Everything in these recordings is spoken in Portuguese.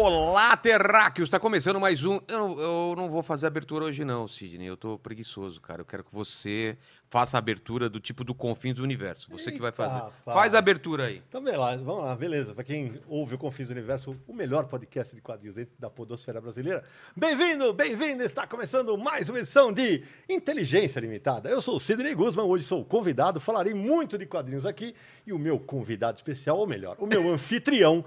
Olá, terráqueos! Está começando mais um. Eu não, eu não vou fazer abertura hoje, não, Sidney. Eu tô preguiçoso, cara. Eu quero que você faça a abertura do tipo do Confins do Universo. Você que vai fazer. rapaz. Faz a abertura aí. Então, vamos lá, vamos lá, beleza. Para quem ouve o Confins do Universo, o melhor podcast de quadrinhos dentro da podosfera brasileira. Bem-vindo, bem-vindo! Está começando mais uma edição de Inteligência Limitada. Eu sou o Sidney Guzman, hoje sou convidado, falarei muito de quadrinhos aqui e o meu convidado especial, ou melhor, o meu anfitrião,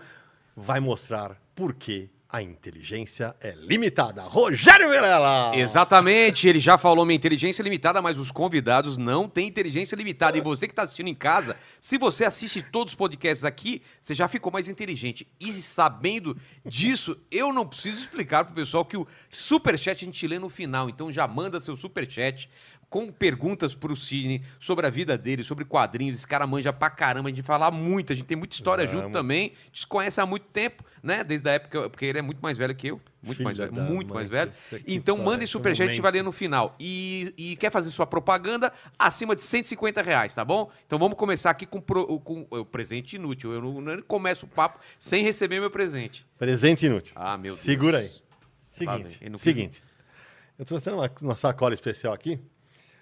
vai mostrar por que a inteligência é limitada. Rogério Vilela! Exatamente, ele já falou minha inteligência é limitada, mas os convidados não têm inteligência limitada. E você que está assistindo em casa, se você assiste todos os podcasts aqui, você já ficou mais inteligente. E sabendo disso, eu não preciso explicar pro pessoal que o superchat a gente lê no final. Então já manda seu superchat com perguntas pro Sidney sobre a vida dele, sobre quadrinhos. Esse cara manja pra caramba, a gente fala muito, a gente tem muita história Vamos. junto também. A gente se conhece há muito tempo, né? Desde a época, porque ele é muito mais velho que eu. Muito Filha mais velho, muito mãe, mais velho. Então manda esse superchat, a gente vai ler no final. E, e quer fazer sua propaganda acima de 150 reais, tá bom? Então vamos começar aqui com, pro- com o presente inútil. Eu não, não começo o papo sem receber meu presente. Presente inútil. Ah, meu Deus. Segura aí. Seguinte, quis- seguinte. Eu trouxe uma, uma sacola especial aqui.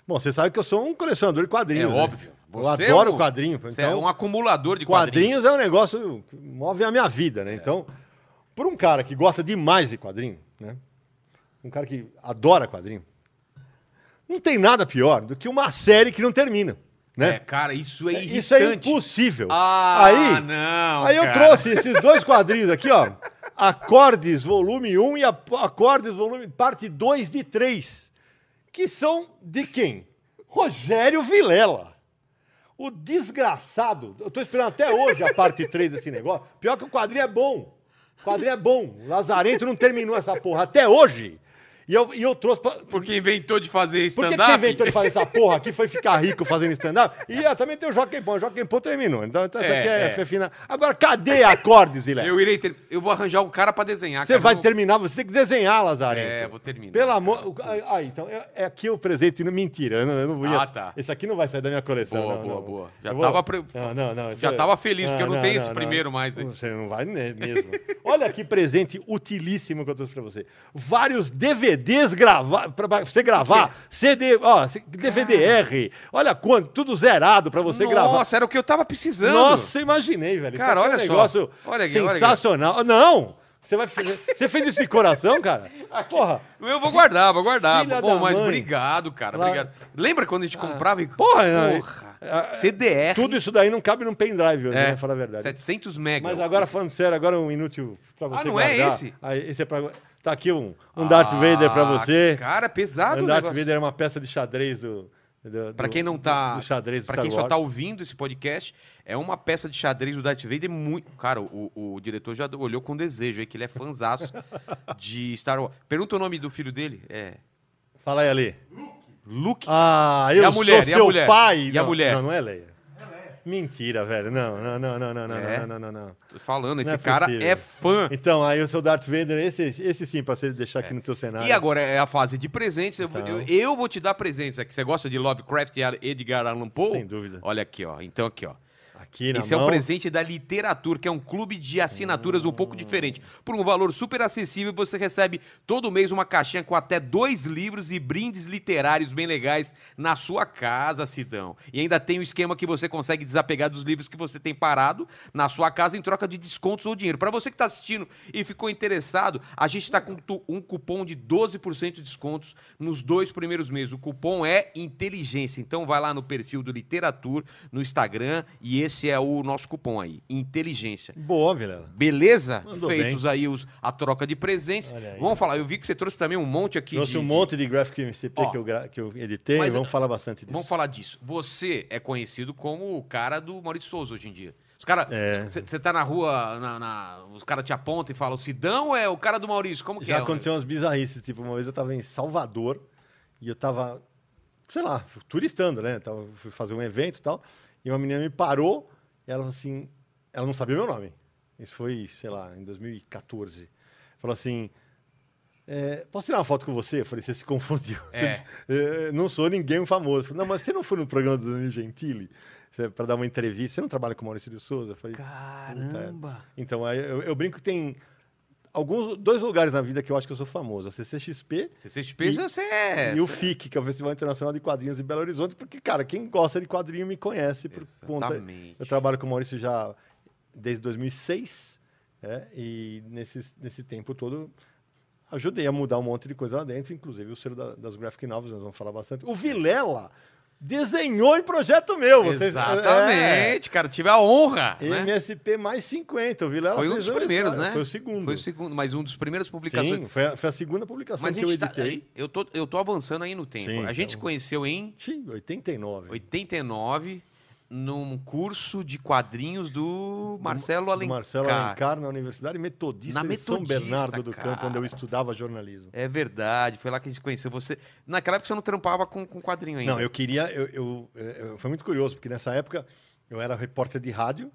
Bom, você sabe que eu sou um colecionador de quadrinhos. É né? óbvio. Eu Você é adoro um- quadrinho. Você Então, é um acumulador de quadrinhos. quadrinhos é um negócio que move a minha vida, É. né? Então, por um cara que gosta demais de quadrinho, né? Um cara que adora quadrinho, não tem nada pior do que uma série que não termina, né? É, cara, isso é irritante. Isso é impossível. Ah, aí, não, aí eu cara. trouxe esses dois quadrinhos aqui, ó. Acordes, volume 1 e Acordes, volume parte 2 de 3. Que são de quem? Rogério Vilela. O desgraçado. Eu tô esperando até hoje a parte 3 desse negócio. Pior que o quadrinho é bom. O quadrinho é bom. O Lazarento não terminou essa porra até hoje. E eu, e eu trouxe pra, Porque inventou de fazer stand-up. você inventou de fazer essa porra aqui? Foi ficar rico fazendo stand-up? E ah, também tem o Joaquim Pô. O Joaquim Pô terminou. Então, então essa É, aqui é, é. fina. Agora, cadê acordes, Vilela? Eu irei ter... Eu vou arranjar um cara pra desenhar. Você vai Eu- terminar, você tem que desenhar, Lazarento. É, vou terminar. Pelo amor. Ah, ah, então, é, é aqui o presente. Mentira, eu não, eu não ia. Ah, tá. Esse aqui não vai sair da minha coleção. Boa, não, boa, não. boa. Já Eu vou- tava pre- Não, não, não. Já tava feliz, porque eu não tenho esse primeiro mais aí. Você não vai mesmo. Olha que presente utilíssimo que eu trouxe pra você. Vários DVDs gravados, pra você gravar. CD, ó, DVD-R. Olha quanto, tudo zerado pra você gravar. Nossa, era o que eu tava precisando. Nossa, imaginei, velho. Cara, é olha um só. negócio Olha aqui, olha aqui. sensacional. Não! Você vai. Você fez isso de coração, cara? Porra. Eu vou guardar, vou guardar. Filha Bom, mas mãe. obrigado, cara. Lá- Ah. Obrigado. Lembra quando a gente comprava e. Porra, Porra. é- CDR. Tudo isso daí não cabe num pendrive, é, né? Falar a verdade. 700 mega. Mas agora, falando sério, agora um inútil pra você Ah, não é guardar. esse? Aí, esse é pra... Tá aqui um, um Darth Vader pra você. Ah, Cara, pesado o o Darth negócio. Vader é uma peça de xadrez do... do Pra do- quem não tá. Do xadrez do Pra Star quem só tá ouvindo esse podcast, é uma peça de xadrez do Darth Vader muito. Cara, o, o diretor já olhou com desejo aí, que ele é fanzaço de Star Wars. Pergunta o nome do filho dele. É. Fala aí, Ali. Luke. Ah, E eu a mulher, sou e a seu mulher? pai. E a não, mulher? Não, não é Leia. Mentira, velho. Não, não, não, não, não, não, É? não, não, não, não. Tô falando, esse é cara possível. é fã. Então, aí o seu Darth Vader, esse, esse sim, pra você deixar aqui no teu cenário. E agora é a fase de presentes. Eu, Então. eu- eu vou te dar presentes aqui. Você gosta de Lovecraft e Edgar Allan Poe? Sem dúvida. Olha aqui, ó. Então aqui, ó. Aqui na Esse é mão. um presente da literatura, que é um clube de assinaturas um pouco diferente. Por um valor super acessível, você recebe todo mês uma caixinha com até dois livros e brindes literários bem legais na sua casa, Sidão. E ainda tem o esquema que você consegue desapegar dos livros que você tem parado na sua casa em troca de descontos ou dinheiro. Para você que está assistindo e ficou interessado, a gente está com um cupom de 12% de descontos nos dois primeiros meses. O cupom é inteligência. Então vai lá no perfil do Literatura no Instagram e esse é o nosso cupom aí, inteligência. Boa, Vilela. Beleza? Mandou Feitos aí os, a troca de presentes. Vamos falar, eu vi que você trouxe também um monte aqui Trouxe de, um monte de Graphic MCP Ó, que, eu gra- que eu editei, mas- vamos falar bastante disso. Vamos falar disso. Você é conhecido como o cara do Maurício Souza hoje em dia. Os cara, É. Você tá na rua, na, na- os caras te apontam e falam, Sidão é o cara do Maurício, como que Já é? aconteceu umas bizarrices, tipo, uma vez eu tava em Salvador e eu tava, sei lá, turistando, né? Tava, fui fazer um evento e tal, e uma menina me parou e ela falou assim, ela não sabia meu nome. Isso foi, sei lá, em 2014. Falou assim: é, posso tirar uma foto com você? Eu falei, você se confundiu. É. Você- é, não sou ninguém famoso. Falei, não, mas você não foi no programa do Danilo Gentili para dar uma entrevista? Você não trabalha com o Maurício de Souza? Eu falei, Caramba. então, aí eu, eu brinco que tem alguns, dois lugares na vida que eu acho que eu sou famoso. A CCXP CCXP, E- você é. e o você- FIC, que é o Festival Internacional de Quadrinhos de Belo Horizonte, porque, cara, quem gosta de quadrinho me conhece por conta... Exatamente. Eu trabalho com o Maurício já desde 2006, é, e nesse, nesse tempo todo ajudei a mudar um monte de coisa lá dentro, inclusive o selo da- das graphic novels, nós vamos falar bastante. O Vilela desenhou em projeto meu. Vocês, Exatamente, cara. Tive a honra. É, né? MSP mais 50. O Vilela Foi um dos primeiros, né? Foi o segundo. Foi o segundo, mas um dos primeiros publicações. Sim, foi a, foi a segunda publicação Mas que eu gente tá, editei. eu, tô, eu tô avançando aí no tempo. Sim, a gente se então. conheceu em Sim, 89. 89, num curso de quadrinhos do Marcelo Do Alencar. Marcelo Alencar na Universidade Metodista Na de São Metodista, Bernardo do Campo, onde eu cara. estudava jornalismo. É verdade, foi lá que a gente conheceu você. Naquela época você não trampava com, com quadrinho ainda. Não, eu queria. Eu, eu- eu- foi muito curioso, porque nessa época eu era repórter de rádio.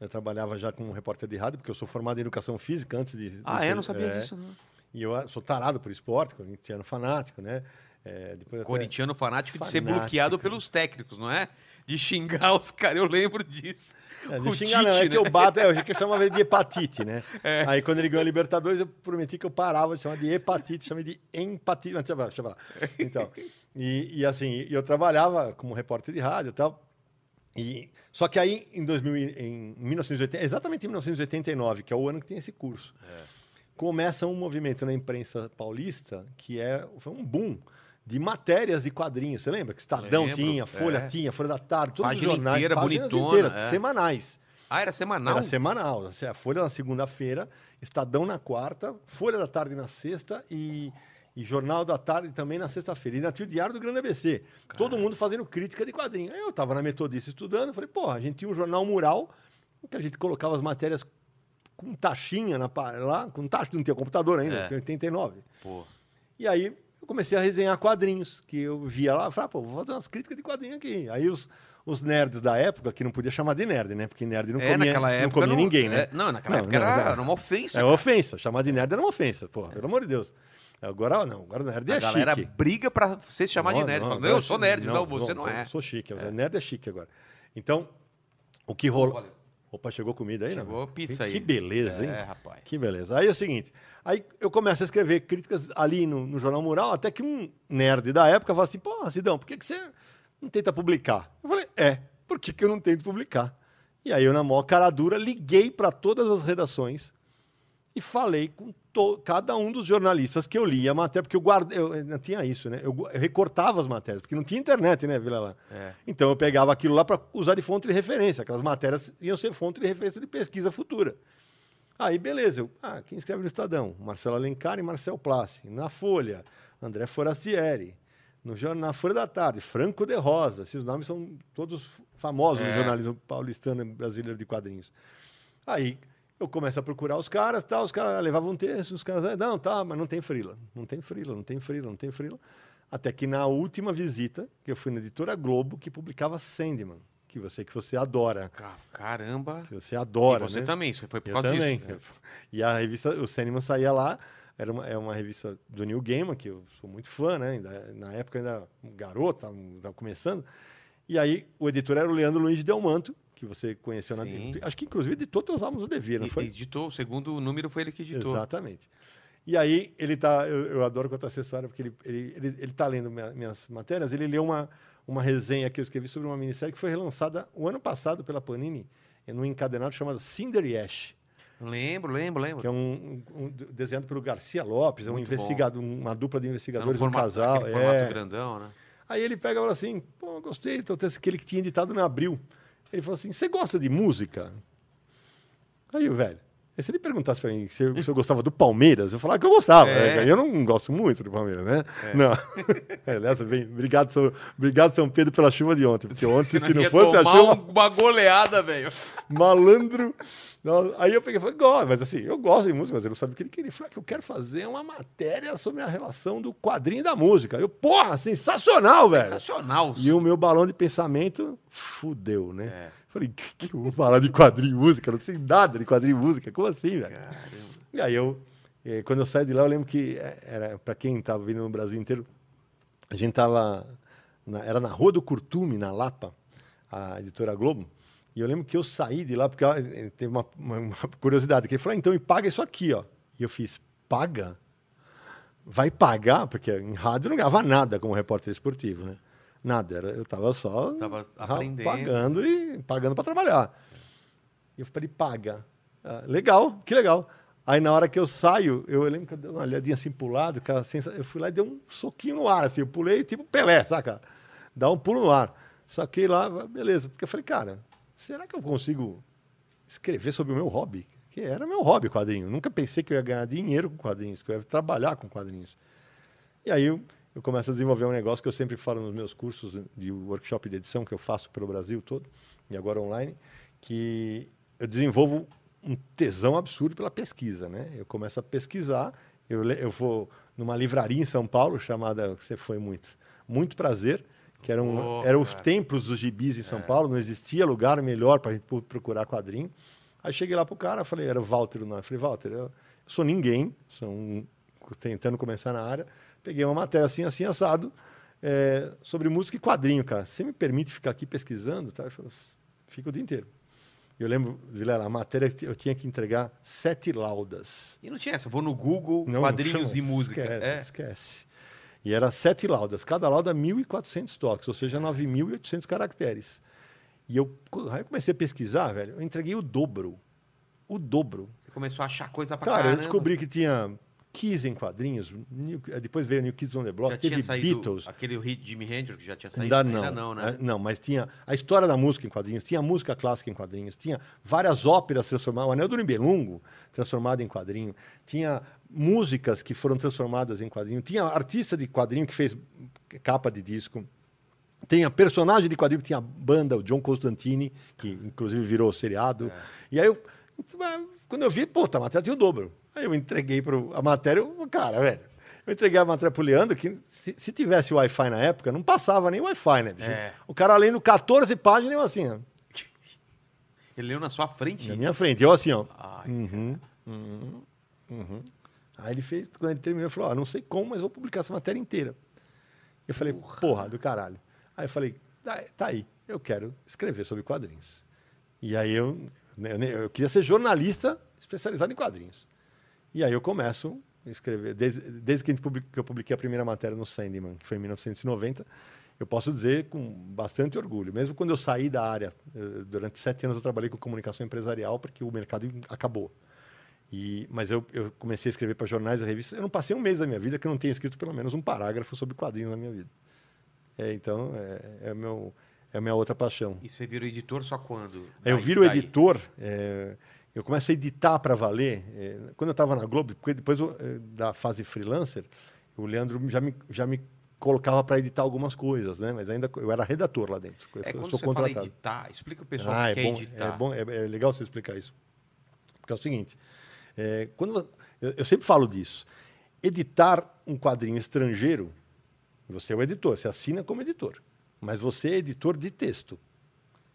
Eu trabalhava já como repórter de rádio, porque eu sou formado em educação física antes de. de Ah, ser- é? Não sabia é, disso, não. E eu sou tarado por esporte, corintiano fanático, né? É, depois até- Corintiano fanático de ser bloqueado pelos técnicos, não é? De xingar os caras, eu lembro disso. É, de xingar não, é Tite, que eu né? bato, é, eu que eu chamava ele de hepatite, né? Aí quando ele ganhou a Libertadores, eu prometi que eu parava de chamar de hepatite, chamei de empatite. Deixa eu falar, deixa eu falar. Então, e, e assim, eu trabalhava como repórter de rádio e tal. E, só que aí, em, 2000, e- em 1980, exatamente em 1989, que é o ano que tem esse curso, começa um movimento na imprensa paulista que é foi um boom de matérias de quadrinhos. Você lembra? Que Estadão Lembro, tinha, Folha é. tinha, Folha da Tarde, todos Página os jornais. inteira, bonitona, inteiras, é. semanais. Ah, era semanal? Era semanal. Assim, A Folha na segunda-feira, Estadão na quarta, Folha da Tarde na sexta e, e Jornal da Tarde também na sexta-feira. E na tinha o Diário do Grande ABC. Todo mundo fazendo crítica de quadrinho. Aí eu estava na Metodista estudando, falei, porra, a gente tinha um jornal mural, que a gente colocava as matérias com taxinha na, lá, com taxa, não tinha computador ainda, É. tinha 89. Pô. E aí eu comecei a resenhar quadrinhos, que eu via lá, falei, ah, pô, vou fazer umas críticas de quadrinho aqui. Aí os, os nerds da época, que não podia chamar de nerd, né? Porque nerd não é, comia, não comia ninguém, né? é, não, naquela Não, época não, era, não. era uma ofensa. É cara. uma ofensa. Chamar de nerd era uma ofensa, porra, pelo amor de Deus. Agora não, agora nerd A é galera chique. briga pra você chamar de Não, nerd. não, Falando, agora eu sou nerd. Não, você não é. Sou chique. Nerd é chique agora. Então, o que rolou... Opa, chegou comida aí, Chegou não? pizza que, aí. Que beleza, hein? É, rapaz. Que beleza. Aí é o seguinte, aí eu começo a escrever críticas ali no, no Jornal Mural, até que um nerd da época fala assim, pô, Sidão, por que, que você não tenta publicar? Eu falei, é, por que, que eu não tento publicar? E aí eu, na maior cara dura, liguei para todas as redações e falei com cada um dos jornalistas que eu lia a matéria, porque eu guardei, eu, não tinha isso, né? Eu, eu recortava as matérias, porque não tinha internet, né, Vila lá. É. Então eu pegava aquilo lá para usar de fonte de referência. Aquelas matérias iam ser fonte de referência de pesquisa futura. Aí, beleza. Eu, ah, quem escreve no Estadão? Marcelo Alencar e Marcel Plassi. Na Folha, André Forastieri. No jornal, na Folha da Tarde, Franco de Rosa. Esses nomes são todos famosos no É. jornalismo paulistano e brasileiro de quadrinhos. Aí eu começo a procurar os caras, tal, os caras levavam um texto, os caras, "Ah, não, tá, mas não tem frila. Não tem frila, não tem frila, não tem frila. Até que na última visita, que eu fui na editora Globo, que publicava Sandman, que você que você adora, Ca- Caramba. que você adora, e você né? também, isso foi por Eu causa também. disso. né? E a revista, o Sandman saía lá, era uma, é uma revista do Neil Gaiman, que eu sou muito fã, né? Ainda- na época ainda um garoto, estava começando. E aí o editor era o Leandro Luiz de Delmanto, que você conheceu na Sim. Acho que inclusive editou teus álbuns do Devia, não E- foi? Editou, o segundo número foi ele que editou. Exatamente. E aí ele tá, eu, eu adoro contar essa história porque ele ele, ele, ele tá lendo minha- minhas matérias, ele leu uma uma resenha que eu escrevi sobre uma minissérie que foi relançada o ano passado pela Panini, em um encadenado chamado Cinder e Ash, Lembro, lembro, lembro. que é um, um- um desenhado pelo Garcia Lopes, é um Muito bom. investigado, uma dupla de investigadores, um formato- casal, aquele formato é. grandão, né? Aí ele pega e fala assim, pô, gostei, tô tendo aquele que tinha editado no abril. Ele falou assim, você gosta de música? Aí, velho, se ele perguntasse pra mim se eu, se eu gostava do Palmeiras, eu falava que eu gostava. É. né? Eu não gosto muito do Palmeiras, né? Não. É, nessa, bem, obrigado, São, obrigado, São Pedro, pela chuva de ontem. Porque ontem, se não ia fosse a chuva, um- uma goleada, velho. Malandro. Aí eu peguei e falei, gosto, mas assim, eu gosto de música, mas eu não sabia o que ele queria. Ele falou "Ah, que eu quero fazer uma matéria sobre a relação do quadrinho e da música. Eu, porra, sensacional, velho. Sensacional. E o meu balão de pensamento fudeu, né? É. Falei, que, que eu vou falar de quadrinho e música? Eu não sei nada de quadrinho e música. Como assim, velho? Caramba. E aí eu, eh, quando eu saí de lá, eu lembro que eh, era para quem estava vindo no Brasil inteiro, a gente tava na- era na Rua do Curtume, na Lapa, a editora Globo. E eu lembro que eu saí de lá porque ela, eh, teve uma, uma- uma curiosidade, que ele falou: ah, "Então me paga isso aqui, ó". E eu fiz: "Paga? Vai pagar?" Porque em rádio eu não ganhava nada como repórter esportivo, né? Nada, era, eu estava só Tava aprendendo. pagando e pagando para trabalhar. E eu falei, paga. Ah, legal, que legal. Aí na hora que eu saio, eu lembro que eu dei uma olhadinha assim pro lado, sensa... eu fui lá e dei um soquinho no ar, assim, eu pulei tipo Pelé, saca? Dá um pulo no ar. Saquei lá, beleza. Porque eu falei, cara, será que eu consigo escrever sobre o meu hobby? Que era meu hobby, quadrinho. Nunca pensei que eu ia ganhar dinheiro com quadrinhos, que eu ia trabalhar com quadrinhos. E aí eu, eu começo a desenvolver um negócio que eu sempre falo nos meus cursos de workshop de edição que eu faço pelo Brasil todo, e agora online, que eu desenvolvo um tesão absurdo pela pesquisa, né? Eu começo a pesquisar, eu, eu vou numa livraria em São Paulo chamada, você foi muito, Muito Prazer, que era, um, Oh, era os templos dos gibis em São Paulo, não existia lugar melhor para a gente procurar quadrinho. Aí cheguei lá pro cara, falei, era o Walter o nome. Falei, Walter, eu, sou ninguém, sou um, tentando começar na área. Peguei uma matéria assim, assim, assado, é, sobre música e quadrinho, cara. Você me permite ficar aqui pesquisando? Tá? Eu falei, Fica o dia inteiro. Eu lembro, Vilela, a matéria que eu tinha que entregar sete laudas. E não tinha essa, vou no Google, Não, quadrinhos chama, e música. Esquece, É. esquece. E era sete laudas, cada lauda 1.400 toques, ou seja, 9.800 caracteres. E eu, comecei a pesquisar, velho, eu entreguei o dobro. O dobro. Você começou a achar coisa pra Cara, caramba. eu descobri que tinha Kiss em quadrinhos, New- depois veio New Kids on the Block, Já teve saído Beatles. aquele hit Jimi Hendrix, já tinha saído? Ainda não. Ainda não, né? É, Não, mas tinha a história da música em quadrinhos, tinha música clássica em quadrinhos, tinha várias óperas transformadas, o Anel do Nibelungo transformado em quadrinho, tinha músicas que foram transformadas em quadrinho, tinha artista de quadrinho que fez capa de disco, tinha personagem de quadrinho que tinha banda, o John Constantine, que inclusive virou seriado. E aí eu, quando eu vi, puta, a matéria tinha o dobro. Aí eu entreguei pro, a matéria, eu, cara, velho. Eu entreguei a matéria pro Leandro, que se, se tivesse Wi-Fi na época, não passava nem Wi-Fi, né? bicho? É. O cara lendo 14 páginas, eu assim, ó, Ele leu na sua frente. na minha frente. Eu assim, ó. Ai, Uhum, uhum, uhum. Aí ele fez, quando ele terminou, ele falou: ó, não sei como, mas vou publicar essa matéria inteira. Eu falei, porra, do caralho. Aí eu falei, tá, tá aí, eu quero escrever sobre quadrinhos. E aí eu, eu, eu queria ser jornalista especializado em quadrinhos. E aí eu começo a escrever, desde, desde que, a gente public- que eu publiquei a primeira matéria no Sandman, que foi em 1990, eu posso dizer com bastante orgulho. Mesmo quando eu saí da área, eh, durante sete anos eu trabalhei com comunicação empresarial, porque o mercado acabou. E, mas eu, eu comecei a escrever para jornais e revistas. Eu não passei um mês da minha vida que eu não tenha escrito pelo menos um parágrafo sobre quadrinhos na minha vida. É, então, é, é, meu, é a minha outra paixão. E você virou editor só quando? Eu viro daí. editor, é, eu começo a editar para valer. é, quando eu estava na Globo, porque depois eu, é, da fase freelancer, o Leandro já me, já me colocava para editar algumas coisas, né? Mas ainda eu era redator lá dentro. Eu É quando sou você fala contratado. editar, explica o pessoal Ah, é que é bom, editar. é bom, é, é legal você explicar isso. Porque é o seguinte, é, quando eu, eu sempre falo disso, editar um quadrinho estrangeiro, você é o editor, você assina como editor, mas você é editor de texto.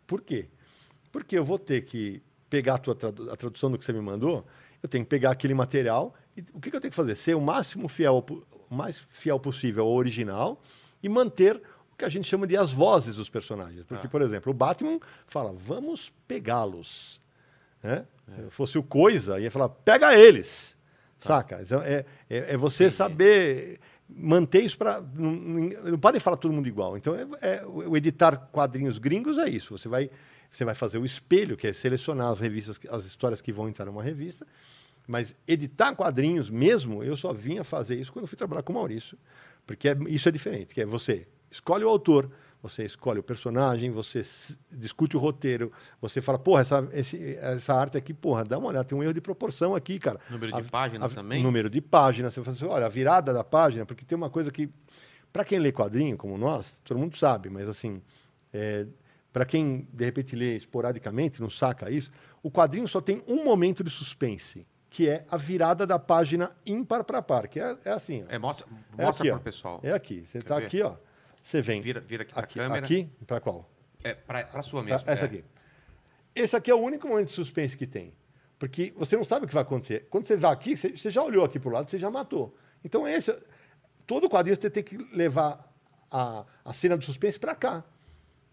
Por quê? Porque eu vou ter que pegar a, tua tradu- a tradução do que você me mandou, eu tenho que pegar aquele material e o que, que eu tenho que fazer? Ser o máximo fiel, o mais fiel possível ao original e manter o que a gente chama de as vozes dos personagens. Porque, Ah. por exemplo, o Batman fala, vamos pegá-los. Né? Se fosse o Coisa, ia falar, pega eles. Saca? Então, é, é, é você Entendi. saber manter isso para. Não, não não podem falar todo mundo igual. Então, é, é- o editar quadrinhos gringos é isso. Você vai, você vai fazer o espelho, que é selecionar as revistas, as histórias que vão entrar numa revista. Mas editar quadrinhos mesmo, eu só vinha fazer isso quando eu fui trabalhar com o Maurício. Porque é- isso é diferente, que é você escolhe o autor, você escolhe o personagem, você discute o roteiro, você fala, porra, essa, esse- essa arte aqui, porra, dá uma olhada, tem um erro de proporção aqui, cara. Número de A- páginas a- também? Número de páginas. Você fala assim, olha, a virada da página, porque tem uma coisa que, para quem lê quadrinho, como nós, todo mundo sabe, mas assim, para quem de repente lê esporadicamente, não saca isso, o quadrinho só tem um momento de suspense, que é a virada da página ímpar para par, que é, é assim. ó. É, mostra É mostra aqui, pro ó. pessoal. É aqui. Você está aqui, ó. Você vem Vira, vira aqui pra aqui, câmera. aqui para qual? É, pra, pra sua Pra- mesmo. essa é. aqui. esse aqui é o único momento de suspense que tem. Porque você não sabe o que vai acontecer. Quando você vai aqui, você, você já olhou aqui pro lado, você já matou. Então, esse, todo quadrinho você tem que levar a, a cena do suspense para cá.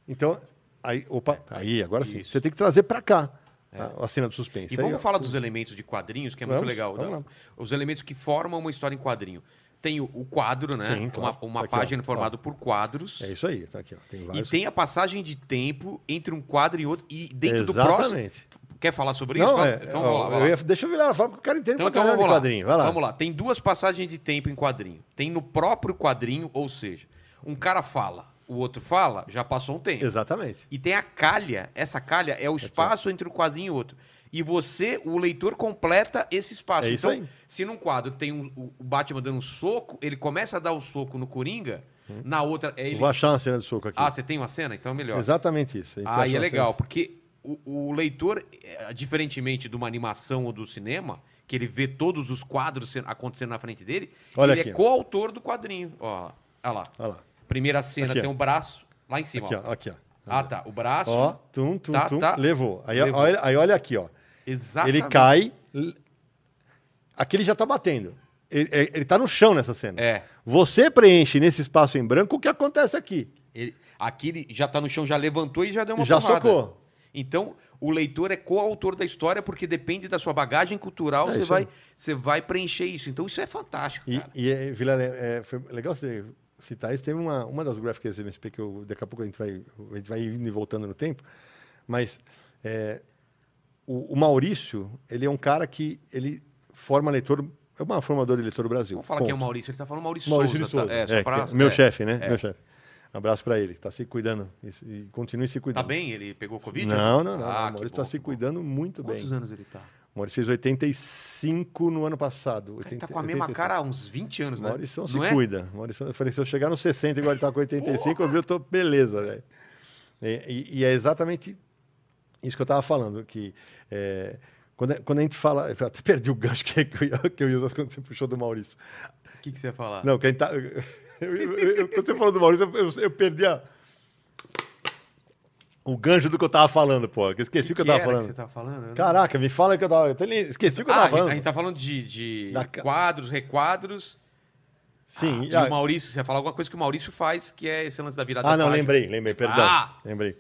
Então, aí, opa, aí, agora sim. Isso. Você tem que trazer para cá a, a cena do suspense. E Aí, vamos ó, falar dos elementos de quadrinhos, que é muito Vamos, legal. né? lá. Os elementos que formam uma história em quadrinho. Tem o, o quadro, né? Sim, claro. Uma, uma página formada por quadros. É isso aí, tá aqui, ó. Tem E vários. tem a passagem de tempo entre um quadro e outro. E dentro do próximo. Exatamente. Quer falar sobre isso? Não, Fala- é, então ó, vamos lá. lá. ia- deixa eu virar, fala porque o cara entende Então, então vamos lá. quadrinho. Vai lá. Vamos lá. Tem duas passagens de tempo em quadrinho. Tem no próprio quadrinho, ou seja, um cara fala, o outro fala, já passou um tempo. Exatamente. E tem a calha. Essa calha é o espaço entre o quadrinho e outro. E você, o leitor, completa esse espaço. É isso então, aí. se num quadro tem um- o o Batman dando um soco, ele começa a dar o soco no Coringa, na outra. É ele... Hum. Vou achar uma cena de soco aqui. Ah, você tem uma cena? Então é melhor. Exatamente isso. Aí é legal, cena- porque o, o leitor, eh, diferentemente de uma animação ou do cinema, que ele vê todos os quadros acontecendo na frente dele, Olha ele aqui, é ó. coautor do quadrinho. Ó, olha lá. Olha lá. Primeira cena Aqui, tem o braço lá em cima. Aqui, ó. ó. Aqui, ó. Ah, tá. O braço. Ó, tum, tum, Tá, tum. tá. Levou. Aí, Levou. Olha, aí olha aqui, ó. Exatamente. Ele cai. Aqui ele já tá batendo. Ele, ele tá no chão nessa cena. É. Você preenche nesse espaço em branco o que acontece aqui. Ele, aqui ele já tá no chão, já levantou e já deu uma já porrada. socou. Então, o leitor é coautor da história porque depende da sua bagagem cultural, É você vai, aí. você vai preencher isso. Então, isso é fantástico, E, cara. e é, Vila, é, foi legal você citar isso. Teve uma, uma das gráficas MSP que eu, daqui a pouco a gente, vai, a gente vai indo e voltando no tempo, mas é, o, o Maurício, ele é um cara que ele forma leitor, é uma formador de leitor do Brasil. Vamos falar quem é o ponto. Maurício. Ele tá falando Maurício, Maurício Souza. de Souza. Tá? É, É, pra- que é meu é. chefe, né? é. Meu chefe. Abraço pra ele. Tá se cuidando. E, continue se Tá cuidando. bem? Ele pegou Covid? Não, não, não. Ah, o que Maurício bom, está se cuidando muito Quantos bem. anos ele tá? O Maurício fez 85 no ano passado. Ele 80, tá com a mesma 85. cara há uns 20 anos, né? Maurício se Não é? cuida. Maurício, eu falei, se eu chegar nos 60 igual ele tá com 85, eu vi, eu tô beleza, velho. E, e- e é exatamente isso que eu tava falando, que é, quando, a- quando a gente fala... Eu até perdi o gancho que, que eu, ia- que eu ia usar quando você puxou do Maurício. O que, que você ia falar? Não, quem tá... eu- eu- eu- quando você falou do Maurício, eu- eu perdi a... O gancho do que eu tava falando, pô. que eu esqueci o que, eu tava falando. que você tava falando? Eu Caraca, me fala o que eu tava... Eu esqueci o que eu Ah, tava a gente- falando. a gente tá falando de, de Da quadros, requadros. Sim. Ah, e ah, o Maurício, você ia falar alguma coisa que o Maurício faz, que é esse lance da virada Ah, não, página. lembrei, lembrei, perdão. Ah! Lembrei.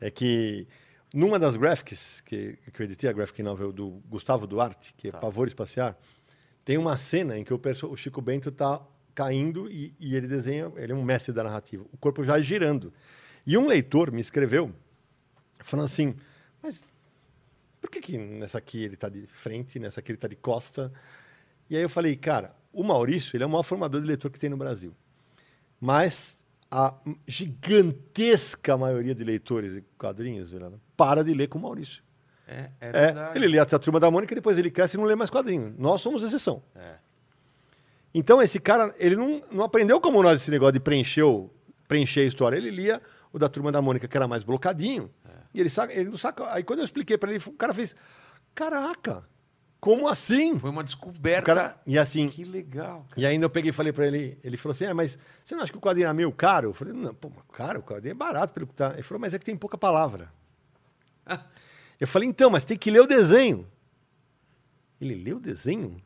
É que numa das graphics que, que eu editei, a graphic novel do Gustavo Duarte, que é Tá. Pavor Espaciar, tem uma cena em que o, perso- o Chico Bento tá caindo e, e ele desenha, ele é um mestre da narrativa, o corpo já girando. E um leitor me escreveu falando assim, mas por que, que nessa aqui ele está de frente, nessa aqui ele está de costa? E aí eu falei, cara, o Maurício, ele é o maior formador de leitor que tem no Brasil. Mas a gigantesca maioria de leitores de quadrinhos para de ler com o Maurício. É, é É, ele lê até a Turma da Mônica e depois ele cresce e não lê mais quadrinhos. Nós somos exceção. É. Então esse cara, ele não, não aprendeu como nós esse negócio de preencher, preencher a história. Ele lia o da Turma da Mônica, que era mais blocadinho. É. E ele, saca, ele não saca. Aí quando eu expliquei para ele, o cara fez: Caraca, como assim? Foi uma descoberta. cara, e assim, Que legal. cara. e ainda eu peguei e falei pra ele, ele falou assim, ah, mas você não acha que o quadrinho é meio caro? Eu falei, não, pô, caro, o quadrinho é barato pelo que tá. Ele falou, mas é que tem pouca palavra. eu falei, então, mas tem que ler o desenho. Ele leu o desenho?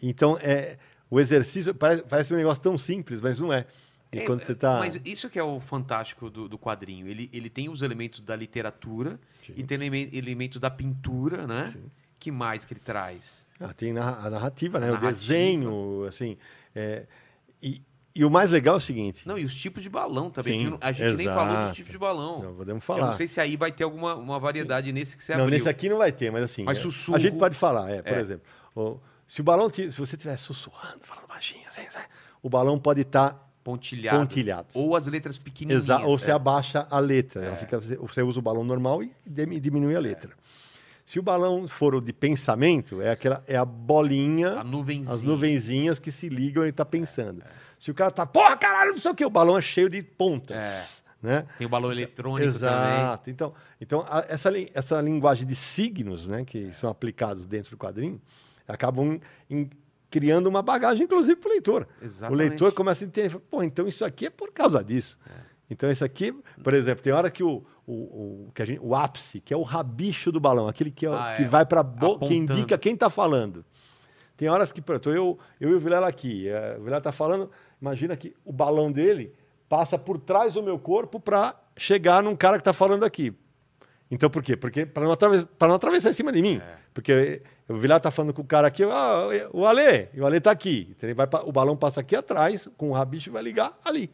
Então, é, o exercício parece, parece um negócio tão simples, mas não é. E É, quando você tá... Mas isso que é o fantástico do, do quadrinho. Ele, ele tem os elementos da literatura Sim. e tem eleme- elementos da pintura, né? Sim. Que mais que ele traz? Ah, tem a narrativa, né? A o narrativa. desenho, assim. é, e, e o mais legal é o seguinte. Não, e os tipos de balão também. Sim, a gente nem falou dos exato. tipos de balão. Não, podemos Eu falar. não sei se aí vai ter alguma uma variedade nesse que você Não, abriu. nesse aqui não vai ter, mas assim. Mas é, sussurro. A gente pode falar, é, por É. exemplo. o- se o balão. Se você estiver sussurrando, falando baixinho, assim, assim, o balão pode estar Pontilhado. pontilhado. Ou as letras pequenininhas. Exa- ou você é. abaixa a letra. Ela fica, você usa o balão normal e diminui a letra. Se o balão for o de pensamento, é, aquela, é a bolinha, A nuvenzinha. as nuvenzinhas que se ligam e ele está pensando. Se o cara tá, porra, caralho, não sei o quê, o balão é cheio de pontas. Né? Tem o balão eletrônico também. Exato. Então, então a- essa, essa linguagem de signos, né, que são aplicados dentro do quadrinho, acabam criando uma bagagem, inclusive, para o leitor. O Exatamente. leitor começa a entender, pô, então isso aqui é por causa disso. Então, esse aqui, por exemplo, tem hora que o, o, o, que a gente, o ápice, que é o rabicho do balão, aquele que, é, Ah, que é. vai para boca, que indica quem está falando. Tem horas que, exemplo, eu, eu e o Vilela aqui, eh, o Vilela está falando, imagina que o balão dele passa por trás do meu corpo para chegar num cara que está falando aqui. Então, por quê? Porque para não, atraves- não atravessar em cima de mim. É. Porque o Vilar tá falando com o cara aqui, ah, o Ale, e o Ale tá aqui. Então, ele vai pra- o balão passa aqui atrás, com o rabicho vai ligar ali.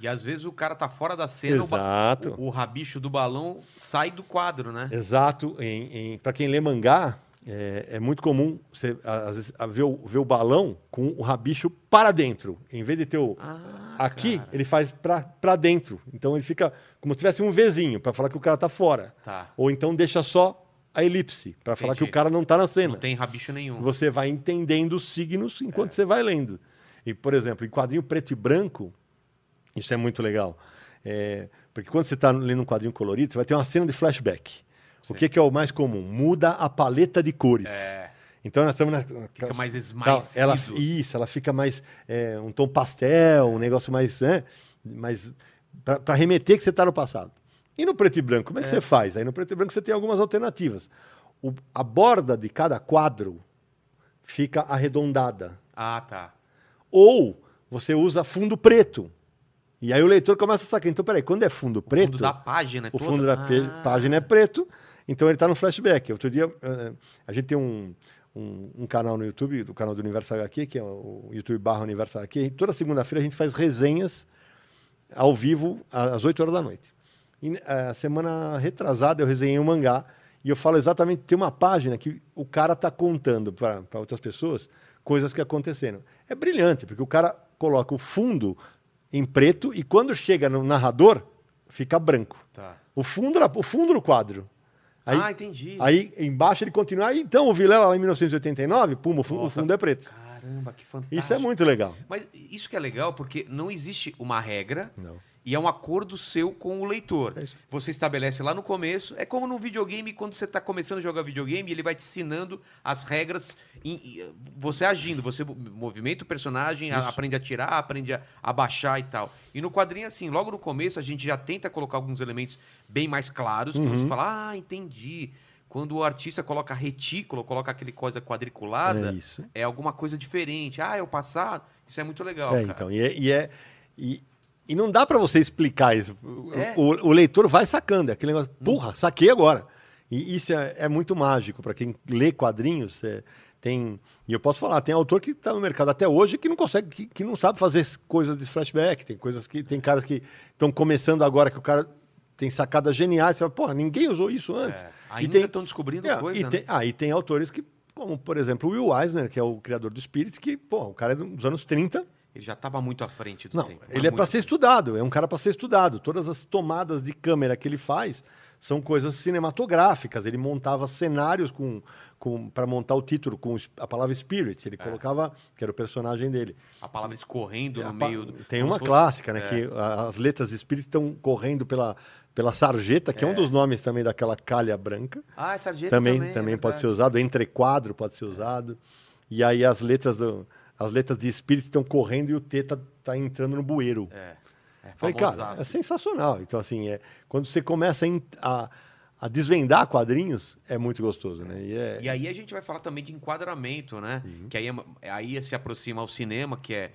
E às vezes o cara tá fora da cena, Exato. o, o rabicho do balão sai do quadro, né? Exato. Em, em, para quem lê mangá, é, é muito comum você às vezes, ver, o, ver o balão com o rabicho para dentro. Em vez de ter o. Ah, aqui, cara. ele faz para dentro. Então ele fica como se tivesse um Vzinho, para falar que o cara tá fora. Tá. Ou então deixa só a elipse, para falar que o cara não tá na cena. Não tem rabicho nenhum. Você vai entendendo os signos enquanto É. você vai lendo. E, por exemplo, em quadrinho preto e branco, isso é muito legal. É, porque quando você está lendo um quadrinho colorido, você vai ter uma cena de flashback. O que, que é o mais comum? Muda a paleta de cores. É, Então nós estamos na. fica mais esmaecido. ela, isso, ela fica mais é, um tom pastel, um negócio mais, né, mais para remeter que você está no passado. E no preto e branco, como é que você faz? Aí no preto e branco você tem algumas alternativas. O- a borda de cada quadro fica arredondada. Ah, tá. Ou você usa fundo preto. E aí o leitor começa a sacar. Então, peraí, quando é fundo O preto, fundo da página o toda. fundo da Ah, página é preto, então ele está no flashback. Outro dia, eh, a gente tem um, um, um canal no YouTube, do canal do Universo HQ, que é o YouTube barra Universo HQ. Toda segunda-feira a gente faz resenhas ao vivo às 8 horas da noite. E, eh, a semana retrasada eu resenhei um mangá e eu falo exatamente, tem uma página que o cara está contando para outras pessoas coisas que aconteceram. É brilhante, porque o cara coloca o fundo em preto e quando chega no narrador, fica branco. Tá. O fundo, o fundo do quadro. Aí, ah, entendi. aí embaixo ele continua. Aí, então o Vilela lá em 1989, pum, o fundo é preto. Caramba, que fantástico. Isso é muito legal. Mas isso que é legal, porque não existe uma regra Não. E é um acordo seu com o leitor. É. Você estabelece lá no começo. É como no videogame, quando você está começando a jogar videogame, ele vai te ensinando as regras, em- você agindo, você movimenta o personagem, Isso. aprende a tirar, aprende a, a baixar e tal. E no quadrinho, assim, logo no começo, a gente já tenta colocar alguns elementos bem mais claros, que você Uhum. fala, ah, entendi. Quando o artista coloca retículo, coloca aquele coisa quadriculada, É isso. é alguma coisa diferente. Ah, é o passado. Isso é muito legal, É, cara. então. E, é, e, é- e- e não dá para você explicar isso. O, É. o- o leitor vai sacando. É aquele negócio, porra, saquei agora. E isso é, é muito mágico. Para quem lê quadrinhos, é, tem. E eu posso falar, tem autor que está no mercado até hoje que não consegue, que, que não sabe fazer coisas de flashback. Tem coisas que. Tem caras que estão começando agora que o cara tem sacadas geniais. Você fala, porra, ninguém usou isso antes. É, ainda tem- estão descobrindo É, coisa, e né? tem, ah, e tem autores que, como por exemplo o Will Eisner, que é o criador do Spirits, que, pô, o cara é dos anos 30. Ele já estava muito à frente do Não, tempo. ele é para ser estudado, é um cara para ser estudado. Todas as tomadas de câmera que ele faz são coisas cinematográficas. Ele montava cenários com, com para montar o título com a palavra Spirit. Ele colocava, que era o personagem dele. A palavra escorrendo A no meio. do- Tem uma fosse- clássica, né? É. Que as letras Spirit estão correndo pela, pela sarjeta, que é. um dos nomes também daquela calha branca. Ah, essa sarjeta também também. também, é pode ser usado, entrequadro pode ser usado. E aí as letras do- as letras de Spirit estão correndo e o T tá, tá entrando no bueiro. É. É Falei, cara, é sensacional. Então, assim, é, quando você começa a, a, desvendar quadrinhos, é muito gostoso, né? E é, E aí a gente vai falar também de enquadramento, né? Uhum. Que aí, é- aí se aproxima ao cinema, que é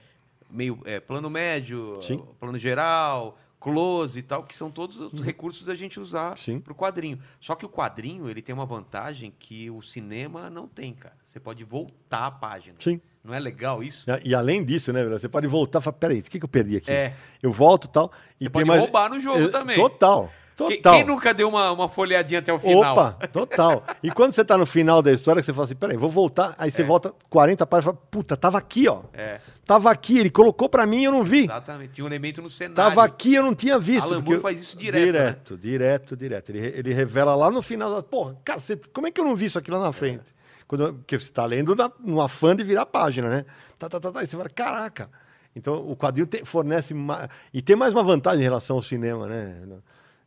meio é, plano médio, Sim. plano geral, close e tal, que são todos os recursos da gente usar Uhum. Sim. pro quadrinho. Só que o quadrinho, ele tem uma vantagem que o cinema não tem, cara. Você pode voltar a página. Sim. Não é legal isso? E, e além disso, né, você pode voltar e falar, peraí, o que, que eu perdi aqui? É. Eu volto e tal. E Você pode roubar no jogo É, também. Total, total. Quem nunca deu uma, uma folheadinha até o final? Opa, total. E quando você tá no final da história, você fala assim, peraí, vou voltar. Aí você volta 40 páginas e fala, puta, tava aqui, ó. É, Tava aqui, ele colocou pra mim e eu não vi. exatamente. Tinha um elemento no cenário. Tava aqui, eu não tinha visto. Alan Moore eu- faz isso direto, né? Direto, direto, direto. Ele, ele revela lá no final, porra, cacete, como é que eu não vi isso aqui lá na frente? Quando, porque você tá lendo na, num afã de virar página, né? Tá, tá, tá, tá, e você fala, caraca. Então, o quadrinho tem- fornece... ma- E tem mais uma vantagem em relação ao cinema, né?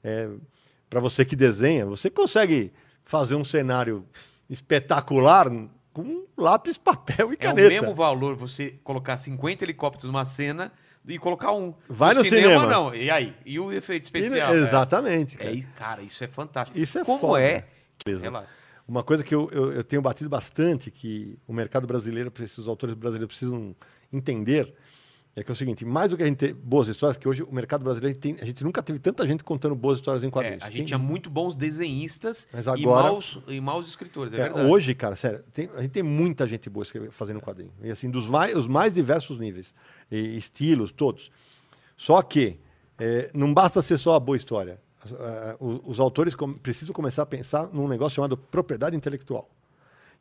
É, para você que desenha, você consegue fazer um cenário espetacular com lápis, papel e É o caneta. mesmo valor você colocar 50 helicópteros numa cena e colocar um. Vai no cinema. não. E aí? E o efeito E- especial? Exatamente. É, cara. é, cara, isso é fantástico. Isso é Como foda. é? Beleza. Sei lá. Uma coisa que eu, eu, eu tenho batido bastante, que o mercado brasileiro, precisa- os autores brasileiros precisam entender, é que é o seguinte, mais do que a gente ter boas histórias, que hoje o mercado brasileiro, tem, a gente nunca teve tanta gente contando boas histórias em É, quadrinhos. a gente tinha muito bons desenhistas Mas e, agora- maus, e maus escritores, é, É, verdade. hoje, cara, sério, tem- a gente tem muita gente boa fazendo quadrinho. E assim, dos mais, os mais diversos níveis, e estilos, todos. Só que é, não basta ser só a boa história. O- os autores com- precisam começar a pensar num negócio chamado propriedade intelectual,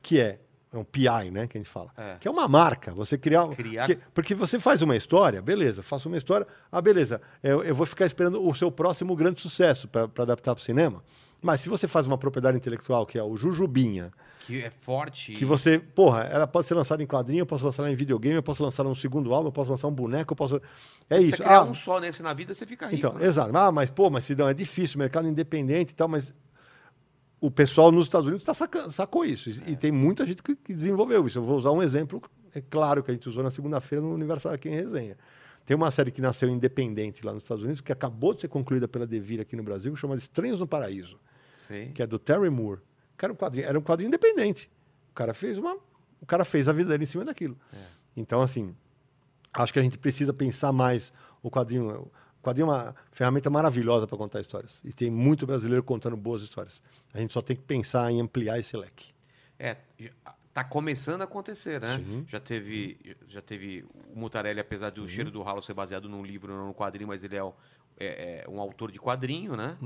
que é, é um PI, né, que a gente fala, É. que é uma marca. Você criar, Criar- porque, porque você faz uma história, beleza, faço uma história, ah, beleza, eu, eu vou ficar esperando o seu próximo grande sucesso para adaptar para o cinema. Mas se você faz uma propriedade intelectual, que é o Jujubinha, Que é forte. que você, porra, ela pode ser lançada em quadrinho, eu posso lançar ela em videogame, eu posso lançar um segundo álbum, eu posso lançar um boneco, eu posso. É Se isso. você criar Ah, um só nesse na vida, você fica rico. então, né? exato. Ah, mas, pô, mas Sidão, é difícil, mercado independente e tal, mas o pessoal nos Estados Unidos tá saca- sacou isso. E- É. E tem muita gente que, que desenvolveu isso. Eu vou usar um exemplo, é claro, que a gente usou na segunda-feira no Universal aqui em Resenha. Tem uma série que nasceu independente lá nos Estados Unidos, que acabou de ser concluída pela Devir aqui no Brasil, chamada Estranhos no Paraíso Sei. que é do Terry Moore. Que era um quadrinho, era um quadrinho independente. O cara fez uma, o cara fez a vida dele em cima daquilo. É. Então assim, acho que a gente precisa pensar mais o quadrinho. O quadrinho é uma ferramenta maravilhosa para contar histórias. E tem muito brasileiro contando boas histórias. A gente só tem que pensar em ampliar esse leque. É, tá começando a acontecer, né? Sim. Já teve, já teve o Mutarelli, apesar do cheiro do ralo ser baseado num livro, não num quadrinho, mas ele é, o- é- é um autor de quadrinho, né?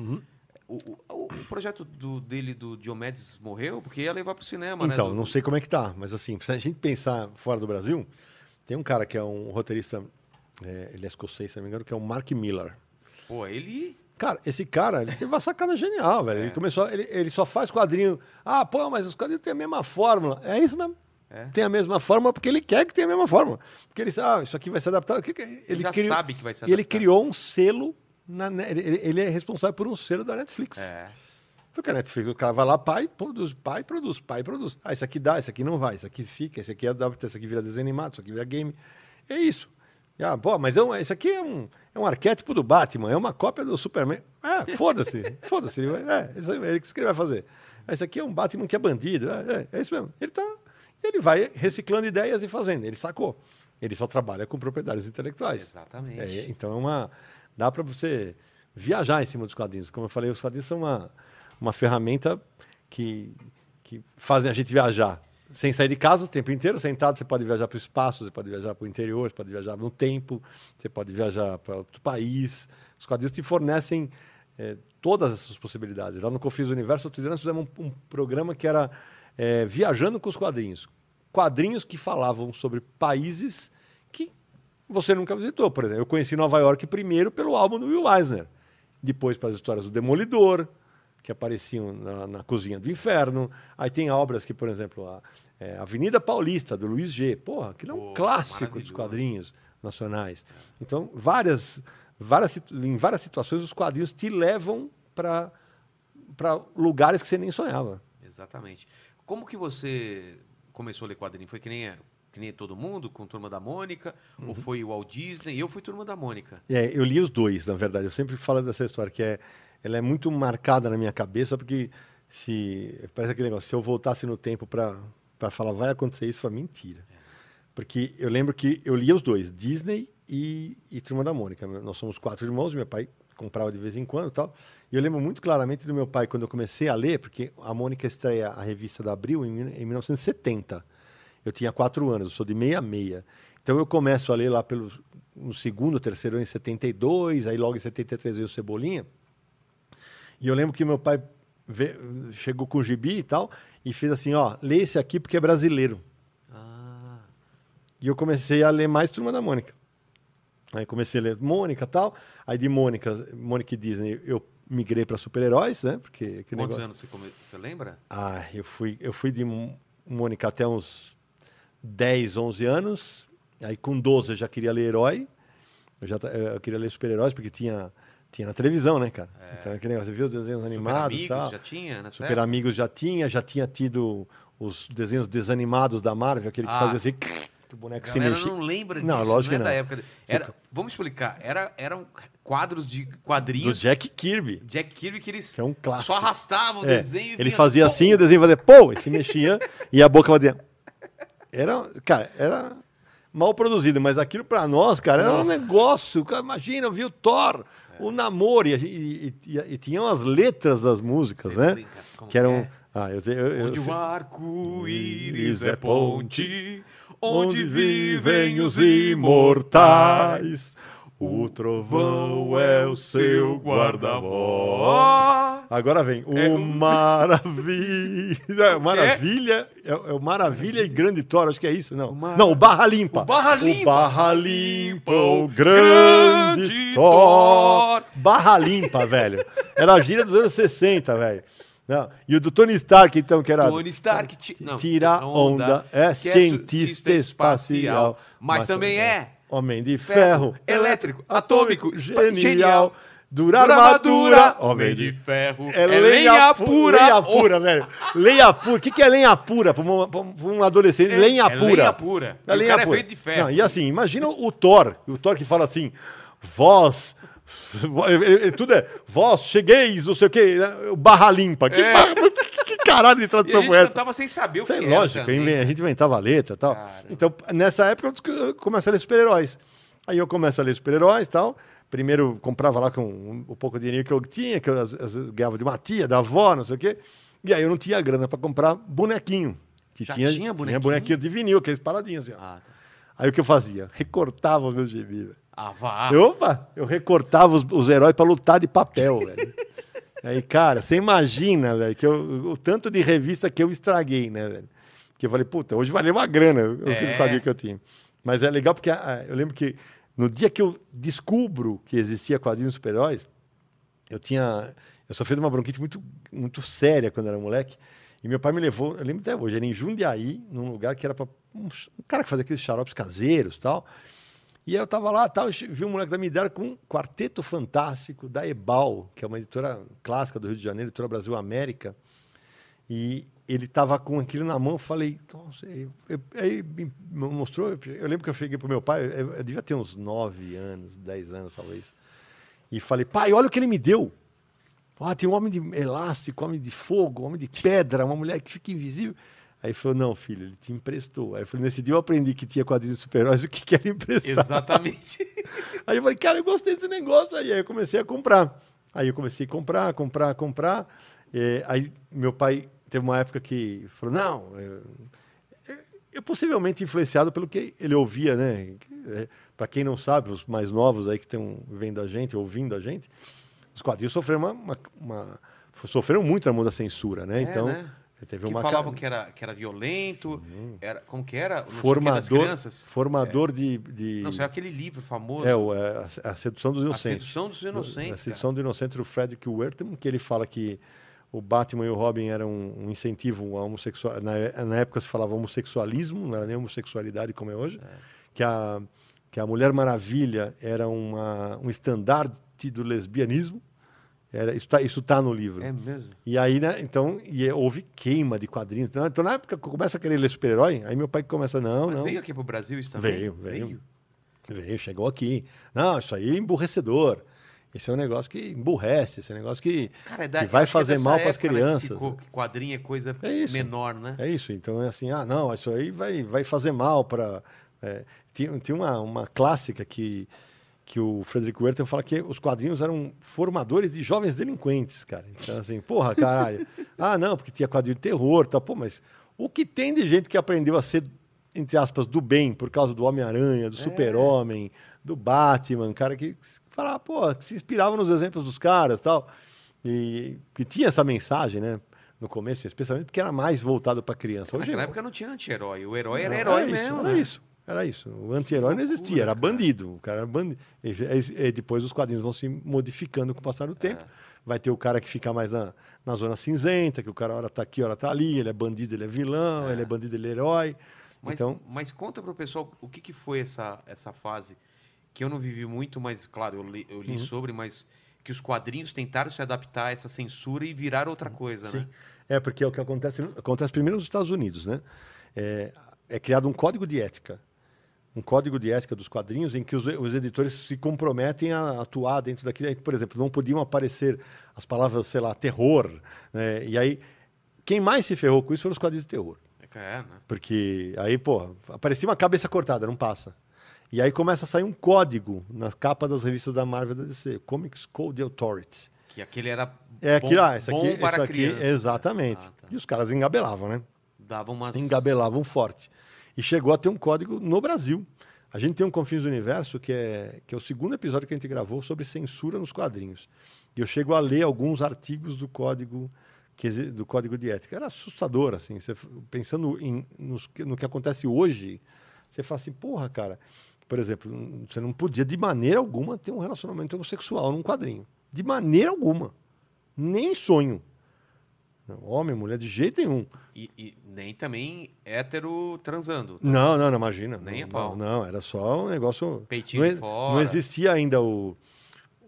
O, o- o projeto do- dele, do Diomedes, morreu porque ia levar pro cinema, né? Então, Do- não sei como é que tá, mas assim, se a gente pensar fora do Brasil, tem um cara que é um roteirista, é, ele é escocês, se não me engano, que é o Mark Miller. Pô, ele. Cara, esse cara, ele teve uma sacada genial, velho. É. Ele começou, ele, ele só faz quadrinho. Ah, pô, mas os quadrinhos têm a mesma fórmula. É isso mesmo. É. Tem a mesma fórmula porque ele quer que tenha a mesma fórmula. Porque ele sabe, ah, isso aqui vai ser adaptado. O é? Ele já criou- sabe que vai ser E ele adaptado. criou um selo. Na, ne- ele, ele é responsável por um selo da Netflix. É. Porque a Netflix, o cara vai lá, pai, produz, pai, produz, pai, produz. Ah, isso aqui dá, isso aqui não vai, isso aqui fica, isso aqui adapta, isso aqui vira desenho animado, isso aqui vira game. É isso. E, Ah, pô, mas é um, isso aqui é um, é um arquétipo do Batman, é uma cópia do Superman. É, foda-se, foda-se. É, isso aí, é isso que ele vai fazer. Ah, Isso aqui é um Batman que é bandido. É, é, é isso mesmo. Ele, tá, ele vai reciclando ideias e fazendo. Ele sacou. Ele só trabalha com propriedades intelectuais. Exatamente. É, então é uma. Dá para você viajar em cima dos quadrinhos. Como eu falei, os quadrinhos são uma, uma ferramenta que, que fazem a gente viajar. Sem sair de casa o tempo inteiro, sentado, você pode viajar para o espaço, você pode viajar para o interior, você pode viajar no tempo, você pode viajar para outro país. Os quadrinhos te fornecem eh, todas essas possibilidades. Lá no Confis Universo, outro dia nós fizemos um, um programa que era eh, Viajando com os Quadrinhos. Quadrinhos que falavam sobre países você nunca visitou. Por exemplo, eu conheci Nova York primeiro pelo álbum do Will Eisner, depois para as histórias do Demolidor, que apareciam na, na Cozinha do Inferno. Aí tem obras que, por exemplo, a é, Avenida Paulista, do Luiz G. Porra, aquilo é um clássico dos quadrinhos nacionais. Então, várias, várias, em várias situações, os quadrinhos te levam para lugares que você nem sonhava. Exatamente. Como que você começou a ler quadrinho? Foi que nem, que nem todo mundo, com Turma da Mônica? Uhum. Ou foi o Walt Disney? Eu fui Turma da Mônica. É, eu li os dois, na verdade. Eu sempre falo dessa história, que é, ela é muito marcada na minha cabeça, porque se parece aquele negócio, se eu voltasse no tempo para falar vai acontecer isso, foi mentira. Porque eu lembro que eu lia os dois, Disney e, e Turma da Mônica. Nós somos quatro irmãos, meu pai comprava de vez em quando e tal. E eu lembro muito claramente do meu pai, quando eu comecei a ler, porque a Mônica estreia a revista da Abril em, em 1970. Eu tinha quatro anos, eu sou de 66. Então eu começo a ler lá pelo no segundo, terceiro em 72, aí logo em 73 veio o Cebolinha. E eu lembro que meu pai ve- chegou com o gibi e tal, e fez assim, ó, lê esse aqui porque é brasileiro. Ah, E eu comecei a ler mais Turma da Mônica. Aí comecei a ler Mônica e tal. Aí de Mônica, Mônica e Disney, eu migrei para super-heróis, né? Porque quantos negócio... anos você, come... você lembra? Ah, eu fui, eu fui de Mônica até uns 10, 11 anos. Aí com 12 eu já queria ler herói. Eu já ta- eu queria ler super-heróis porque tinha, tinha na televisão, né, cara? Então aquele negócio, você viu os desenhos Super animados Amigos tal. já tinha, né? Super Amigos já tinha, já tinha tido os desenhos desanimados da Marvel, aquele que Ah. fazia assim, Que o boneco se mexia. não lembra Não, disso, lógico não é que da não. época. de- Era, vamos explicar. Era, eram quadros de Do quadrinhos Jack Kirby, Jack Kirby que eles que é um clássico. só arrastavam o É, desenho Ele vinha- fazia Pum! assim, o desenho fazia pô, e se mexia, e a boca fazia. Era, cara, era mal produzido, mas aquilo pra nós, cara, era um negócio. Cara, imagina, viu Thor, É. o namoro, e, e, e, e tinham as letras das músicas, Você né? brinca, Que eram. é? Ah, eu, eu, eu Onde o arco-íris Íris é é ponte, onde vivem os imortais. O trovão é o seu guarda-voz. Agora vem o É um- Maravilha. É, Maravilha. É, é o Maravilha e Grande Thor, acho que é isso, não. O Mara- Não, o Barra Limpa. O Barra O Limpa. Barra Limpa, o Grande, Grande. Thor. Barra Limpa, velho. Era a gíria dos anos 60, velho. Não, E o do Tony Stark, então, que era. Tony Stark ti- não, Tira onda, é que cientista espacial, mas também é Homem de ferro, ferro, elétrico, atômico, genial, genial, dura Dura armadura, homem de ferro, é, é lenha pura. Lenha pura, velho. Lenha pura. O que, que é lenha pura para um, um adolescente? É, lenha é pura. lenha pura. É o lenha cara é pura. feito de ferro. Não, e assim, imagina o Thor. O Thor que fala assim, vós... vo- ele- ele- Tudo é, vós chegueis, não sei o quê, né? barra limpa. Que, É. barra- que caralho de a tradução gente foi essa? cantava sem saber o Isso que é era lógico, também. a gente inventava letra e tal. Caramba. Então, nessa época, eu começo a ler super-heróis. Aí eu começo a ler super-heróis e tal. Primeiro comprava lá com um, o pouco dinheiro que eu tinha, que eu vezes ganhava de uma tia, da avó, não sei o quê. E aí eu não tinha grana para comprar bonequinho. Que Já tinha, tinha bonequinho? bonequinho de vinil, aqueles paradinhos assim. Ah, tá. Aí o que eu fazia? Recortava os meus velho. Ah, vá. Eu, Opa! Eu recortava os, os heróis para lutar de papel, velho. Aí, cara, você imagina, velho, que eu- o tanto de revista que eu estraguei, né, velho? Que eu falei, puta, hoje valeu uma grana os É. quadrinhos que eu tinha. Mas é legal porque ah, eu lembro que no dia que eu descubro que existia quadrinhos super-heróis, eu tinha. Eu sofri de uma bronquite muito, muito séria quando era moleque. E meu pai me levou, eu lembro até hoje, era em Jundiaí, num lugar que era para um, um cara que fazia aqueles xaropes caseiros e tal. E eu tava lá, tal, vi um moleque da minha idade com um quarteto fantástico da Ebal, que é uma editora clássica do Rio de Janeiro, editora Brasil América. E ele tava com aquilo na mão, falei, nossa, aí me mostrou, eu lembro que eu cheguei pro meu pai, eu, eu devia ter uns 9 anos, 10 anos talvez. E falei, pai, olha o que ele me deu. Ah, tem um homem de elástico, homem de fogo, homem de pedra, uma mulher que fica invisível. Aí falou, não, filho, ele te emprestou. Aí eu falei, nesse dia eu aprendi que tinha quadrinhos de super-heróis, o que que era emprestar. Exatamente. Aí eu falei, cara, eu gostei desse negócio. Aí, aí eu comecei a comprar. Aí eu comecei a comprar, comprar, comprar. É, aí meu pai teve uma época que falou, não, eu, eu possivelmente influenciado pelo que ele ouvia, né? Para quem não sabe, os mais novos aí que estão vendo a gente, ouvindo a gente, os quadrinhos sofreram uma, uma- uma- sofreram muito na mão da censura, né? É, então né? Teve Que uma falavam ca- que era, que era violento, era, como que era? Formador, crianças. formador de, de Não sei, aquele livro famoso. é, o, é, a, a sedução dos A inocentes. Sedução dos Inocentes. A sedução do inocente do Frederick Wertham, que ele fala que o Batman e o Robin eram um, incentivo à homossexual. Na, na época se falava homossexualismo, não era nem homossexualidade como é hoje. Que, a, que a Mulher Maravilha era uma, um estandarte do lesbianismo. Era, isso está isso tá no livro. É mesmo? E aí, né, então, e é- houve queima de quadrinhos. Então, então, na época que eu começo a querer ler super-herói, aí meu pai começa, não, Mas não. veio aqui pro Brasil isso também? Veio, veio. Veio, chegou aqui. Não, isso aí é emburrecedor. Esse é um negócio que emburrece, esse é um negócio que, Cara, é da, que vai é fazer mal para as né, crianças. ficou que quadrinho é coisa É isso. menor, né? É isso. Então é assim, ah, não, isso aí vai, vai fazer mal para. tinha tinha uma, uma clássica que, que o Frederick Wertham fala que os quadrinhos eram formadores de jovens delinquentes, cara. Então, assim, porra, caralho. ah, não, porque tinha quadrinho de terror, tá, pô, mas o que tem de gente que aprendeu a ser, entre aspas, do bem por causa do Homem-Aranha, do Super-Homem, do Batman, cara que fala, pô, que se inspirava nos exemplos dos caras tal. E que tinha essa mensagem, né? No começo, especialmente porque era mais voltado para criança. Hoje Naquela época não tinha anti-herói. O herói era herói isso, mesmo, Era né? isso. Era isso. O anti-herói não existia, era bandido. O cara era bandido. E, e- e depois os quadrinhos vão se modificando com o passar do tempo. É. Vai ter o cara que fica mais na, na zona cinzenta, que o cara hora tá aqui, hora tá ali, ele é bandido, ele é vilão, É. ele é bandido, ele é herói. Mas, então, mas conta pro pessoal o que, que foi essa, essa fase que eu não vivi muito, mas claro, eu li, eu li Uhum. sobre, mas que os quadrinhos tentaram se adaptar a essa censura e virar outra coisa, Sim. né? é porque é o que acontece, acontece primeiro nos Estados Unidos, né? É, é criado um código de ética. Um código de ética dos quadrinhos em que os, os editores se comprometem a atuar dentro daquilo. Por exemplo, não podiam aparecer as palavras, sei lá, terror. Né? E aí, quem mais se ferrou com isso foram os quadrinhos de terror. É, né? Porque aí, pô, aparecia uma cabeça cortada, não passa. E aí começa a sair um código na capa das revistas da Marvel da DC, Comics Code Authority. Que aquele era É bom, aquilo, ah, esse bom aqui, para isso aqui, exatamente. Ah, tá. E os caras engabelavam, né? Dava umas... engabelavam forte. E chegou a ter um código no Brasil. A gente tem um Confins do Universo, que é, que é o segundo episódio que a gente gravou sobre censura nos quadrinhos. E eu chego a ler alguns artigos do código, que, do código de ética. Era assustador, assim. Você, pensando em, nos no que acontece hoje, você fala assim, porra, cara, por exemplo, n- você não podia de maneira alguma ter um relacionamento homossexual num quadrinho. De maneira alguma. Nem sonho. Homem, mulher, de jeito nenhum. E, e nem também hétero transando. Não, não, não, imagina. Nem não, a pau. Não, não, era só um negócio. Peitinho não, fora. não existia ainda o,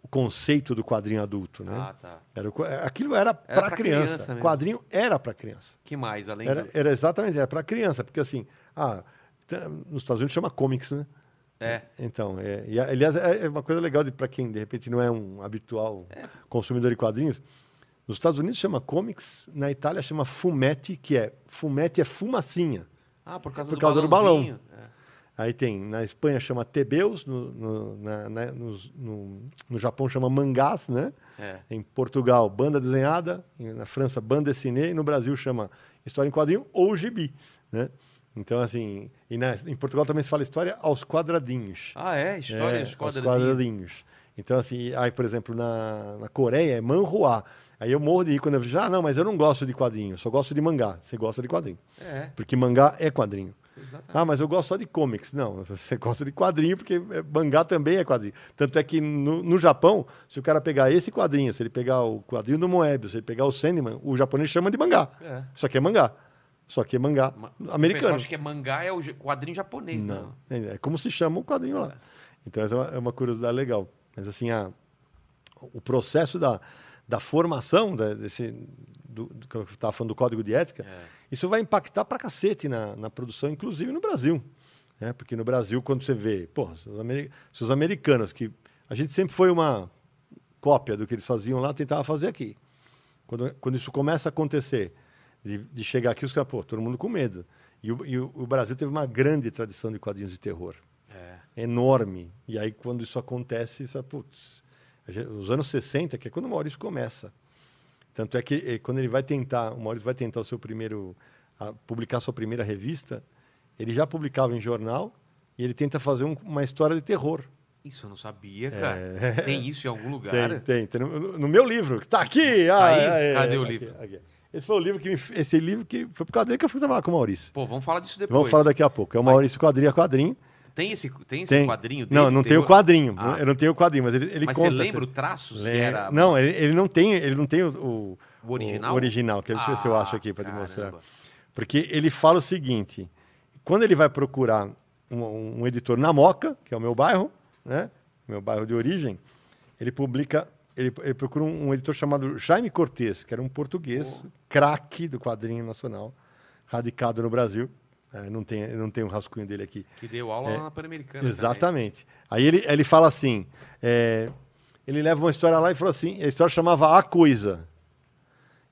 o conceito do quadrinho adulto, né? Ah, tá. Era aquilo era Era para criança. criança quadrinho era para criança. que mais, além Era, do... era exatamente, era para criança, porque assim, ah, tá- nos Estados Unidos chama comics, né? É, Então, é, e, aliás, é é uma coisa legal para quem de repente não é um habitual consumidor de quadrinhos. Nos Estados Unidos chama comics, na Itália chama fumetti, que é fumetti é fumacinha. Ah, por causa, Por do, causa do balão. É. Aí tem, na Espanha chama tebeus, no, no, na- na- nos- no, no Japão chama mangás, né? É. Em Portugal, banda desenhada, na França, banda dessinée, e no Brasil chama história em quadrinho ou gibi, né? Então, assim, e na- em Portugal também se fala história aos quadradinhos. Ah, é? História É, aos quadradinhos. quadradinhos. Então, assim, aí, por exemplo, na, na Coreia é manhua. Aí eu morro de rir quando eu vejo, ah, não, mas eu não gosto de quadrinho, eu só gosto de mangá. Você gosta de quadrinho. É, Porque mangá é quadrinho. exatamente. Ah, mas eu gosto só de comics. Não, você gosta de quadrinho, porque é, mangá também é quadrinho. Tanto é que no, no Japão, se o cara pegar esse quadrinho, se ele pegar o quadrinho do Moebius, se ele pegar o Sandman, o japonês chama de mangá. É. Só que é mangá. Só que é mangá Ma- americano. acha que é mangá é o quadrinho japonês, não. Não. É é como se chama o quadrinho lá. Então, essa é uma, é uma curiosidade legal. Mas, assim, a, o processo da, da formação da- desse, do, do que eu estava falando do código de ética, É. isso vai impactar pra cacete na, na produção, inclusive no Brasil. Né? Porque no Brasil, quando você vê, pô, os, se os americanos, que a gente sempre foi uma cópia do que eles faziam lá, tentava fazer aqui. Quando, quando isso começa a acontecer, de, de chegar aqui, os caras, pô, todo mundo com medo. E o, e o- o Brasil teve uma grande tradição de quadrinhos de terror É. enorme. E aí, quando isso acontece, isso é, putz, os anos 60, que é quando o Maurício começa. Tanto é que eh, quando ele vai tentar, o Maurício vai tentar o seu primeiro, a publicar a sua primeira revista, ele já publicava em jornal e ele tenta fazer um- uma história de terror. Isso eu não sabia, cara. É. Tem isso em algum lugar? Tem, tem, tem. No, no meu livro, que tá aqui. Tá ah, aí? é, é, Cadê o aqui, livro? aqui. Esse foi o livro que me, esse livro que foi por causa dele que eu fui trabalhar com o Maurício. Pô, vamos falar disso depois. Vamos falar daqui a pouco. É o Maurício quadrinho a quadrinho. Tem esse, tem esse Tem. quadrinho dele? Não, não tem o quadrinho. Ah. Eu não tenho o quadrinho, mas ele, ele Mas conta. você lembra o assim. traço? Se Lembra. era Não, ele, ele não tem, ele não tem o, o, o original? o original, que deixa eu ver se eu Ah, acho aqui para te mostrar. caramba. Porque ele fala o seguinte: quando ele vai procurar um, um editor na Moca, que é o meu bairro, né? Meu bairro de origem, ele publica, ele, ele procura um, um editor chamado Jaime Cortez, que era um português, craque do quadrinho nacional, radicado no Brasil. É, não tem, não tem o rascunho dele aqui. Que deu aula É, lá na Pan-Americana. também. Exatamente. Aí ele, ele fala assim: é, ele leva uma história lá e fala assim: a história chamava A Coisa.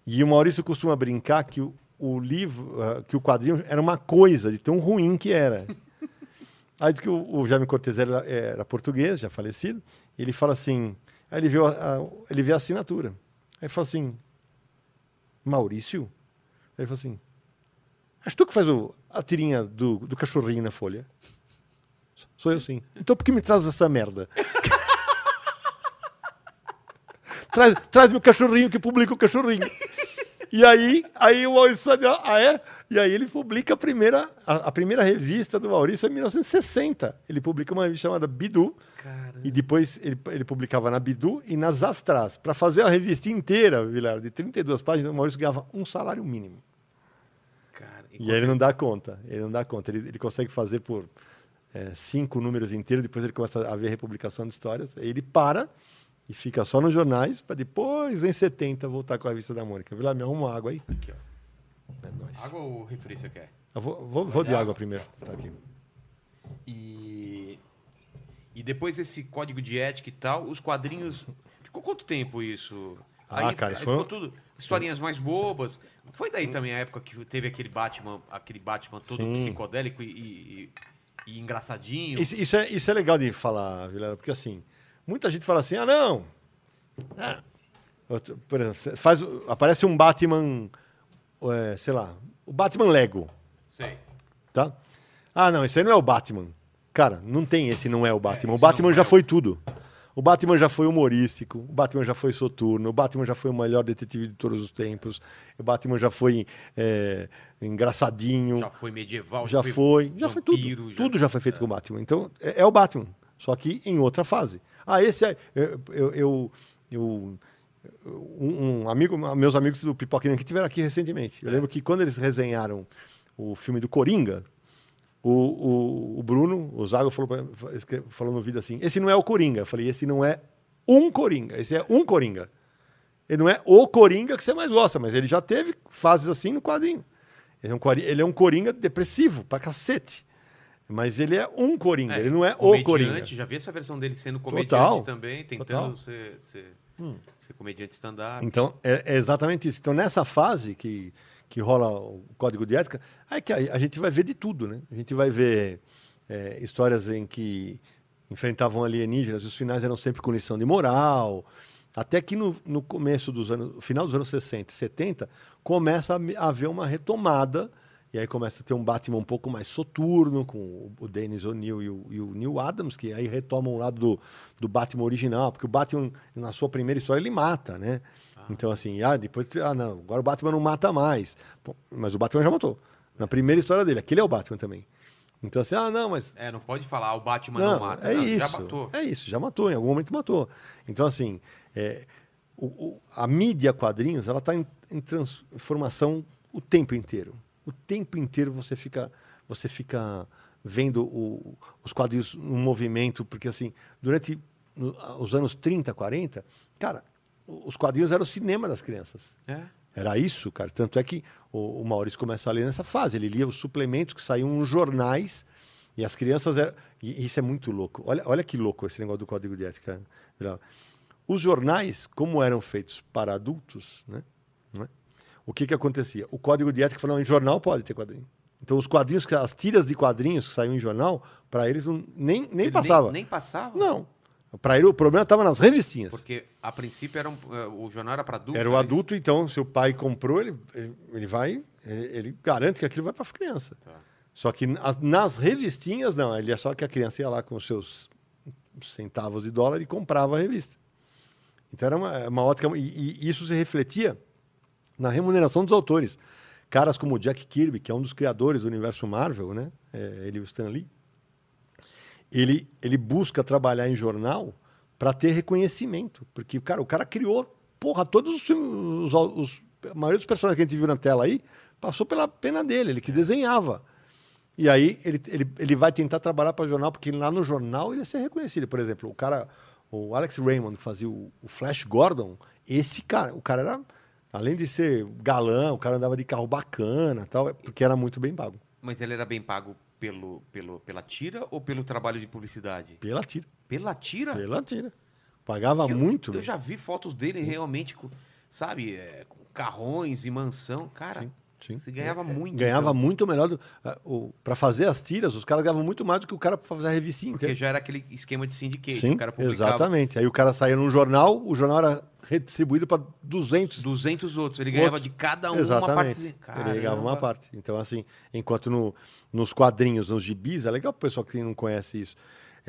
E o Maurício costuma brincar que o, o livro, ah, que o quadrinho era uma coisa, de tão ruim que era. Aí diz que o, o Jaime Cortez era, era português, já falecido, e ele fala assim: aí ele vê, a, a- ele vê a assinatura. Aí ele fala assim: Maurício? Aí ele fala assim: És tu que faz o, a tirinha do, do cachorrinho na folha? Sou eu sim. Então por que me traz essa merda? traz, traz-me o cachorrinho que publica o cachorrinho. E aí, aí o Maurício ah, é? E aí ele publica a primeira, a, a primeira revista do Maurício em 1960. Ele publica uma revista chamada Bidu, Cara, e depois ele, ele publicava na Bidu e nas Astras. Para fazer a revista inteira, Vilar, de 32 páginas, o Maurício ganhava um salário mínimo. Cara. E aí ele não dá conta. Ele não dá conta. Ele, ele consegue fazer por é, cinco números inteiros, depois ele começa a ver republicação de histórias. Aí ele para e fica só nos jornais, para depois, em 70, voltar com a revista da Mônica. Vila, me arruma uma água aí. Aqui, ó. É nóis. Água ou refri você quer? Eu vou, vou, vou de de água, água? primeiro. Tá aqui. E. E depois desse código de ética e tal, os quadrinhos. Ficou quanto tempo isso? Ah, cara, aí foi ficou tudo. Historinhas mais bobas. Foi daí também a época que teve aquele Batman, aquele Batman todo Sim. psicodélico e, e- e engraçadinho. Isso, isso é, isso é legal de falar, Vilela, porque assim, muita gente fala assim, ah, não. Ah, por exemplo, faz, o- aparece um Batman, é, sei lá, o Batman Lego, Sei. tá? Ah, não, esse aí não é o Batman. Cara, não tem esse não é o Batman. o esse Batman não já é o- foi tudo. O Batman já foi humorístico, o Batman já foi soturno, o Batman já foi o melhor detetive de todos os tempos, o Batman já foi é, engraçadinho, Já foi medieval, já foi, já foi tudo. já- Tudo já foi feito com o Batman. Então, é, é o Batman, só que em outra fase. Ah, esse é. Eu. eu, eu- eu- um, um amigo, meus amigos do Pipoquinha que tiveram aqui recentemente. Eu lembro que quando eles resenharam o filme do Coringa, o, o, o Bruno, o Zago, falou, pra- falou no vídeo assim: esse não é o Coringa. Eu falei: esse não é um Coringa, esse é um Coringa. Ele não é o Coringa que você mais gosta, mas ele já teve fases assim no quadrinho. Ele é um, ele é um Coringa depressivo, pra cacete. Mas ele é um Coringa, É, ele não é o Coringa. Já vi essa versão dele sendo comediante Total. também, tentando Total. Hum. ser, ser, ser comediante stand-up. Então, é, é exatamente isso. Então, nessa fase que, que rola o código de ética, aí que a, gente vai ver de tudo, né? A gente vai ver é, histórias em que enfrentavam alienígenas, os finais eram sempre com lição de moral. Até que no, no começo dos anos, final dos anos 60 e 70, começa a haver uma retomada, e aí começa a ter um Batman um pouco mais soturno, com o Dennis O'Neill e o, e o Neil Adams, que aí retomam o lado do, do Batman original, porque o Batman, na sua primeira história, ele mata, né? Então, assim, ah, depois, ah, não, agora o Batman não mata mais. Pô, mas o Batman já matou. Na primeira história dele, aquele é o Batman também. Então, assim, ah, não, mas É, não pode falar, o Batman não, não, mata. é Não, isso. Já matou. É isso, já matou, em algum momento matou. Então, assim, é, o- o- a mídia quadrinhos, ela está em, em transformação o tempo inteiro. O tempo inteiro você fica, você fica vendo o- os quadrinhos no movimento, porque, assim, durante os anos 30, 40, cara, os quadrinhos eram o cinema das crianças. É. Era isso, cara. Tanto é que o, o Maurício começa a ler nessa fase. Ele lia os suplementos que saíam nos jornais e as crianças. Eram... E isso é muito louco. Olha, olha que louco esse negócio do código de ética. Os jornais, como eram feitos para adultos, né? é? o que, que acontecia? O código de ética falou: não, em jornal pode ter quadrinho. Então, os quadrinhos, as tiras de quadrinhos que saíam em jornal, para eles não, nem, nem Ele passava. Nem, passava? Não. Para ele, o problema estava nas revistinhas. Porque a princípio era um- eh, o jornal era para adulto. Era o né? adulto, então, se o pai comprou, ele, ele, vai, ele, ele garante que aquilo vai para a criança. Tá. Só que nas, nas revistinhas, não. Ele é só que a criança ia lá com seus centavos de dólar e comprava a revista. Então era uma, uma ótica. E, e isso se refletia na remuneração dos autores. Caras como o Jack Kirby, que é um dos criadores do universo Marvel, né? É, ele e o Stan Lee. Ele, ele busca trabalhar em jornal para ter reconhecimento. Porque, cara, o cara criou, porra, todos os os, os, a maioria dos personagens que a gente viu na tela aí, passou pela pena dele, ele que desenhava. E aí ele, ele, ele vai tentar trabalhar para jornal, porque lá no jornal ele ia ser reconhecido. Por exemplo, o cara, o Alex Raymond, que fazia o, o Flash Gordon, esse cara, o cara era, além de ser galã, o cara andava de carro bacana tal, porque era muito bem pago. Mas ele era bem pago pelo, pelo, pela tira ou pelo trabalho de publicidade? Pela tira. Pela tira? Pela tira. Pagava Eu- muito. Eu já vi fotos dele realmente, com, sabe, é, com carrões e mansão. Cara, Sim, sim. você ganhava muito. Ganhava então, muito melhor. Para fazer as tiras, os caras ganhavam muito mais do que o cara para fazer a revistinha Porque inteira. já era aquele esquema de syndicate. Sim, exatamente. Aí o cara saía num jornal, o jornal era redistribuído para 200 200 outros. Ele ganhava de cada um uma Exatamente. partezinha. Ele ganhava uma Caramba. parte. Então, assim, enquanto no- nos quadrinhos, nos gibis, é legal o pessoal que não conhece isso.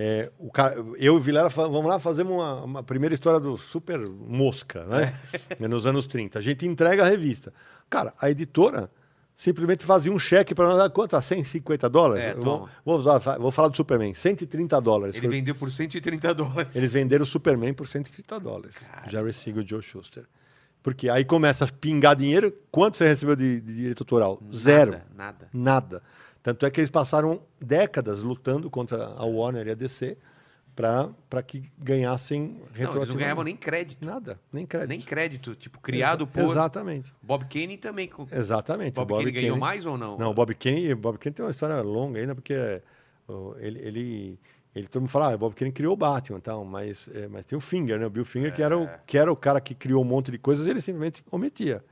É, o eu e o Vilela, vamos lá, fazemos uma, uma primeira história do Super Mosca, né? É. Nos anos 30. A gente entrega a revista. Cara, a editora simplesmente fazia um cheque para nós, ah, quanto? Ah, 150 dólares? É, vou, vou, vou falar do Superman, 130 dólares. Ele Foi- vendeu por 130 dólares. eles venderam o Superman por 130 dólares. Jerry Siegel e Joe Schuster. Porque aí começa a pingar dinheiro. Quanto você recebeu de, de direito autoral? Nada, Zero. Nada. Nada. Tanto é que eles passaram décadas lutando contra a Warner e a DC para que ganhassem Não, eles não retroativamente. ganhavam nem crédito. Nada, nem crédito. Nem crédito. Tipo, criado Exa- por. Exatamente. Bob Kane também. Exatamente. Bob, o Kane ganhou Kane- mais ou não? Não, Bob Kane, Bob Kane tem uma história longa ainda, porque ele, ele, ele todo mundo fala, ah, é porque ele criou o Batman e tal, mas, é, mas tem o Finger, né? O Bill Finger, que, era o, É. que era o cara que criou um monte de coisas, ele simplesmente omitia.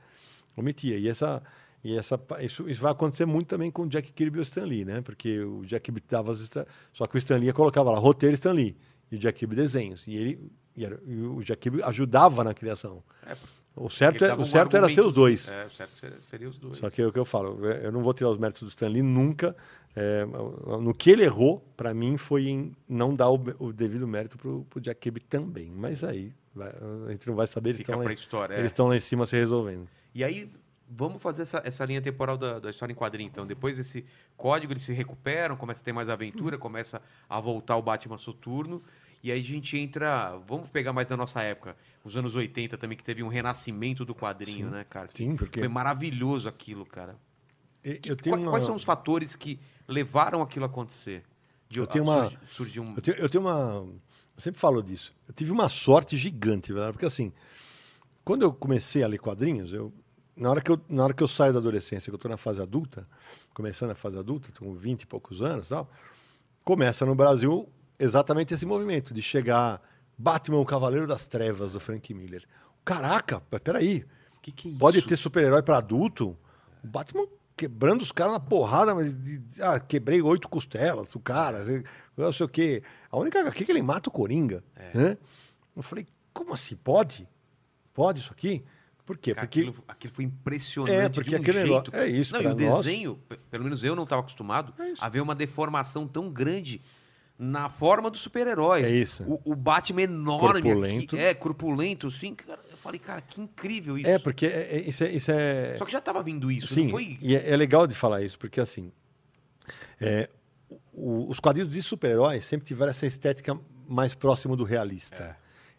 Omitia. E essa. E essa, isso, isso vai acontecer muito também com o Jack Kirby e o Stan Lee, né? Porque o Jack Kirby dava as Só que o Stan Lee colocava lá roteiro Stan Lee e o Jack Kirby desenhos. E, ele, e, era- e o Jack Kirby ajudava na criação. É, O certo, é, o certo era ser os dois. É, o certo seria, seria os dois. Só que é o que eu falo, é, eu não vou tirar os méritos do Stan Lee nunca. É, no que ele errou, para mim, foi em não dar o, o devido mérito pro, pro Jack Kirby também. Mas aí, a gente não vai saber, eles estão lá, é. eles estão lá em cima se resolvendo. E aí, vamos fazer essa, essa linha temporal da, da história em quadrinho. Então, depois desse código, eles se recuperam, começa a ter mais aventura, começa a voltar o Batman Soturno. E aí a gente entra. Vamos pegar mais da nossa época, os anos 80 também, que teve um renascimento do quadrinho, né, cara? Sim, porque Foi maravilhoso aquilo, cara. eu tenho qua- uma, Quais são os fatores que levaram aquilo a acontecer? De, Eu tenho uma- surgi- surgir um. Eu tenho, eu tenho uma. Eu sempre falo disso. Eu tive uma sorte gigante, velho, porque assim, quando eu comecei a ler quadrinhos, eu, na, hora que eu, na hora que eu saio da adolescência, que eu estou na fase adulta, começando a fase adulta, com 20 e poucos anos tal, começa no Brasil exatamente esse movimento de chegar Batman, o Cavaleiro das Trevas, do Frank Miller. Caraca, peraí, Que que é Pode ter super-herói para adulto? O Batman quebrando os caras na porrada, mas de- ah, quebrei oito costelas, o cara, não sei o quê. A única HQ que ele mata o Coringa. É. Né? Eu falei, como assim? Pode? Pode isso aqui? Por quê? Cara, Porque Aquilo, aquilo foi impressionante. É, porque de um aquele jeito. é isso, Não, e o nós- desenho, pe- pelo menos eu não estava acostumado É a ver uma deformação tão grande na forma dos super-heróis. É isso. O, o Batman enorme Corpulento. aqui. É, corpulento, sim. Eu falei, cara, que incrível isso. é, porque é- é- isso é. Isso é Só que já tava vindo isso, Sim, não foi? e é, é legal de falar isso, porque assim, é, o- os quadrinhos de super-heróis sempre tiveram essa estética mais próxima do realista.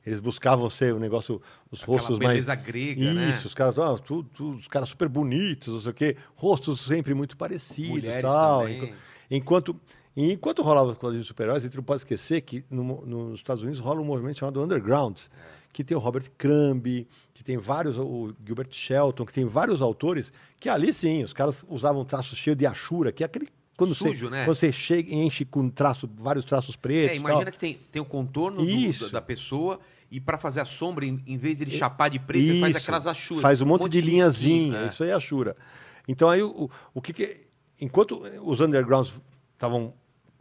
Eles buscavam ser o negócio, os É. Aquela rostos mais beleza grega, né? Isso, os caras, ah, tu- tu- os caras super bonitos, não sei o quê, rostos sempre muito parecidos, Mulheres tal. também. Enquanto, enquanto rolava os quadrinhos de super-heróis, a gente não pode esquecer que no nos Estados Unidos rola um movimento chamado Underground, que tem o Robert Crumb, que tem vários, o Gilbert Shelton, que tem vários autores, que ali sim, os caras usavam traço cheio de achura, que é aquele quando Sujo, você, né? Quando você chega, enche com traço, vários traços pretos. É, e imagina que tem, tem o contorno do- da pessoa e pra fazer a sombra, em, vez de ele chapar de preto, ele faz Isso. aquelas achuras. Faz um monte, de risquinho, linhazinha, é. isso aí é Ashura. Então aí o, o, que, que enquanto os undergrounds estavam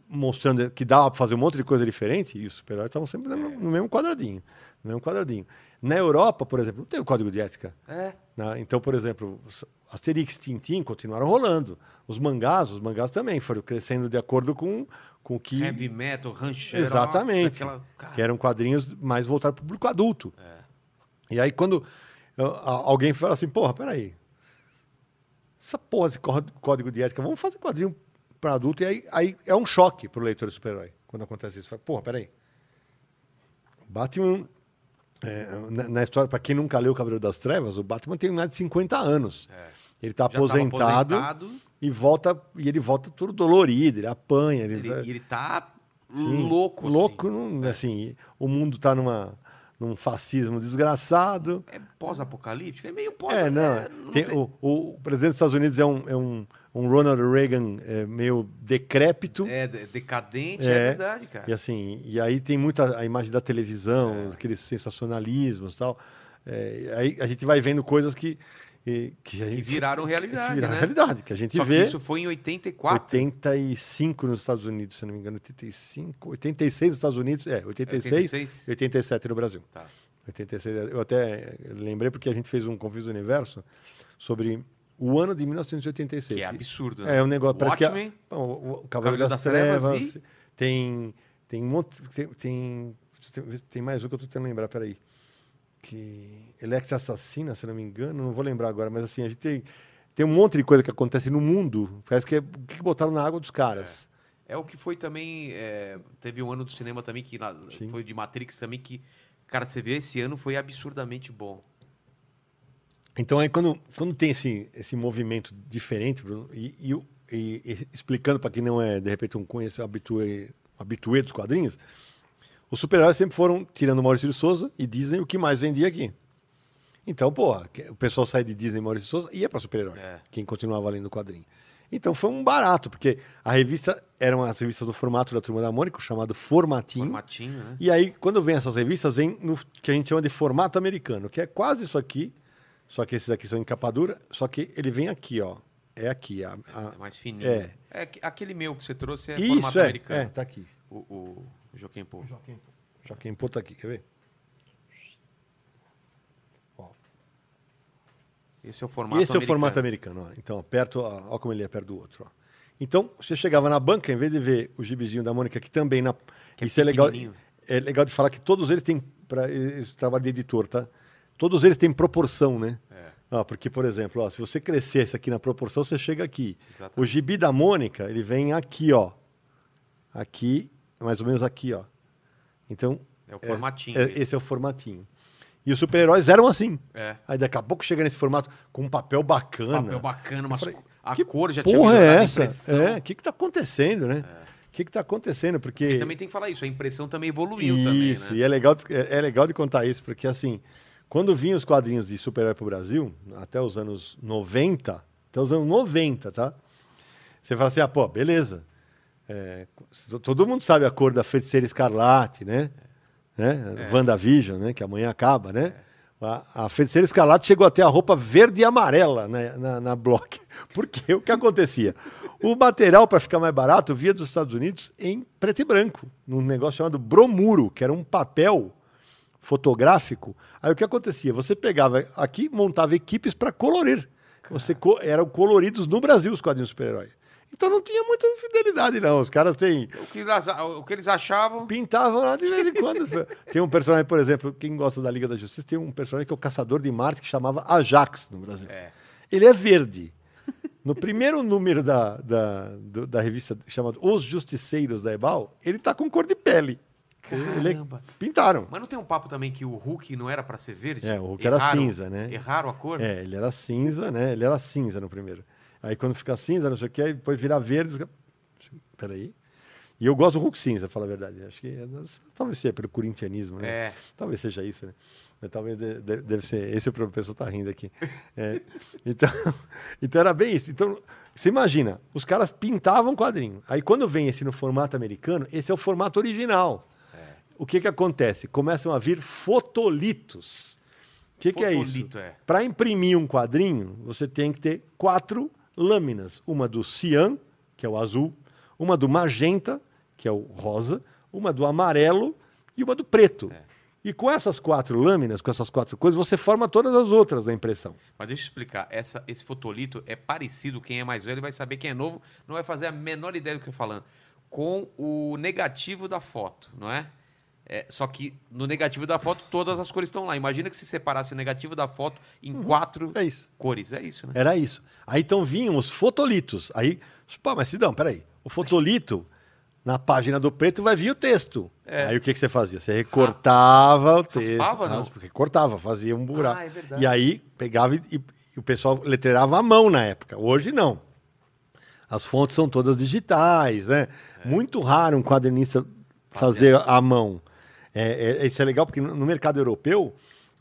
mostrando que dava para fazer um monte de coisa diferente, e os super-heróis estavam sempre no, no mesmo quadradinho, no mesmo quadradinho. Na Europa, por exemplo, não tem o código de ética. É. né? Então, por exemplo, Asterix, Tintin continuaram rolando. Os mangás, os mangás também foram crescendo de acordo com com o que Heavy metal, rancheiro. Exatamente. Aquela... Que eram quadrinhos mais voltados para o público adulto. É. E aí, quando uh, a- alguém fala assim, porra, peraí, essa porra, esse có- código de ética, vamos fazer quadrinho para adulto, e aí, aí é um choque para o leitor super-herói, quando acontece isso. Fala, porra, peraí. Batman, é, na, na história, para quem nunca leu O Cavaleiro das Trevas, o Batman tem mais de 50 anos. É. Ele está aposentado, aposentado e volta, e ele volta todo dolorido, ele apanha, ele, ele, e ele tá Sim, louco. assim. Louco, não, assim, o mundo está numa, num fascismo desgraçado. É pós-apocalíptico? É meio pós É, não. é, não tem- tem- o, o presidente dos Estados Unidos é um, é um, um Ronald Reagan é, meio decrépito. É de- decadente, é, É. verdade, cara. E assim, e aí tem muita a imagem da televisão, É. aqueles sensacionalismos e tal. É, aí a gente vai vendo coisas que, que, a Que gente, viraram realidade, viraram né? realidade, que a gente Só que vê isso foi em 84. 85 nos Estados Unidos, se não me engano, 85, 86 nos Estados Unidos, é, 86, 86? 87 no Brasil. Tá. 86, eu até lembrei porque a gente fez um Confis do Universo sobre o ano de 1986. Que é absurdo, né? É um negócio. Parece que a- Bom, o, o Cavaleiro das, das Trevas e- tem, tem um monte. Tem, tem, tem, mais um que eu tô tentando lembrar, peraí. Que. Electra Assassina, se não me engano, não vou lembrar agora, mas assim, a gente tem, tem um monte de coisa que acontece no mundo. Parece que é o que botaram na água dos caras. É o que foi também. é, teve um ano do cinema também que na- foi de Matrix também que. Cara, você vê esse ano foi absurdamente bom. Então aí quando, quando tem esse, esse movimento diferente, Bruno, e, e o- e- e explicando para quem não é, de repente, um conhecedor habituê, habituê dos quadrinhos, os super-heróis sempre foram, tirando Maurício de Souza e Disney, o que mais vendia aqui. Então, pô, o pessoal sai de Disney e Maurício de Souza e ia para super-herói, É. quem continuava lendo o quadrinho. Então foi um barato, porque a revista eram as revistas do formato da Turma da Mônica, chamado Formatinho. Formatinho, né? E aí, quando vem essas revistas, vem no que a gente chama de formato americano, que é quase isso aqui, só que esses aqui são em capa dura, só que ele vem aqui, ó. É aqui. A, a- É mais fininho. É. É. que- aquele meu que você trouxe é Isso, formato é, americano. é, tá aqui. O, o Joaquim Pô. Joaquim, Joaquim Pô tá aqui, quer ver? Ó. Esse é o formato Esse é o americano. formato americano, ó. Então, ó, perto, ó, ó como ele é perto do outro, ó. Então, você chegava na banca, em vez de ver o gibizinho da Mônica, que também na. Que é isso é legal. pequenininho. É legal de falar que todos eles têm. Pra, esse trabalho de editor, tá? Todos eles têm proporção, né? É, Ó, porque, por exemplo, ó, se você crescesse aqui na proporção, você chega aqui. O exatamente. gibi da Mônica, ele vem aqui, ó. Aqui, mais ou menos aqui, ó. Então, É o formatinho. é- esse. esse é o formatinho. E os super-heróis eram assim. É. Aí daqui a pouco chega nesse formato com um papel bacana. Papel bacana, mas a que cor já tinha Porra, é melhorado a essa? É, o que que tá acontecendo, né? O que que tá acontecendo? Porque... E também tem que falar isso, a impressão também evoluiu também, Isso, né? e é legal, é, é legal de contar isso, porque assim, quando vinham os quadrinhos de super-herói pro Brasil, até os anos 90, até os anos 90, tá? Você fala assim, ah, pô, beleza. É, todo mundo sabe a cor da feiticeira escarlate, né? né? É. WandaVision, né? Que amanhã acaba, né? A, a feiticeira escarlate chegou até a roupa verde e amarela né, na, na Block. Porque o que acontecia? O material, para ficar mais barato, via dos Estados Unidos em preto e branco, num negócio chamado bromuro, que era um papel fotográfico. Aí o que acontecia? Você pegava aqui, montava equipes para colorir. Você co- eram coloridos no Brasil os quadrinhos super-herói. Então não tinha muita fidelidade, não. Os caras têm. O que, eles, o que eles achavam. Pintavam lá de vez em quando. tem um personagem, por exemplo, quem gosta da Liga da Justiça, tem um personagem que é o Caçador de Marte, que chamava Ajax no Brasil. É. Ele é verde. No primeiro número da, da, do- da revista chamado Os Justiceiros da Ebal, ele tá com cor de pele. Ele é- pintaram. Mas não tem um papo também que o Hulk não era pra ser verde? É, o Hulk era Erraram- cinza, né? Erraram a cor? É, ele era cinza, né? Ele era cinza no primeiro. Aí quando fica cinza, não sei o que, aí depois vira verde. Peraí. E eu gosto do Hulk cinza, pra falar a verdade. Acho que é- talvez seja pelo corintianismo, né? É. Talvez seja isso, né? Mas talvez de- de- deve ser. Esse é o problema, o pessoal tá rindo aqui. É, então, então era bem isso. Então, você imagina, os caras pintavam quadrinho. Aí quando vem esse no formato americano, esse é o formato original. O que que acontece? Começam a vir fotolitos. O que, que é isso? É. Para imprimir um quadrinho, você tem que ter quatro lâminas. Uma do cian, que é o azul, uma do magenta, que é o rosa, uma do amarelo e uma do preto. É. E com essas quatro lâminas, com essas quatro coisas, você forma todas as outras da impressão. Mas deixa eu explicar. Essa, esse fotolito é parecido, quem é mais velho vai saber, quem é novo não vai fazer a menor ideia do que eu tô falando. Com o negativo da foto, não é? É, só que no negativo da foto todas as cores estão lá. Imagina que se separasse o negativo da foto em quatro É cores. É isso, né? Era isso. Aí então vinham os fotolitos. Aí, pô, mas Sidão, peraí. O fotolito, na página do preto, vai vir o texto. É. Aí o que, que você fazia? Você recortava o texto. Raspava, não? Porque cortava, fazia um buraco. Ah, é verdade. E aí pegava e, e- o pessoal letreirava à mão na época. Hoje não. As fontes são todas digitais, né? É. Muito raro um quadrinista fazer à mão. É, é- isso é legal porque no mercado europeu,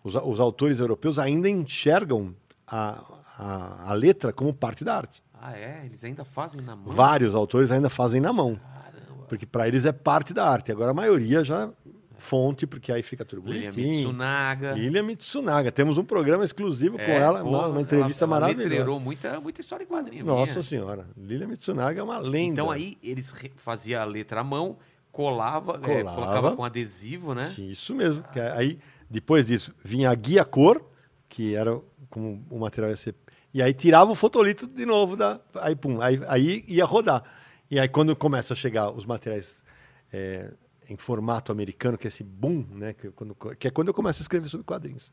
os, os autores europeus ainda enxergam a, a, a letra como parte da arte. Ah, é? Eles ainda fazem na mão? Vários autores ainda fazem na mão, Caramba. porque para eles é parte da arte. Agora a maioria já fonte, porque aí fica tudo Lilian bonitinho. Mitsunaga. Lilian Mitsunaga. Temos um programa exclusivo com É, ela, pô, uma, uma entrevista ela, ela maravilhosa. letreirou muita, muita história em quadrinho. Nossa minha. senhora, Lilian Mitsunaga é uma lenda. Então aí eles faziam a letra à mão, colava, é, Colava. colocava com adesivo, né? Sim, isso mesmo. Que aí, depois disso, vinha a guia cor, que era como o material ia ser. E aí tirava o fotolito de novo, da, aí, pum, aí, aí ia rodar. E aí, quando começa a chegar os materiais é, em formato americano, que é esse boom, né? Que, quando, que é quando eu começo a escrever sobre quadrinhos.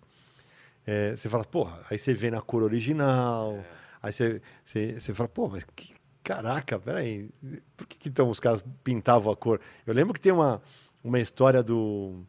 É, você fala, porra, aí você vê na cor original, aí você, você, você fala, pô, mas que caraca, peraí, por que, que então os caras pintavam a cor? Eu lembro que tem uma, uma história do,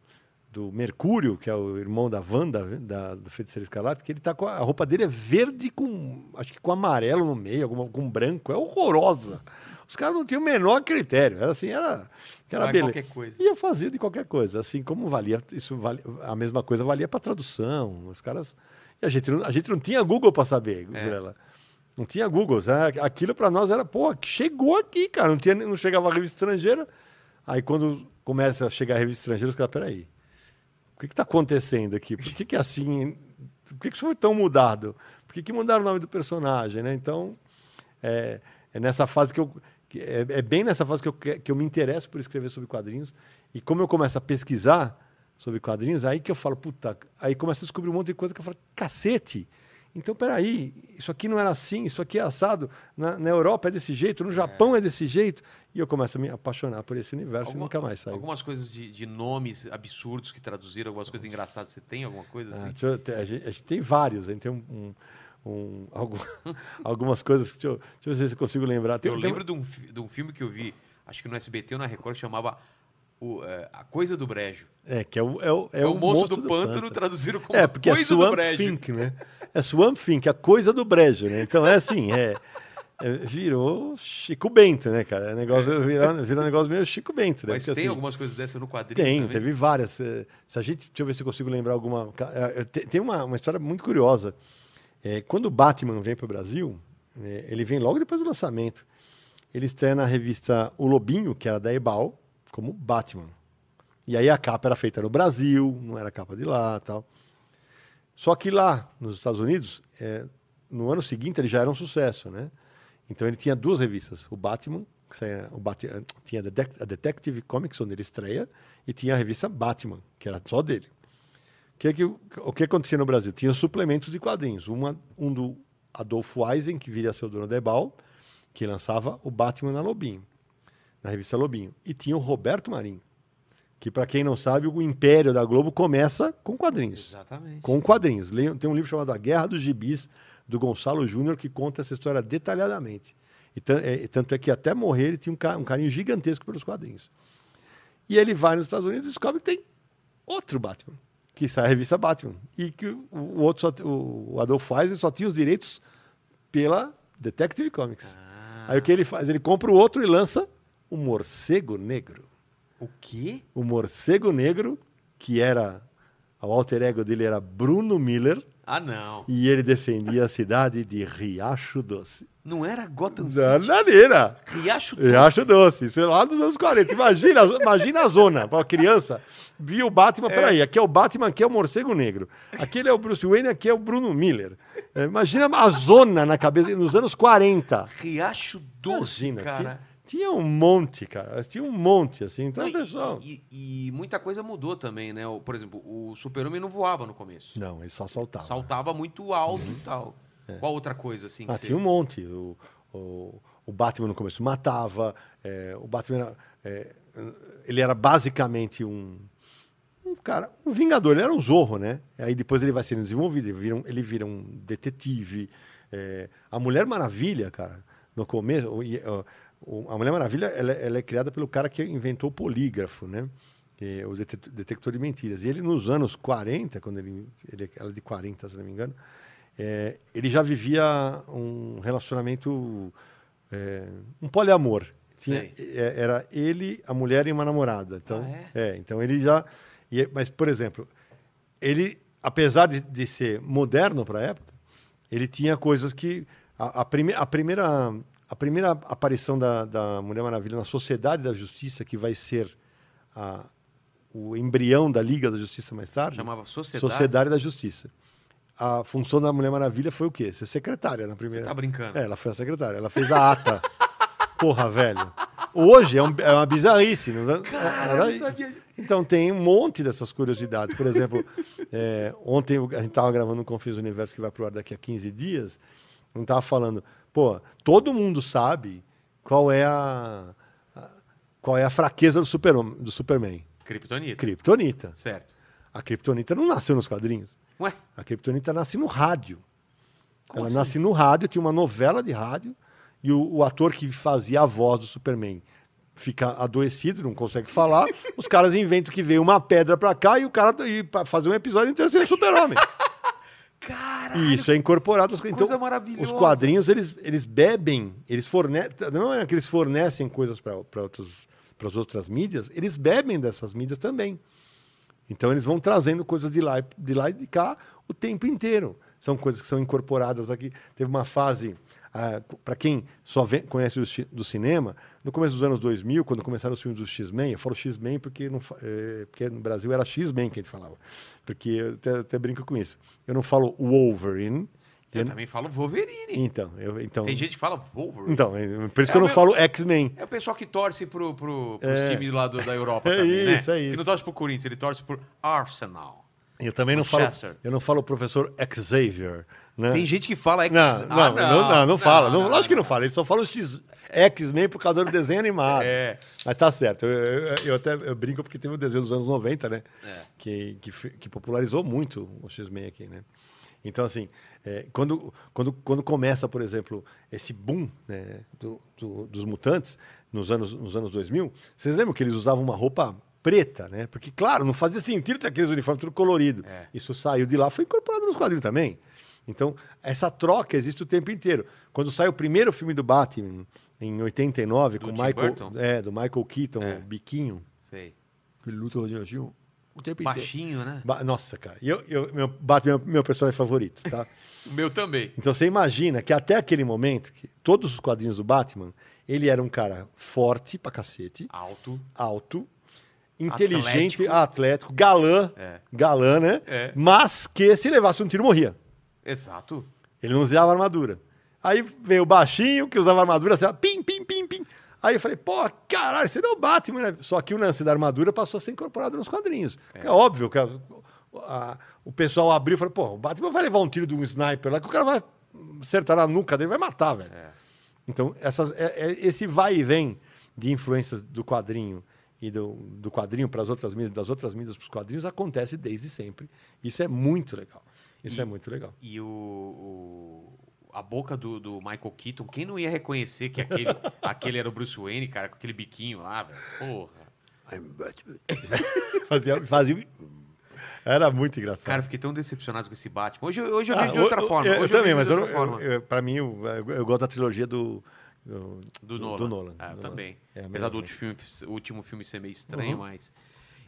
do Mercúrio, que é o irmão da Wanda, da, do Feiticeiro Escarlate, que ele tá com a, a roupa dele é verde com, acho que com amarelo no meio, alguma, com branco, é horrorosa. Os caras não tinham o menor critério, era assim, era, era beleza. qualquer coisa. Ia fazer de qualquer coisa, assim como valia, isso vale, a mesma coisa valia para tradução. Os caras, e a gente não, a gente não tinha Google para saber, É. Gurela. Não tinha Google. Né? Aquilo para nós era, pô, chegou aqui, cara. Não, tinha, não chegava a revista estrangeira. Aí quando começa a chegar a revista estrangeira, os caras, peraí, o que está acontecendo aqui? Por que, que é assim? Por que, que isso foi tão mudado? Por que, que mudaram o nome do personagem? Né? Então, é, é nessa fase que eu. É, é, bem nessa fase que eu, que eu me interesso por escrever sobre quadrinhos. E como eu começo a pesquisar sobre quadrinhos, aí que eu falo, puta, aí começo a descobrir um monte de coisa que eu falo, cacete, então, peraí, isso aqui não era assim, isso aqui é assado. Na, na Europa é desse jeito, no Japão é. é. desse jeito. E eu começo a me apaixonar por esse universo Alguma, e nunca mais saio. Algumas coisas de, de, nomes absurdos que traduziram, algumas coisas engraçadas. Você tem alguma coisa ah, assim? Ah, eu, a, gente, a, gente, tem vários, a gente tem um, um um, algum, algumas coisas. Deixa eu, deixa eu ver se eu consigo lembrar. Tem, eu tem lembro de, um, de um filme que eu vi, acho que no SBT ou na Record, chamava o, é, A Coisa do Brejo. É, que é o, é o, é é o, o moço, moço do, do pântano, pântano, traduziram como é, porque Coisa é Swamp do Brejo. Think, né? É Swamp Think, a Coisa do Brejo, né? Então é assim, é, é virou Chico Bento, né, cara? É negócio, virou, virou um negócio meio Chico Bento. Né? Mas porque, tem assim, algumas coisas dessas no quadrinho Tem, também? teve várias. Se a gente, deixa eu ver se eu consigo lembrar alguma. É, tem uma, uma história muito curiosa. É, quando o Batman vem para o Brasil, é, ele vem logo depois do lançamento. Ele estreia na revista O Lobinho, que era da Ebal, como Batman. E aí a capa era feita no Brasil, não era capa de lá tal. Só que lá, nos Estados Unidos, é, no ano seguinte ele já era um sucesso, né? Então ele tinha duas revistas, o Batman, que saia, o Bat tinha a Detective Comics, onde ele estreia, e tinha a revista Batman, que era só dele. O que, que, o que acontecia no Brasil? Tinha suplementos de quadrinhos. Uma, um do Adolfo Eisen, que viria a ser o dono da Ebal, que lançava o Batman na Lobinho, na revista Lobinho. E tinha o Roberto Marinho, que para quem não sabe, o Império da Globo começa com quadrinhos. Exatamente. Com quadrinhos. Tem um livro chamado A Guerra dos Gibis, do Gonçalo Júnior, que conta essa história detalhadamente. E é, tanto é que até morrer ele tinha um carinho gigantesco pelos quadrinhos. E ele vai nos Estados Unidos e descobre que tem outro Batman, que sai a revista Batman. E que o, outro, só, o Adolf Eisner só tinha os direitos pela Detective Comics. Ah. Aí o que ele faz? Ele compra o outro e lança o Morcego Negro. O quê? O Morcego Negro, que era. O alter ego dele era Bruno Miller. Ah, não. E ele defendia a cidade de Riacho Doce. Não era Gotham City? Naneira. Riacho Doce. Riacho Doce. Isso é lá dos anos 40. Imagina, imagina a zona. Para criança, viu o Batman. É. Peraí, aqui é o Batman, aqui é o Morcego Negro. Aquele é o Bruce Wayne, aqui é o Bruno Miller. É, imagina a zona na cabeça, nos anos 40. Riacho Doce, imagina, cara. Tinha, tinha um monte, cara. Tinha um monte, assim. Então, não, pessoal. E, e, e, muita coisa mudou também, né? Por exemplo, o Super-Homem não voava no começo. Não, ele só saltava. Saltava muito alto uhum. e tal. É. Qual outra coisa, assim? Ah, você... tinha um monte. O, o, o, Batman no começo matava. É, o Batman era, é, ele era basicamente um, um cara, um vingador. Ele era um zorro, né? Aí depois ele vai sendo desenvolvido. Ele vira um, ele vira um detetive. É, a Mulher Maravilha, cara, no começo. O, a Mulher Maravilha ela, ela, é criada pelo cara que inventou o polígrafo, né? É o detector de mentiras. E ele, nos anos 40, quando ele, ele ela é de 40, se não me engano, é, ele já vivia um relacionamento, é, um poliamor. Tinha, é, era ele, a mulher e uma namorada. Então, ah, é? é? então ele já. E, mas, por exemplo, ele, apesar de, de ser moderno para a época, ele tinha coisas que. A, a, prime, a primeira a primeira aparição da, da Mulher Maravilha na Sociedade da Justiça, que vai ser a, o embrião da Liga da Justiça mais tarde. Chamava Sociedade? Sociedade da Justiça. A função da Mulher Maravilha foi o quê? Ser secretária na primeira. Você tá brincando? É, ela foi a secretária. Ela fez a ata. Porra, velho. Hoje é, um, é uma bizarrice. Não, é? Cara, sabia... Então tem um monte dessas curiosidades. Por exemplo, é, ontem a gente estava gravando um Confis Universo que vai pro ar daqui a 15 dias. Não estava falando Pô, todo mundo sabe qual é a, a qual é a fraqueza do, super, do Superman. Kryptonita. Kryptonita. Certo. A Kryptonita não nasceu nos quadrinhos. Ué? A Kryptonita nasce no rádio. Como Ela assim? nasce no rádio, tinha uma novela de rádio, e o, o, ator que fazia a voz do Superman fica adoecido, não consegue falar. os caras inventam que veio uma pedra pra cá e o cara e pra fazer um episódio inteiro ser super-homem. Caralho, Isso é incorporado. Coisa então, maravilhosa. os quadrinhos, eles, eles bebem, eles fornecem. Não é que eles fornecem coisas para as outras mídias, eles bebem dessas mídias também. Então eles vão trazendo coisas de lá, de lá e de cá o tempo inteiro. São coisas que são incorporadas aqui. Teve uma fase. Para quem só conhece o ci- do cinema, no começo dos anos 2000, quando começaram os filmes do X-Men, eu falo X-Men porque, não eh, porque no Brasil era X-Men que a gente falava. Porque eu até, até brinco com isso. Eu não falo Wolverine. Eu eu- também falo Wolverine. então, eu, então, Tem gente que fala Wolverine. então, é por isso É que eu não meu- falo X-Men. É o pessoal que torce pro, pro, pros É. times lá do- da Europa É também, isso, né? é isso. Que não torce pro Corinthians, ele torce pro Arsenal. Eu também não falo, eu não falo professor Xavier, né? Tem gente que fala X... Não, Ah, não, não, não, não fala. Não, lógico que não não. fala. Ele só fala os X-Men por causa do desenho animado. É. Mas tá certo. Eu, eu- eu até eu brinco porque teve o desenho dos anos 90, né? É. Que, que, que popularizou muito o X-Men aqui, né? Então, assim, é, quando, quando, quando começa, por exemplo, esse boom né, do- do- dos mutantes nos anos, nos anos 2000, vocês lembram que eles usavam uma roupa preta, né? Porque, claro, não fazia sentido ter aqueles uniformes tudo colorido. É. Isso saiu de lá, foi incorporado nos quadrinhos também. Então, essa troca existe o tempo inteiro. Quando sai o primeiro filme do Batman, em 89, Do com Tim Michael, Burton? é, do Michael Keaton, É. o Biquinho, Sei. ele luta o Gil, o tempo inteiro. Baixinho, né? Ba- Nossa, cara. E eu, eu, meu, Batman é o meu personagem favorito, tá? O meu também. Então você imagina que até aquele momento, que todos os quadrinhos do Batman, ele era um cara forte pra cacete, Alto. alto, inteligente, Atlético. atlético, galã, É. galã, né? É. Mas que se levasse um tiro morria. Exato. Ele não usava armadura. Aí veio o baixinho, que usava armadura, assim, pim, pim, pim, pim. Aí eu falei, pô, caralho, você não é o Batman, né? Só que o lance da armadura passou a ser incorporado nos quadrinhos. É, óbvio que a- a- o pessoal abriu e falou, pô, o Batman vai levar um tiro de um sniper lá, que o cara vai acertar na nuca dele, vai matar, velho. É. Então, essas, é- é- esse vai e vem de influências do quadrinho e do, do quadrinho para as outras mídias, das outras mídias para os quadrinhos, acontece desde sempre. Isso é muito legal. Isso E- é muito legal. E o, o- a boca do, do Michael Keaton, quem não ia reconhecer que aquele, aquele era o Bruce Wayne, cara, com aquele biquinho lá, velho? Porra. fazia, fazia. Era muito engraçado. Cara, eu fiquei tão decepcionado com esse Batman. Hoje, eu- hoje eu Ah, vejo de outra eu- forma. Eu, Hoje também, mas eu, outra eu, forma. eu, pra mim, eu, eu- eu gosto da trilogia do. Do, do Nolan. Do Nolan. Ah, eu Do também. É, Apesar do último filme, último filme ser meio estranho, Uhum. mas.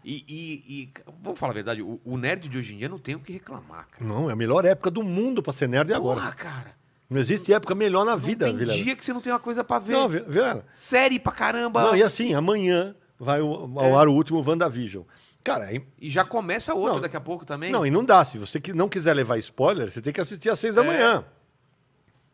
E, e- e, vamos falar a verdade, o, o nerd de hoje em dia não tem o que reclamar, cara. Não, é a melhor época do mundo pra ser nerd agora. Porra, cara. Não existe época melhor na vida, não tem Vilela. dia que você não tem uma coisa pra ver. Não, Vi- Vilela. Série pra caramba. Não, e assim, amanhã vai ao, ao É. ar o último WandaVision. Cara, aí- E já começa outro Não. daqui a pouco também. não, e não dá. Se você que não quiser levar spoiler, você tem que assistir às seis da É. manhã.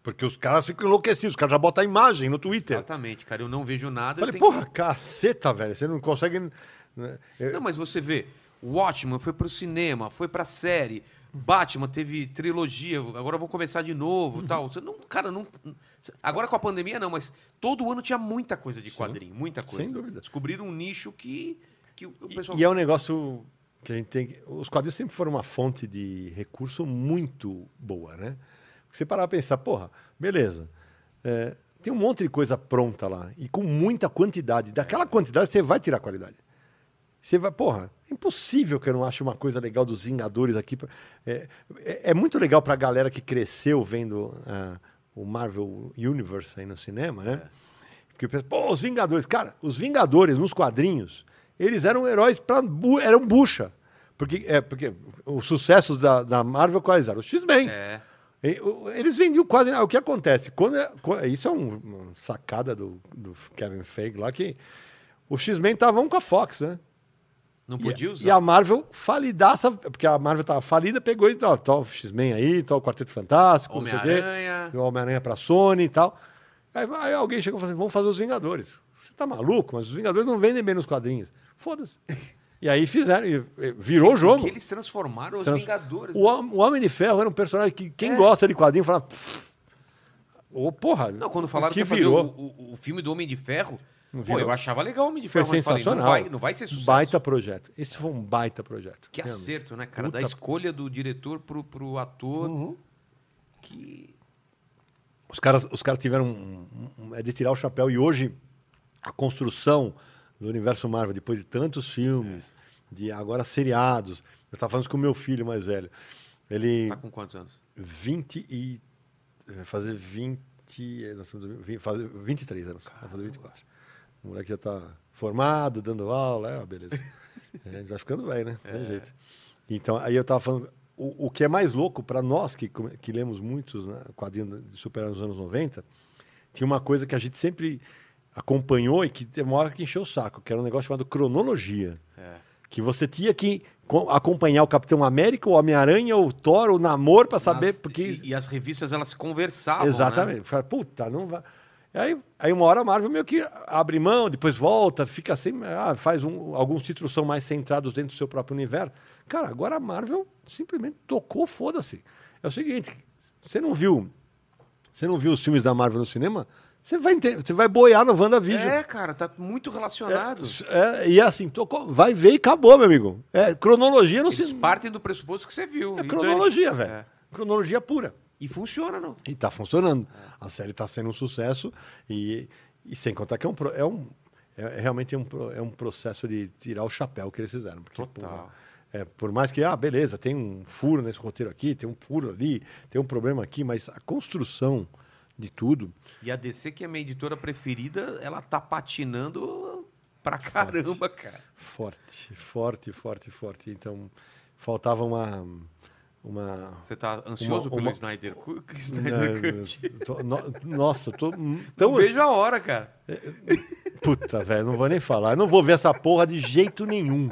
Porque os caras ficam enlouquecidos, os caras já botam a imagem no Twitter. Exatamente, cara. Eu não vejo nada. eu Falei, porra, caceta, velho. Você não consegue. Né? Eu- Não, mas você vê, Watchman foi pro cinema, foi pra série. Batman teve trilogia, agora vão começar de novo Uhum. tal. Você não, cara, não. Agora com a pandemia, não, mas todo ano tinha muita coisa de quadrinho, muita coisa. Sem dúvida. Descobriram um nicho que, que o o E- pessoal. E, é um negócio que a gente tem. que- Os quadrinhos sempre foram uma fonte de recurso muito boa, né? Porque você parar pra pensar, porra, beleza. é, tem um monte de coisa pronta lá. E com muita quantidade. Daquela quantidade você vai tirar qualidade. Você vai, porra, é impossível que eu não ache uma coisa legal dos Vingadores aqui. pra- É, é, é muito legal pra galera que cresceu vendo ah, o Marvel Universe aí no cinema, né? Porque pensa, pô, os Vingadores. Cara, os Vingadores nos quadrinhos, eles eram heróis para eram bucha. Porque, é, porque os sucessos da, da Marvel quais eram? Os X-Men. É. Eles vendiam quase. O que acontece? Quando é- quando- isso é um- uma sacada do, do Kevin Feige lá, que os X-Men estavam com a Fox, né? Não E- podia usar. E a Marvel falidaça, porque a Marvel tava falida, pegou e tal, tal X-Men aí, tal Quarteto Fantástico, o. Homem-Aranha. O Homem-Aranha pra Sony e tal. Aí, aí alguém chegou e falou assim: vamos fazer os Vingadores. Você tá maluco? Mas os Vingadores não vendem bem nos quadrinhos. Foda-se. E aí fizeram, e- e virou o jogo. Porque eles transformaram os Trans- Vingadores. O, o Homem de Ferro era um personagem que quem É. gosta de quadrinho fala. "Pff, Ô, porra. Não, quando falaram o que, que ia fazer virou. o, o- o filme do Homem de Ferro, pô, eu achava legal o Homem de Foi Ferro, falei, sensacional. não vai, não vai ser sucesso. Baita projeto. Esse foi um baita projeto. Que realmente. acerto, né, cara? Da Puta- escolha do diretor pro, pro ator. Uhum. Que. Os caras, os caras tiveram. um- um- é de tirar o chapéu. E hoje, a construção do universo Marvel, depois de tantos filmes, de agora seriados. Eu estava falando isso com o meu filho mais velho. Ele. Tá com quantos anos? 20 e. Vai fazer 20. Nós estamos, fazer 23 anos. Vai fazer 24. O moleque já está formado, dando aula, é uma beleza. É, já ficando velho, né? Não Tem jeito. Então, aí eu estava falando. o, o que é mais louco para nós que, que lemos muitos né, quadrinhos de super-heróis nos anos 90, tinha uma coisa que a gente sempre acompanhou e que tem uma hora que encheu o saco, que era um negócio chamado cronologia. É. Que você tinha que co- acompanhar o Capitão América, o Homem-Aranha, o Thor, o Namor, para saber. Nas- porque e, e as revistas elas conversavam. né? Exatamente. Fala, Puta, não vai. Aí, aí uma hora a Marvel meio que abre mão, depois volta, fica assim, ah, faz um, alguns títulos são mais centrados dentro do seu próprio universo. Cara, agora a Marvel simplesmente tocou, foda-se. É o seguinte, você não viu, você não viu os filmes da Marvel no cinema? Você vai, você vai boiar no WandaVision. É, cara, tá muito relacionado. É, e é assim, tocou, vai ver e acabou, meu amigo. É cronologia no Eles cinema. partem do pressuposto que você viu. É e cronologia, dane-se. velho. É. Cronologia pura. E funciona, não? E tá funcionando. A série tá sendo um sucesso e, e sem contar que é um, é um é, realmente é um, é um processo de tirar o chapéu que eles fizeram. Porque, Total. porra, é, por mais que, ah, beleza, tem um furo nesse roteiro aqui, tem um furo ali, tem um problema aqui, mas a construção de tudo, E a DC, que é minha editora preferida, ela tá patinando pra caramba, cara. forte, forte, forte, forte. Então, faltava uma. Uma Você tá ansioso Uma- pelo uma- Snyder, Snyder Cut? nossa, tô Não tão vejo a hora, cara. Puta, velho, não vou nem falar. Eu não vou ver essa porra de jeito nenhum.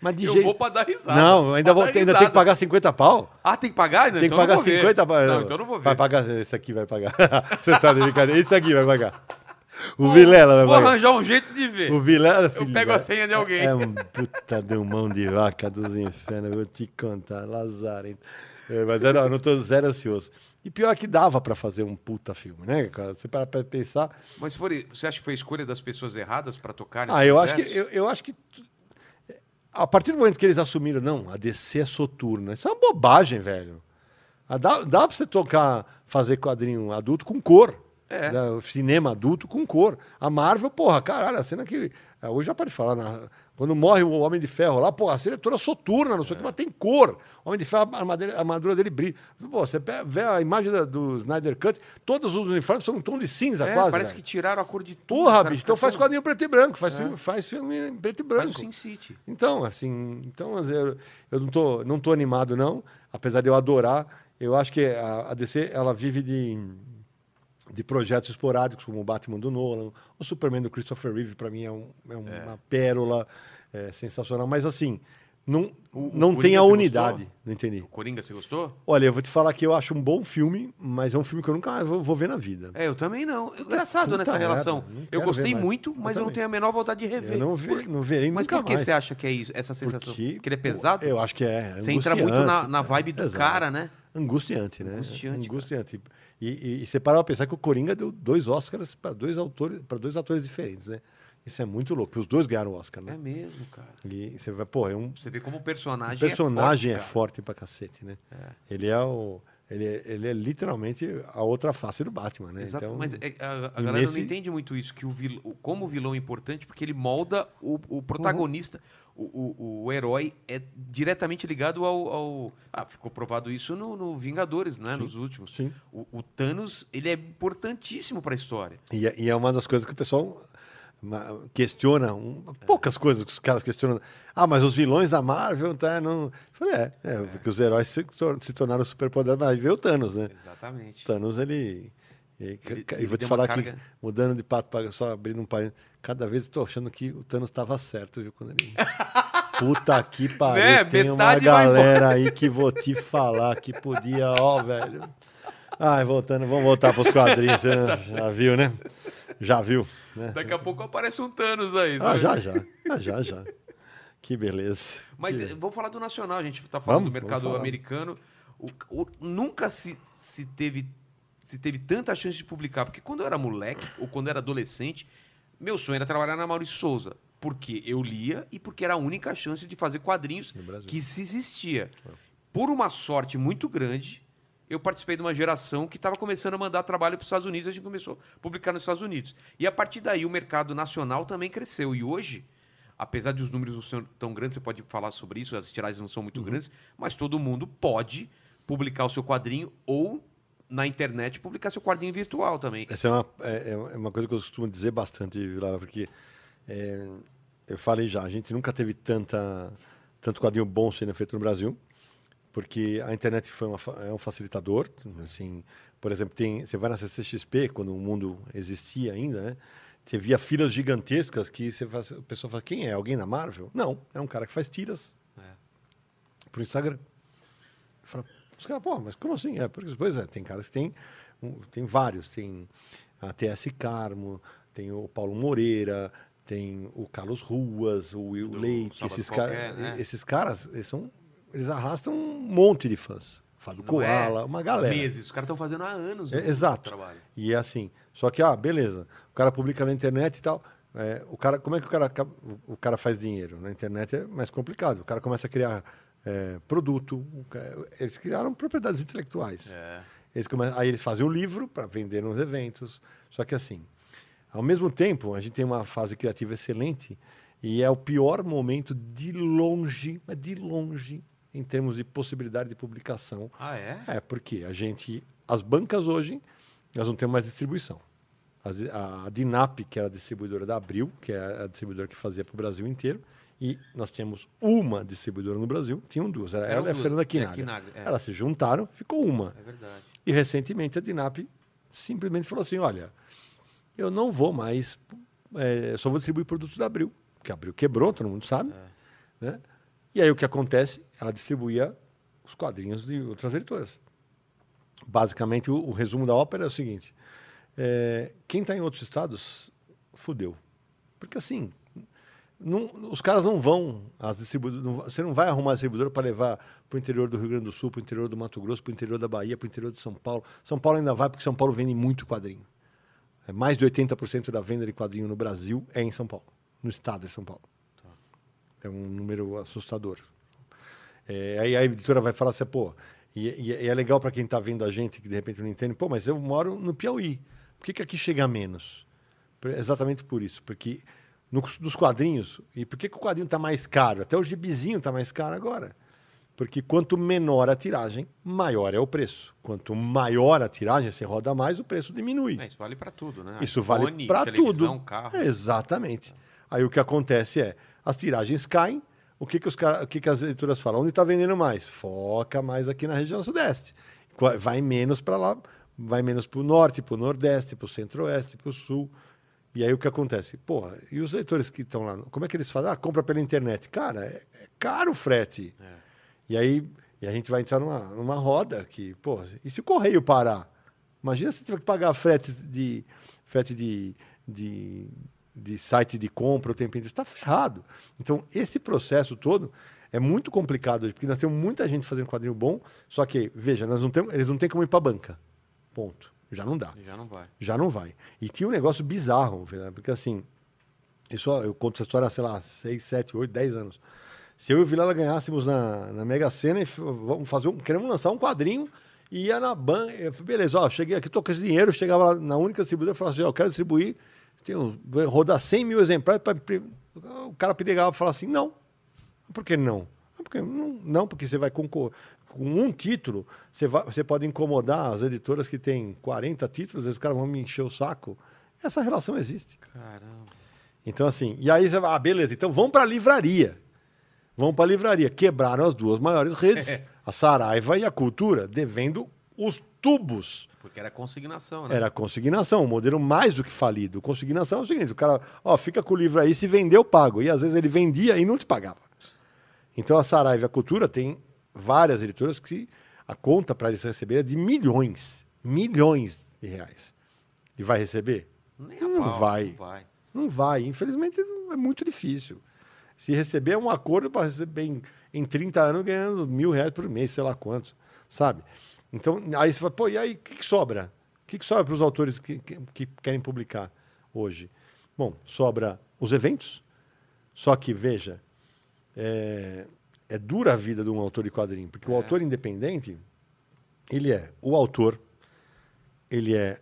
Mas de eu jeito. vou pra dar risada. Não, ainda, vou, ainda tem que pagar 50 pau. Ah, tem que pagar? Não, Tem que então pagar não vou ver. 50 pau. Não, então não vou ver. Vai pagar, esse aqui vai pagar. Você tá de brincadeira. Esse aqui vai pagar. O Vilela vai Vou pagar. arranjar um jeito de ver. O Vilela, Eu filho, pego a senha de alguém. É um puta de um mão de vaca dos infernos, eu vou te contar, Lazarento. É, mas eu não, eu não tô zero ansioso. E pior que dava pra fazer um puta filme, né? cara? Você para pra pensar. Mas for, você acha que foi a escolha das pessoas erradas pra tocar Ah, eu acho que eu, eu acho que a partir do momento que eles assumiram, não, a DC é soturna. Isso é uma bobagem, velho. Ah, Dá, dá pra você tocar, fazer quadrinho adulto com cor. É. Né? Cinema adulto com cor. A Marvel, porra, caralho, a cena que. ah, Hoje já pode falar, na- quando morre o Homem de Ferro lá, porra, a cena é toda soturna, não sei o que, mas tem cor. O Homem de Ferro, a armadura, a armadura dele brilha. Pô, você vê a imagem da- do Snyder Cut, todos os uniformes são um tom de cinza É, quase. parece que tiraram a cor de tudo. Porra, cara, bicho, então faz quadrinho preto e branco, faz, É. filme, faz filme em preto e Faz branco. o Sin City. Então, assim, então eu, eu não, tô, não tô animado, não. Apesar de eu adorar, eu acho que a, a DC ela vive de, de projetos esporádicos, como o Batman do Nolan, o Superman do Christopher Reeve, para mim, é, um- é uma pérola é, sensacional. Mas, assim, não, O- o não tem Coringa a unidade. gostou? Não entendi. O Coringa, você gostou? Olha, eu vou te falar que eu acho um bom filme, mas é um filme que eu nunca vou, ver na vida. É, eu também não. Engraçado puta nessa relação. não Eu gostei muito, Eu mas eu, não também. tenho a menor vontade de rever. Eu não, ve, não verei Mas por que mais. você acha que é isso, essa sensação? Porque, Porque ele é pesado? Eu acho que é. Você entra muito na, na vibe do Exato. cara, né? Angustiante, né? Angustiante, Angustiante. E, e, e você parar pra pensar que o Coringa deu dois Oscars para dois autores, para dois atores diferentes, né? Isso é muito louco. porque Os dois ganharam o Oscar, É né? mesmo, cara. E você vai, pô, é um Você vê como o personagem, o personagem é é forte. forte pra cacete, né? Ele é o ele é, ele é literalmente a outra face do Batman, né? Exato, Então, mas é- a, a galera nesse- não entende muito isso, que o vil, como o vilão é importante, porque ele molda o, o protagonista, o, o, o herói é diretamente ligado ao... ao- ah, ficou provado isso no, no Vingadores, né? Nos últimos. Sim. O, o Thanos, ele é importantíssimo pra história. E, é- e é uma das coisas que o pessoal questiona, um- poucas coisas que os caras questionam. Ah, mas os vilões da Marvel, tá? Não... Eu falei, é, é, porque os heróis se, tor- se tornaram superpoderosos, mas veio o Thanos, né? Exatamente. O Thanos, ele. E, Ele- e vou te falar uma carga- mudando de pato para só abrindo um parênteses, cada vez eu tô achando que o Thanos estava certo, viu? Quando ele. Puta que pariu. Né? Tem uma Metade vai galera aí que vou te falar que podia, ó, velho. Ai, voltando, vamos voltar para os quadrinhos. Você Tá já viu, né? Já viu, né? Daqui a pouco aparece um Thanos aí. Ah, sabe? já, já. Ah, já, já. Que beleza. Mas Que- vamos falar do nacional, a gente está falando Vamos, do mercado americano. O- o- nunca se, se, teve, se teve tanta chance de publicar, porque quando eu era moleque ou quando eu era adolescente, meu sonho era trabalhar na Maurício Souza. Porque eu lia e porque era a única chance de fazer quadrinhos que se existia. Por uma sorte muito grande, eu participei de uma geração que estava começando a mandar trabalho para os Estados Unidos, a gente começou a publicar nos Estados Unidos. E a partir daí o mercado nacional também cresceu. E hoje, apesar de os números não serem tão grandes, você pode falar sobre isso, as tiragens não são muito Uhum. grandes, mas todo mundo pode publicar o seu quadrinho ou na internet publicar seu quadrinho virtual também. Essa é uma, é, é uma coisa que eu costumo dizer bastante, Vilela, porque é, eu falei já, a gente nunca teve tanta, tanto quadrinho bom sendo feito no Brasil. Porque a internet foi uma é um facilitador, assim, por exemplo, tem, você vai na CCXP, quando o mundo existia ainda, né? Você via filas gigantescas que você fala, a pessoa fala, quem é? Alguém na Marvel? Não, é um cara que faz tiras É. pro Instagram. Fala, os caras, pô, mas como assim? É, porque, pois é, tem caras que tem, tem vários, tem a TS Carmo, tem o Paulo Moreira, tem o Carlos Ruas, o Will Leite, esses, caras, né? esses caras, eles, são, eles arrastam um monte de fãs. Fábio Não é Koala, uma galera. Meses. Os caras estão fazendo há anos É, exato. trabalho. E é assim. Só que, ah, beleza. O cara publica na internet e tal. É, o cara, como é que o cara, o- cara faz dinheiro? Na internet é mais complicado. O cara começa a criar é, produto. Eles criaram propriedades intelectuais. É. Eles come- Aí eles fazem o livro para vender nos eventos. Só que assim, ao mesmo tempo, a gente tem uma fase criativa excelente e é o pior momento de longe, mas de longe, em termos de possibilidade de publicação. Ah, é? É, porque a gente, as bancas hoje, nós não temos mais distribuição. As- a, a Dinap, que era a distribuidora da Abril, que é a distribuidora que fazia para o Brasil inteiro, e nós tínhamos uma distribuidora no Brasil, tinham duas, era Eram ela e a. Fernanda É, Quinaga. Quinaga, é. Elas se juntaram, ficou uma. É verdade. E recentemente a Dinap simplesmente falou assim: olha, eu não vou mais, é, só vou distribuir produtos da Abril, porque a Abril quebrou, todo mundo sabe. É. Né? E aí o que acontece? Ela distribuía os quadrinhos de outras editoras. Basicamente, o, o resumo da ópera é o seguinte: é, quem está em outros estados, fudeu. Porque assim, não- os caras não vão, as distribuidoras, você não vai arrumar distribuidora para levar para o interior do Rio Grande do Sul, para o interior do Mato Grosso, para o interior da Bahia, para o interior de São Paulo. São Paulo ainda vai, porque São Paulo vende muito quadrinho. É, mais de 80% da venda de quadrinho no Brasil é em São Paulo, no estado de São Paulo. É um número assustador. É, aí a editora vai falar assim, pô, e, e- é legal para quem está vendo a gente que de repente não entende, pô, mas eu moro no Piauí. Por que, que aqui chega menos? Exatamente por isso, porque no- nos quadrinhos, e por que, que o quadrinho está mais caro? Até o gibizinho está mais caro agora. Porque quanto menor a tiragem, maior é o preço. Quanto maior a tiragem, você roda mais, o preço diminui. É, isso vale pra tudo, né? Isso iPhone, vale para tudo. carro. É, exatamente. Aí o que acontece é, as tiragens caem, o que, que, os, o que, que as editoras falam? Onde está vendendo mais? Foca mais aqui na região sudeste. Vai menos para lá, vai menos para o norte, para o nordeste, para o centro-oeste, para o sul. E aí o que acontece? Porra, e os leitores que estão lá, como é que eles fazem? Ah, compra pela internet. Cara, é, é caro o frete. É. E aí e a gente vai entrar numa, numa roda que, pô, e se o correio parar? Imagina se tiver que pagar frete de frete de, de, de site de compra o tempo inteiro. Está ferrado. Então, esse processo todo é muito complicado hoje, porque nós temos muita gente fazendo quadrinho bom, só que, veja, nós não temos, eles não têm como ir para banca. Ponto. Já não dá Já não vai. já não vai. E tinha um negócio bizarro, porque assim, isso eu conto essa história, sei lá, 6, 7, 8, 10 anos. Se eu e o Vilela ganhássemos na, na Mega Sena e vamos fazer um, queremos lançar um quadrinho e ia na banca, beleza, ó, cheguei aqui, tô com esse dinheiro, chegava lá na única distribuidora e falava assim, ó, eu quero distribuir, rodar 100 mil exemplares, imprimir." o cara pegava e falava assim, não. Por que não? Ah, Porque, não, não, porque você vai concorrer. Com um título, você, vai, você pode incomodar as editoras que têm 40 títulos, os caras vão me encher o saco. Essa relação existe. Caramba. Então, assim, e aí você vai, ah, beleza, então vamos para a livraria. Vamos para a livraria. Quebraram as duas maiores redes, a Saraiva e a Cultura, devendo os tubos. Porque era consignação, né? Era consignação, um modelo mais do que falido. Consignação é o seguinte: o cara, ó, fica com o livro aí, se vender, eu pago. E às vezes ele vendia e não te pagava. Então a Saraiva a Cultura tem várias editoras que a conta para eles receberem é de milhões, milhões de reais. E vai receber? Nem Não pau, vai. Não vai. Não vai. Infelizmente é muito difícil. Se receber é um acordo para receber em, em 30 anos ganhando mil reais por mês, sei lá quantos, sabe? Então, aí você fala, pô, e aí o que, que sobra? O que, que sobra para os autores que, que, que querem publicar hoje? Bom, sobra os eventos, só que, veja, é, é dura a vida de um autor de quadrinho, porque o É. autor independente, ele é o autor, ele é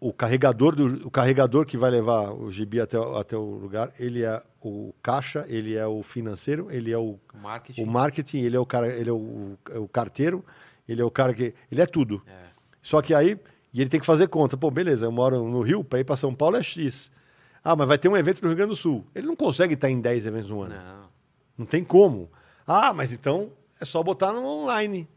o carregador, do, o carregador que vai levar o gibi até, o- até o lugar, ele é o caixa, ele é o financeiro, ele é o, O marketing. o marketing, ele é o cara, ele é o, é o carteiro, ele é o cara que. Ele é tudo. É. Só que aí, e ele tem que fazer conta. Pô, beleza, eu moro no Rio, para ir para São Paulo é X. Ah, mas vai ter um evento no Rio Grande do Sul. Ele não consegue estar em 10 eventos no ano. Não. Não tem como. Ah, mas então é só botar no online.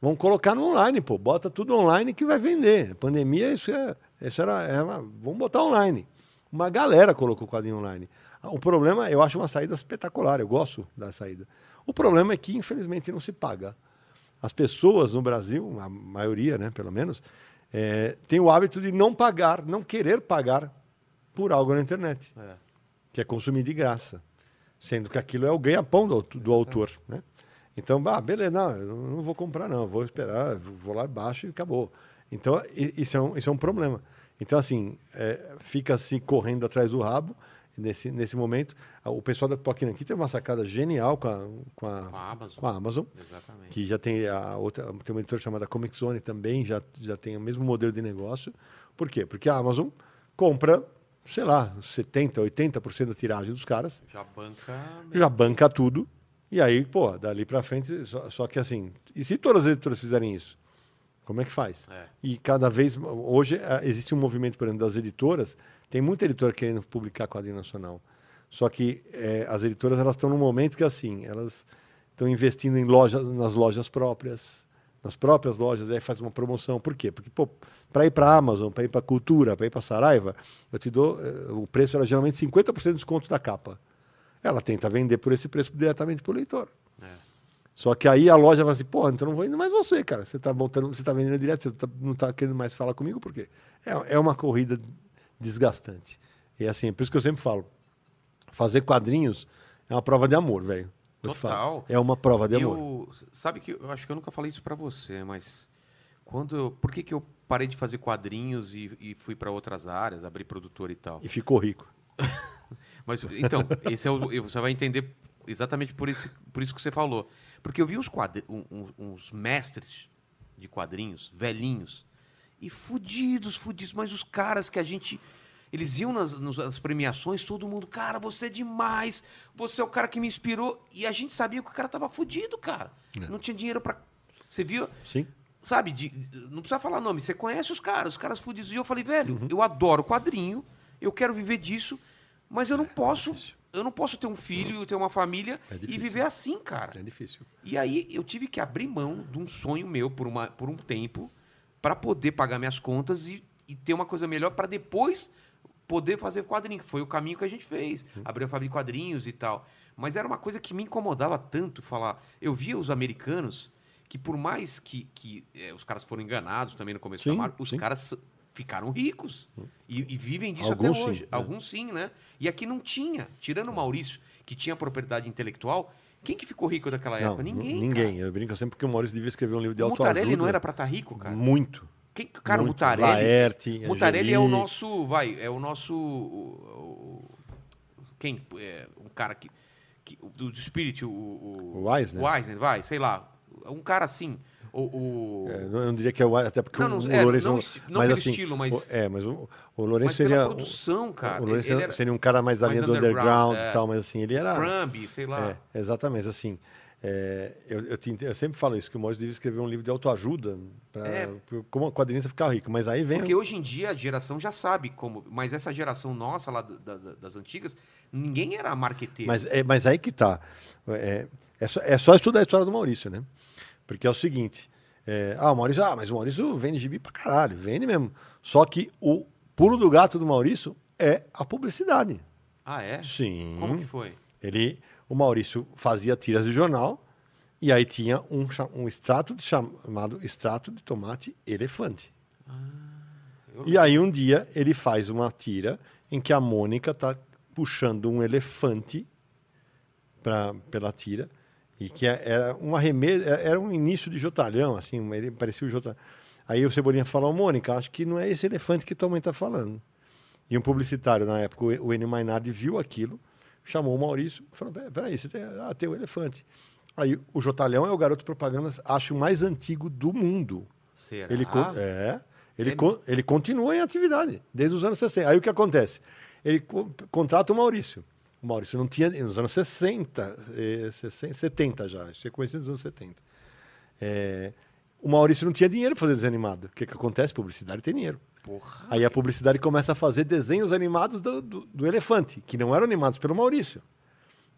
Vamos colocar no online, pô. Bota tudo online que vai vender. Pandemia, isso, é, isso era, é uma- Vamos botar online. Uma galera colocou o quadrinho online. O problema, eu acho uma saída espetacular. Eu gosto da saída. O problema é que, infelizmente, não se paga. As pessoas no Brasil, a maioria, né, pelo menos, é, tem o hábito de não pagar, não querer pagar por algo na internet É. que é consumir de graça, sendo que aquilo é o ganha-pão do, do autor, né? Então, ah, beleza, não, eu não vou comprar não, vou esperar, vou lá embaixo e acabou. Então, isso é um, isso é um problema. Então, assim, é, fica se correndo atrás do rabo nesse, nesse momento. O pessoal da Poquina aqui teve uma sacada genial com a, com a, Com a Amazon. com a Amazon, Exatamente. que já tem a outra, tem uma editora chamada Comic Zone também, já, já tem o mesmo modelo de negócio. Por quê? Porque a Amazon compra, sei lá, 70%, 80% da tiragem dos caras, Já banca. já banca tudo, e aí, pô, dali pra frente, só, só que assim, e se todas as editoras fizerem isso? Como é que faz? É. E cada vez, hoje eh, existe um movimento, por exemplo, das editoras, tem muita editora querendo publicar quadrinho nacional. Só que eh, as editoras elas estão num momento que assim, elas estão investindo em lojas, nas lojas próprias, nas próprias lojas, aí faz uma promoção. Por quê? Porque, para ir para a Amazon, para ir para a Cultura, para ir para Saraiva, eu te dou, eh, o preço era geralmente 50% de desconto da capa. Ela tenta vender por esse preço diretamente para o leitor. É. Só que aí a loja vai assim, pô, então não vou indo mais você, cara. Você tá botando, você tá vendendo direto, você tá- não tá querendo mais falar comigo, por quê? É, é uma corrida desgastante. E assim, por isso que eu sempre falo, fazer quadrinhos é uma prova de amor, velho. Total. É uma prova de amor. Eu, sabe que eu acho que eu nunca falei isso pra você, mas quando eu, por que, que eu parei de fazer quadrinhos e, e fui pra outras áreas, abrir produtor e tal? E ficou rico. Mas então, esse é o, você vai entender exatamente por isso, por isso que você falou. Porque eu vi uns, quadri, um- uns mestres de quadrinhos, velhinhos, e fudidos, fudidos, mas os caras que a gente. Eles iam nas, nas premiações, todo mundo, cara, você é demais, você é o cara que me inspirou. E a gente sabia que o cara tava fudido, cara. É. Não tinha dinheiro pra. Você viu? Sim. sabe, de- não precisa falar nome, você conhece os caras, os caras fudidos. E eu falei, velho, Uhum. eu adoro quadrinho, eu quero viver disso, mas eu não posso, difícil. Eu não posso ter um filho, ter uma família É e viver assim, cara. É difícil. E aí eu tive que abrir mão de um sonho meu por, uma, por um tempo para poder pagar minhas contas e, e ter uma coisa melhor para depois poder fazer quadrinho, que foi o caminho que a gente fez. Abrir a fábrica de quadrinhos e tal. Mas era uma coisa que me incomodava tanto falar. Eu via os americanos que por mais que, que eh, os caras foram enganados também no começo Sim, da Marvel, os sim. caras ficaram ricos e, e vivem disso Alguns até sim, hoje. né? Alguns sim, né? E aqui não tinha. Tirando o Maurício, que tinha propriedade intelectual, quem que ficou rico daquela Não, época? Ninguém. ninguém. Eu brinco sempre que o Maurício devia escrever um livro de O autoajuda. Mutarelli não era pra estar rico, cara? Muito. Quem, cara, o. Mutarelli. Laerte, Mutarelli é o nosso. Vai, é o nosso. o- o- quem? É, um cara que. que do, do Spirit, o. O, O Eisner? O Eisner, vai, sei lá. Um cara assim. O. o- É, não- eu não diria que é o até porque Não, o, não- o é, Lourenço não não pelo estilo, mas- o- é, mas o, o Lourenço mas seria produção, cara. o Lourenço era seria um cara mais da linha do underground, é. e tal, mas assim, ele era Crumb, sei lá. é, exatamente assim. é, eu, eu, te eu sempre falo isso que o Maurício devia escrever um livro de autoajuda para É. como a quadrinista ficar rico, mas aí vem Porque hoje em dia a geração já sabe como. Mas essa geração nossa lá da- da- das antigas, ninguém era marqueteiro. Mas, é, mas aí que tá. É, é, só, é só estudar a história do Maurício, né? Porque é o seguinte. é, ah, o Maurício, ah, mas o Maurício vende gibi pra caralho, vende mesmo. Só que o pulo do gato do Maurício é a publicidade. Ah, é? Sim. Como que foi? Ele, o Maurício fazia tiras de jornal e aí tinha um, um extrato de chamado extrato de tomate elefante. Eu- E aí um dia ele faz uma tira em que a Mônica está puxando um elefante pra, pela tira e que é- era um arremesso, era um início de jotalhão, assim, ele parecia o jotalhão. Aí o Cebolinha falou, Mônica, acho que não é esse elefante que tua mãe está falando. E um publicitário na época, o Enio Mainardi, viu aquilo, chamou o Maurício e falou, "Pera- peraí, você tem, ah, tem o elefante. Aí o Jotalhão é o garoto propaganda, acho, mais antigo do mundo. Será? Ele, é, ele, É con- ele continua em atividade, desde os anos 60. Aí o que acontece? Ele co- contrata o Maurício. Maurício não tinha, nos anos 60, eh, 60 70 já, é conhecido nos anos 70. É, o Maurício não tinha dinheiro para fazer desenho animado. O que, que acontece? Publicidade tem dinheiro. Porra. Aí a publicidade começa a fazer desenhos animados do, do- do elefante, que não eram animados pelo Maurício.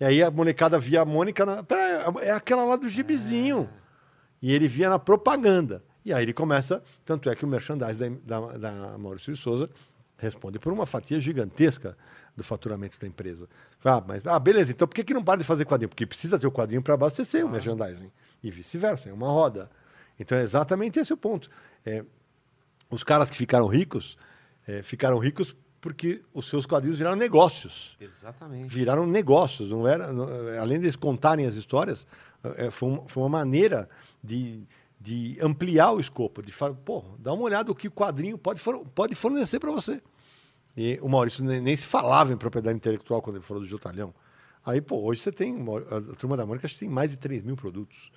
E aí a molecada via a Mônica. Na... Pera, é aquela lá do gibizinho. E ele via na propaganda. E aí ele começa. Tanto é que o merchandising da, da, da Maurício de Souza responde por uma fatia gigantesca do faturamento da empresa. Ah, mas, ah, beleza, então por que, que não para de fazer quadrinho? Porque precisa ter o quadrinho para abastecer ah. o merchandising. E vice-versa, é uma roda. Então é exatamente esse o ponto. É, os caras que ficaram ricos, é, ficaram ricos porque os seus quadrinhos viraram negócios. Exatamente. Viraram negócios. Não era, não, além de eles contarem as histórias, é, foi, uma, foi uma maneira de, de ampliar o escopo, de falar, pô, dá uma olhada o que o quadrinho pode, for, pode fornecer para você. E o Maurício nem, nem, se falava em propriedade intelectual quando ele falou do Jotalhão. Aí, pô, hoje você tem, a Turma da Mônica acho que tem mais de 3 mil produtos.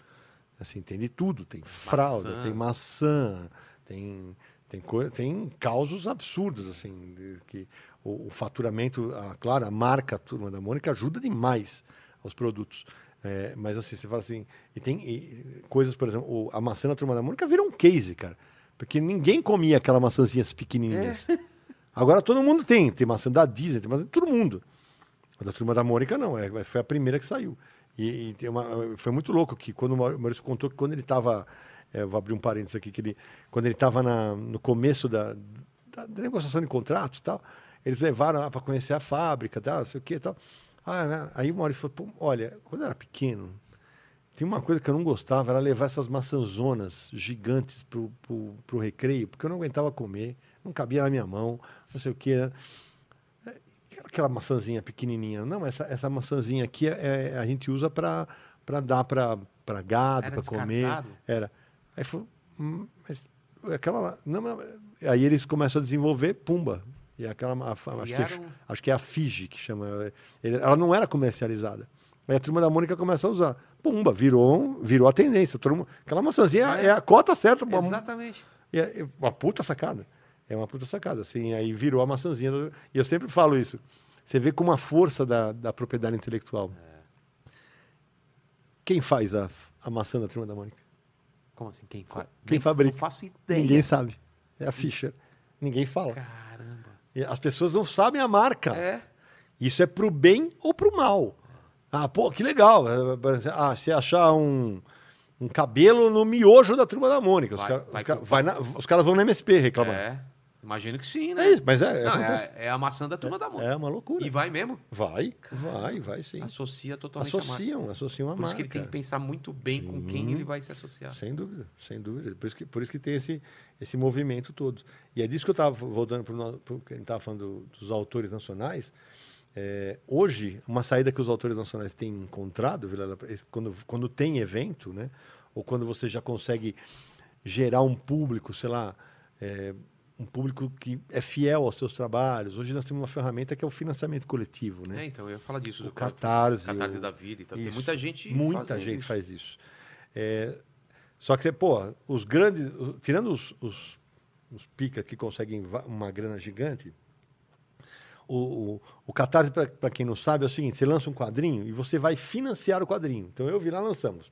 Assim, tem de tudo. Tem fralda, maçã. tem maçã, tem, tem, tem causos absurdos, assim, que o, o, faturamento, a, claro, a marca Turma da Mônica ajuda demais aos produtos. É, mas assim, você fala assim, e tem e, coisas, por exemplo, a maçã da Turma da Mônica virou um case, cara. Porque ninguém comia aquela maçãzinhas pequenininhas. É. Agora todo mundo tem. Tem maçã da Disney, tem maçã de todo mundo. A da Turma da Mônica não, é, foi a primeira que saiu. E, e uma, foi muito louco que quando o Maurício contou que quando ele estava, é, vou abrir um parênteses aqui, que ele, quando ele estava no começo da, da, da, negociação de contrato e tal, eles levaram para conhecer a fábrica, tal, não sei o que tal. Ah, né? Aí o Maurício falou, olha, quando eu era pequeno, tinha uma coisa que eu não gostava, era levar essas maçãzonas gigantes pro, pro, pro recreio, porque eu não aguentava comer, não cabia na minha mão, não sei o que. Né? Aquela maçãzinha pequenininha. Não, essa, essa maçãzinha aqui é, é a gente usa para dar para gado, para comer. Era. Aí falou, hum, mas aquela lá. Não, aí eles começam a desenvolver, pumba. E aquela, a, acho, que, é, acho que é a Fiji que chama. Ela não era comercializada. Aí a turma da Mônica começa a usar. Pumba, virou, virou a tendência. Mundo, aquela maçãzinha é, é a cota certa. Exatamente. Uma, é uma puta sacada. É uma puta sacada. Assim, aí virou a maçãzinha. E eu sempre falo isso. Você vê como a força da, da propriedade intelectual. É. Quem faz a, a maçã da turma da Mônica? Como assim? Quem faz? Quem fabrica? Não faço ideia. Ninguém sabe. É a Fischer. Ninguém fala. Caramba. As pessoas não sabem a marca. É. Isso é pro bem ou pro mal. Ah, pô, que legal. Ah, se achar um, um cabelo no miojo da turma da Mônica. Vai, os, cara, vai, os, vai na, os caras vão no MSP reclamar. É. Imagino que sim, né? É isso, mas é. Não, é, é, a maçã da turma é, da Mônica. É uma loucura. E vai mesmo? Vai, vai, vai sim. Associa totalmente associam, a marca. Associam a Por marca. isso que ele tem que pensar muito bem sim. com quem ele vai se associar. Sem dúvida, sem dúvida. Por isso que, por isso que tem esse, esse movimento todo. E é disso que eu estava voltando para o que a gente estava falando dos autores nacionais. É, hoje, uma saída que os autores nacionais têm encontrado, quando, quando tem evento, né, ou quando você já consegue gerar um público, sei lá, é, um público que é fiel aos seus trabalhos. Hoje nós temos uma ferramenta que é o financiamento coletivo, né? É, então eu ia falar disso. O Catarse. Catarse o... da vida. Então, tem muita gente Muita gente isso. faz isso. É, só que, pô, os grandes, tirando os, os, os pica que conseguem uma grana gigante, o, o, o Catarse, para quem não sabe, é o seguinte: você lança um quadrinho e você vai financiar o quadrinho. Então eu vi lá, lançamos.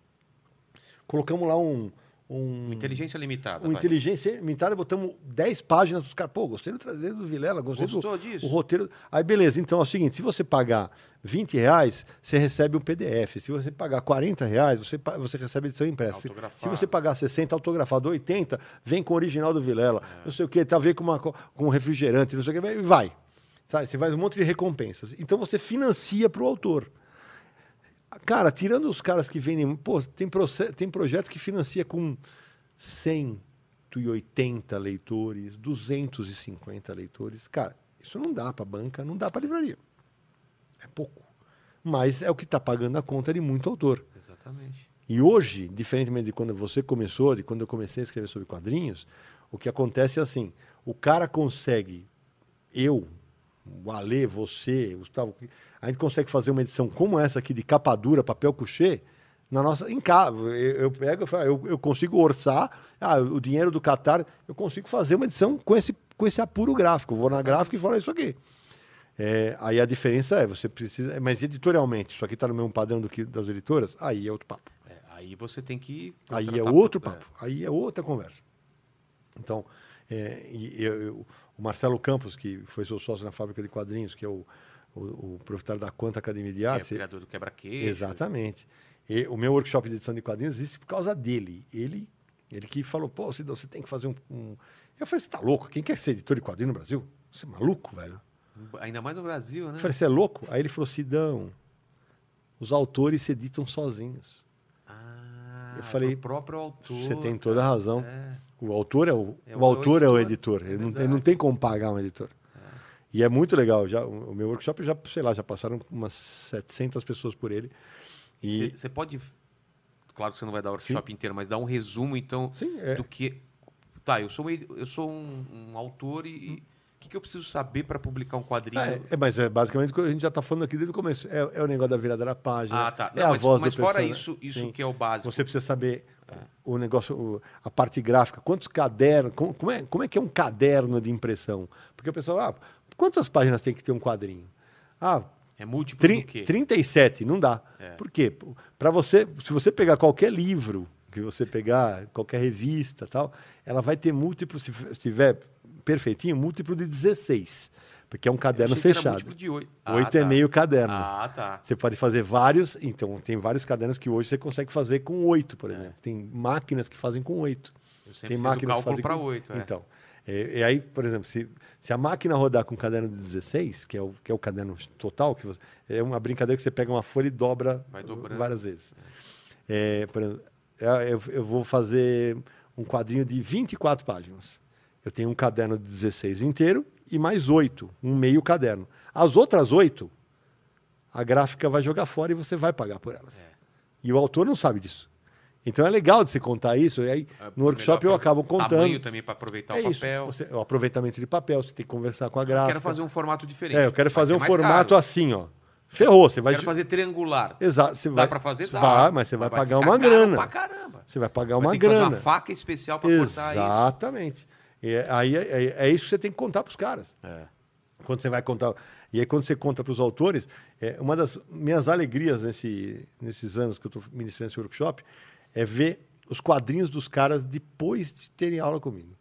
Colocamos lá um. Um, inteligência limitada. Um inteligência limitada, botamos 10 páginas dos caras. Pô, gostei do traseiro do Vilela, gostei Gostou do disso? O roteiro. Aí, beleza. Então é o seguinte: se você pagar 20 reais, você recebe um PDF. Se você pagar 40 reais, você, você recebe edição impressa. Se você pagar 60, autografado, 80, vem com o original do Vilela. É. Não sei o que, tá ver com, uma, com um refrigerante, não sei o que, vai. Sabe? Você faz um monte de recompensas. Então você financia para o autor. Cara, tirando os caras que vendem. Pô, tem, tem projetos que financia com 180 leitores, 250 leitores. Cara, isso não dá para banca, não dá para livraria. É pouco. Mas é o que está pagando a conta de muito autor. Exatamente. E hoje, diferentemente de quando você começou, de quando eu comecei a escrever sobre quadrinhos, o que acontece é assim: o cara consegue, eu, o Alê, você, Gustavo, a gente consegue fazer uma edição como essa aqui de capa dura, papel couché, na nossa em casa. Eu, eu pego, eu, eu consigo orçar ah, o dinheiro do Qatar, eu consigo fazer uma edição com esse, com esse apuro gráfico. vou na gráfica e falo isso aqui. É, aí a diferença é, você precisa. Mas editorialmente, isso aqui está no mesmo padrão do que das editoras, aí é outro papo. É, aí você tem que. Aí é outro papo. É. Aí é outra conversa. Então, é, eu, eu, o Marcelo Campos, que foi seu sócio na fábrica de quadrinhos, que é o, o, o proprietário da Quanta Academia de Que é o criador do quebra-queixo. Exatamente. E o meu workshop de edição de quadrinhos existe por causa dele. Ele, ele que falou, pô, Cidão, você tem que fazer um, um... Eu falei, você tá louco? Quem quer ser editor de quadrinho no Brasil? Você é maluco, velho? Ainda mais no Brasil, né? Eu falei, você é louco? Aí ele falou, Sidão, os autores se editam sozinhos. Ah, Eu falei, pro próprio autor. Você tem toda a razão. É. O autor é o, É o o autor é o editor, editor. é ele, não, ele não tem como pagar um editor. E é muito legal. Já, o meu workshop, já, sei lá, já passaram umas 700 pessoas por ele. E, Você pode. Claro que você não vai dar o workshop inteiro, mas dar um resumo, então, sim, é, do que. Tá, eu sou, um eu sou um, um autor e. e O que, que eu preciso saber para publicar um quadrinho? é, é, mas é basicamente o que a gente já está falando aqui desde o começo. É, é o negócio da virada da página. Ah, tá. É Não, a mas, voz mas do fora isso, isso Sim. que é o básico. Você precisa saber o negócio, o- a parte gráfica, quantos cadernos, como, como é, como é que é um caderno de impressão? Porque o pessoal, ah, quantas páginas tem que ter um quadrinho? Ah, É múltiplo Tri- do quê? 37, não dá. É. Por quê? Para você, se você pegar qualquer livro que você pegar, qualquer revista, tal, ela vai ter múltiplo, se f- tiver perfeitinho, múltiplo de 16, porque é um caderno achei que era fechado. múltiplo de 8. Oito é meio caderno. Ah, tá. Você pode fazer vários, então tem vários cadernos que hoje você consegue fazer com oito, por exemplo. Tem máquinas que fazem com oito. Eu sempre Tem máquinas que cálculo fazem para com- 8. É. Então, é, e aí, por exemplo, se, se a máquina rodar com um caderno de 16, que é o, que é o caderno total, que você- é uma brincadeira que você pega uma folha e dobra várias vezes. É, por exemplo, é, eu, eu vou fazer um quadrinho de 24 páginas. Eu tenho um caderno de 16 inteiro e mais oito, um meio caderno. As outras oito, a gráfica vai jogar fora e você vai pagar por elas. É. E o autor não sabe disso. Então é legal de você contar isso. E aí, É no workshop eu acabo contando. Tamanho também para aproveitar É o papel. Você- o aproveitamento de papel, você tem que conversar com a Eu gráfica. quero fazer um formato diferente. É, eu quero Vai fazer um formato caro. assim, ó. Ferrou, você vai. Quero fazer triangular. Exato. Você Dá vai... pra fazer? Dá. Vai, mas você vai, Mas pagar uma grana. Pra caramba. Você vai pagar Vai uma ter que fazer grana. uma faca especial para cortar isso. Exatamente. E é- aí é, é- é isso que você tem que contar para os caras. É. Quando você vai contar. E aí, quando você conta para os autores, é, uma das minhas alegrias nesse, nesses anos que eu estou ministrando esse workshop é ver os quadrinhos dos caras depois de terem aula comigo.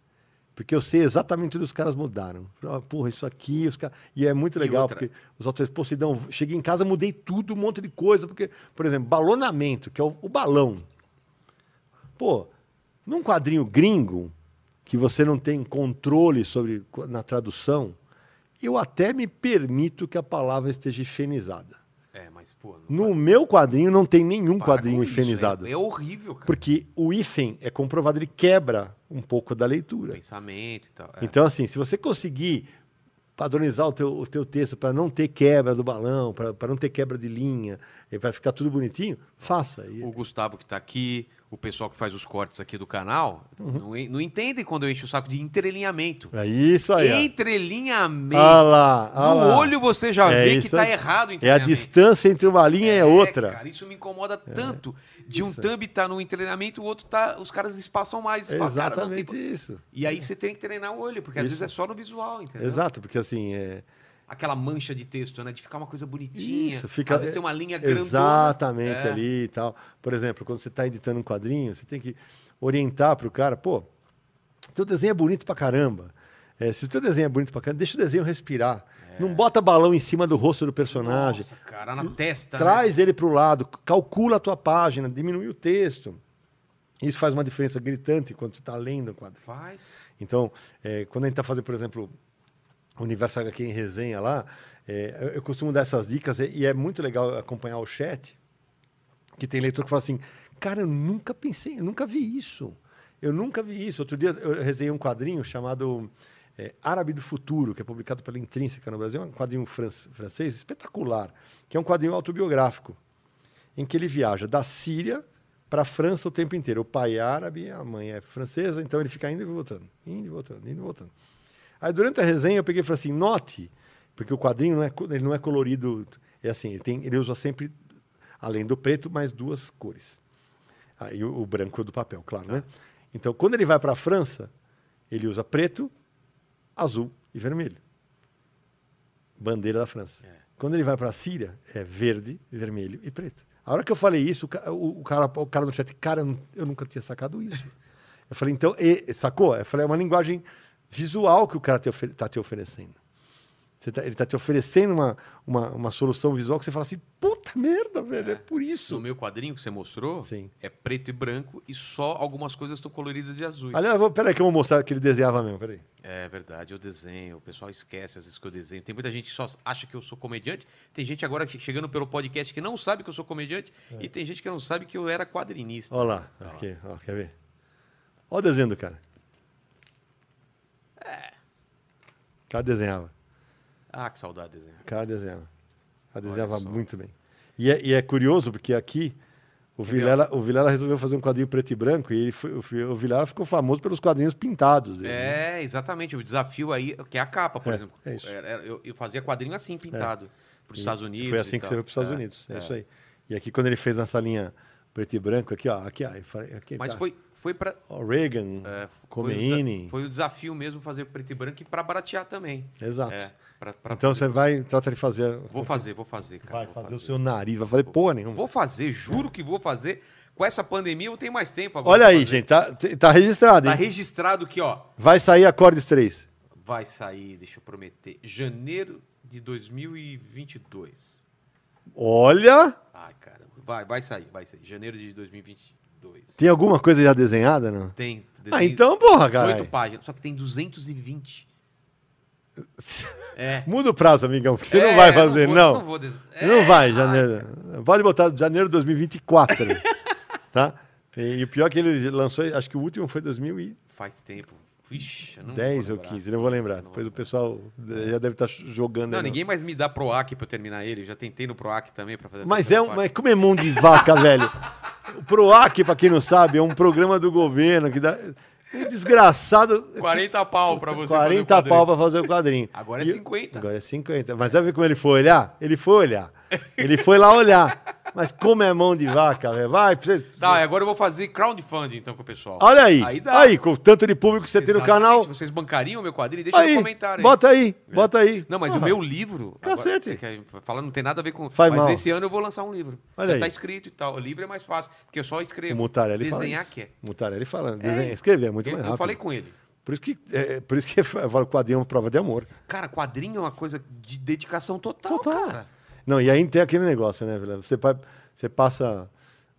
Porque eu sei exatamente onde os caras mudaram. Ah, Porra, isso aqui, os caras. E é muito legal, porque os autores, pô, Sidão, cheguei em casa, mudei tudo, um monte de coisa. Porque, por exemplo, balonamento, que é o, o balão. Pô, num quadrinho gringo, que você não tem controle sobre na tradução, eu até me permito que a palavra esteja hifenizada. É, mas, pô. No meu quadrinho não tem nenhum para quadrinho isso, hifenizado. É, é horrível, cara. Porque o hífen é comprovado, ele quebra um pouco da leitura. Pensamento e tal. é. Então, assim, se você conseguir padronizar o teu, o teu texto para não ter quebra do balão, para não ter quebra de linha, vai ficar tudo bonitinho, faça. E- O Gustavo que tá aqui, o pessoal que faz os cortes aqui do canal, não, en- não entendem quando eu encho o saco de entrelinhamento. É isso aí. Entrelinhamento. Ah lá, ah no lá. olho você já É vê que tá aí. errado o É a distância entre uma linha e outra. Cara, isso me incomoda tanto. De um isso. thumb tá no entrelinhamento, o outro tá. Os caras espaçam mais. É fala, cara, não tem exatamente isso. E aí você tem que treinar o olho, porque às Isso. vezes é só no visual, entendeu? Exato, porque assim, é, Aquela mancha de texto, né? De ficar uma coisa bonitinha. Isso, fica- Às vezes tem uma linha grandona. exatamente É. ali e tal. Por exemplo, quando você está editando um quadrinho, você tem que orientar para o cara, pô, teu desenho é bonito pra caramba. É, se o teu desenho é bonito pra caramba, deixa o desenho respirar. Não bota balão em cima do rosto do personagem. Nossa, cara, na testa. né? Traz ele para o lado, calcula a tua página, diminui o texto. Isso faz uma diferença gritante quando você está lendo o quadro. Faz. Então, é, quando a gente está fazendo, por exemplo, Universo HQ em resenha lá, é, eu, eu costumo dar essas dicas e, e é muito legal acompanhar o chat, que tem leitor que fala assim, cara, eu nunca pensei, eu nunca vi isso. Eu nunca vi isso. Outro dia eu resenhei um quadrinho chamado é, Árabe do Futuro, que é publicado pela Intrínseca no Brasil, é um quadrinho fran- francês espetacular, que é um quadrinho autobiográfico, em que ele viaja da Síria para a França o tempo inteiro. O pai é árabe, a mãe é francesa, então ele fica indo e voltando, indo e voltando, indo e voltando. Aí durante a resenha eu peguei e falei assim, note, porque o quadrinho não é, ele não é colorido, é assim, ele, tem, ele usa sempre, além do preto, mais duas cores. Aí o, o branco do papel, claro, né? Então, quando ele vai para a França, ele usa preto, azul e vermelho. Bandeira da França. É. Quando ele vai para a Síria, é verde, vermelho e preto. A hora que eu falei isso, o, o- cara, o cara no chat, cara, eu nunca tinha sacado isso. Eu falei, então, e- sacou? Eu falei, é uma linguagem visual que o cara está te, ofe- te oferecendo. Tá- ele tá te oferecendo uma, uma, uma solução visual que você fala assim, puta merda, velho, é, por No isso. meu quadrinho que você mostrou, Sim. é preto e branco e só algumas coisas estão coloridas de azul. Aliás, vou, peraí que eu vou mostrar que ele desenhava mesmo, peraí. É verdade, eu desenho. O pessoal esquece às vezes que eu desenho. Tem muita gente que só acha que eu sou comediante. Tem gente agora chegando pelo podcast que não sabe que eu sou comediante. É. E tem gente que não sabe que eu era quadrinista. Olha lá, aqui, ó, quer ver? Olha o desenho do cara. Cara desenhava. Ah, que saudade de desenhar. Cara desenhava. Cara desenhava muito bem. E é, e é curioso, porque aqui o. Vilela, o Vilela resolveu fazer um quadrinho preto e branco e ele foi- o, Vilela ficou famoso pelos quadrinhos pintados. dele, né? É, exatamente. O desafio aí, que é a capa, por É, exemplo. é eu, eu fazia quadrinho assim, pintado. Para os Estados Unidos. Foi assim que tal. você foi para os Estados É, Unidos. É, é. isso aí. E aqui, quando ele fez nessa linha preto e branco, aqui, ó, aqui, ó, aqui Mas tá. foi, foi para. Reagan, É, Khomeini. Foi, o desafio mesmo fazer preto e branco e para baratear também. Exato. É, pra- pra então fazer- você vai, trata de fazer. Vou fazer, vou fazer, cara. Vai vou fazer, o seu nariz, vai fazer porra nenhuma. Vou fazer, juro que vou fazer. Com essa pandemia eu tenho mais tempo agora. Olha aí, fazer. gente, tá, tá registrado, Tá hein? registrado aqui, ó. Vai sair Acordes 3. Vai sair, deixa eu prometer, janeiro de 2022. Olha! Ai, caramba. Vai, vai sair, vai sair. Janeiro de 2022. Tem alguma coisa já desenhada, não? Tem. Ah, então, porra, 18 cara. páginas, só que tem 220. É. Muda o prazo, amigão, porque você É, não vai fazer, vou- não. Não, vou des- Não É, vai, ai, janeiro. Pode botar janeiro de 2024, tá? E, e o pior é que ele lançou, acho que o último foi 2010 Faz tempo. Vixe, eu não ou vou lembrar. 15, não vou lembrar. Não Depois vou o pessoal já deve estar jogando. Não, aí, ninguém mais me dá Proac pra eu terminar ele. Eu já tentei no Proac também pra fazer Mas é um, mas como é mão de vaca, velho. O PROAC, pra quem não sabe, é um programa do governo que dá. Um desgraçado. 40 pau pra você 40 fazer o pau pra fazer o quadrinho. Agora é E- 50. Agora é 50. Mas sabe como ele foi olhar? Ele foi olhar. Ele foi lá olhar. Mas como é mão de vaca, velho. Vai, você. Tá, agora eu vou fazer crowdfunding então com o pessoal. Olha aí. Aí Aí, dá. com o tanto de público que você tem no Exatamente. canal. Vocês bancariam o meu quadrinho? Deixa Aí, no comentário aí. bota aí, bota aí. Não, mas Porra. o meu livro. Cacete. Agora, é que Fala, não tem nada a ver com. Faz mas mal. esse ano eu vou lançar um livro. Olha Já aí. tá escrito e tal. O livro é mais fácil, porque eu só O escrevo. Mutarelli fala Desenhar isso. que é. Mutarelli falando. Desenhar, escrever é muito Eu, mais eu rápido. falei com ele. Por isso que, é, por isso que eu o quadrinho é uma prova de amor. Cara, quadrinho é uma coisa de dedicação total, Total. cara. Não, e aí tem aquele negócio, né, Vila? Você, você passa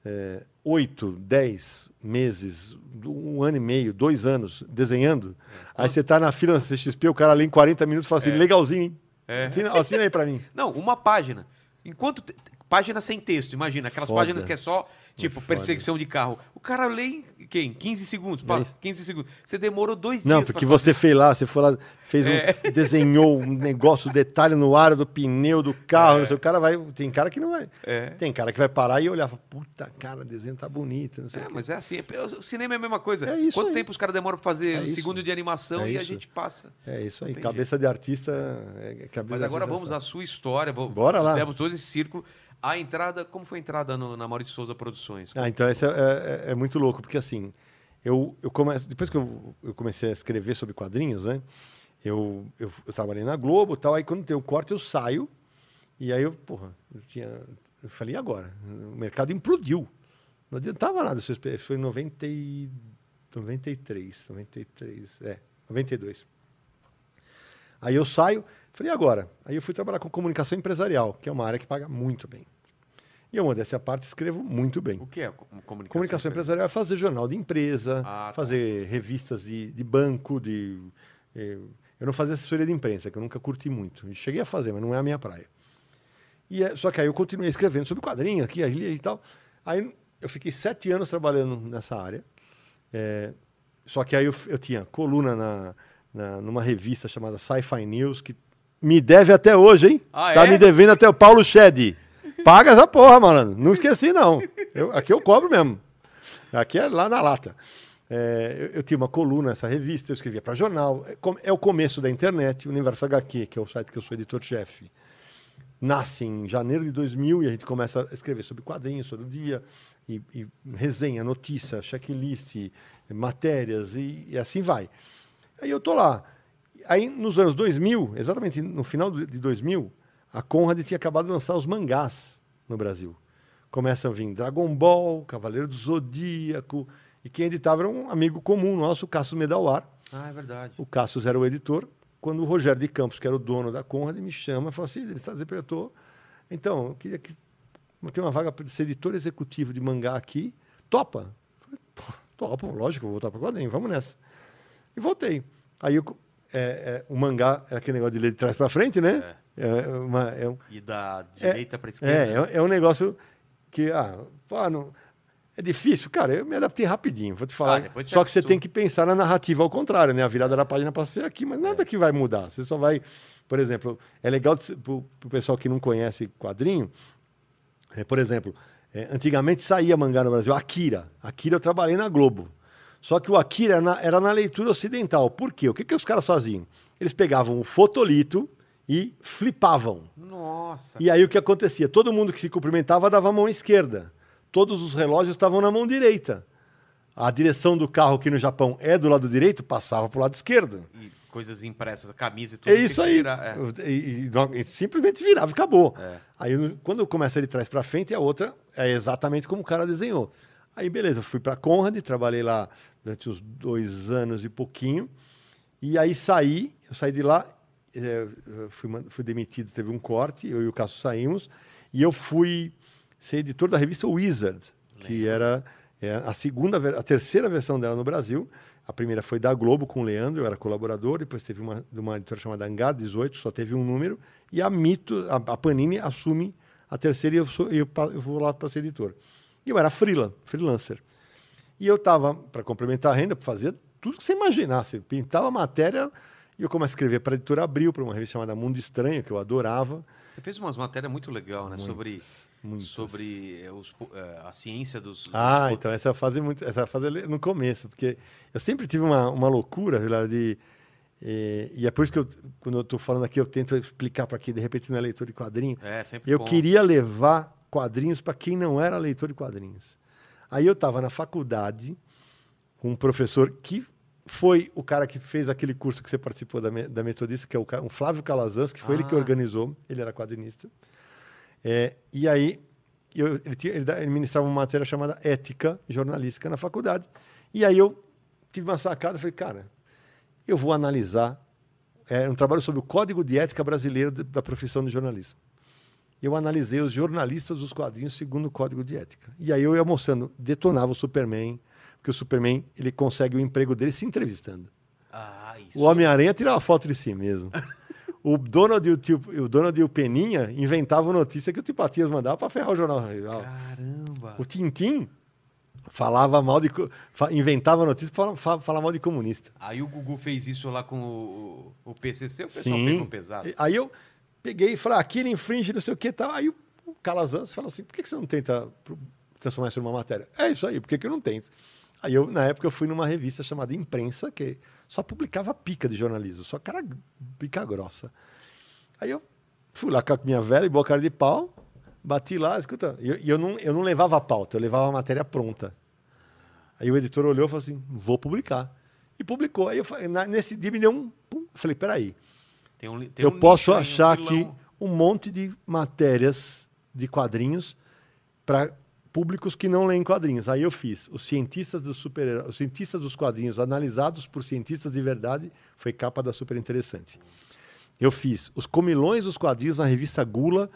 é, oito, dez meses, um ano e meio, dois anos desenhando. Aí você tá na fila da CXP, o cara lê em 40 minutos e fala assim, legalzinho, hein? É. Assina, assina aí pra mim. Não, uma página. Enquanto. Página sem texto, imagina. Aquelas Foda. páginas que é só, tipo, perseguição de carro. O cara lê em quem? 15 segundos. Pá, É isso. 15 segundos. Você demorou dois Não, dias. porque pra você fez lá, você foi lá, fez um, É. desenhou um negócio, detalhe no aro do pneu do carro. não sei, o cara vai. Tem cara que não vai. É. Tem cara que vai parar e olhar, e falar, puta, cara, o desenho tá bonito, não sei É, o mas é assim. é- O cinema é a mesma coisa. É isso Quanto aí. tempo os caras demoram pra fazer É um isso. segundo de animação É e a gente passa? É isso aí, cabeça de artista. é- cabeça Mas agora vamos à sua história. Bora lá. Fizemos todo esse círculo. A entrada, como foi a entrada no- na Maurício Souza Produções? Ah, então esse é, é- é muito louco, porque assim, eu, eu come... depois que eu, eu comecei a escrever sobre quadrinhos, né? Eu, eu, eu trabalhei na Globo tal, aí quando tem o corte eu saio, e aí eu, porra, eu tinha. Eu falei, e agora? O mercado implodiu. Não adiantava nada. Isso foi em 90 e... 93, 93, é, 92. Aí eu saio, falei, e agora? Aí eu fui trabalhar com comunicação empresarial, que é uma área que paga muito bem. E eu, modéstia à parte, escrevo muito bem. O que é co- comunicação? Comunicação empresarial é fazer jornal de empresa, Ah, tá. fazer revistas de, de banco, de. eh, eu não fazia assessoria de imprensa, que eu nunca curti muito. Cheguei a fazer, mas não é a minha praia. E é- só que aí eu continuei escrevendo sobre quadrinhos aqui, ali e tal. Aí eu fiquei sete anos trabalhando nessa área. É, só que aí eu, eu tinha coluna na, na- numa revista chamada Sci-Fi News, que me deve até hoje, hein? Ah, tá é? me devendo até o Paulo Shed. Paga essa porra, malandro. Não esqueci, não. Eu- aqui eu cobro mesmo. Aqui é lá na lata. É, eu, eu tinha uma coluna nessa revista, eu escrevia para jornal. É, é o começo da internet, o Universo HQ, que é o site que eu sou editor-chefe. Nasce em janeiro de 2000 e a gente começa a escrever sobre quadrinhos todo dia, e, e resenha, notícia, checklist, matérias, e, e assim vai. Aí eu tô lá. Aí nos anos 2000, exatamente no final de 2000, a Conrad tinha acabado de lançar os mangás no Brasil. Começam a vir Dragon Ball, Cavaleiro do Zodíaco, e quem editava era um amigo comum nosso, o Cássio Medawar. Ah, é verdade. O Cássio era o editor. quando o Rogério de Campos, que era o dono da Conrad, me chama e fala assim, ele está desempregado. Então, eu queria que tem uma vaga para ser editor executivo de mangá aqui. Topa? Eu Falei, "Pô, topo, lógico, vou voltar para o quadrinho, vamos nessa. E voltei. Aí eu, é, é, o mangá era aquele negócio de ler de trás para frente, né? É. uma- é um, E da direita pra esquerda. é, é, é um negócio que, ah, pô, não, é difícil. Cara, eu me adaptei rapidinho, vou te Ah, falar. você Só que você tem que pensar na narrativa ao contrário, né? A virada da página para ser aqui, mas nada que vai mudar. Você só vai, por exemplo, é legal para o pessoal que não conhece quadrinho, é, por exemplo, é, antigamente saía mangá no Brasil, Akira. Akira eu trabalhei na Globo. Só que o Akira era na, era na leitura ocidental. Por quê? O que, que os caras faziam? Eles pegavam o fotolito e flipavam. Nossa. E aí o que acontecia? Todo mundo que se cumprimentava dava a mão esquerda. Todos os relógios estavam na mão direita. A direção do carro aqui no Japão é do lado direito, passava para o lado esquerdo. E coisas impressas, camisa e tudo. É isso que aí. virar, é. E, e- e simplesmente virava, acabou. É. Aí eu- quando começa de trás para frente, a outra é exatamente como o cara desenhou. Aí beleza, eu fui para Conrad, trabalhei lá durante uns dois anos e pouquinho. E aí saí, eu saí de lá, eh, eu fui, fui demitido, teve um corte, eu e o Cássio saímos, e eu fui ser editor da revista Wizard, que era é, a segunda, a terceira versão dela no Brasil. A primeira foi da Globo com o Leandro, eu era colaborador, depois teve uma, de uma editora chamada Hangar 18, só teve um número, e a Mito, a, a Panini assume a terceira e eu, sou, eu, eu vou lá para ser editor. E eu era freela, freelancer. E eu estava, para complementar a renda, fazia tudo que você imaginasse. Pintava matéria e eu comecei a escrever para a editora Abril, para uma revista chamada Mundo Estranho, que eu adorava. Você fez umas matérias muito legal, né? sobre Muitas, muitas. sobre eh, os eh, a ciência dos. dos Ah, então essa fase é muito, essa fase é no começo, porque eu sempre tive uma, uma loucura, Vilar, de eh, e é por isso que eu, quando eu estou falando aqui, eu tento explicar para quem de repente não é leitor de quadrinho. É, sempre Eu bom. queria levar quadrinhos para quem não era leitor de quadrinhos. Aí eu estava na faculdade com um professor que foi o cara que fez aquele curso que você participou da, da Metodista, que é o, o Flávio Calazans, que foi ele que Ah. organizou, ele era quadrinista. É, e aí eu- ele, tinha- ele ele ministrava uma matéria chamada Ética Jornalística na faculdade. E aí eu tive uma sacada, falei, cara, eu vou analisar é um trabalho sobre o Código de Ética Brasileiro da profissão de jornalismo. Eu analisei os jornalistas dos quadrinhos segundo o Código de Ética. E aí eu ia mostrando, detonava o Superman, porque o Superman ele consegue o emprego dele se entrevistando. Ah, isso. O Homem-Aranha tirava foto de si mesmo. o Donald e o, tio, o Donald e o Peninha inventavam notícia que o Tio Patias mandava para ferrar o jornal. rival. Caramba. O Tintim falava mal de. inventava notícia para falar, falar mal de comunista. Aí o Gugu fez isso lá com o, o PCC, o pessoal Sim. pegou pesado. Aí eu peguei e falei, ah, aqui ele infringe, não sei o que tal. Aí o Calazans falou assim, por que você não tenta transformar isso numa matéria? É isso aí, por que que eu não tento? Aí eu, na época, eu fui numa revista chamada Imprensa, que só publicava pica de jornalismo, só cara pica grossa. Aí eu fui lá com a minha velha e boa cara de pau, bati lá, escuta, e eu, eu, não, eu não levava a pauta, eu levava a matéria pronta. Aí o editor olhou e falou assim, vou publicar. E publicou. Aí eu, fa- na- nesse dia me deu um... Pum, falei, peraí, Tem um, tem eu um posso nicho achar aqui um monte de matérias de quadrinhos para públicos que não leem quadrinhos. Aí eu fiz os cientistas dos super os cientistas dos quadrinhos analisados por cientistas de verdade, foi capa da super interessante. Eu fiz os comilões dos quadrinhos na revista Gula,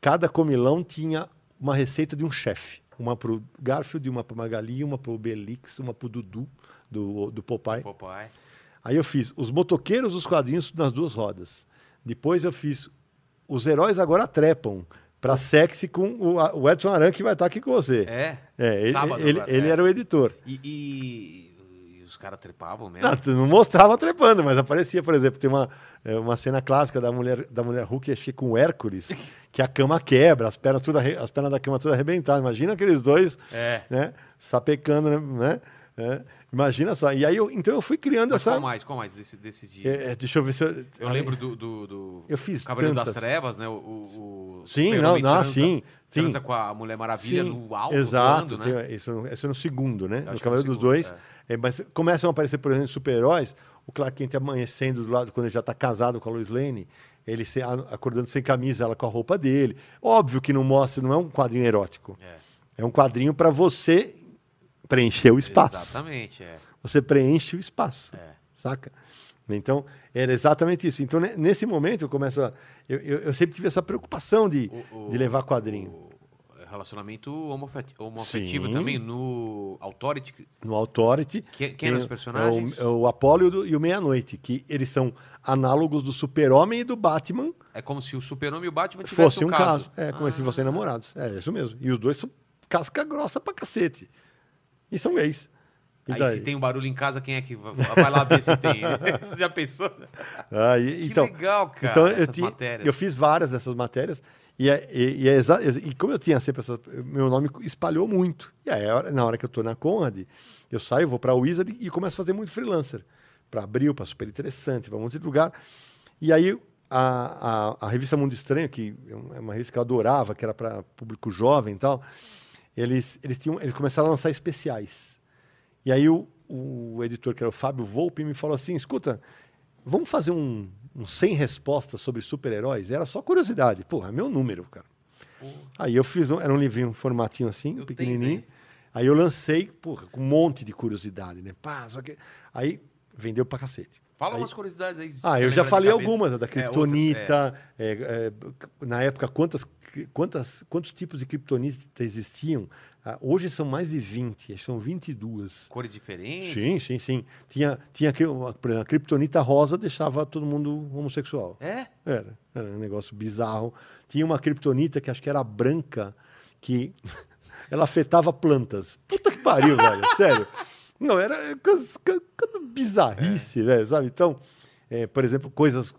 cada comilão tinha uma receita de um chefe, uma para o Garfield, uma para Magali, uma para o Belix, uma para o Dudu do do Popeye. Popeye. Aí eu fiz os motoqueiros dos quadrinhos nas duas rodas. Depois eu fiz os heróis agora trepam para sexy com o, Edson Aran que vai estar aqui com você. É? É, ele, Sábado ele, agora, ele é. era o editor. E, e- e os caras trepavam mesmo? Não, não mostrava trepando, mas aparecia, por exemplo, tem uma, é, uma cena clássica da mulher da mulher Hulk, acho que com o Hércules, que a cama quebra, as pernas tudo as pernas da cama todas arrebentadas. Imagina aqueles dois, É. né, sapecando, né? É, imagina só. E aí eu, então eu fui criando Mas essa qual mais? Qual mais desse, desse dia? É, é, deixa eu ver se eu, Eu lembro do, do, do Eu fiz tantas. das Trevas, né? O, o, o Sim, não, não, transa- sim, sim. Transa com a Mulher Maravilha Sim, no alto Exato, voando, né? tem- isso, isso é no segundo, né? Acho no é Cavaleiro no dos Dois. É, mas começam a aparecer, por exemplo, super-heróis. O Clark Kent amanhecendo do lado, quando ele já está casado com a Lois Lane, ele se- acordando sem camisa, ela com a roupa dele. Óbvio que não mostra, não é um quadrinho erótico. É, É um quadrinho para você preencher o espaço. Exatamente, é. Você preenche o espaço. é. saca? Então, era exatamente isso. Então, ne- nesse momento, eu começo a. Eu, eu, eu sempre tive essa preocupação de, O- o- de levar quadrinho. o relacionamento homoafet- homoafetivo também no Authority. No Authority. Quem, quem eram os personagens? É o, é o Apollo e o Meia-Noite, que eles são análogos do Super-Homem e do Batman, É como se o Super-Homem e o Batman tivessem fosse um caso. É, como se Ah. fossem namorados. É isso mesmo. E os dois são casca grossa pra cacete. E são gays. E Aí daí? se tem um barulho em casa, quem é que vai lá ver se tem? Você já pensou? Ah, e- Que então, legal, cara, então eu, essas tinha- matérias. eu fiz várias dessas matérias e, é- e, é exa- e como eu tinha sempre essa, meu nome espalhou muito. E aí, na hora que eu tô na Conrad, eu saio, vou para a Wizard e começo a fazer muito freelancer. Para Abril, para Super Interessante, para um monte de lugar. E aí a, a, a revista Mundo Estranho, que é uma revista que eu adorava, que era para público jovem e tal, eles, eles, tinham, eles começaram a lançar especiais. E aí o, o editor, que era o Fábio Volpe, me falou assim, escuta, vamos fazer um, um 100 respostas sobre super-heróis? Era só curiosidade. Porra, é meu número, cara. Pô, Aí eu fiz, um, era um livrinho, um formatinho assim, Eu tenho pequenininho. isso Aí eu lancei, porra, com um monte de curiosidade, né? Pá, só que... Aí vendeu pra cacete. Fala Aí- umas curiosidades aí. Ah, eu já falei algumas, a da É, outra- Kryptonita. é, é, na época, quantas, quantas, quantos tipos de Kryptonita existiam? Ah, hoje são mais de 20, acho que são 22. Cores diferentes? Sim, sim, sim. Tinha, tinha a Kryptonita rosa deixava todo mundo homossexual. É? Era, era um negócio bizarro. Tinha uma Kryptonita que acho que era branca, que ela afetava plantas. Puta que pariu, velho, sério. Não, era bizarrice, velho, sabe? Então, é, por exemplo, coisas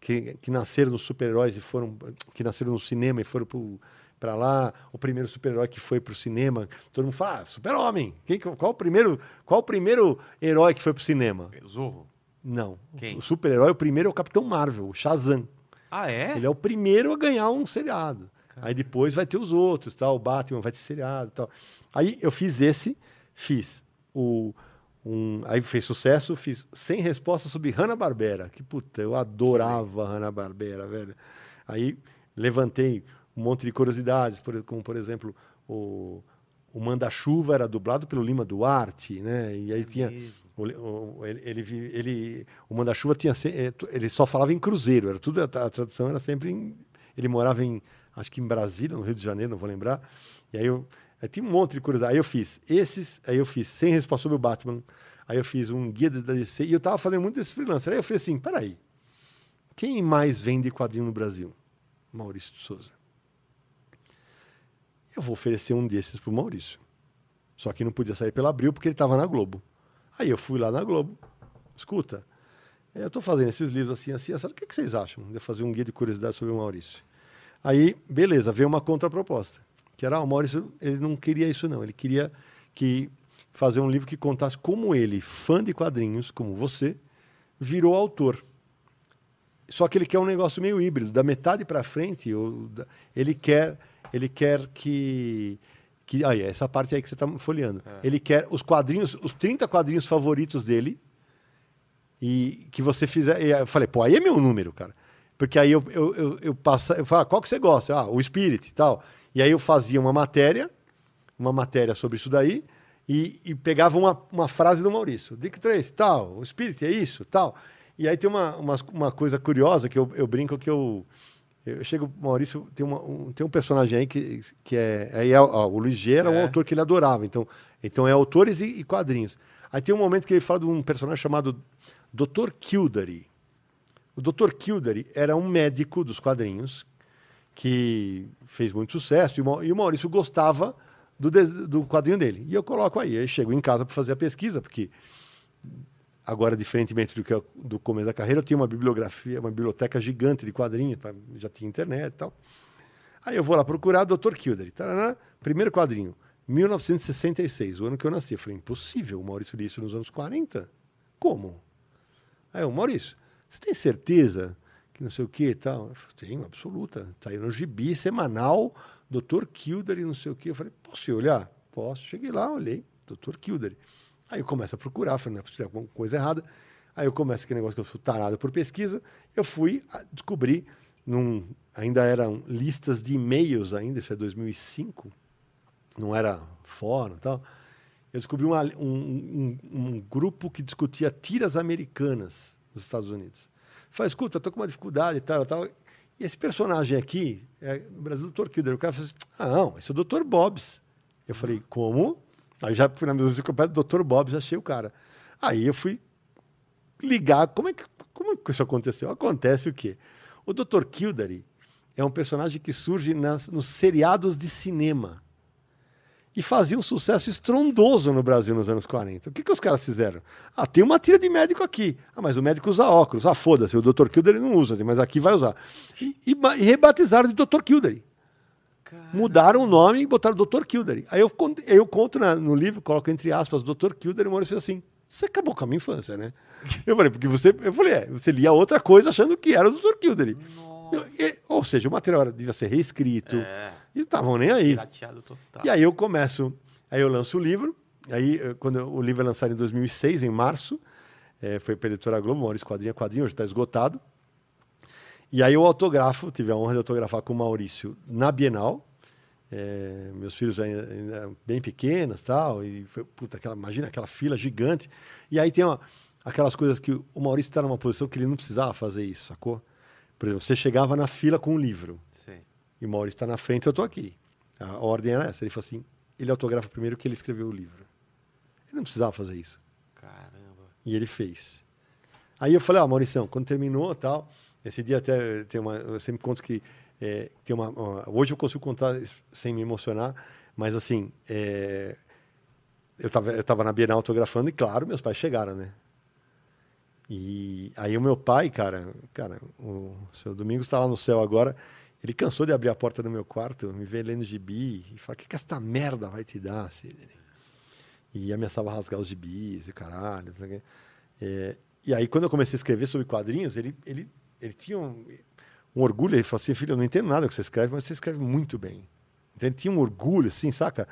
que, que nasceram nos super-heróis e foram. que nasceram no cinema e foram pro, pra lá. O primeiro super-herói que foi pro cinema, todo mundo fala, ah, super-homem. Qual o primeiro, qual o primeiro herói que foi pro cinema? Zorro. Não. Quem? O super-herói, o primeiro é o Capitão Marvel, o Shazam. Ah, é? Ele é o primeiro a ganhar um seriado. Aí depois vai ter os outros, tal. O Batman vai ter seriado, tal. Aí eu fiz esse, fiz o um, aí fez sucesso, fiz 100 respostas sobre Hanna Barbera. Que puta, eu adorava Hanna Barbera, velho. Aí levantei um monte de curiosidades, por- como por exemplo o o Manda-Chuva era dublado pelo Lima Duarte, né? E aí tinha mesmo. o, o- ele, ele, ele- o Manda-Chuva tinha eh, ele só falava em cruzeiro, era tudo a, a tradução era sempre em, ele morava em acho que em Brasília, no Rio de Janeiro, não vou lembrar. E aí eu aí tinha um monte de curiosidade. Aí eu fiz esses, aí eu fiz 100 respostas sobre o Batman. Aí eu fiz um guia da DC e eu tava fazendo muito desse freelancer. Aí eu falei assim, peraí, quem mais vende quadrinho no Brasil? Maurício de Souza. Eu vou oferecer um desses pro Maurício. Só que não podia sair pela Abril porque ele estava na Globo. Aí eu fui lá na Globo. Escuta, eh, eu estou fazendo esses livros assim, assim, assim. O que, que vocês acham de fazer um guia de curiosidade sobre o Maurício? Aí, beleza, veio uma contraproposta. Que era, ah, o Maurício, ele não queria isso não. Ele queria que fazer um livro que contasse como ele, fã de quadrinhos, como você, virou autor. Só que ele quer um negócio meio híbrido, da metade para frente, ele quer, ele quer que que aí, essa parte aí que você está folheando. Ele quer os quadrinhos, os 30 quadrinhos favoritos dele e que você fizer. Eu falei, pô, aí é meu número, cara. Porque aí eu, eu, eu, eu passa, eu falo, qual que você gosta? Ah, o Spirit e tal. E aí eu fazia uma matéria, uma matéria sobre isso daí, e, e pegava uma, uma frase do Maurício. Dick Trace, tal, o Spirit é isso, tal. E aí tem uma, uma, uma coisa curiosa que eu, eu brinco que eu. Eu chego, Maurício, tem, uma, um, tem um personagem aí que, que é. Aí é, ó, o Luiz era um É. autor que ele adorava. Então, então é autores e, e quadrinhos. Aí tem um momento que ele fala de um personagem chamado Dr. Kildare. O Dr. Kildare era um médico dos quadrinhos que fez muito sucesso e o Mau- o Maurício gostava do, do quadrinho dele. E eu coloco aí. Aí chego em casa para fazer a pesquisa, porque agora, diferentemente do que eu- do começo da carreira, eu tinha uma bibliografia, uma biblioteca gigante de quadrinhos, já tinha internet e tal. Aí eu vou lá procurar Dr. Kildare. Tarará, primeiro quadrinho, 1966, o ano que eu nasci. Eu falei, impossível, o Maurício li isso nos anos 40. Como? Aí eu, Maurício, você tem certeza que não sei o que e tal? Eu falei, tenho, absoluta. Saiu no gibi semanal, Dr. Kildare, não sei o que. Eu falei, posso olhar? Posso. Cheguei lá, olhei, Dr. Kildare. Aí eu começo a procurar, falei, não é possível, alguma coisa errada. Aí eu começo aquele negócio que eu sou tarado por pesquisa. Eu fui descobrir, num, ainda eram listas de e-mails ainda, isso é 2005, não era fórum e tal. eu descobri uma- um, um- um grupo que discutia tiras americanas nos Estados Unidos. Falei, escuta, tô com uma dificuldade e tal, tal. E esse personagem aqui, é, no Brasil, o Dr. Kilder. O cara falou assim, ah, não, esse é o Dr. Bobs. Eu falei, como? Aí já fui na minha enciclopédia do Dr. Bobs, achei o cara. Aí eu fui ligar, como é que, como é que isso aconteceu? Acontece o quê? O Dr. Kildare é um personagem que surge nas, nos seriados de cinema e fazia um sucesso estrondoso no Brasil nos anos 40. O que, que os caras fizeram? Ah, tem uma tira de médico aqui. Ah, mas o médico usa óculos. Ah, foda-se, o Dr. Kildare não usa, mas aqui vai usar. E, e e rebatizaram de Dr. Kildare. Mudaram o nome e botaram Dr. Kildare. Aí eu, conto- eu conto na- no livro, coloco entre aspas, Dr. Kildare, e o Maurício assim. Você acabou com a minha infância, né? Eu falei, porque você. Eu falei, é, você lia outra coisa achando que era o Dr. Kildare. Eu- ou seja, o material devia ser reescrito. É. E estavam nem aí. E aí eu começo, aí eu lanço o livro, aí eh, quando o livro é lançado em 2006, em março, eh, foi pela Editora Globo, Maurício Quadrinha Quadrinho, hoje está esgotado. E aí eu autografo, tive a honra de autografar com o Maurício na Bienal, eh, meus filhos ainda, ainda bem pequenos tal, e foi, puta, aquela, imagina aquela fila gigante. E aí tem uma- aquelas coisas que o Maurício está numa posição que ele não precisava fazer isso, sacou? Por exemplo, você chegava na fila com um livro, Sim. E o Maurício está na frente, eu estou aqui. A ordem era essa. Ele falou assim: ele autografa primeiro que ele escreveu o livro. Ele não precisava fazer isso. Caramba. E ele fez. Aí eu falei: Ó, Maurição, quando terminou tal, esse dia até tem uma. Eu sempre conto que é, tem uma, uma- Hoje eu consigo contar sem me emocionar, mas assim. é, eu estava eu tava na Bienal autografando e, claro, meus pais chegaram, né? E aí o meu pai, cara, cara, o seu Domingos está lá no céu agora. Ele cansou de abrir a porta do meu quarto, me ver lendo gibi e falar: o que, que essa merda vai te dar, Sidney? E ameaçava rasgar os gibis e caralho. É, e aí, quando eu comecei a escrever sobre quadrinhos, ele, ele, ele tinha um, um orgulho. Ele falou assim: filho, eu não entendo nada do que você escreve, mas você escreve muito bem. Então, ele tinha um orgulho, assim, saca?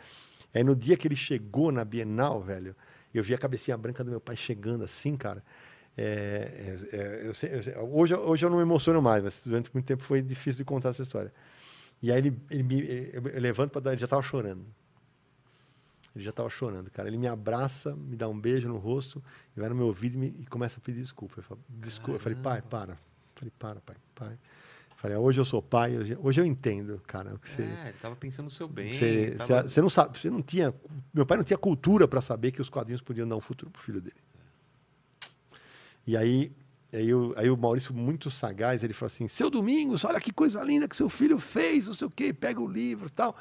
Aí, no dia que ele chegou na Bienal, velho, eu vi a cabecinha branca do meu pai chegando assim, cara. É, é, é, eu sei- eu sei- hoje, hoje eu não me emociono mais, mas durante muito tempo foi difícil de contar essa história. E aí ele, ele me, ele- eu levanto para dar, ele já estava chorando. Ele já estava chorando, cara. Ele me abraça, me dá um beijo no rosto, e vai no meu ouvido e, me- e começa a pedir desculpa. Eu falo, desculpa. Eu falei, pai, para. Eu falei, para, pai, pai. Eu falei, "Ah, hoje eu sou pai, hoje, hoje eu entendo, cara, o que você. É, ele tava pensando no seu bem. Você, tava- você não sabe, você não tinha. Meu pai não tinha cultura para saber que os quadrinhos podiam dar um futuro pro filho dele. E aí, aí, o, aí o Maurício, muito sagaz, ele falou assim: Seu Domingos, olha que coisa linda que seu filho fez, não sei o quê, pega o livro e tal.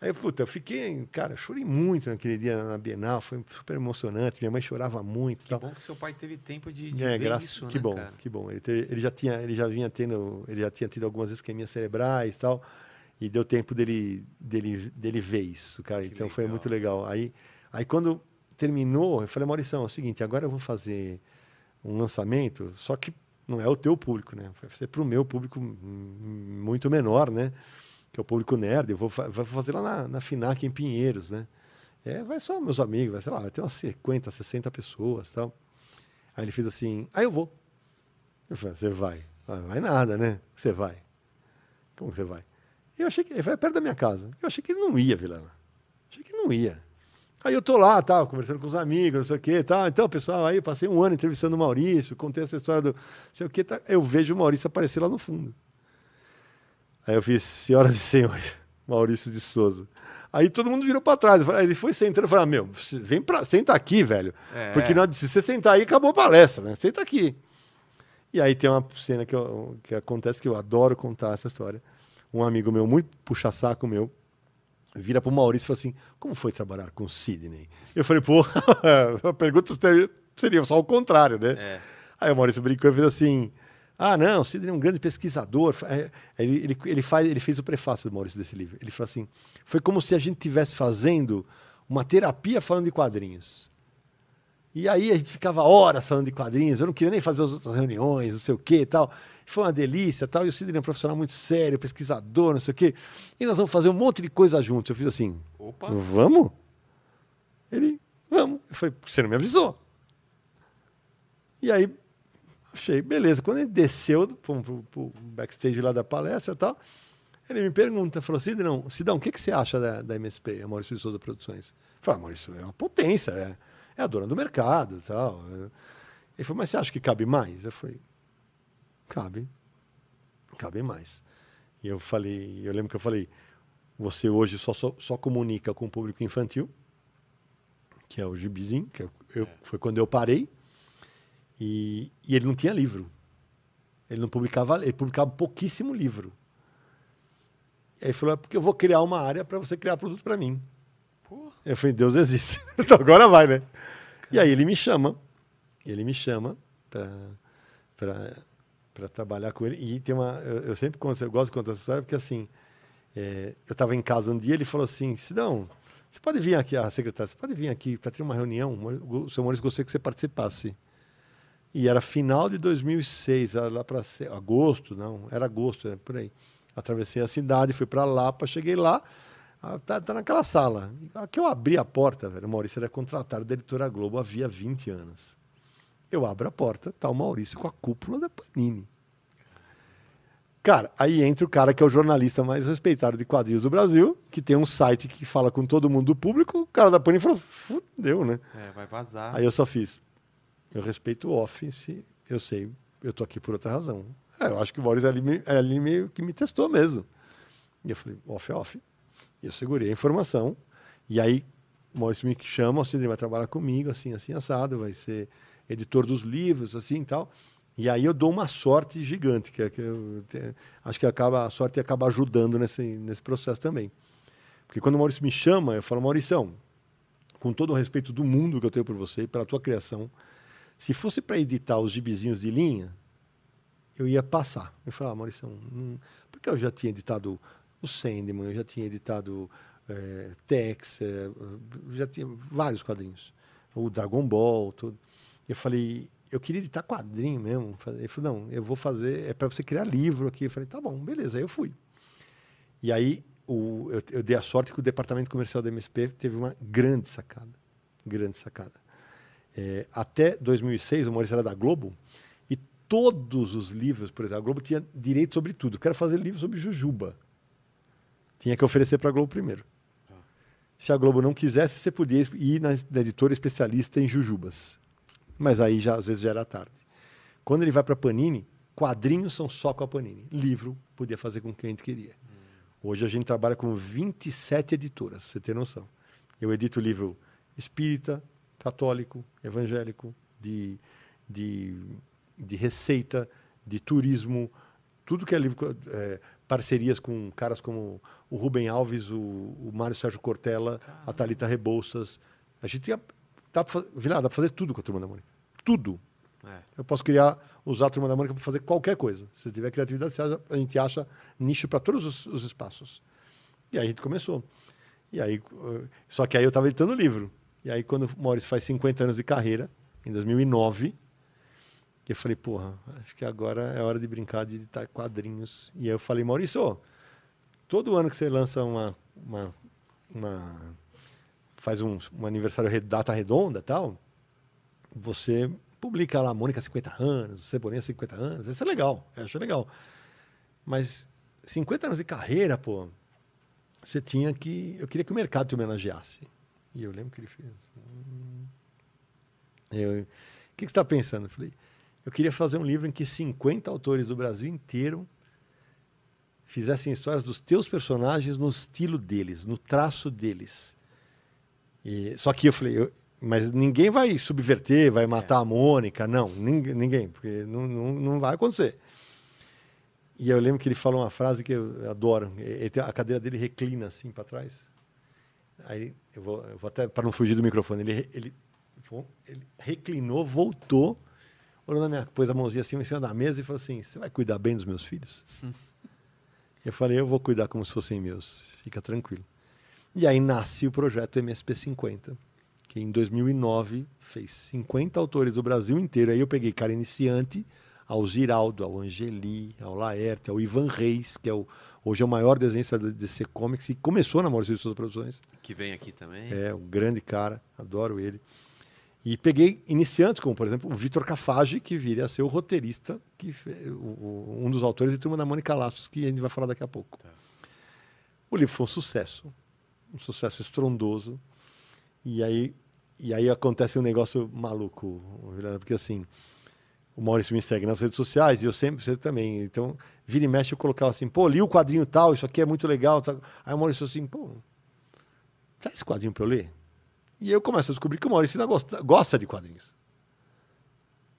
Aí, puta, eu fiquei, cara, eu chorei muito naquele dia na Bienal, foi super emocionante. Minha mãe chorava muito Que tal. bom que seu pai teve tempo de, de É, ver graças, isso, que né, bom, cara? que bom. Ele, ele já tinha, ele já vinha tendo, ele já tinha tido algumas isquemias cerebrais e tal, e deu tempo dele, dele, dele ver isso, cara. Que então foi legal. muito legal. Aí, aí quando terminou, eu falei, Maurição, é o seguinte, agora eu vou fazer um lançamento, só que não é o teu público, né? Vai ser para o meu público muito menor, né? Que é o público nerd. Eu vou, vou fazer lá na, na Finac em Pinheiros, né? É, vai só meus amigos, vai, sei lá, vai ter umas 50, 60 pessoas tal. Aí ele fez assim, aí eu vou. Eu falei, você vai? Ah, vai nada, né? Você vai. Como você vai? Eu achei que ele vai perto da minha casa. Eu achei que ele não ia, Vilela. Achei que ele não ia. Aí eu tô lá, tal, conversando com os amigos, não sei o quê, tal. Então, pessoal, aí eu passei um ano entrevistando o Maurício, contei essa história do não sei o quê, tá. eu vejo o Maurício aparecer lá no fundo. Aí eu fiz, senhoras e senhores, Maurício de Souza. Aí todo mundo virou para trás. Ele foi sentando, eu falei, ah, meu, vem pra, senta aqui, velho. É. Porque na- se você sentar aí, acabou a palestra, né? Senta aqui. E aí tem uma cena que, eu- que acontece que eu adoro contar essa história. Um amigo meu, muito puxa-saco meu, vira pro Maurício e fala assim: Como foi trabalhar com o Sidney? Eu falei, pô, a pergunta seria, só o contrário, né? É. Aí o Maurício brincou e fez assim: Ah, não, o Sidney é um grande pesquisador. É, Ele, ele, ele, faz, ele fez o prefácio do Maurício desse livro. Ele falou assim: Foi como se a gente estivesse fazendo uma terapia falando de quadrinhos. E aí a gente ficava horas falando de quadrinhos, eu não queria nem fazer as outras reuniões, não sei o quê e tal. Foi uma delícia tal. E o Sidney é um profissional muito sério, pesquisador, não sei o quê. E nós vamos fazer um monte de coisa juntos. Eu fiz assim: Opa. Vamos? Ele, vamos. Eu falei, você não me avisou. E aí, achei, beleza. Quando ele desceu pro, pro- pro backstage lá da palestra e tal, Ele me pergunta, falou, Sidão, Sidão, o que, que você acha da, da MSP, a Maurício de Souza Produções? Eu falei, ah, Maurício, é uma potência, é, é a dona do mercado tal. Ele falou, mas você acha que cabe mais? Eu falei, cabe, cabe mais. E eu falei, eu lembro que eu falei, você hoje só, só, só comunica com o público infantil, que é o gibizinho, que eu, eu, é. foi quando eu parei, e, e ele não tinha livro. Ele não publicava, ele publicava pouquíssimo livro. E aí ele falou, é porque eu vou criar uma área para você criar produto para mim. Eu falei, Deus existe. então agora vai, né? E aí ele me chama, ele me chama para trabalhar com ele. E tem uma, eu, eu sempre conto, eu gosto de contar essa história porque assim, é, eu estava em casa um dia, ele falou assim, Sidão, você pode vir aqui, a secretária, você pode vir aqui, está tendo uma reunião, o seu Maurício gostaria que você participasse. E era final de 2006, lá para agosto, não, era agosto, é por aí. Atravessei a cidade, fui para Lapa, cheguei lá, ah, tá, tá, naquela sala. Aqui eu abri a porta, velho. O Maurício era contratado da editora Globo havia 20 anos. Eu abro a porta, tá o Maurício com a cúpula da Panini. Cara, aí entra o cara que é o jornalista mais respeitado de quadrinhos do Brasil, que tem um site que fala com todo mundo do público. O cara da Panini falou: fudeu, né? É, vai vazar. Aí eu só fiz. Eu respeito o off, se eu sei, eu tô aqui por outra razão. É, eu acho que o Maurício ali, ali meio que me testou mesmo. E eu falei: off é off. Eu segurei a informação. E aí Maurício me chama, o Cidre vai trabalhar comigo, assim, assim, assado, vai ser editor dos livros, assim e tal. E aí eu dou uma sorte gigante, que, é, que eu, acho que acaba, a sorte acaba ajudando nesse, nesse processo também. Porque quando o Maurício me chama, eu falo, Maurição, com todo o respeito do mundo que eu tenho por você e pela tua criação, se fosse para editar os gibizinhos de linha, eu ia passar. Eu falava, ah, Maurição, hum, porque eu já tinha editado o Sandman, eu já tinha editado é, Tex, é, já tinha vários quadrinhos. O Dragon Ball, tudo. Eu falei, eu queria editar quadrinho mesmo. Ele falou, não, eu vou fazer, é para você criar livro aqui. Eu falei, tá bom, beleza. Aí eu fui. E aí o, eu, eu, dei a sorte que o departamento comercial da MSP teve uma grande sacada. Grande sacada. É, até 2006, o Maurício era da Globo, e todos os livros, por exemplo, a Globo tinha direito sobre tudo. Eu quero fazer livro sobre Jujuba. Tinha que oferecer para a Globo primeiro. Se a Globo não quisesse, você podia ir na, na editora especialista em Jujubas mas aí já às vezes já era tarde. Quando ele vai para Panini, quadrinhos são só com a Panini. Livro podia fazer com quem a gente queria. Hoje a gente trabalha com 27 editoras, você tem noção. Eu edito livro espírita, católico, evangélico, de, de, de receita, de turismo, tudo que é livro, é, parcerias com caras como o Rubem Alves, o, o Mário Sérgio Cortella, Caramba. a Thalita Rebouças. A gente ia Dá pra, fazer, dá pra fazer tudo com a Turma da Mônica. Tudo. É. Eu posso criar, usar a Turma da Mônica para fazer qualquer coisa. Se tiver criatividade, a gente acha nicho para todos os, os, espaços. E aí a gente começou. E aí, uh, só que aí eu estava editando o livro. E aí, quando o Maurício faz 50 anos de carreira, em 2009, eu falei, porra, acho que agora é hora de brincar de editar quadrinhos. E aí eu falei, Maurício, todo ano que você lança uma, uma, uma faz um, um aniversário data redonda tal, você publica lá Mônica 50 anos, Cebolinha 50 anos, isso é legal, eu acho legal. Mas 50 anos de carreira, pô, você tinha que. Eu queria que o mercado te homenageasse. E eu lembro que ele fez. Assim, eu, o que, que você está pensando? Eu falei, eu queria fazer um livro em que 50 autores do Brasil inteiro fizessem histórias dos teus personagens no estilo deles, no traço deles. E, só que eu falei, eu, mas ninguém vai subverter, vai matar é. a Mônica, não, ninguém, ninguém porque não, não, não vai acontecer. E eu lembro que ele falou uma frase que eu adoro. Ele, a cadeira dele reclina assim para trás. Aí eu vou, eu vou até para não fugir do microfone. Ele, ele, ele reclinou, voltou, olhou na minha, pôs a mãozinha assim em cima da mesa e falou assim: "Você vai cuidar bem dos meus filhos?" eu falei: "Eu vou cuidar como se fossem meus. Fica tranquilo." E aí nasce o projeto MSP50, que em 2009 fez 50 autores do Brasil inteiro. Aí eu peguei cara iniciante, ao Giraldo, ao Angeli, ao Laerte, ao Ivan Reis, que é o, hoje é o maior desenhista da DC Comics e começou na Maurício de Souza Produções. Que vem aqui também. É, um grande cara, adoro ele. E peguei iniciantes, como por exemplo o Vitor Cafage, que viria a ser o roteirista, que o, um dos autores de Turma da Mônica Laços, que a gente vai falar daqui a pouco. Tá. O livro foi um sucesso, um sucesso estrondoso. E aí, e aí acontece um negócio maluco, porque assim, o Maurício me segue nas redes sociais e eu sempre, você também. Então, vira e mexe, eu colocava assim, pô, li o quadrinho tal, isso aqui é muito legal. Tal. Aí o Maurício assim, pô, traz esse quadrinho para eu ler. E eu começo a descobrir que o Maurício ainda gosta, gosta de quadrinhos.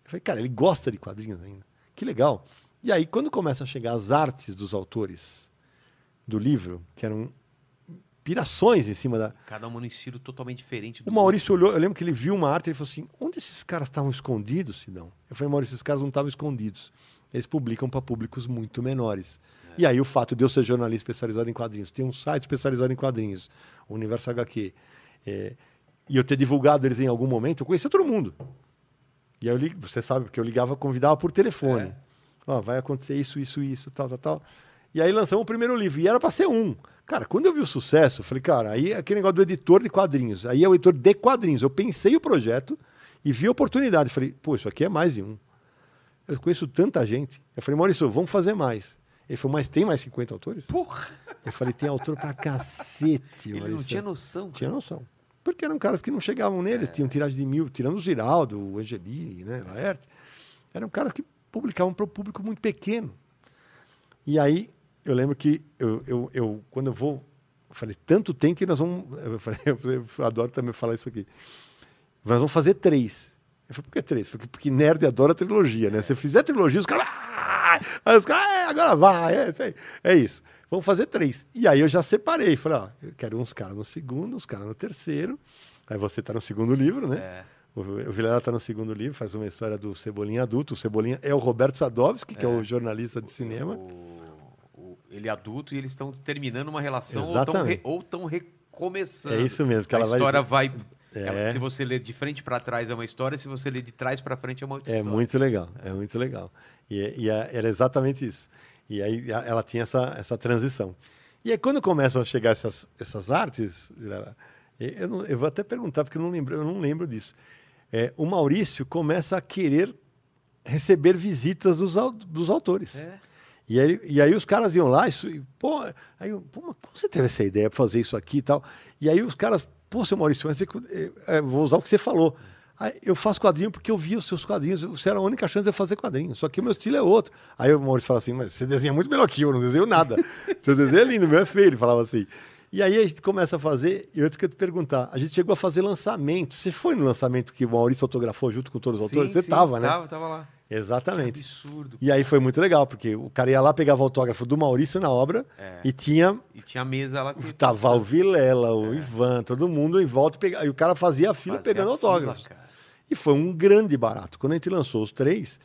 Eu falei, cara, ele gosta de quadrinhos ainda. Que legal. E aí, quando começam a chegar as artes dos autores do livro, que eram pirações em cima da. Cada um num estilo totalmente diferente. O Maurício olhou, eu lembro que ele viu uma arte e ele falou assim: onde esses caras estavam escondidos, Sidão? Eu falei, Maurício, esses caras não estavam escondidos. Eles publicam para públicos muito menores. É. E aí o fato de eu ser jornalista especializado em quadrinhos, ter um site especializado em quadrinhos, o Universo HQ, é, e eu ter divulgado eles em algum momento, eu conhecia todo mundo. E aí eu li, você sabe, porque eu ligava, convidava por telefone. É. Ó, vai acontecer isso, isso, isso, tal, tal, tal. E aí lançamos o primeiro livro. E era para ser um. Cara, quando eu vi o sucesso, eu falei, cara, aí é aquele negócio do editor de quadrinhos. Aí é o editor de quadrinhos. Eu pensei o projeto e vi a oportunidade. Falei, pô, isso aqui é mais de um. Eu conheço tanta gente. Eu falei, Maurício, vamos fazer mais. Ele falou, mas tem mais 50 autores? Porra! Eu falei, tem autor pra cacete. Ele Maurício. não tinha noção. Tinha noção. Porque eram caras que não chegavam neles, é. tinham tiragem de mil, tirando o Giraldo, o Angelini, né, Laerte. Eram caras que publicavam para o público muito pequeno. E aí, eu lembro que eu, eu, eu, quando eu vou, eu falei, tanto tem que nós vamos. Eu, falei, eu adoro também falar isso aqui. Nós vamos fazer três. Eu falei, por que três? Porque, porque nerd adora trilogia, né? Se fizer trilogia, os caras. Aí os caras, é, agora vai. É, é, isso. Vamos fazer três. E aí eu já separei. Falei, ó, eu quero uns caras no segundo, uns caras no terceiro. Aí você está no segundo livro, né? É. O, o Vilela está no segundo livro, faz uma história do Cebolinha adulto. O Cebolinha é o Roberto Sadovski, que é, é o jornalista de cinema. O, o, ele é adulto e eles estão terminando uma relação ou estão re, recomeçando. É isso mesmo. Que a ela história vai... vai é. Ela, se você ler de frente para trás é uma história, se você ler de trás para frente é uma outra é história. É muito legal, é muito legal. E, e era exatamente isso. E aí ela tinha essa, essa transição. E aí quando começam a chegar essas, essas artes, eu, não, eu vou até perguntar porque eu não lembro, eu não lembro disso é, o Maurício começa a querer receber visitas dos, dos autores. É. E, aí, e aí os caras iam lá, isso, e, pô, aí, pô, como você teve essa ideia para fazer isso aqui e tal? E aí os caras, pô, seu Maurício, mas é, é, vou usar o que você falou. Aí, eu faço quadrinho porque eu vi os seus quadrinhos, você era a única chance de eu fazer quadrinho, só que o meu estilo é outro. Aí o Maurício fala assim, mas você desenha muito melhor que eu, não desenho nada. Seu desenho é lindo, meu é feio, ele falava assim. E aí a gente começa a fazer, e eu queria te perguntar, a gente chegou a fazer lançamento. Você foi no lançamento que o Maurício fotografou junto com todos os sim, autores? Você estava, né? Tava, tava lá. Exatamente. Que absurdo. E aí foi muito legal, porque o cara ia lá, pegava o autógrafo do Maurício na obra é. e tinha. E tinha a mesa lá que. Tava o Vilela, o é. Ivan, todo mundo em volta. E, e o cara fazia a fila fazia pegando autógrafos. E foi um grande barato. Quando a gente lançou os três.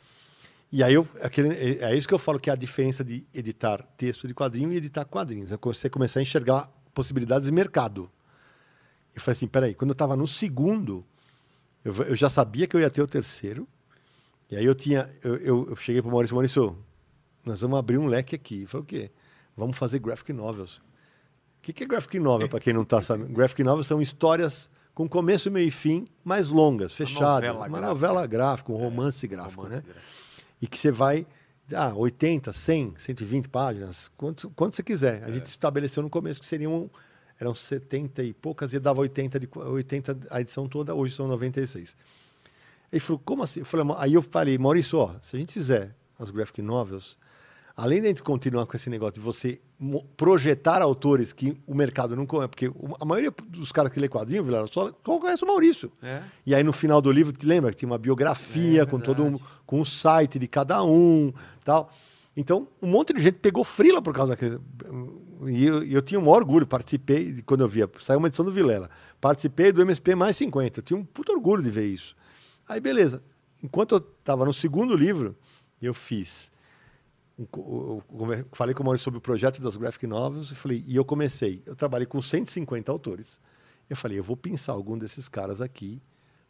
E aí eu, aquele, é, é isso que eu falo que é a diferença de editar texto de quadrinho e editar quadrinhos. É você começar a enxergar possibilidades de mercado. Eu falei assim, peraí, quando eu estava no segundo, eu, eu, já sabia que eu ia ter o terceiro. E aí eu tinha, eu, eu, eu cheguei para o Maurício, Maurício, nós vamos abrir um leque aqui. Ele falou, o quê? Vamos fazer graphic novels. O que, que é graphic novel, para quem não está sabendo? graphic novels são histórias com começo, meio e fim, mais longas, fechadas. Uma novela, uma novela gráfica, um é, romance gráfico, romance né? Gráfico. E que você vai ah, 80, 100, 120 páginas, quanto, quanto você quiser. A é. gente estabeleceu no começo que seriam eram 70 e poucas e dava 80, de, 80 a edição toda, hoje são 96. Ele falou, como assim? Eu falei, aí eu falei, Maurício, ó, se a gente fizer as graphic novels, além de a gente continuar com esse negócio de você projetar autores que o mercado não conhece, porque a maioria dos caras que lê quadrinho, Vilar, só conhece o Maurício. É. E aí no final do livro, te lembra que tinha uma biografia é, com todo um, com o site de cada um, tal. Então, um monte de gente pegou frila por causa daquele. E eu, eu tinha um orgulho, participei, quando eu via, saiu uma edição do Vilela, participei do MSP mais 50. Eu tinha um puto orgulho de ver isso. Aí, beleza. Enquanto eu estava no segundo livro, eu fiz eu falei com o Maurício sobre o projeto das graphic novels e falei, e eu comecei, eu trabalhei com 150 autores. Eu falei, eu vou pensar algum desses caras aqui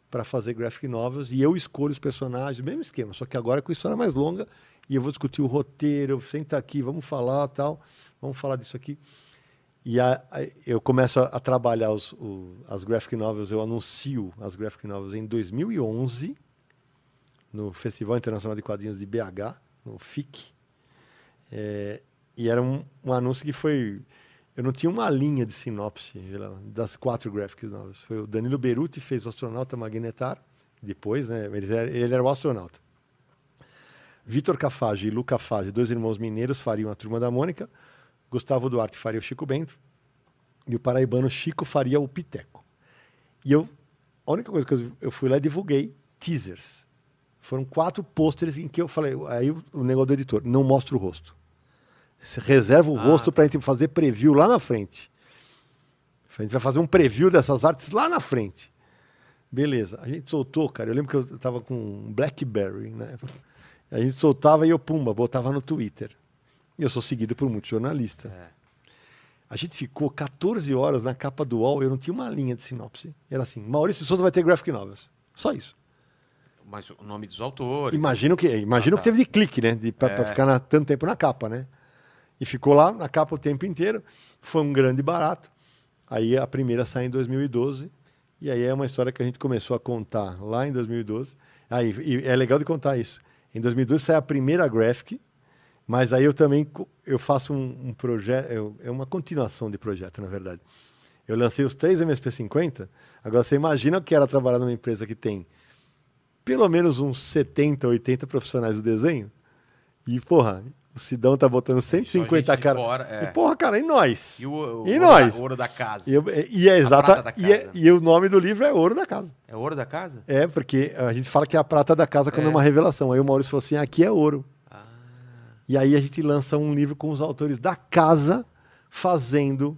para fazer graphic novels e eu escolho os personagens, mesmo esquema, só que agora com história mais longa e eu vou discutir o roteiro, senta aqui, vamos falar, tal, vamos falar disso aqui. E a, a, eu começo a, a trabalhar os, o, as graphic novels, eu anuncio as graphic novels em 2011 no Festival Internacional de Quadrinhos de BH, no FIC. É, e era um, um, anúncio que foi. Eu não tinha uma linha de sinopse das quatro graphic novels. Foi o Danilo Beruti fez o Astronauta Magnetar, depois, né? Ele era, ele era o astronauta. Vitor Cafage e Luca Fage, dois irmãos mineiros, fariam a Turma da Mônica. Gustavo Duarte faria o Chico Bento. E o paraibano Chico faria o Piteco. E eu, a única coisa que eu, eu fui lá e divulguei teasers. Foram quatro pôsteres em que eu falei, aí o, o negócio do editor, não mostra o rosto. Você reserva o ah, rosto tá. para a gente fazer preview lá na frente. A gente vai fazer um preview dessas artes lá na frente. Beleza. A gente soltou, cara. Eu lembro que eu estava com um Blackberry, né? A gente soltava e eu, pumba, botava no Twitter. E eu sou seguido por muitos jornalistas. É. A gente ficou 14 horas na capa do UOL, eu não tinha uma linha de sinopse. Era assim, Maurício Souza vai ter graphic novels. Só isso. Mas o nome dos autores. Imagino que, imagino ah, tá. que teve de clique, né? De, pra, é. pra ficar na, tanto tempo na capa, né? E ficou lá na capa o tempo inteiro. Foi um grande barato. Aí a primeira sai em 2012. E aí é uma história que a gente começou a contar lá em 2012. Aí, e é legal de contar isso. Em 2012 sai a primeira graphic, mas aí eu também eu faço um, um projeto, é uma continuação de projeto, na verdade. Eu lancei os três MSP50. Agora você imagina o que era trabalhar numa empresa que tem pelo menos uns 70, 80 profissionais do desenho. E, porra, o Sidão tá botando 150 caras. É. E, porra, cara, e nós? E, o, o e nós? Da, ouro da casa. E, e é exata. E, é, e, o nome do livro é Ouro da Casa. É Ouro da Casa? É, porque a gente fala que é a prata da casa quando é, é uma revelação. Aí o Maurício falou assim: aqui é ouro. E aí a gente lança um livro com os autores da casa fazendo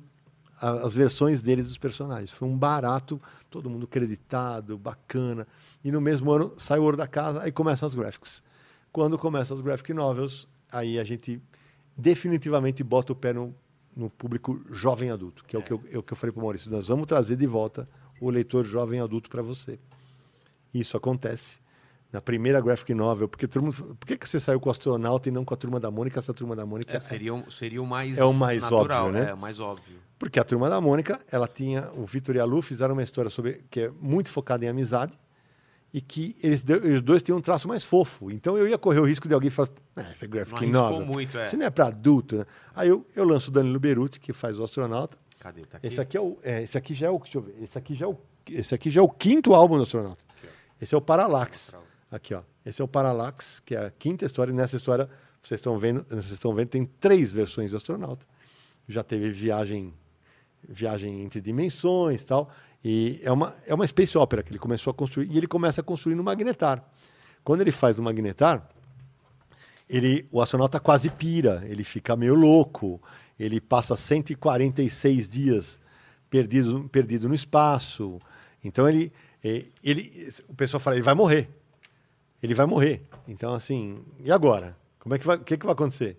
as versões deles dos personagens. Foi um barato, todo mundo creditado, bacana. E no mesmo ano sai o Ouro da Casa, aí começam as graphics. Quando começam as graphic novels, aí a gente definitivamente bota o pé no, no público jovem adulto, que é, é. O, que eu, que eu falei para o Maurício. Nós vamos trazer de volta o leitor jovem adulto para você. Isso acontece na primeira graphic novel, porque todo mundo, por que, que você saiu com o astronauta e não com a turma da Mônica? Essa turma da Mônica é, seria, seria o mais é o mais natural, óbvio, né? É o mais óbvio. Porque a turma da Mônica, ela tinha o Vitor e a Lu fizeram uma história sobre que é muito focada em amizade e que eles, eles dois tinham um traço mais fofo. Então eu ia correr o risco de alguém falar, ah, essa é graphic não novel. muito, é. Isso não é para adulto, né? Aí eu, eu lanço o Danilo Beruti, que faz o astronauta. Cadê? Tá aqui? Esse aqui é o, é, esse aqui já é o, deixa eu ver, esse aqui já é o, esse aqui já é o quinto álbum do astronauta. Esse é o Parallax. Aqui, ó. Esse é o Parallax, que é a quinta história. E nessa história, vocês estão vendo, vocês estão vendo, tem três versões do astronauta. Já teve viagem, viagem entre dimensões, tal. E é uma é uma space opera que ele começou a construir e ele começa a construir no Magnetar. Quando ele faz no Magnetar, ele o astronauta quase pira, ele fica meio louco, ele passa 146 dias perdido perdido no espaço. Então ele é, ele, o pessoal fala, ele vai morrer. Ele vai morrer. Então, assim, e agora? Como é que vai, o que, que vai acontecer?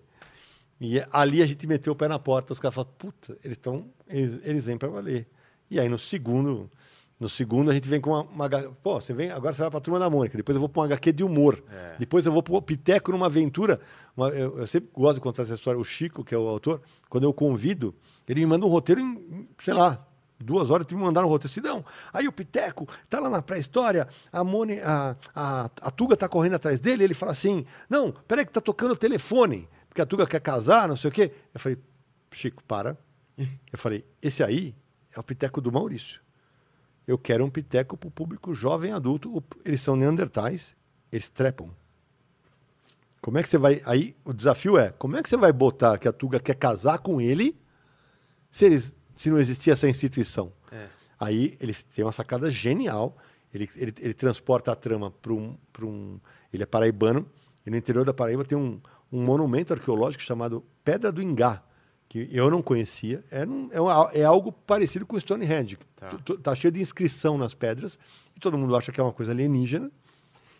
E ali a gente meteu o pé na porta, os caras falaram, puta, eles estão, eles, eles vêm para valer. E aí no segundo, no segundo a gente vem com uma, uma pô, você vem, agora você vai para a turma da Mônica, depois eu vou para um HQ de humor, é. depois eu vou para o Piteco numa aventura. Uma, eu, eu, sempre gosto de contar essa história. O Chico, que é o autor, quando eu convido, ele me manda um roteiro em, sei lá, duas horas, tive que mandar no roteiro. Assim, Aí o Piteco tá lá na pré-história, a, a, a, a Tuga tá correndo atrás dele, ele fala assim: Não, peraí, que tá tocando o telefone, porque a Tuga quer casar, não sei o quê. Eu falei, Chico, para. Eu falei, esse aí é o Piteco do Maurício. Eu quero um Piteco para o público jovem adulto. Eles são neandertais, eles trepam. Como é que você vai. Aí o desafio é: como é que você vai botar que a Tuga quer casar com ele se eles se não existia essa instituição. É. Aí ele tem uma sacada genial. Ele, ele, ele transporta a trama para um, um. Ele é paraibano, e no interior da Paraíba tem um, um monumento arqueológico chamado Pedra do Ingá, que eu não conhecia. É, um, é, um, é algo parecido com Stonehenge. Tá. tá cheio de inscrição nas pedras, e todo mundo acha que é uma coisa alienígena.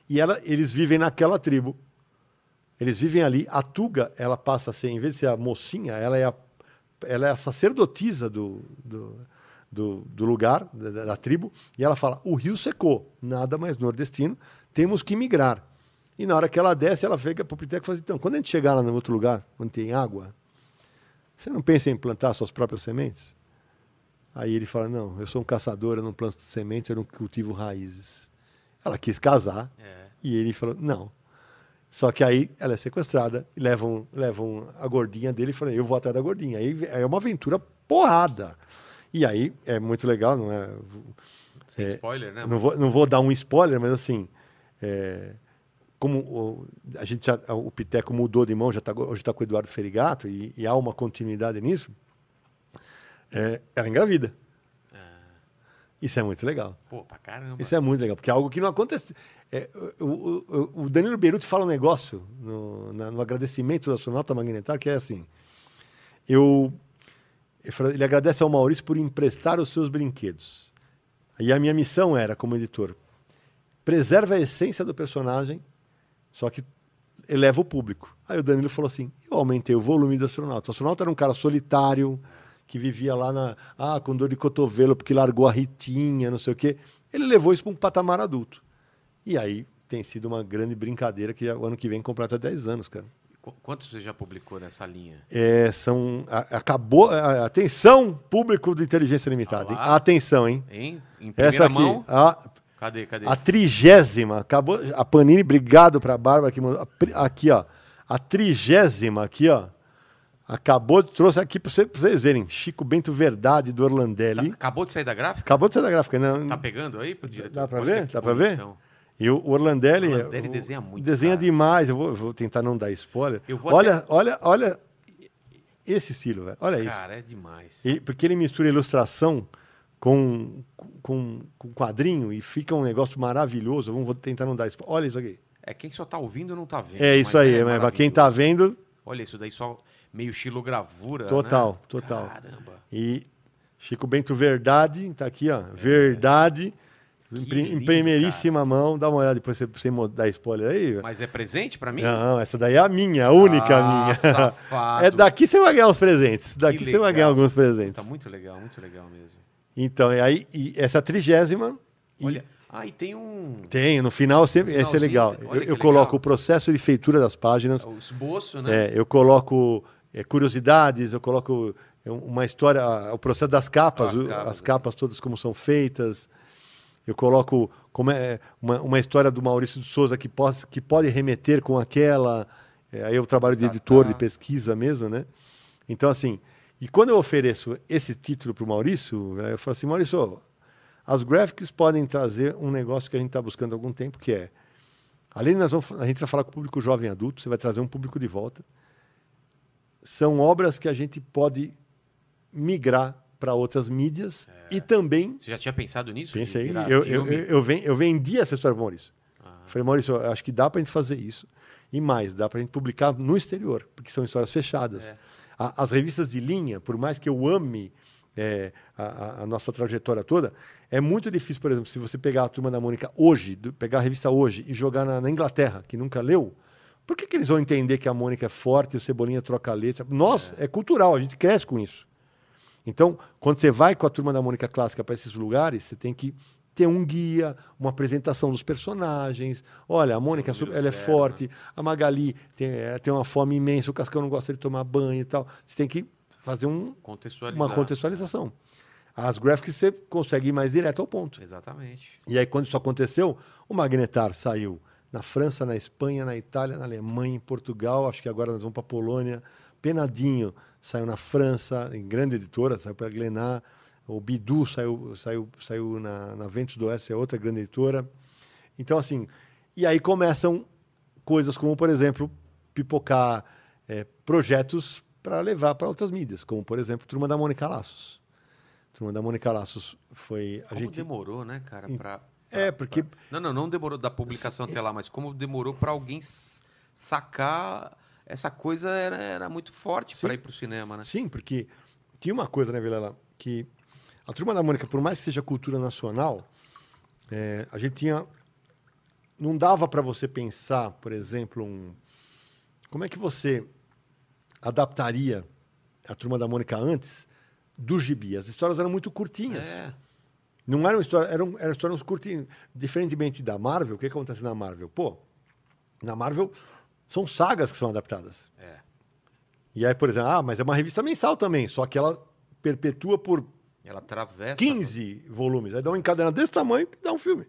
E ela, eles vivem naquela tribo. Eles vivem ali. A Tuga, ela passa a ser, em vez de ser a mocinha, ela é a ela é a sacerdotisa do, do, do, do lugar, da, da, tribo, e ela fala: o rio secou, nada mais nordestino, temos que migrar. E na hora que ela desce, ela pega para o Piteco e fala: assim, então, quando a gente chegar lá no outro lugar, onde tem água, você não pensa em plantar suas próprias sementes? Aí ele fala: não, eu sou um caçador, eu não planto sementes, eu não cultivo raízes. Ela quis casar, é. e ele falou: não, só que aí ela é sequestrada levam, levam a gordinha dele e falam, eu vou atrás da gordinha. Aí é uma aventura porrada. E aí é muito legal, não é? Sem É, spoiler, né? Não vou, não vou dar um spoiler, mas assim, é, como o, a gente já, o Piteco mudou de mão, já tá, hoje está com o Eduardo Ferigato e, e há uma continuidade nisso, é, ela engravida. Isso é muito legal. Pô, pra caramba. Isso é muito legal, porque é algo que não acontece. É, o, o- o Danilo Beruti fala um negócio no, na- no agradecimento do astronauta magnetar que é assim: eu, ele agradece ao Maurício por emprestar os seus brinquedos. E a minha missão era, como editor, preserva a essência do personagem, só que eleva o público. Aí o Danilo falou assim: eu aumentei o volume do astronauta. O astronauta era um cara solitário, que vivia lá na, ah, com dor de cotovelo porque largou a Ritinha, não sei o quê. Ele levou isso para um patamar adulto. E aí tem sido uma grande brincadeira que o ano que vem completa 10 anos, cara. Qu- Quantos você já publicou nessa linha? É, são, a- acabou. a- Atenção, público do Inteligência Limitada. Ah. Atenção, hein? Hein? Em primeira Essa aqui, mão? a, Cadê, cadê? a trigésima. Acabou. A Panini, obrigado para a Bárbara que mandou. Aqui, ó. A trigésima aqui, ó. Acabou, trouxe aqui para vocês verem. Chico Bento Verdade, do Tá- Orlandelli. acabou de sair da gráfica? Acabou de sair da gráfica, né? Tá pegando aí diretor? Dá pra Olha ver? Dá pra ver? E o Orlandelli. O Orlandelli o- desenha muito, Desenha cara. demais. Eu vou, vou tentar não dar spoiler. Eu vou olha, olha, olha esse estilo, velho. Olha isso. Cara, é demais. E- porque ele mistura ilustração com, com, com quadrinho e fica um negócio maravilhoso. Vamos vou tentar não dar spoiler. Olha isso aqui. É quem só tá ouvindo não tá vendo. É isso mas aí, mas pra quem tá vendo. Olha isso daí, só meio xilogravura. Total, né? total. Caramba. E Chico Bento Verdade, tá aqui, ó. Verdade. Em, pri- em É. lindo, primeiríssima mão. Dá uma olhada depois, você- sem dar spoiler aí. Mas é presente pra mim? Não, essa daí é a minha, a única Ah, minha. safado. É daqui você vai ganhar uns presentes. Daqui você vai ganhar alguns presentes. Tá muito legal, muito legal mesmo. Então, e aí, e essa trigésima. e Olha, ah, e tem um Tem, no final sempre. No Esse é legal. Eu, eu coloco legal. o processo de feitura das páginas. o esboço, né? é, eu coloco é, curiosidades, eu coloco é, uma história, o processo das capas, As capas, as é. capas todas como são feitas. Eu coloco como é uma, uma história do Maurício de Souza que, possa, que pode remeter com aquela. é, aí eu trabalho de Tá, editor, tá. de pesquisa mesmo, né? Então, assim, e quando eu ofereço esse título para o Maurício, né, eu falo assim, Maurício, as graphics podem trazer um negócio que a gente está buscando há algum tempo, que é, além de nós vamos, a gente vai falar com o público jovem adulto, você vai trazer um público de volta, são obras que a gente pode migrar para outras mídias e também, Você já tinha pensado nisso? pensei, eu, eu, eu, eu, ven- eu vendi essa história para o Maurício. Ah, Falei, Maurício, acho que dá para a gente fazer isso. E mais, dá para a gente publicar no exterior, porque são histórias fechadas. É. A- as revistas de linha, por mais que eu ame é, a, a- a nossa trajetória toda, é muito difícil, por exemplo, se você pegar a Turma da Mônica hoje, do- pegar a revista hoje e jogar na, na Inglaterra, que nunca leu, por que, que eles vão entender que a Mônica é forte e o Cebolinha troca a letra? Nós, é. cultural, a gente cresce com isso. Então, quando você vai com a turma da Mônica Clássica para esses lugares, você tem que ter um guia, uma apresentação dos personagens. Olha, a Mônica número ela é certo, forte, a Magali tem, é, tem uma fome imensa, o Cascão não gosta de tomar banho e tal. Você tem que fazer um- uma contextualização. As graphics você consegue ir mais direto ao ponto. Exatamente. E aí, quando isso aconteceu, o Magnetar saiu na França, na Espanha, na Itália, na Alemanha, em Portugal. Acho que agora nós vamos para a Polônia. Penadinho saiu na França, em grande editora, saiu para a Glenar. O Bidu saiu, saiu, saiu na, na Ventos do Oeste, é outra grande editora. Então, assim, e aí começam coisas como, por exemplo, pipocar é, projetos para levar para outras mídias, como, por exemplo, Turma da Mônica Laços. Turma da Mônica Laços foi. A Como gente, demorou, né, cara? Em- Pra, É, porque- pra- Não, não, não demorou da publicação até lá, mas como demorou pra alguém sacar. Essa coisa era, era muito forte pra ir pro cinema, né? Sim, porque tinha uma coisa, né, Vilela, que a Turma da Mônica, por mais que seja cultura nacional, é, a gente tinha. Não dava para você pensar, por exemplo, um, como é que você adaptaria a Turma da Mônica antes do gibi? As histórias eram muito curtinhas. É. Não eram histórias, eram, eram histórias curtinhas. Diferentemente da Marvel, o que acontece na Marvel? Pô, na Marvel são sagas que são adaptadas. É. E aí, por exemplo, ah, mas é uma revista mensal também, só que ela perpetua por Ela atravessa. 15 volumes. Aí dá um encadernado desse tamanho que dá um filme.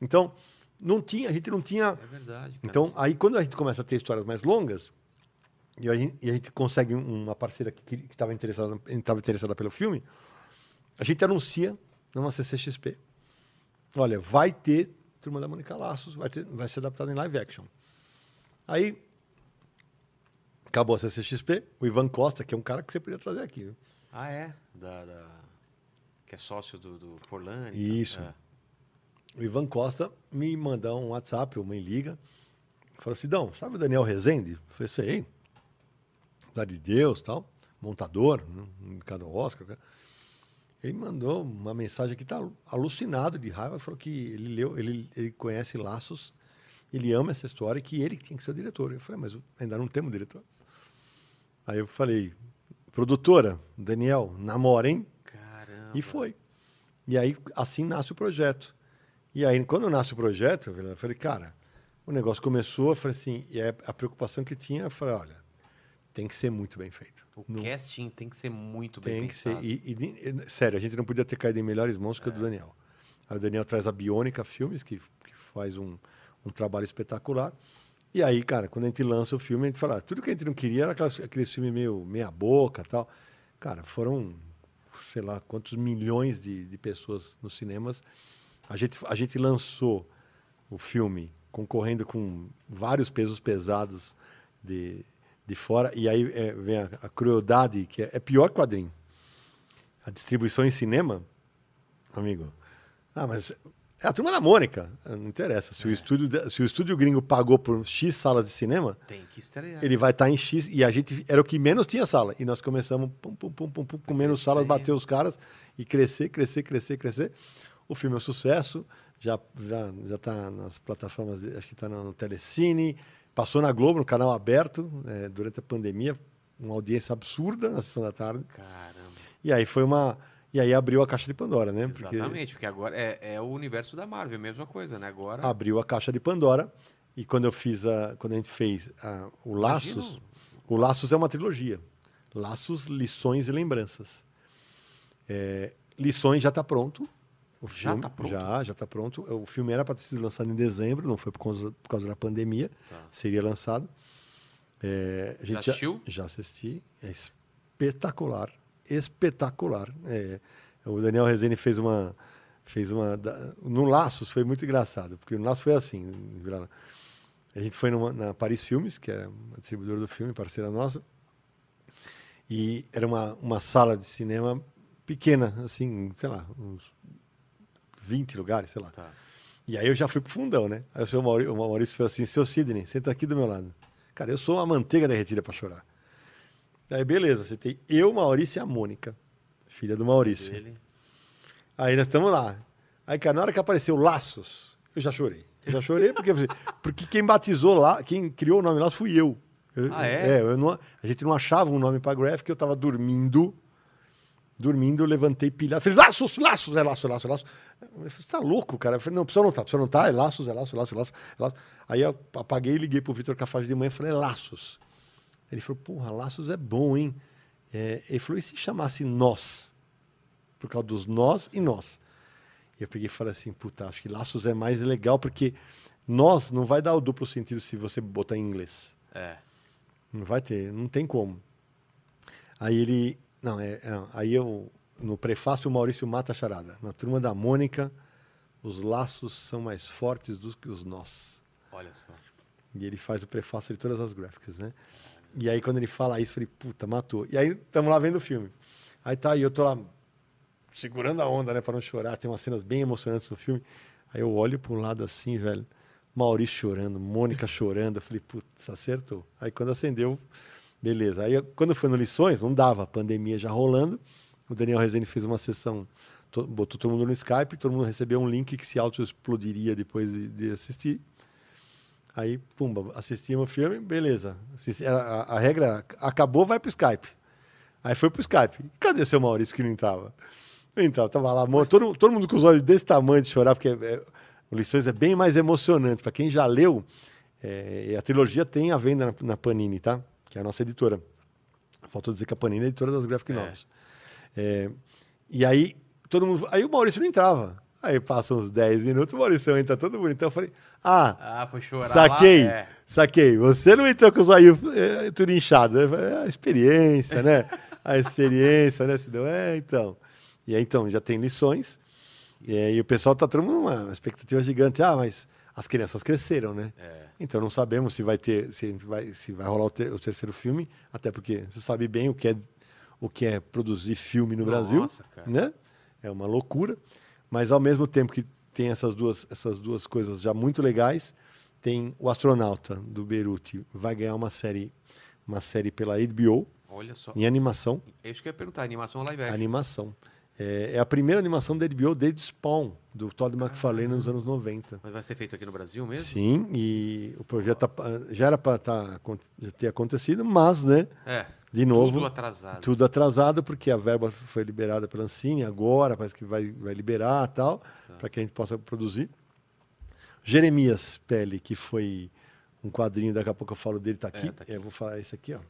Então, não tinha, a gente não tinha. É verdade. Cara. Então, aí quando a gente começa a ter histórias mais longas, E a gente, e a gente consegue um- uma parceira que estava interessada, estava interessada pelo filme. A gente anuncia numa CCXP. Olha, vai ter Turma da Mônica Laços, vai, ter, vai ser adaptado em live action. Aí, acabou a CCXP, o Ivan Costa, que é um cara que você podia trazer aqui. viu? Ah, é? Da, da- Que é sócio do, do Forlani. Isso. É. O Ivan Costa me manda um WhatsApp, ou me liga, falou assim, Dão, sabe o Daniel Rezende? Eu falei, sei, da de Deus tal, montador, né, indicado ao Oscar. cara. Ele mandou uma mensagem que tá alucinado de raiva, falou que ele leu, ele, ele conhece Laços, ele ama essa história e que ele tinha que ser o diretor. Eu falei, mas ainda não temos diretor. Aí eu falei, produtora, Daniel, namora, hein? Caramba. E foi. E aí, assim nasce o projeto. E aí, quando nasce o projeto, eu falei, cara, o negócio começou, eu falei assim, e aí a preocupação que tinha, eu falei, olha, tem que ser muito bem feito. O Não- casting tem que ser muito bem tem que ser. pensado. E, e- e- sério, a gente não podia ter caído em melhores mãos que o do Daniel. Aí o Daniel traz a Biônica Filmes, que, que faz um, um trabalho espetacular. E aí, cara, quando a gente lança o filme, a gente fala, ah, tudo que a gente não queria era aquelas, aqueles filmes meio meia boca tal. Cara, foram, sei lá, quantos milhões de, de pessoas nos cinemas. A gente, a gente lançou o filme concorrendo com vários pesos pesados de, de fora. E aí é, vem a, a crueldade, que é, é pior quadrinho. A distribuição em cinema, amigo. Ah, mas é a turma da Mônica. Não interessa. Se, o, estúdio, se o estúdio gringo pagou por X salas de cinema, ele vai estar em X. E a gente era o que menos tinha sala. E nós começamos pum, pum, pum, pum, pum, com menos salas, bater os caras e crescer, crescer, crescer, crescer. O filme é um sucesso. Já já já está nas plataformas, acho que está no Telecine. Passou na Globo, no canal aberto, eh, durante a pandemia. Uma audiência absurda na sessão da tarde. Caramba. E aí foi uma. E aí abriu a caixa de Pandora, né? Exatamente, porque agora é, é o universo da Marvel, a mesma coisa, né? Agora. abriu a caixa de Pandora e quando eu fiz a, quando a gente fez a- o Laços, Imagina o Laços é uma trilogia. Laços, lições e lembranças. É, lições já está pronto. O Já filme, tá pronto? Já, já está pronto. O filme era para ter sido lançado em dezembro, não foi por causa, por causa da pandemia. Tá. Seria lançado. É, a Já assistiu? Já assisti. É espetacular. Espetacular. É, o Daniel Rezende fez uma. Fez uma. No Laços foi muito engraçado, porque no Laços foi assim. A gente foi numa- na Paris Filmes, que era uma distribuidora do filme, parceira nossa. E era uma, uma sala de cinema pequena, assim, sei lá, uns 20 lugares, sei lá. Tá. E aí eu já fui pro fundão, né? Aí o seu Maurício, o Maurício falou assim, seu Sidney, senta aqui do meu lado. Cara, eu sou uma manteiga derretida para chorar. Aí, beleza, você tem eu, Maurício e a Mônica, filha do Maurício. Dele. Aí nós estamos lá. Aí, cara, na hora que apareceu Laços, eu já chorei. Eu já chorei porque, porque quem batizou lá, quem criou o nome Laços fui eu. Eu- Ah, é? eu não- a gente não achava um nome para Graphic, eu tava dormindo. Dormindo, eu levantei pilhado. Falei, laços, laços, é laço, laço, laço. Eu falei, você tá louco, cara? Eu falei, não, precisa não tá, precisa não tá, é laços, é laço, laço, laço, é laço. Aí eu apaguei e liguei pro Vitor Cafage de manhã e falei, é laços. Ele falou, porra, laços é bom, hein? É, ele falou, e se chamasse nós? Por causa dos nós e nós. E eu peguei e falei assim, puta, acho que laços é mais legal, porque nós não vai dar o duplo sentido se você botar em inglês. É. Não vai ter, não tem como. Aí ele. Não, é, é, aí eu. No prefácio, o Maurício mata a charada. Na turma da Mônica, os laços são mais fortes do que os nós. Olha só. E ele faz o prefácio de todas as gráficas, né? E aí, quando ele fala isso, eu falei, puta, matou. E aí, estamos lá vendo o filme. Aí tá, e eu tô lá segurando a onda, né, para não chorar. Tem umas cenas bem emocionantes no filme. Aí eu olho para um lado assim, velho. Maurício chorando, Mônica chorando. Eu falei, putz, acertou. Aí quando acendeu, beleza. Aí quando foi no Lições, não dava, pandemia já rolando. O Daniel Rezende fez uma sessão, to- botou todo mundo no Skype, todo mundo recebeu um link que se auto-explodiria depois de, de assistir. Aí, pumba, assistimos o filme, beleza. A, a- a regra acabou, vai pro Skype. Aí foi pro Skype. Cadê seu Maurício que não entrava? Entrava, tava lá, todo, todo mundo com os olhos desse tamanho de chorar, porque é, o Lições é bem mais emocionante. Para quem já leu, é, a trilogia tem a venda na, na Panini, tá? Que é a nossa editora. Faltou dizer que a Panini é a editora das Graphic É. Novels. É, e aí, todo mundo. Aí o Maurício não entrava. Aí passam uns 10 minutos, o Maurição entra todo bonitão. Eu falei, ah, Ah, foi chorar saquei, lá. É. saquei. Você não entrou com os olhos é, tudo inchado. Falei, É a experiência, né? A experiência, né? Sidão? É, então. E aí, então, já tem lições. E aí o pessoal tá todo mundo numa expectativa gigante. Ah, mas as crianças cresceram, né? É. Então não sabemos se vai ter, se vai, se vai rolar o, ter- o terceiro filme, até porque você sabe bem o que é, o que é produzir filme no Brasil, Nossa, cara. né? É uma loucura. Mas ao mesmo tempo que tem essas duas, essas duas coisas já muito legais, tem o astronauta do Beirute vai ganhar uma série, uma série pela HBO Olha só. em animação, É isso que eu ia perguntar, animação live action. animação. É, é a primeira animação da HBO desde Spawn, do Todd McFarlane nos anos 90. Mas vai ser feito aqui no Brasil mesmo? Sim, e o projeto tá- já era para ter acontecido, mas, né, É. de novo, Tudo atrasado. tudo atrasado, porque a verba foi liberada pela Ancine, agora parece que vai, vai liberar tal, Tá. para que a gente possa produzir. Jeremias Pele, que foi um quadrinho, daqui a pouco eu falo dele, tá aqui. É, tá aqui. Eu vou falar esse aqui, ó.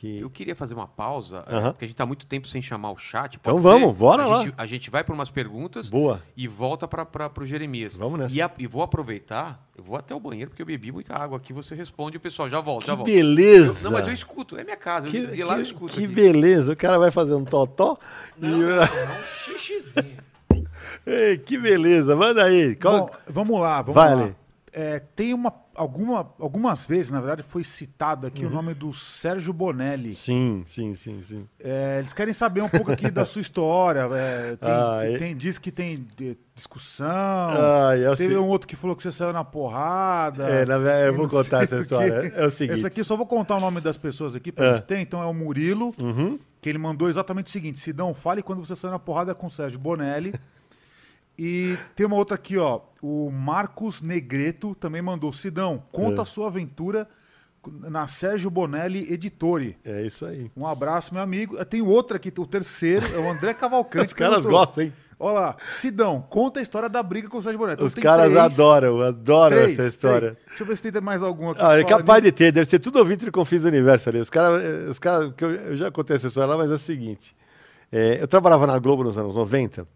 Que... Eu queria fazer uma pausa, é, porque a gente tá muito tempo sem chamar o chat. Então vamos, ser? bora a lá. Gente, a gente vai para umas perguntas Boa. e volta para o Jeremias. Vamos nessa. E, a- e vou aproveitar, eu vou até o banheiro porque eu bebi muita água aqui. Você responde, o pessoal já volta, já Que volta. beleza! Eu- não, mas eu escuto, é minha casa. que, eu, de lá eu escuto. que aqui. beleza! O cara vai fazer um totó Não, e... não, não, um xixizinho. Ei, que beleza! Manda aí! Qual- Bom, vamos lá, vamos Vai, lá. É, tem uma, alguma, algumas vezes, na verdade, foi citado aqui Uhum. o nome do Sérgio Bonelli. Sim, sim, sim, sim. É, eles querem saber um pouco aqui da sua história. é, tem, Ah, tem- tem- diz que tem é, discussão. Ah, eu Teve sei. um outro que falou que você saiu na porrada. É, na verdade, eu vou contar essa história. É o seguinte. Essa aqui, eu só vou contar o nome das pessoas aqui pra É. gente ter. Então é o Murilo, Uhum. que ele mandou exatamente o seguinte: Sidão, fale quando você saiu na porrada com o Sérgio Bonelli. E tem uma outra aqui, ó. O Marcos Negreto também mandou. Sidão, conta É. a sua aventura na Sérgio Bonelli Editore. É isso aí. Um abraço, meu amigo. Tem outra aqui, o terceiro, é o André Cavalcante. Os caras gostam, hein? Olha lá, Sidão, conta a história da briga com o Sérgio Bonelli. Então Os caras três, adoram, adoram três, essa história. três. Deixa eu ver se tem mais alguma aqui. Ah, é capaz nisso. de ter, deve ser tudo ouvinte do Confins do Universo ali. Os caras, eh, os eu, eu já contei essa história lá, mas é o seguinte: é, eu trabalhava na Globo nos anos 90,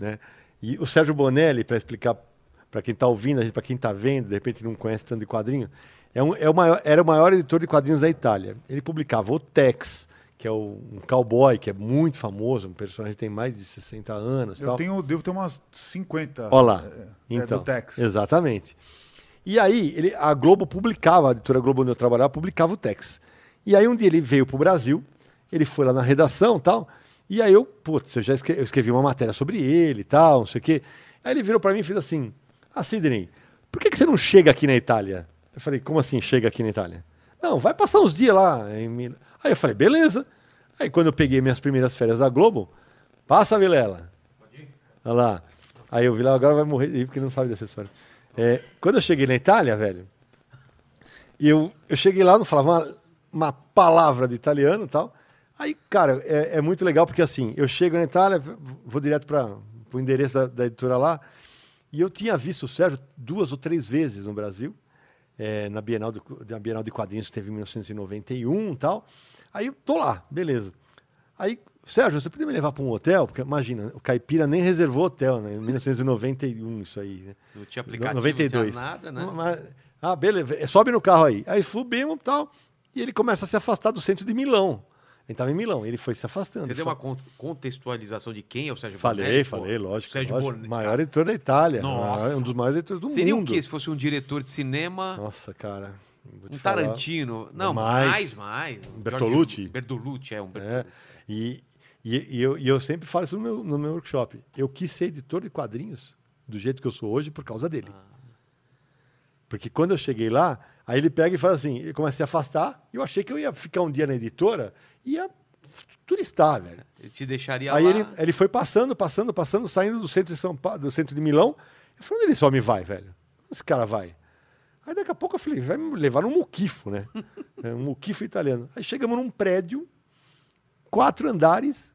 né? E o Sérgio Bonelli, para explicar para quem está ouvindo, para quem está vendo, de repente não conhece tanto de quadrinho, é um, é o maior, era o maior editor de quadrinhos da Itália. Ele publicava o Tex, que é o, um cowboy que é muito famoso, um personagem que tem mais de 60 anos. Eu tal. tenho, devo ter umas 50. Olha lá. é, então, do Tex. Exatamente. E aí, ele, a Globo publicava, a editora Globo onde eu trabalhava, publicava o Tex. E aí, um dia ele veio para o Brasil, ele foi lá na redação e tal, e aí eu, putz, eu já escrevi, eu escrevi uma matéria sobre ele e tal, não sei o quê. Aí ele virou para mim e fez assim, ah, Sidney, por que, que você não chega aqui na Itália? Eu falei, como assim chega aqui na Itália? Não, vai passar uns dias lá em Milão. Aí eu falei, beleza. Aí quando eu peguei minhas primeiras férias da Globo, passa, Vilela. Olha lá. Aí eu vi lá, agora vai morrer, porque não sabe dessa história. É, quando eu cheguei na Itália, velho, eu, eu cheguei lá, não falava uma, uma palavra de italiano e tal. Aí, cara, é, é muito legal porque assim, eu chego na Itália, vou direto para o endereço da, da editora lá, e eu tinha visto o Sérgio duas ou três vezes no Brasil, é, na, Bienal do, na Bienal de Quadrinhos que teve em 1991 e tal. Aí eu tô lá, beleza. Aí, Sérgio, você podia me levar para um hotel? Porque imagina, o Caipira nem reservou hotel, né? Em 1991, isso aí, né? Não tinha aplicativo, 92. não tinha nada, né? Mas- ah, beleza, sobe no carro aí. Aí subimos e tal, e ele começa a se afastar do centro de Milão. Ele estava em Milão, ele foi se afastando. Você deu uma con- contextualização de quem é o Sérgio Falei, pô? falei, lógico. Sérgio lógico. Bonelli, Maior editor da Itália. Nossa. maior- um dos maiores editores do Seria mundo. o quê se fosse um diretor de cinema, Nossa, cara. um falar. Tarantino? Não, Mais. mais, mais. Um Bertolucci? George- Bertolucci, é um É, Bertolucci. e, e, e eu, e eu sempre falo isso no meu, no meu workshop. Eu quis ser editor de quadrinhos do jeito que eu sou hoje por causa dele. Ah. Porque quando eu cheguei lá, aí ele pega e faz assim, ele começa a se afastar, e eu achei que eu ia ficar um dia na editora e ia turistar, velho. Ele te deixaria Aí lá. ele, ele foi passando, passando, passando, saindo do centro de São Paulo, do centro de Milão. Eu falei, onde ele só me vai, velho? Onde esse cara vai? Aí daqui a pouco eu falei, vai me levar num muquifo, né? É, um muquifo italiano. Aí chegamos num prédio, quatro andares.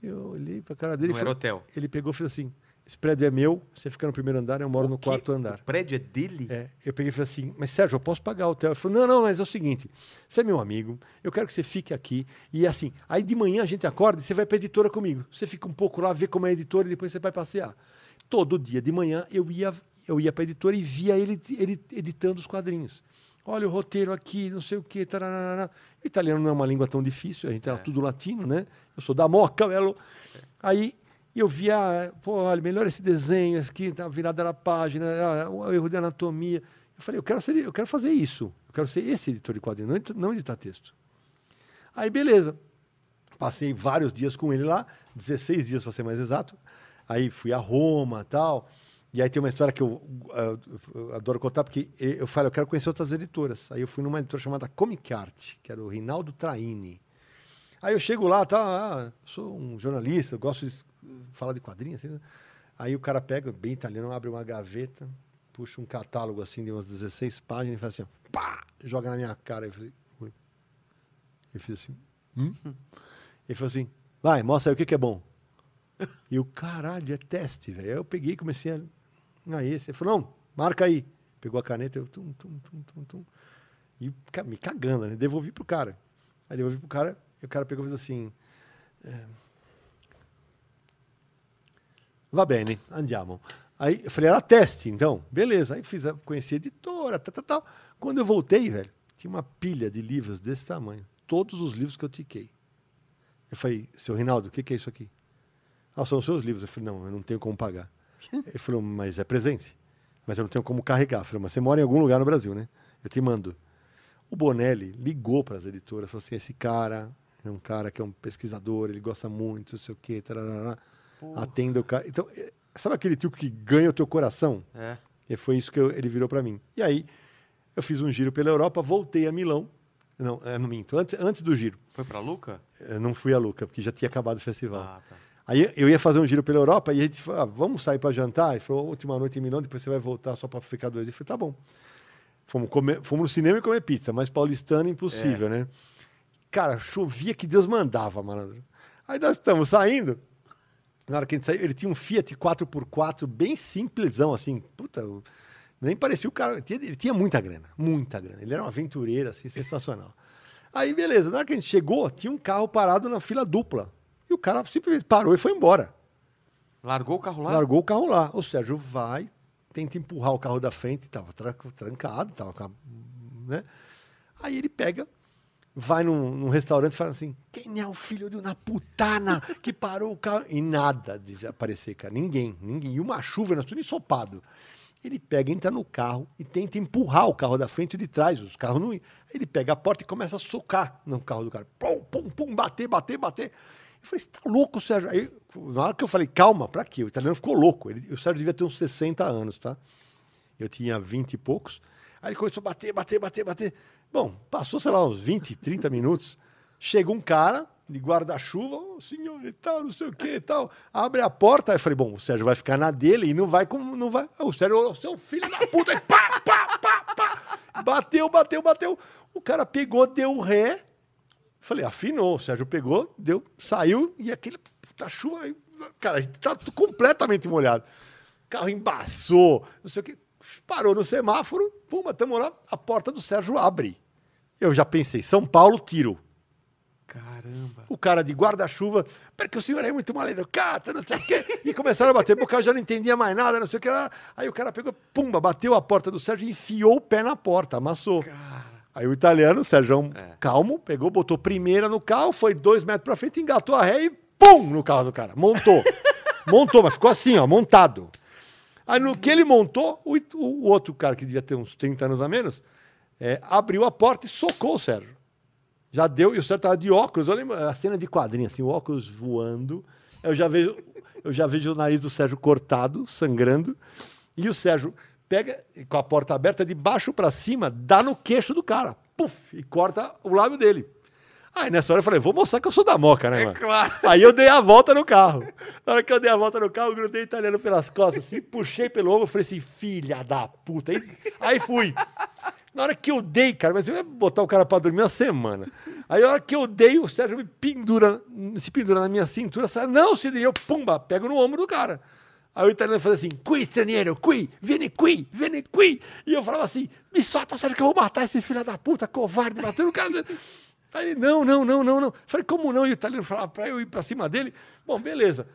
Eu olhei pra cara dele Não e era falei, hotel. ele pegou e fez assim, esse prédio é meu, você fica no primeiro andar, eu moro no Que- quarto andar. O prédio é dele? É, eu peguei e falei assim, mas Sérgio, eu posso pagar o hotel? Ele falou, não, não, mas é o seguinte, você é meu amigo, eu quero que você fique aqui. E assim, aí de manhã a gente acorda e você vai pra editora comigo. Você fica um pouco lá, vê como é a editora e depois você vai passear. Todo dia de manhã eu ia, eu ia pra editora e via ele, ele editando os quadrinhos. Olha o roteiro aqui, não sei o quê. tararara. O italiano não é uma língua tão difícil, a gente era tudo latino, né? Eu sou da Moca, Belo. Aí eu via, pô, olha, melhor esse desenho aqui, tá virada na página, ah, o erro de anatomia. Eu falei, eu quero, ser, eu quero fazer isso. Eu quero ser esse editor de quadrinhos, não, não editar texto. Aí, beleza. Passei vários dias com ele lá, 16 dias para ser mais exato. Aí fui a Roma tal. E aí tem uma história que eu, ah, eu adoro contar, porque eu falei, eu quero conhecer outras editoras. Aí eu fui numa editora chamada Comic Art, que era o Rinaldo Traini. Aí eu chego lá, tá, ah, sou um jornalista, eu gosto de falar de quadrinhos. Assim, né? Aí o cara pega, bem italiano, abre uma gaveta, puxa um catálogo assim de umas 16 páginas e faz assim, ó, pá, joga na minha cara. Eu falei, "Oi?" Eu fiz assim, hum? Ele falou assim, vai, mostra aí o que, que é bom. E o caralho, é teste, velho. Aí eu peguei e comecei a. Ah, esse. Ele falou, não, marca aí. Pegou a caneta, eu tum, tum, tum, tum, tum. E me cagando, né? Devolvi pro cara. Aí devolvi pro cara, e o cara pegou e fez assim. é, Va bene, andiamo. Aí eu falei, era teste, então. Beleza. Aí fiz, a- conheci a editora, tal, tal, tal. Quando eu voltei, velho, tinha uma pilha de livros desse tamanho. Todos os livros que eu tiquei. Eu falei, seu Rinaldo, o que, que é isso aqui? Ah, são os seus livros. Eu falei, não, eu não tenho como pagar. Ele falou, mas é presente. Mas eu não tenho como carregar. Eu falei, mas você mora em algum lugar no Brasil, né? Eu te mando. O Bonelli ligou para as editoras, falou assim, esse cara é um cara que é um pesquisador, ele gosta muito, não sei o quê, tarará, atenda o cara. Então, eh, sabe aquele tipo que ganha o teu coração? É. E foi isso que eu- ele virou para mim. E aí, eu fiz um giro pela Europa, voltei a Milão. Não, é, não minto, antes, antes do giro. Foi pra Luca? Eu não fui a Luca, porque já tinha acabado o festival. Ah, tá. Aí eu ia fazer um giro pela Europa e a gente falou, ah, vamos sair para jantar? Ele falou, última noite em Milão, depois você vai voltar só para ficar dois. Eu falei, tá bom. Fomos, comer, fomos no cinema e comer pizza, mas paulistano impossível, né? Cara, chovia que Deus mandava, malandro. Aí nós estamos saindo. Na hora que a gente saiu, ele tinha um Fiat 4x4 bem simplesão, assim. Puta, nem parecia o cara. Ele tinha, ele tinha muita grana, muita grana. Ele era um aventureiro, assim, sensacional. Aí, beleza. Na hora que a gente chegou, tinha um carro parado na fila dupla. E o cara simplesmente parou e foi embora. Largou o carro lá? Largou o carro lá. O Sérgio vai, tenta empurrar o carro da frente, estava trancado, tava né? Aí ele pega, vai num, num restaurante e fala assim: quem é o filho de uma putana que parou o carro? E nada de aparecer, cara. Ninguém, ninguém. E uma chuva, nós tudo ensopado. Ele pega, entra no carro e tenta empurrar o carro da frente e de trás. Os carros não ele pega a porta e começa a socar no carro do cara. Pum, pum, pum, bater, bater, bater. Eu falei, você tá louco, Sérgio? Aí, na hora que eu falei, calma, pra quê? O italiano ficou louco. Ele, o Sérgio devia ter uns 60 anos, tá? Eu tinha 20 e poucos. Aí ele começou a bater, bater, bater, bater. Bom, passou, sei lá, uns 20, 30 minutos. Chega um cara de guarda-chuva, ô senhor e tal, não sei o que e tal. Abre a porta. Aí eu falei, bom, o Sérgio vai ficar na dele e não vai como. Não vai. Aí o Sérgio, ô, seu filho da puta, e pá, pá, pá, pá. Bateu, bateu, bateu. O cara pegou, deu ré. Falei, afinou. O Sérgio pegou, deu, saiu e aquele puta chuva. Cara, a gente tá completamente molhado. O carro embaçou, não sei o que. Parou no semáforo, puma, tamo lá, a porta do Sérgio abre. Eu já pensei, São Paulo, tiro. Caramba. O cara de guarda-chuva, porque o senhor é muito mal educado, não sei o quê. E começaram a bater, porque o cara já não entendia mais nada, não sei o que. lá. Aí o cara pegou, pumba, bateu a porta do Sérgio e enfiou o pé na porta, amassou. Cara. Aí o italiano, o Sérgio, É. calmo, pegou, botou primeira no carro, foi dois metros pra frente, engatou a ré e pum no carro do cara. Montou. montou, mas ficou assim, ó, montado. Aí no que ele montou, o, o outro cara, que devia ter uns 30 anos a menos, é, abriu a porta e socou o Sérgio. Já deu, e o Sérgio tava de óculos, lembro a cena de quadrinho, assim, o óculos voando. Eu já vejo, eu já vejo o nariz do Sérgio cortado, sangrando, e o Sérgio pega com a porta aberta de baixo para cima, dá no queixo do cara, puf, e corta o lábio dele. Aí nessa hora eu falei, vou mostrar que eu sou da moca, né, É mano? claro. Aí eu dei a volta no carro. Na hora que eu dei a volta no carro, eu grudei o italiano pelas costas, assim, puxei pelo ombro, falei assim, filha da puta. Aí, aí fui. Na hora que eu dei, cara, mas eu ia botar o cara pra dormir uma semana. Aí na hora que eu dei, o Sérgio me pendura, se pendura na minha cintura, sai, não, Cidrinho, eu, pumba, pego no ombro do cara. Aí o italiano fazia assim, qui straniero, qui, vieni qui, vieni qui. E eu falava assim, me solta, Sérgio, que eu vou matar esse filho da puta, covarde, batendo o cara. Ele, não, não, não, não, não. Falei, como não? E o italiano falava pra eu ir pra cima dele. Bom, beleza.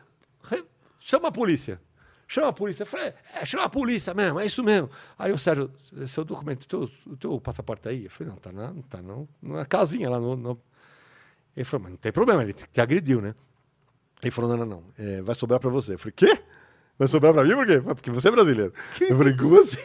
Chama a polícia. Chama a polícia. Eu falei, é, chama a polícia mesmo, é isso mesmo. Aí o Sérgio, seu documento, teu, teu passaporte tá aí? Eu falei, não, tá na, tá não, na casinha lá no, no- Ele falou, mas não tem problema, ele te agrediu, né? Ele falou, não, não, não, é, vai sobrar pra você. Eu falei, quê? Vai sobrar pra mim por quê? "Ah, Porque você é brasileiro. Eu falei, como assim?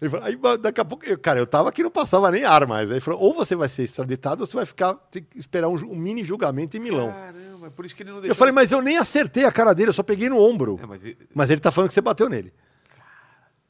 Ele falou, aí daqui a pouco, eu- cara, eu tava aqui, não passava nem ar mais. Aí ele falou, ou você vai ser extraditado ou você vai ficar, ter que esperar um, um mini julgamento em Milão. Caramba, por isso que ele não deixou. Eu falei, mas eu nem acertei a cara dele, eu só peguei no ombro. É, mas Mas ele tá falando que você bateu nele.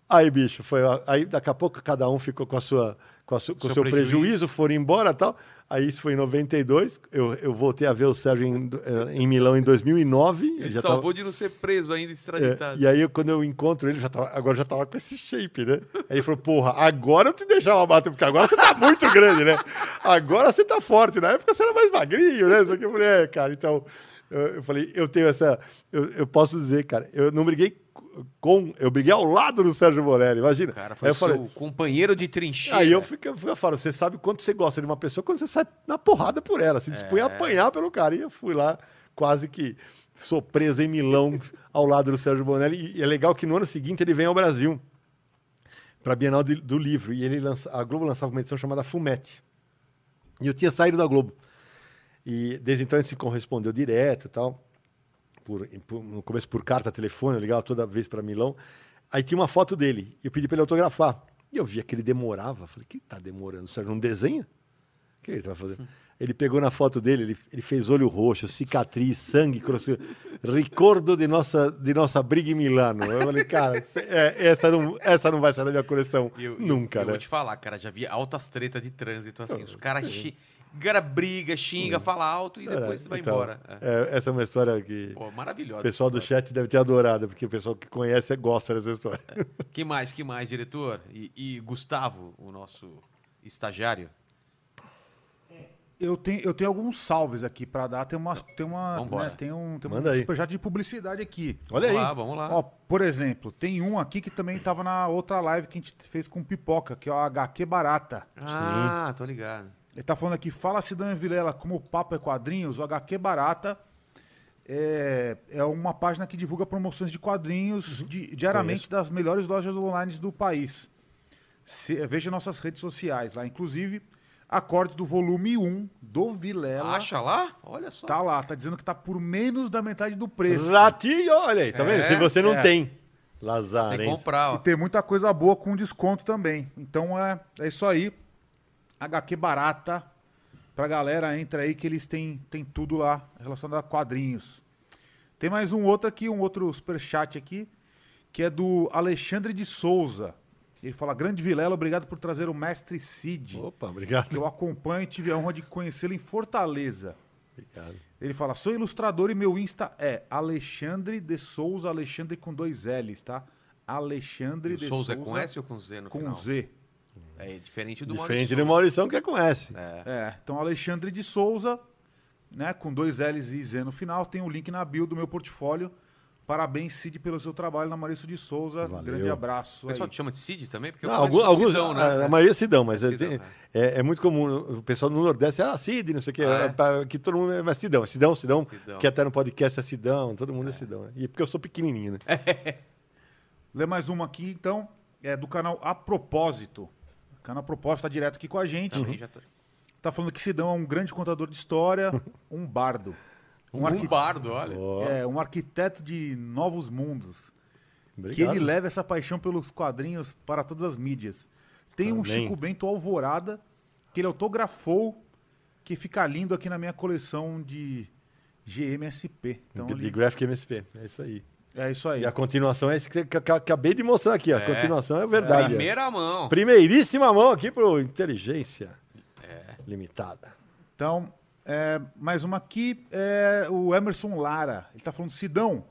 Aí, bicho, foi. Aí daqui a pouco cada um ficou com a sua. Com, a su- com o Seu seu prejuízo. prejuízo. foram embora e tal. Aí isso foi em 92. Eu, eu voltei a ver o Sérgio em, eh, em Milão em 2009. ele já salvou tava- de não ser preso ainda, é, extraditado. e aí, eu- quando eu encontro ele, já tava, agora já tava com esse shape, né? Aí ele falou, porra, agora eu te deixava bater, porque agora você tá muito grande, né? Agora você tá forte. Na época você era mais magrinho, né? Só que eu falei, é, cara, então. Eu, eu falei, eu tenho essa. Eu, eu posso dizer, cara, eu não briguei com. Eu briguei ao lado do Sérgio Morelli, imagina. O cara Aí foi eu seu falei, companheiro de trincheira. Aí eu fico, eu, falo, você sabe quanto você gosta de uma pessoa quando você sai na porrada por ela, se dispõe a apanhar pelo cara. E eu fui lá, quase que sou preso em Milão, ao lado do Sérgio Bonelli. E é legal que no ano seguinte ele vem ao Brasil, para a Bienal de- do Livro. E ele lança, a Globo lançava uma edição chamada Fumete. E eu tinha saído da Globo. E desde então gente se correspondeu direto e tal. Por, por- no começo por carta, telefone, eu ligava toda vez para Milão. Aí tinha uma foto dele. Eu pedi para ele autografar. E eu via que ele demorava. Falei, o que tá demorando? O Sérgio não desenha? O que ele vai fazer? Ele pegou na foto dele, ele, ele fez olho roxo, cicatriz, sangue, croce... recordo de nossa, de nossa briga em Milano. Eu falei, cara, é, essa, não, essa não vai sair da minha coleção eu- nunca, eu, eu né? vou te falar, cara, já vi altas tretas de trânsito, assim, os caras chi... cara briga, xinga, fala alto e depois você vai Então, embora. É. é, essa é uma história que Pô, maravilhosa. o pessoal do chat deve ter adorado, porque o pessoal que conhece gosta dessa história. Que mais, que mais, diretor? E, e Gustavo, o nosso estagiário? Eu tenho, eu tenho alguns salves aqui pra dar. Tem uma, tem uma, Vambora. né, tem um, tem Manda um aí. superchat de publicidade aqui. Olha aí. Vamos lá, vamos lá. Ó, por exemplo, tem um aqui que também tava na outra live que a gente fez com pipoca, que é o HQ Barata. ah, tô ligado. Ele tá falando aqui, fala Sidão e Vilela, como o papo é quadrinhos, o HQ Barata é, é uma página que divulga promoções de quadrinhos di- diariamente das melhores lojas online do país. Se- veja nossas redes sociais lá, inclusive acorde do volume 1 do Vilela. Acha lá? Olha só. Tá lá, tá dizendo que tá por menos da metade do preço. Ratinho, olha aí, tá É, vendo? Se você não é. tem, Tem Lazar, que hein? comprar, ó. E tem muita coisa boa com desconto também. Então é, é isso aí. HQ barata. Pra galera, entra aí que eles têm, têm tudo lá relacionado a quadrinhos. Tem mais um outro aqui, um outro superchat aqui, que é do Alexandre de Souza. Ele fala: Grande Vilela, obrigado por trazer o Mestre Cid. Opa, Que obrigado. eu acompanho e tive a honra de conhecê-lo em Fortaleza. Obrigado. Ele fala: sou ilustrador e meu Insta é Alexandre de Souza, Alexandre com dois L's, tá? Alexandre de Souza Souza, é com S ou com Z no com final? Z. É diferente do Diferente Maurício do Maurição que é com S. É. É, então Alexandre de Souza, né, com dois L's e Z no final, tem o link na bio do meu portfólio. Parabéns, Cid, pelo seu trabalho na Maurício de Souza. Valeu. Grande abraço. O pessoal aí. te chama de Cid também? Porque Não, alguns, o alguns Sidão, né? a, a maioria é Sidão, mas É é, Sidão, tem- é. é, é muito comum o pessoal no Nordeste, ah, Cid, não sei o quê, Ah, é? é pra- que todo mundo é mas Sidão, Sidão, Sidão, Sidão. que até no podcast é Sidão, todo mundo é, Sidão. né? E porque eu sou pequenininho, né? Lê mais uma aqui, então, é do canal A Propósito. O canal A Propósito tá direto aqui com a gente. Também já tô... Tá falando que Sidão é um grande contador de história, um bardo. Um, arqui- bardo, olha. É, um arquiteto de novos mundos. Que obrigado. ele leva essa paixão pelos quadrinhos para todas as mídias. Tem um Amém. Chico Bento Alvorada, que ele autografou, que fica lindo aqui na minha coleção de GMSP. Então, de ele- Graphic MSP, é isso aí. É isso aí. E a continuação é isso que, eu acabei de mostrar aqui, a É. continuação é verdade. Primeira mão. Primeiríssima mão aqui pro Inteligência É. Limitada. Então, é, mais uma aqui, é o Emerson Lara. Ele tá falando, Sidão,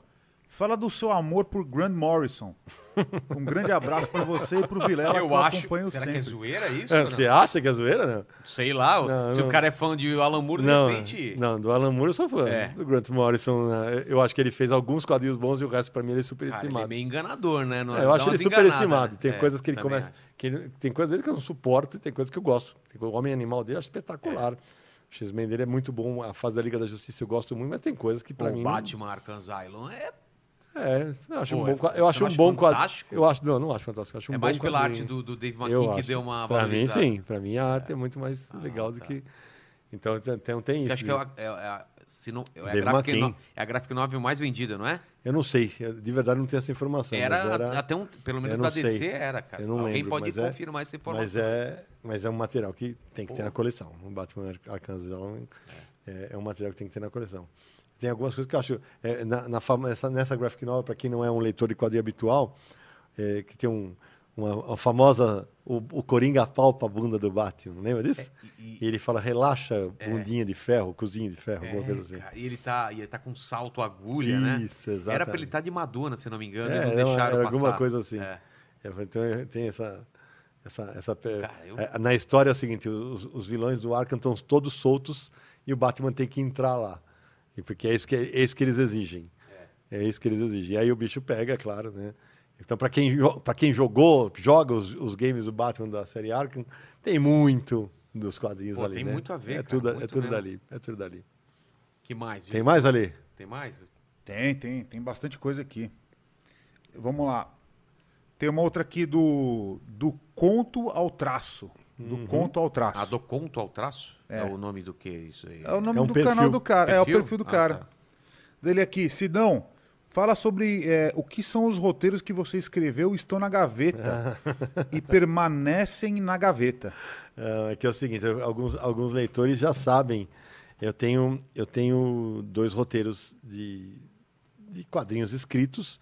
Fala do seu amor por Grant Morrison. Um grande abraço pra você e pro Vilela, que Eu eu acho. acompanho Será sempre. que é zoeira isso? É, você acha que é zoeira, não? Sei lá, Não, se não. o cara é fã de Alan Moore, de Não, repente. não, do Alan Moore eu sou fã. É. Do Grant Morrison, né, eu acho que ele fez alguns quadrinhos bons e o resto pra mim ele é Cara, ele é superestimado. meio enganador, né? Não- É, eu dá acho ele superestimado. né? Tem É, coisas que ele começa. que ele- tem coisas dele que eu não suporto e tem coisas que eu gosto. O Homem Animal dele eu acho espetacular. O X-Men dele é muito bom. A fase da Liga da Justiça eu gosto muito, mas tem coisas que pra Pô, mim. o Batman Arkham Asylum é, É, eu acho Pô, um é- bom, qua- você eu acho um bom quadrinho. fantástico? Eu acho, não, não acho fantástico. eu Acho um é mais pela arte do, do Dave Eu McKean que acho. deu uma Pra mim, sim. Pra mim, a arte é muito mais legal do tá. que. Então, tem, tem, isso. acho que é, a- é, se não, é, a McKean. no- é a graphic novel mais vendida, não é? Eu não sei. eu de verdade não tenho essa informação. Era, era até um, pelo menos eu da DC sei. era, cara. Eu não Alguém lembro, pode é- confirmar essa informação. Mas é, mas é um material que tem que ter Pô. na coleção. O Batman Ar- Arkham Asylum é. é um material que tem que ter na coleção. Tem algumas coisas que eu acho. é, na, na fama- nessa, nessa graphic novel, para quem não é um leitor de quadrinho habitual, é, que tem um, uma, uma famosa. O, o Coringa palpa a bunda do Batman, lembra disso? E- E ele fala, relaxa, bundinha de ferro, cozinho de ferro, alguma É, coisa assim. cara, e ele tá, e ele tá com salto agulha, né? Isso, exatamente. Era pra ele estar de Madonna, se não me engano, É, não era deixaram era alguma coisa assim. É. É, então tem essa. essa, essa Cara, eu- é, na história é o seguinte: os, os vilões do Arkham estão todos soltos e o Batman tem que entrar lá. E porque é isso que, é isso que eles exigem. É. isso que eles exigem. E aí o bicho pega, claro, né? Então, para quem, pra quem jogou, joga os, os games do Batman da série Arkham, tem muito dos quadrinhos Pô, ali. tem né? muito a ver, É cara, tudo, é tudo mesmo. dali. É tudo dali. Que mais? Tem mais ali? Tem mais? Tem, tem, tem bastante coisa aqui. Vamos lá. Tem uma outra aqui do, do conto ao traço. Do Uhum. conto ao traço. A do conto ao traço? É, É. o nome do que isso aí? É o nome É um do perfil. canal do cara. É o Perfil? perfil do Ah, cara. tá. Dele aqui, Sidão, fala sobre é, o que são os roteiros que você escreveu estão na gaveta e permanecem na gaveta. É que é o seguinte, alguns, alguns leitores já sabem. Eu tenho, eu tenho dois roteiros de, de quadrinhos escritos.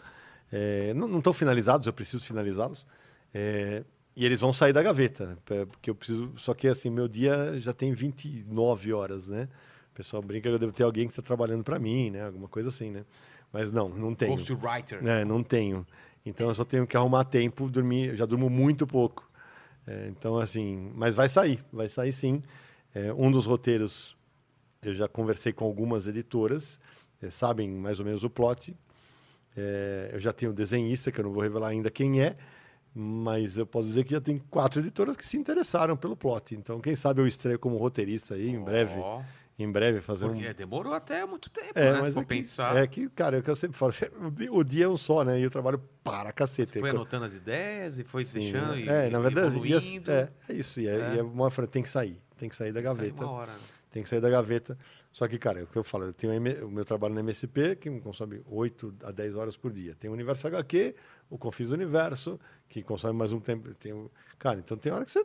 é, não estão finalizados, eu preciso finalizá-los. E eles vão sair da gaveta, é, porque eu preciso. Só que assim, meu dia já tem 29 horas, né? O pessoal brinca que eu devo ter alguém que está trabalhando para mim, né? Alguma coisa assim, né? Mas não, não tenho. Ghostwriter. É, não tenho. Então eu só tenho que arrumar tempo, dormir. Eu já durmo muito pouco. É, então, assim, mas vai sair, vai sair sim. É, um dos roteiros, eu já conversei com algumas editoras, é, sabem mais ou menos o plot. É, eu já tenho desenhista, que eu não vou revelar ainda quem é, mas eu posso dizer que já tem quatro editoras que se interessaram pelo plot. Então, quem sabe eu estreio como roteirista aí, em breve. Ó, Em breve, fazer um. porque demorou até muito tempo, É, né? mas é que, pensar. é que, cara, é o que eu sempre falo, o di- o dia é um só, né? E eu trabalho para cacete. Você foi anotando as ideias e foi Sim, deixando e é, na verdade, e as- é, é isso. E é, É. e é uma frase, tem que sair, tem que sair da Sai gaveta. uma hora. né? Tem que sair da gaveta. Só que, cara, é o que eu falo, eu tenho o meu trabalho na MSP, que consome 8 a 10 horas por dia. Tem o Universo HQ, o Confis Universo, que consome mais um tempo. Tem. Cara, então tem hora que você.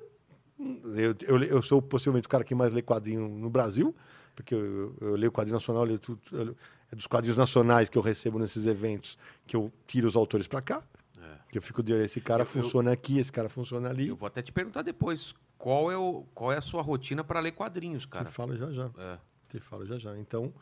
Eu, eu, eu sou possivelmente o cara que mais lê quadrinho no Brasil, porque eu, eu, eu leio quadrinho nacional, eu leio tudo, eu é dos quadrinhos nacionais que eu recebo nesses eventos que eu tiro os autores para cá. É. Que eu fico de olho, esse cara Eu- eu- funciona aqui, esse cara funciona ali. Eu vou até te perguntar depois qual é, o, qual é a sua rotina para ler quadrinhos, cara. Te falo já já. É. Te falo já já. Então,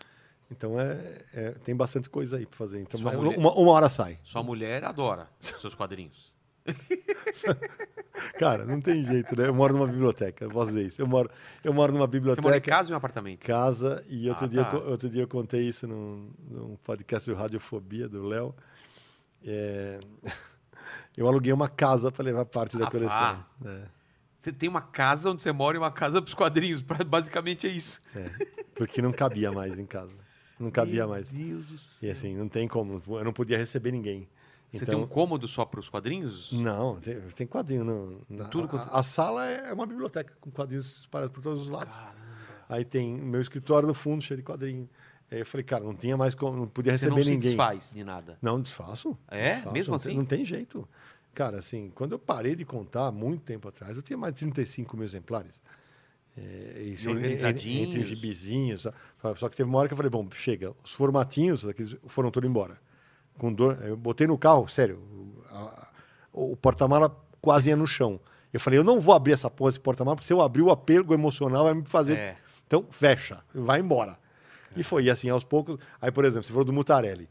então é, é- tem bastante coisa aí para fazer. Então, Sua mas mulher- uma, uma hora sai. Sua mulher adora seus quadrinhos. Cara, não tem jeito, né? Eu moro numa biblioteca, eu posso dizer isso. Eu moro, eu moro numa Você biblioteca, mora em casa ou em um apartamento? casa, e outro, Ah, dia, tá. eu outro dia eu contei isso num, num podcast do Radiofobia, do Léo. É, Eu aluguei uma casa para levar parte da Ah, coleção. vá. É, Você tem uma casa onde você mora e uma casa para os quadrinhos. Basicamente é isso. é, porque não cabia mais em casa. Não cabia Meu mais. Deus do céu. E assim, não tem como. Eu não podia receber ninguém. Você Então- tem um cômodo só para os quadrinhos? Não, tem, tem quadrinho. No, na- Tudo a, quanto- a sala é uma biblioteca com quadrinhos espalhados por todos os lados. Caramba. Aí tem meu escritório no fundo, cheio de quadrinho. Aí eu falei, cara, não tinha mais como, não podia Você receber não se ninguém. desfaz de nada. Não, desfaço. É? desfaço, Mesmo não tem- assim? Não tem jeito. Cara, assim, quando eu parei de contar, muito tempo atrás, eu tinha mais de 35 mil exemplares. É, isso, organizadinhos. Entre os gibizinhos. Só, só que teve uma hora que eu falei, bom, chega, os formatinhos daqueles foram todos embora. Com dor, eu botei no carro, sério, o, a- o porta-mala quase ia no chão. Eu falei, eu não vou abrir essa porra desse porta-mala, porque se eu abrir o apego emocional vai me fazer. É. Então, fecha, vai embora. E foi, e assim, aos poucos. Aí, por exemplo, você falou do Mutarelli.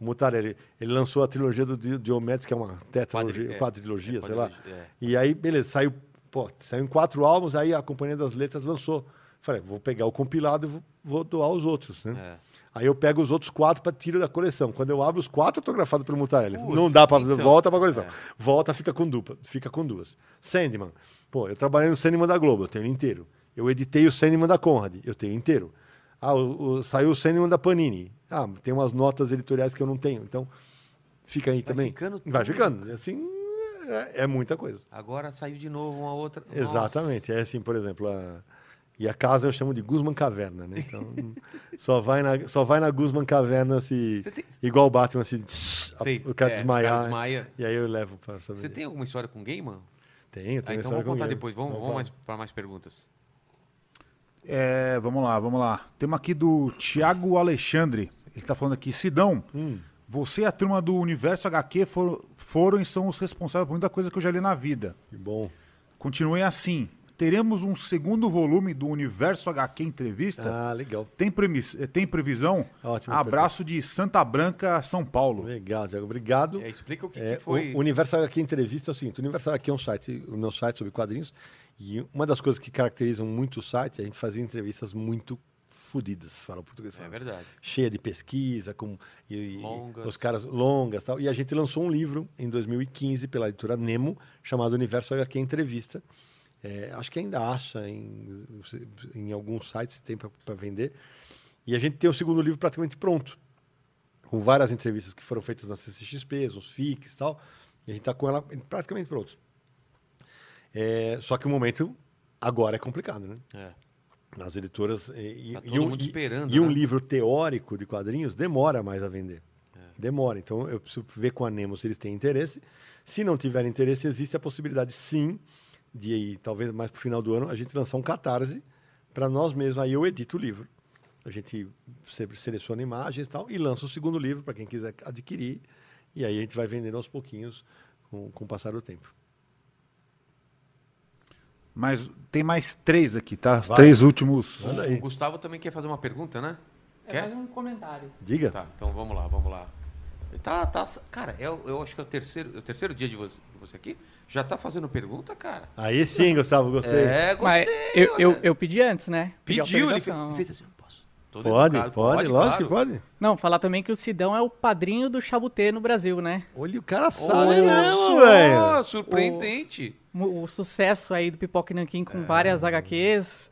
O Mutarelli, ele lançou a trilogia do Di- Diomedes, que é uma tetralogia, é, quadrilogia, é, sei lá. é. E aí, beleza, saiu, pô, saiu em quatro álbuns, aí a Companhia das Letras lançou. Falei, vou pegar o compilado e vou, vou doar os outros, né? É. Aí eu pego os outros quatro para tirar da coleção. Quando eu abro os quatro autografados pelo Mutarelli, Putz, não dá para então, volta para coleção. é. Volta, fica com dupla, fica com duas. Sandman. Pô, eu trabalhei no Sandman da Globo, eu tenho ele inteiro. Eu editei o Sandman da Conrad, eu tenho inteiro. Ah, o, o- saiu o Sandman da Panini. Ah, tem umas notas editoriais que eu não tenho. Então, fica aí também. ficando Vai ficando. Assim, é, é muita coisa. Agora saiu de novo uma outra. Nossa. Exatamente. É assim, por exemplo, a... e a casa eu chamo de Guzman Caverna, né? Então, só vai na, só vai na Guzman Caverna se tem, igual o Batman se Sei, o cara é, desmaiar. o cara desmaia. E aí eu levo para saber. Você tem alguma história com gay, mano? Tenho, Ah, tenho então história vamos com contar depois. Vamos, vamos falar. mais, para mais perguntas. É, vamos lá, vamos lá. Temos aqui do Thiago Alexandre. Ele tá falando aqui, Sidão, Hum. você e a turma do Universo HQ foram, foram e são os responsáveis por muita coisa que eu já li na vida. Que bom. Continuem assim. Teremos um segundo volume do Universo HQ Entrevista? Ah, legal. Tem, premis- eh, tem previsão? Ótimo. Abraço de Santa Branca, São Paulo. Legal, Diego. Obrigado. É, explica o que, É, que foi. O Universal aqui Entrevista é o seguinte: o Universal aqui é um site, o meu site sobre quadrinhos, e uma das coisas que caracterizam muito o site é a gente fazer entrevistas muito fodidas, fala português. É fala. verdade. cheia de pesquisa, com e, Longas. os caras longas tal. E a gente lançou um livro em 2015 pela editora Nemo, chamado Universo HQ Entrevista. É, acho que ainda acha em, em alguns sites tem para vender. E a gente tem o segundo livro praticamente pronto, com várias entrevistas que foram feitas na CCXP, os FICs e tal. E a gente está com ela praticamente pronto. É, só que o momento agora é complicado, né? É. Nas editoras. E, Tá e um, e- e um né? livro teórico de quadrinhos demora mais a vender. É. Demora. Então eu preciso ver com a Nemo se eles têm interesse. Se não tiver interesse, existe a possibilidade, sim, de aí, talvez mais para o final do ano, a gente lançar um catarse para nós mesmos. Aí eu edito o livro. A gente sempre seleciona imagens e tal, e lança o segundo livro para quem quiser adquirir. E aí a gente vai vendendo aos pouquinhos com, com o passar do tempo. Mas tem mais três aqui, tá? Os Vai. três últimos. Manda O. Gustavo também quer fazer uma pergunta, né? É Quer? mais um comentário. Diga. Tá, então vamos lá, vamos lá. Tá, tá, cara, eu, eu acho que é o terceiro, é o terceiro dia de você, de você aqui. Já tá fazendo pergunta, cara? Aí sim, Gustavo, gostei. É, Mas gostei. eu, eu, olha. eu pedi antes, né? Pedi Pediu, ele autorização. fez, fez assim. Todo Pode, educado, pode, lógico que claro. pode. Não, falar também que o Sidão é o padrinho do Chabutê no Brasil, né? Olha, o cara sabe Olha mesmo, só, velho. surpreendente. O, o sucesso aí do Pipoca e Nanquim É. com várias HQs.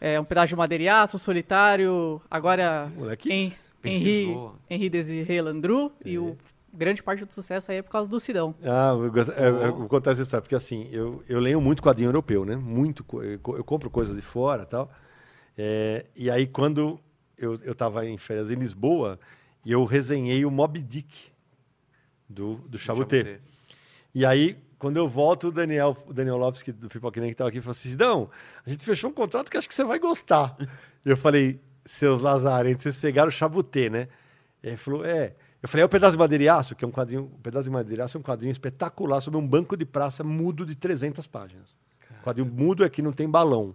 É, um pedaço de madeiraço, solitário. Agora, Moleque em, Henri. Henri Desiré Landru. E o grande parte do sucesso aí é por causa do Sidão. Ah, eu, gosto- é, eu vou contar essa história, porque assim, eu, eu leio muito quadrinho europeu, né? Muito, eu, eu compro coisas de fora e tal. É, e aí, quando eu, eu tava em férias em Lisboa, e eu resenhei o Moby Dick do, do Chabutê. E aí, quando eu volto, o Daniel, o Daniel Lopes, que, do Pipoquinha, que estava aqui, falou assim: Sidão, a gente fechou um contrato que acho que você vai gostar. e eu falei: seus lazarentos, vocês pegaram o Chabutê, né? E ele falou: é. Eu falei: é o Pedaço de Madeira e Aço, que é um quadrinho. O Pedaço de Madeira e Aço é um quadrinho espetacular sobre um banco de praça mudo de 300 páginas. O quadrinho mudo é que não tem balão.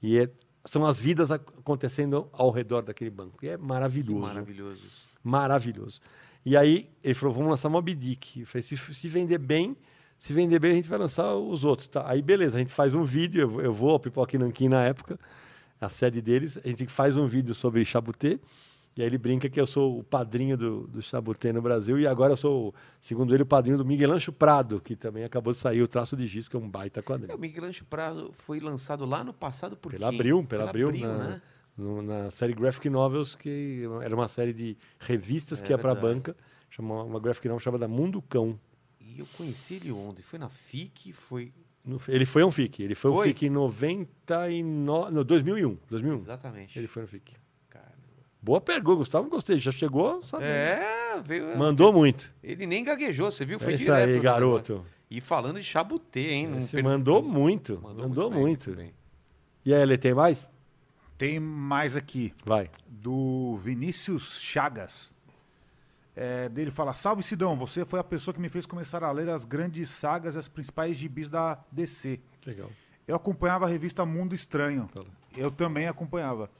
E é- são as vidas ac- acontecendo ao redor daquele banco. E é maravilhoso Maravilhoso. maravilhoso. E aí ele falou, vamos lançar Moby Dick. Eu falei, se, se vender bem, se vender bem, a gente vai lançar os outros. Tá? Aí beleza, a gente faz um vídeo, eu, eu vou ao Pipoca e Nanquim na época, a sede deles, a gente faz um vídeo sobre Chabutê, e aí ele brinca que eu sou o padrinho do, do no Brasil, e agora eu sou, segundo ele, o padrinho do Miguel Ancho Prado, que também acabou de sair, o Traço de Giz, que é um baita É, quadrinho. o Miguel Ancho Prado foi lançado lá no passado por Pela quem? Abril, pela Abril, na, né? no- na série Graphic Novels, que era uma série de revistas É que ia para a banca, chama, uma graphic novel chamada Mundo Cão. E eu conheci ele onde? Foi na FIC, foi... Ele foi um FIC, ele foi, um Foi? FIC em 99, no, 2001, 2001. Exatamente. Ele foi no FIC. Boa pergunta, Gustavo, gostei, já chegou, sabe? É, veio... Mandou muito. Ele nem gaguejou, você viu? Foi é isso direto. aí, garoto. negócio. E falando de chabutê, hein? não per- mandou muito, Mandou, mandou, bem, muito. bem. E aí, ele tem mais? Tem mais aqui. Vai. do Vinícius Chagas. É, dele fala: Salve Sidão, você foi a pessoa que me fez começar a ler as grandes sagas e as principais gibis da DC. Legal. Eu acompanhava a revista Mundo Estranho. Fala. Eu também acompanhava.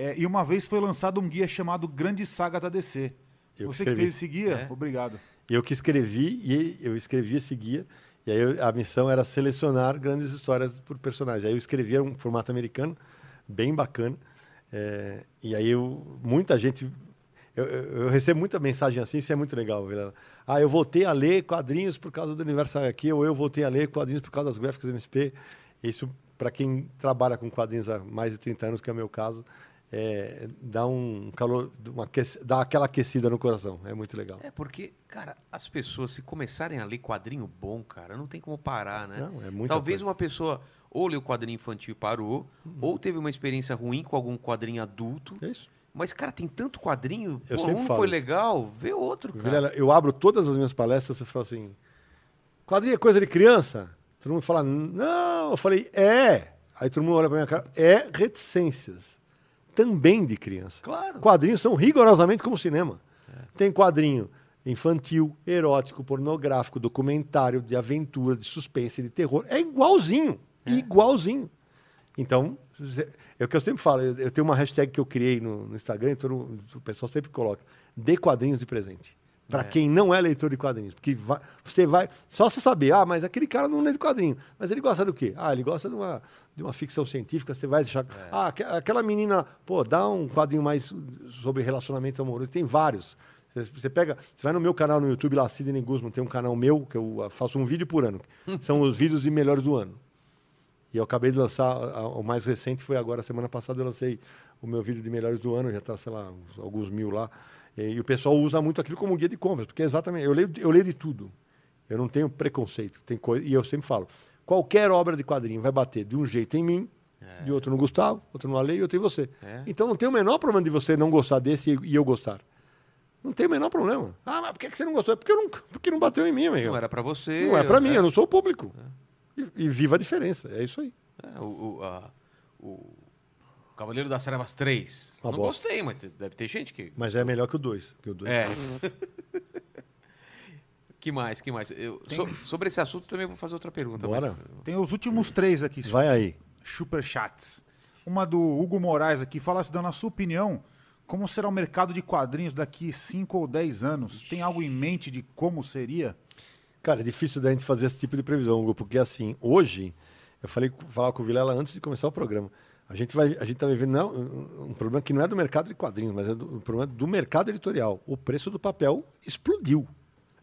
É, e uma vez foi lançado um guia chamado Grandes Sagas da DC. Eu Você que escrevi. fez esse guia, É. obrigado. Eu que escrevi e eu escrevi esse guia. E aí eu- a missão era selecionar grandes histórias por personagem. Aí eu escrevi um formato americano, bem bacana. É, e aí eu, muita gente. Eu, eu- eu recebo muita mensagem assim, isso é muito legal. Vilela. Ah, eu voltei a ler quadrinhos por causa do Universo aqui, ou eu voltei a ler quadrinhos por causa das gráficas MSP. Isso, para quem trabalha com quadrinhos há mais de 30 anos, que é o meu caso, é, dá um calor, uma dá aquela aquecida no coração. É muito legal. É porque, cara, as pessoas, se começarem a ler quadrinho bom, cara, não tem como parar, né? Não, é muita Talvez coisa. uma pessoa ou leu quadrinho infantil e parou, ou teve uma experiência ruim com algum quadrinho adulto. É isso. Mas, cara, tem tanto quadrinho, Eu pô, um foi isso. legal, vê outro, cara. Vilela, eu abro todas as minhas palestras e falo assim: quadrinho é coisa de criança? Todo mundo fala, não. Eu falei, é. Aí todo mundo olha pra minha cara, é reticências. Também de criança. Claro. Quadrinhos são rigorosamente como cinema. Tem quadrinho infantil, erótico, pornográfico, documentário, de aventura, de suspense, de terror. É igualzinho. Igualzinho. Então, é o que eu sempre falo. Eu, tenho uma hashtag que eu criei no, no Instagram, e todo, o pessoal sempre coloca: dê quadrinhos de presente. Para quem não é leitor de quadrinhos. Porque vai- você vai. Só você saber, ah, mas aquele cara não lê de quadrinho. Mas ele gosta do quê? Ah, ele gosta de uma, de uma ficção científica. Você vai achar. Ah, aque- aquela menina, pô, dá um quadrinho mais sobre relacionamento amoroso. Tem vários. Você, pega. Você vai no meu canal no YouTube lá, Sidney Guzman, tem um canal meu, que eu ah, faço um vídeo por ano. São os vídeos de melhores do ano. E eu acabei de lançar, o mais recente foi agora, semana passada eu lancei o meu vídeo de melhores do ano, já está, sei lá, uns- alguns mil lá. E, o pessoal usa muito aquilo como guia de compras, porque é exatamente, eu leio, eu leio de tudo. Eu não tenho preconceito, tem coisa, e eu sempre falo, qualquer obra de quadrinho vai bater de um jeito em mim, de outro no Gustavo, outro no Ale e outro em você. É. Então não tem o menor problema de você não gostar desse e, eu gostar. Não tem o menor problema. Ah, mas por que você não gostou? É porque, não, porque não bateu em mim, amigo. Não era pra você. Não é pra mim, é, eu não sou o público. E, e viva a diferença, é isso aí. é, o, o, a- o Cavaleiro das Trevas 3. Uma não bosta. gostei, mas deve ter gente que. Mas é melhor que o 2. Que o dois. É. que mais, que mais? Eu, so- sobre esse assunto também vou fazer outra pergunta. Bora. mas- Tem os últimos três aqui. Vai aí. Superchats. Uma do Hugo Moraes aqui. Fala, se na sua opinião, como será o mercado de quadrinhos daqui 5 ou 10 anos? Tem algo em mente de como seria? Cara, é difícil da gente fazer esse tipo de previsão, Hugo, porque assim, hoje, eu falei falava com o Vilela antes de começar o programa. A gente vai, a gente tá vivendo não, um problema que não é do mercado de quadrinhos, mas é do, um problema do mercado editorial. O preço do papel explodiu.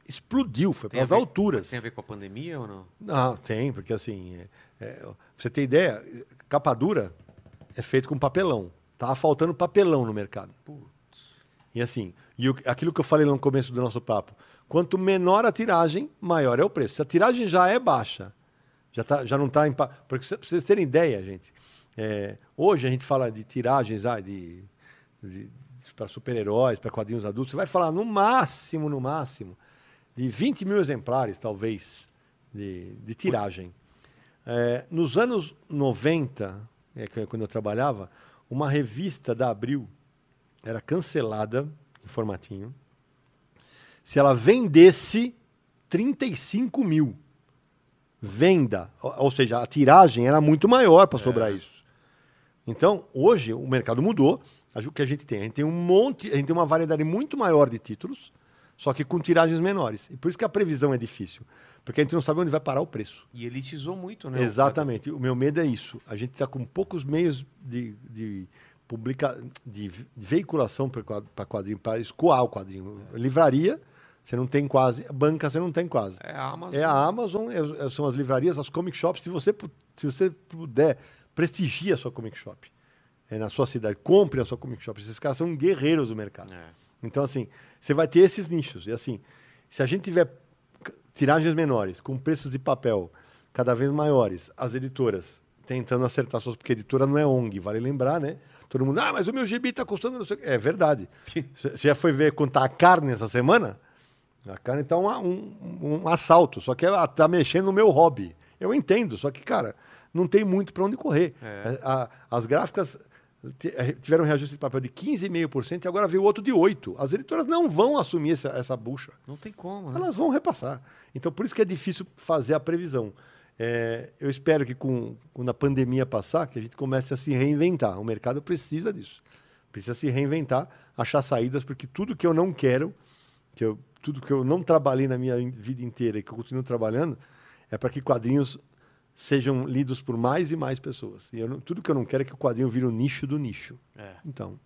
Explodiu, foi Tem para as alturas. Tem a ver com a pandemia ou não? Não, tem, porque assim, é- é, você ter ideia, capa dura é feito com papelão. Tava faltando papelão no mercado. E assim, e o- aquilo que eu falei lá no começo do nosso papo, quanto menor a tiragem, maior é o preço. Se a tiragem já é baixa, já, tá, já não está em. pa- Porque pra vocês terem ideia, gente, é, hoje a gente fala de tiragens ah, de, para super-heróis, para quadrinhos adultos, você vai falar no máximo, no máximo, de 20 mil exemplares, talvez, de, de tiragem. É, nos anos 90, é, que- quando eu trabalhava, uma revista da Abril era cancelada em formatinho se ela vendesse 35 mil. Venda. Ou, ou seja, a tiragem era muito maior para sobrar isso. Então, hoje, o mercado mudou. O que a gente tem? A gente tem um monte, a gente tem uma variedade muito maior de títulos, só que com tiragens menores. E por isso que a previsão é difícil. Porque a gente não sabe onde vai parar o preço. E elitizou muito, né? Exatamente. O meu medo é isso. A gente está com poucos meios de, de, publica... de ve- de veiculação para quadrinho, para escoar o quadrinho. Livraria, você não tem quase. Banca, você não tem quase. É a Amazon. É a Amazon, é- são as livrarias, as comic shops. Se você, se você puder, prestigie a sua comic shop. É na sua cidade. Compre a sua comic shop. Esses caras são guerreiros do mercado. É. Então, assim, você vai ter esses nichos. E assim, se a gente tiver tiragens menores, com preços de papel cada vez maiores, as editoras tentando acertar suas. Porque editora não é ONG, vale lembrar, né? Todo mundo, ah, mas o meu gibi está custando não sei o quê. É verdade. Você já foi ver quanto tá a carne essa semana? A carne está um, um, um assalto, só que ela tá mexendo no meu hobby. Eu entendo, só que, cara, não tem muito para onde correr. É. A- a- as gráficas eh, tiveram um reajuste de papel de 15,5% e agora veio outro de 8%. As editoras não vão assumir essa, essa bucha. Não tem como, né? Elas vão repassar. Então, por isso que é difícil fazer a previsão. É, eu espero que com, quando a pandemia passar, que a gente comece a se reinventar. O mercado precisa disso. Precisa se reinventar, achar saídas, porque tudo que eu não quero, que eu, tudo que eu não trabalhei na minha in- vida inteira e que eu continuo trabalhando, é para que quadrinhos sejam lidos por mais e mais pessoas. E não- tudo que eu não quero é que o quadrinho vire o nicho do nicho. É. Então,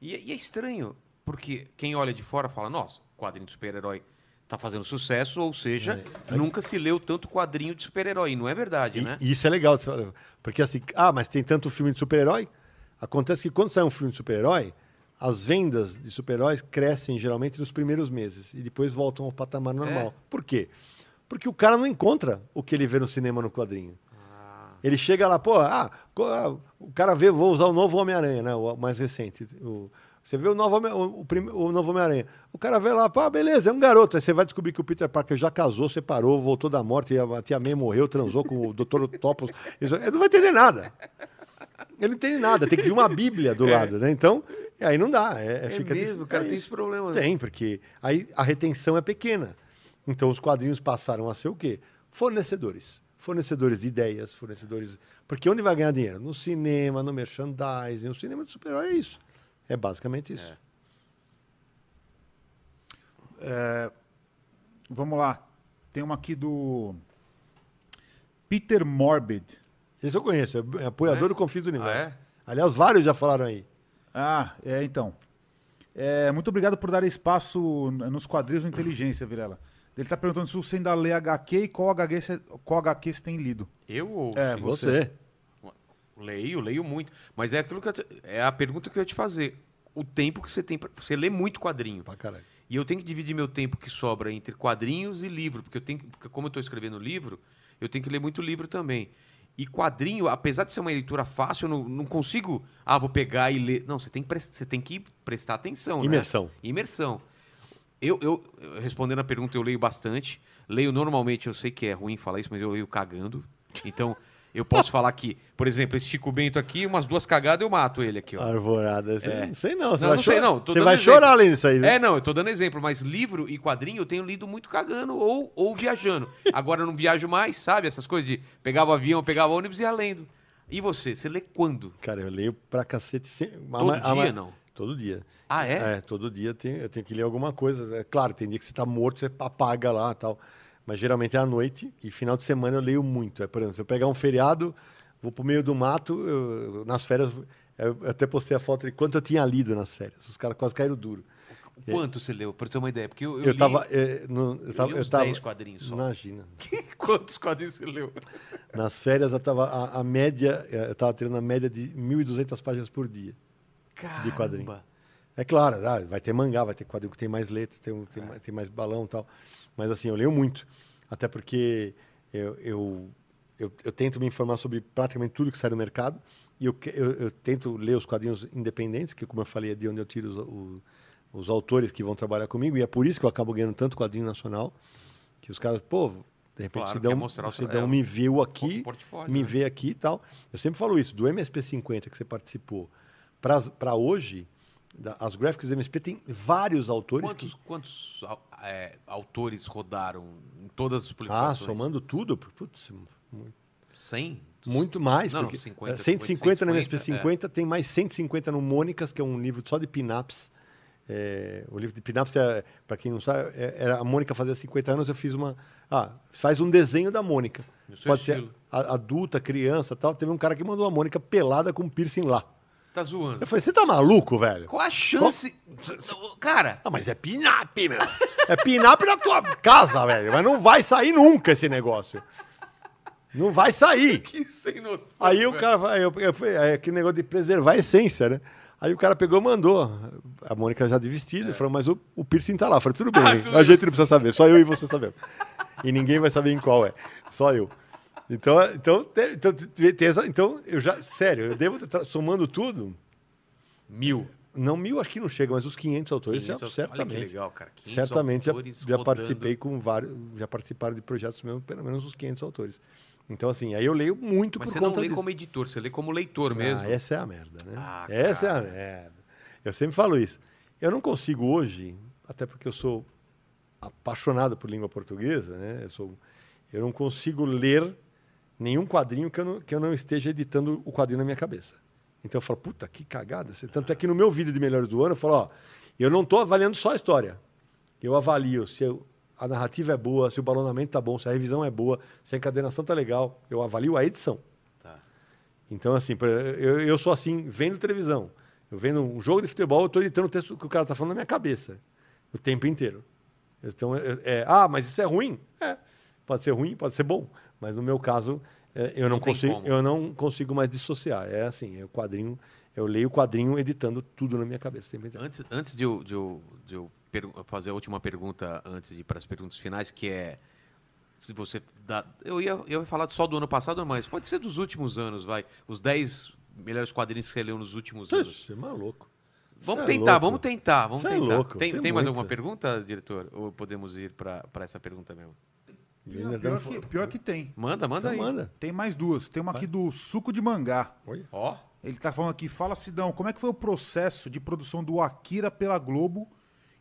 E, e é estranho, porque quem olha de fora fala, nossa, quadrinho de super-herói tá fazendo sucesso, ou seja, nunca se leu tanto quadrinho de super-herói. E Não é verdade, E, né? e isso é legal, porque assim, ah, mas tem tanto filme de super-herói? Acontece que quando sai um filme de super-herói, as vendas de super-heróis crescem geralmente nos primeiros meses e depois voltam ao patamar normal. Por quê? Porque o cara não encontra o que ele vê no cinema no quadrinho. Ah, Ele chega lá, pô, ah, ah, o cara vê, vou usar o novo Homem-Aranha, né? O mais recente. O- você vê o novo o, o o novo Homem-Aranha. O cara vê lá, pá, beleza, é um garoto. Aí você vai descobrir que o Peter Parker já casou, separou, voltou da morte, a, tia May morreu, transou com o Dr. Topos. Ele não vai entender nada. Ele não entende nada, tem que vir uma Bíblia do lado, né? Então, aí não dá. É, é fica mesmo, difícil. cara, É tem esse problema. né? Tem, porque aí a retenção é pequena. Então os quadrinhos passaram a ser o quê? Fornecedores. Fornecedores de ideias, fornecedores. Porque onde vai ganhar dinheiro? No cinema, no merchandising. No cinema de super-herói é isso. É basicamente isso. É, vamos lá. Tem uma aqui do Peter Morbid. Esse eu conheço, é apoiador Conhece? do Confis do Universo. Ah, é? Aliás, vários já falaram aí. Ah, é, então. É, muito obrigado por dar espaço nos quadrinhos do Inteligência, Virela. Ele está perguntando se você ainda lê HQ e qual HQ você, qual HQ você tem lido. Eu ou É, sim? Você. Leio, leio muito. Mas é aquilo que eu te- é a pergunta que eu ia te fazer. O tempo que você tem. pra- Você lê muito quadrinho. Pra caralho. E eu tenho que dividir meu tempo que sobra entre quadrinhos e livro, porque eu tenho, que- porque como eu estou escrevendo livro, eu tenho que ler muito livro também. E quadrinho, apesar de ser uma leitura fácil, eu não, não consigo, ah, vou pegar e ler. Não, você tem, que pres- você tem que prestar atenção, né? Imersão. Eu, eu, respondendo a pergunta, eu leio bastante. Leio normalmente, eu sei que é ruim falar isso, mas eu leio cagando. Então, eu posso falar que, por exemplo, esse Chico Bento aqui, umas duas cagadas eu mato ele aqui, ó. Arvorada. Você- Não sei não. Você Não, vai não sei, não, tô Você vai exemplo. chorar além disso aí. viu? É, não, eu tô dando exemplo, mas livro e quadrinho eu tenho lido muito cagando ou, ou viajando. Agora eu não viajo mais, sabe? Essas coisas de pegava avião, pegava ônibus e ia lendo. E você? Você lê quando? Cara, eu leio pra cacete. Sem... a Todo a dia, não? Todo dia. Ah, é? É, todo dia tem, eu tenho que ler alguma coisa. É claro, tem dia que você tá morto, você apaga lá tal. Mas geralmente é à noite e final de semana eu leio muito. É, por exemplo, se eu pegar um feriado, vou pro meio do mato, eu- nas férias, eu até postei a foto de quanto eu tinha lido nas férias. Os caras quase caíram duro. Quanto você leu? Pra ter uma ideia. Porque eu, eu, Eu, li, tava. é, no- eu eu tava, li eu uns tava 10 quadrinhos só. Imagina. Quantos quadrinhos você leu? Nas férias eu tava, a, a média, eh, eu tava tendo a média de 1.200 páginas por dia. Caramba. quadrinho. É claro, ah, vai ter mangá, vai ter quadrinho que tem mais letra, tem, um- É. tem, mais, tem balão e tal. Mas assim, eu leio muito. Até porque eu, eu, eu, eu tento me informar sobre praticamente tudo que sai do mercado. E eu, eu, eu tento ler os quadrinhos independentes, que como eu falei, é de onde eu tiro os, o- os autores que vão trabalhar comigo. E é por isso que eu acabo ganhando tanto quadrinho nacional. Que os caras, pô, de repente Claro, se quer dão, mostrar o é, me viu aqui, me né? vê aqui e tal. Eu sempre falo isso, do MSP50 que você participou para hoje, da- as Graphics do MSP tem vários autores Quantos, que. quantos é, autores rodaram em todas as Ah, publicações? somando tudo, putz, 100? muito mais. Não, não, porque 50, é, 150 no 150, MSP50, tem mais 150 no Mônicas, que é um livro só de pin-ups. É, o livro de pin-ups, é, para quem não sabe, é- era, a Mônica fazia 50 anos, eu fiz uma. Ah, faz um desenho da Mônica. Pode ser estilo. a- adulta, criança tal. Teve um cara que mandou a Mônica pelada com piercing lá. Você tá zoando. Eu falei, você tá maluco, velho? Qual a chance? Cara, Ah, mas é pin-up, meu. É pin-up na tua casa, velho. Mas não vai sair nunca esse negócio. Não vai sair. que sem noção. Aí o velho. cara vai, eu, eu, é aquele negócio de preservar a essência, né? Aí o cara pegou e mandou. A Mônica já de vestido, falou, mas o, o piercing tá lá. Eu falei, tudo bem, É. Ah, tudo a gente não precisa saber, só eu e você sabemos. E ninguém vai saber em qual é, só eu. Então, então, então, tem- tem essa- então eu já, sério, eu devo, estar somando tudo, Mil. não mil acho que não chega, mas os 500 autores, 500, já- certamente. Olha que legal, cara. 500 Certamente já, já participei com vários, já participaram de projetos mesmo, pelo menos uns 500 autores. Então, assim, aí eu leio muito Mas por você não conta lê disso. como editor, você lê como leitor mesmo. Ah, essa é a merda, né? Ah, essa é a cara. merda. Eu sempre falo isso. Eu não consigo hoje, até porque eu sou apaixonado por língua portuguesa, né? Eu, sou, eu não consigo ler nenhum quadrinho que eu não, que eu não esteja editando o quadrinho na minha cabeça. Então eu falo, puta, que cagada. Tanto é que no meu vídeo de melhores do ano eu falo, ó, eu não estou avaliando só a história. Eu avalio se eu- a narrativa é boa, se o balonamento tá bom, se a revisão é boa, se a encadenação tá legal. Eu avalio a edição. Tá. Então, assim, eu, eu sou assim, vendo televisão. Eu vendo um jogo de futebol, eu estou editando o texto que o cara tá falando na minha cabeça. O tempo inteiro. Então, é, é, ah, mas isso é ruim? É. Pode ser ruim, pode ser bom. Mas no meu caso, é, eu, não Não consigo, eu não consigo mais dissociar. É assim, é o quadrinho, eu leio o quadrinho editando tudo na minha cabeça. Antes, antes de eu, de eu, de eu fazer a última pergunta, antes de ir para as perguntas finais, que é se você dá. Eu ia, eu ia falar só do ano passado, mas pode ser dos últimos anos, vai. Os 10 melhores quadrinhos que você leu nos últimos anos. Ixi, é maluco. Vamos Cê é tentar, vamos tentar, vamos Cê é tentar. tem, tem tem mais alguma pergunta, diretor? Ou podemos ir para essa pergunta mesmo? E ainda Pior, que, pior que tem. Manda, manda Então aí. manda. Tem mais duas. Tem uma aqui do suco de mangá. Oi? Ó, Ele tá falando aqui, fala Sidão, como é que foi o processo de produção do Akira pela Globo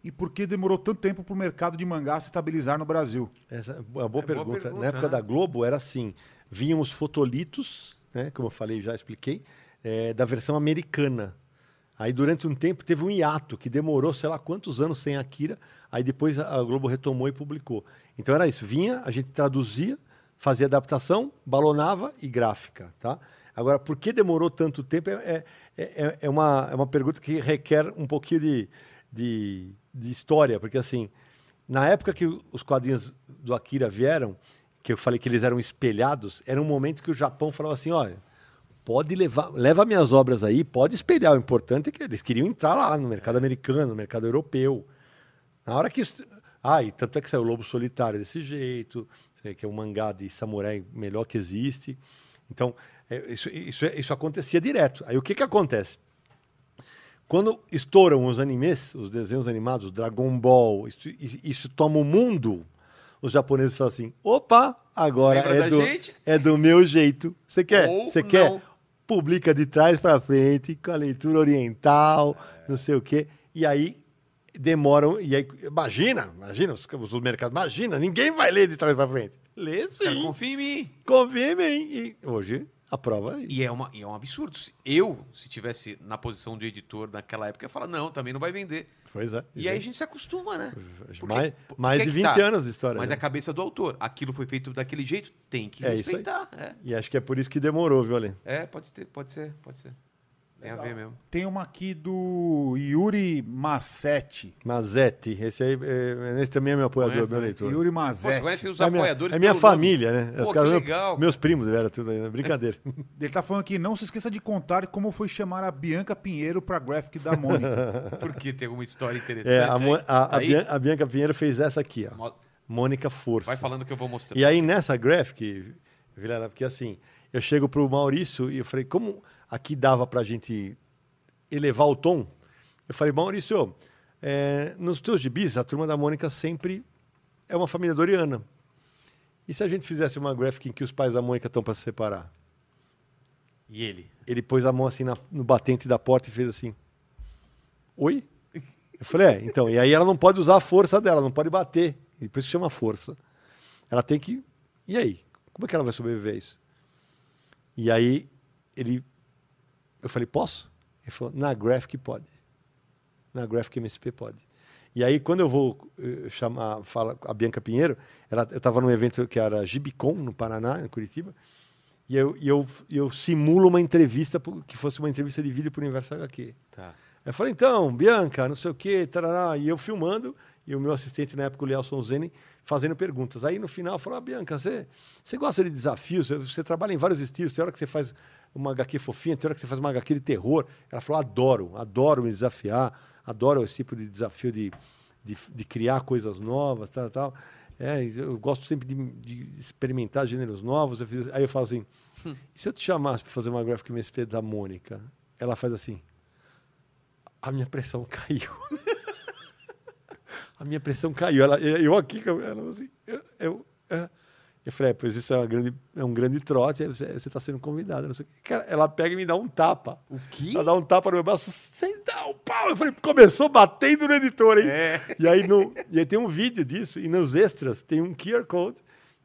e por que demorou tanto tempo pro mercado de mangá se estabilizar no Brasil? Essa é uma boa, boa pergunta. pergunta, Na época né? da Globo era assim: vinham os fotolitos, né, como eu falei, já expliquei, é, da versão americana. Aí durante um tempo teve um hiato que demorou, sei lá quantos anos sem Akira. Aí depois a Globo retomou e publicou. Então era isso: vinha, a gente traduzia, fazia adaptação, balonava e gráfica, tá? Agora, por que demorou tanto tempo? É, é, é, é uma, é uma pergunta que requer um pouquinho de, de, de história, porque assim, na época que os quadrinhos do Akira vieram, que eu falei que eles eram espelhados, era um momento que o Japão falava assim, olha, pode levar, leva minhas obras aí, pode espelhar. O importante é que eles queriam entrar lá no mercado americano, no mercado europeu. Na hora que isso, ah, e tanto é que saiu o Lobo Solitário desse jeito, que é um mangá de samurai melhor que existe. Então, é, isso, isso, isso acontecia direto. Aí o que que acontece? Quando estouram os animes, os desenhos animados, Dragon Ball, isso, isso- toma o mundo, os japoneses falam assim: opa, agora Lembra é do, gente? é do meu jeito. Você quer? Você quer? Publica de trás para frente, com a leitura oriental, não sei o quê. E aí demoram. E aí, imagina, imagina, os, os mercados, imagina, ninguém vai ler de trás para frente. Lê cara, sim. confia em mim. Confia em mim. E hoje a prova é. E é, uma, e é um absurdo. Se Eu, se tivesse na posição de editor naquela época, eu ia falar, não, também não vai vender. Pois é. E aí a gente se acostuma, né? Porque- mais mais de que 20 tá. anos de história. Mas né? é a cabeça do autor. Aquilo foi feito daquele jeito, tem que É respeitar. É. E acho que é por isso que demorou, viu, Ale? É, pode ter, pode ser, pode ser. Tem a ver mesmo. Tem uma aqui do Yuri Massetti. Mazete, esse aí, é, esse também é meu apoiador, Conhece, meu né? leitor. Yuri Pô, você conhece os É minha, é minha nome. família, né? Pô, Os que caras- legal. Meus primos, era tudo aí, né? brincadeira. Ele tá falando aqui, não se esqueça de contar como foi chamar a Bianca Pinheiro pra graphic da Mônica. Porque tem alguma história interessante. É, a. Mo- a- Tá a aí? Bian- a Bianca Pinheiro fez essa aqui, ó. Mo- Mônica Força. Vai falando que eu vou mostrar. E aí nessa graphic, Vilela, porque assim, eu chego pro Maurício e eu falei, como aqui dava pra gente elevar o tom? Eu falei, Maurício, é, nos teus gibis, a turma da Mônica sempre é uma família doriana. E se a gente fizesse uma graphic em que os pais da Mônica estão para se separar? E ele? Ele pôs a mão assim na- no batente da porta e fez assim. Oi? Eu falei, é, então, e aí ela não pode usar a força dela, não pode bater. E por isso chama força. Ela tem que. E aí? Como é que ela vai sobreviver a isso? E aí ele. Eu falei, posso? Ele falou, na Graphic pode. Na Graphic MSP pode. E aí, quando eu vou eh, chamar, fala a Bianca Pinheiro, ela, eu estava num evento que era Gibicon, no Paraná, em Curitiba, e eu, e eu, eu simulo uma entrevista que fosse uma entrevista de vídeo para o Universo HQ. Tá. Eu falei, então, Bianca, não sei o quê, tarará, e eu filmando, e o meu assistente na época, o Lielson Zene, fazendo perguntas. Aí no final, falou, ah, Bianca, você, você gosta de desafios? Você, você trabalha em vários estilos, tem hora que você faz uma HQ fofinha, tem hora que você faz uma HQ de terror. Ela falou, adoro, adoro me desafiar, adoro esse tipo de desafio de, de, de criar coisas novas, tal, tal. É, eu gosto sempre de, de experimentar gêneros novos. Eu fiz- aí eu falo assim, e se eu te chamasse para fazer uma graphic MSP da Mônica? Ela faz assim, a minha pressão caiu. A minha pressão caiu. Ela, eu aqui, ela assim, eu, eu, é. eu falei, é, pois isso é, uma grande, é um grande trote, aí você está sendo convidada. não sei o quê. Cara, ela pega e me dá um tapa. O quê? Ela dá um tapa no meu braço, sem dar um pau. Eu falei, começou batendo no editor, hein? É. E aí, no, e aí tem um vídeo disso, e nos extras tem um QR Code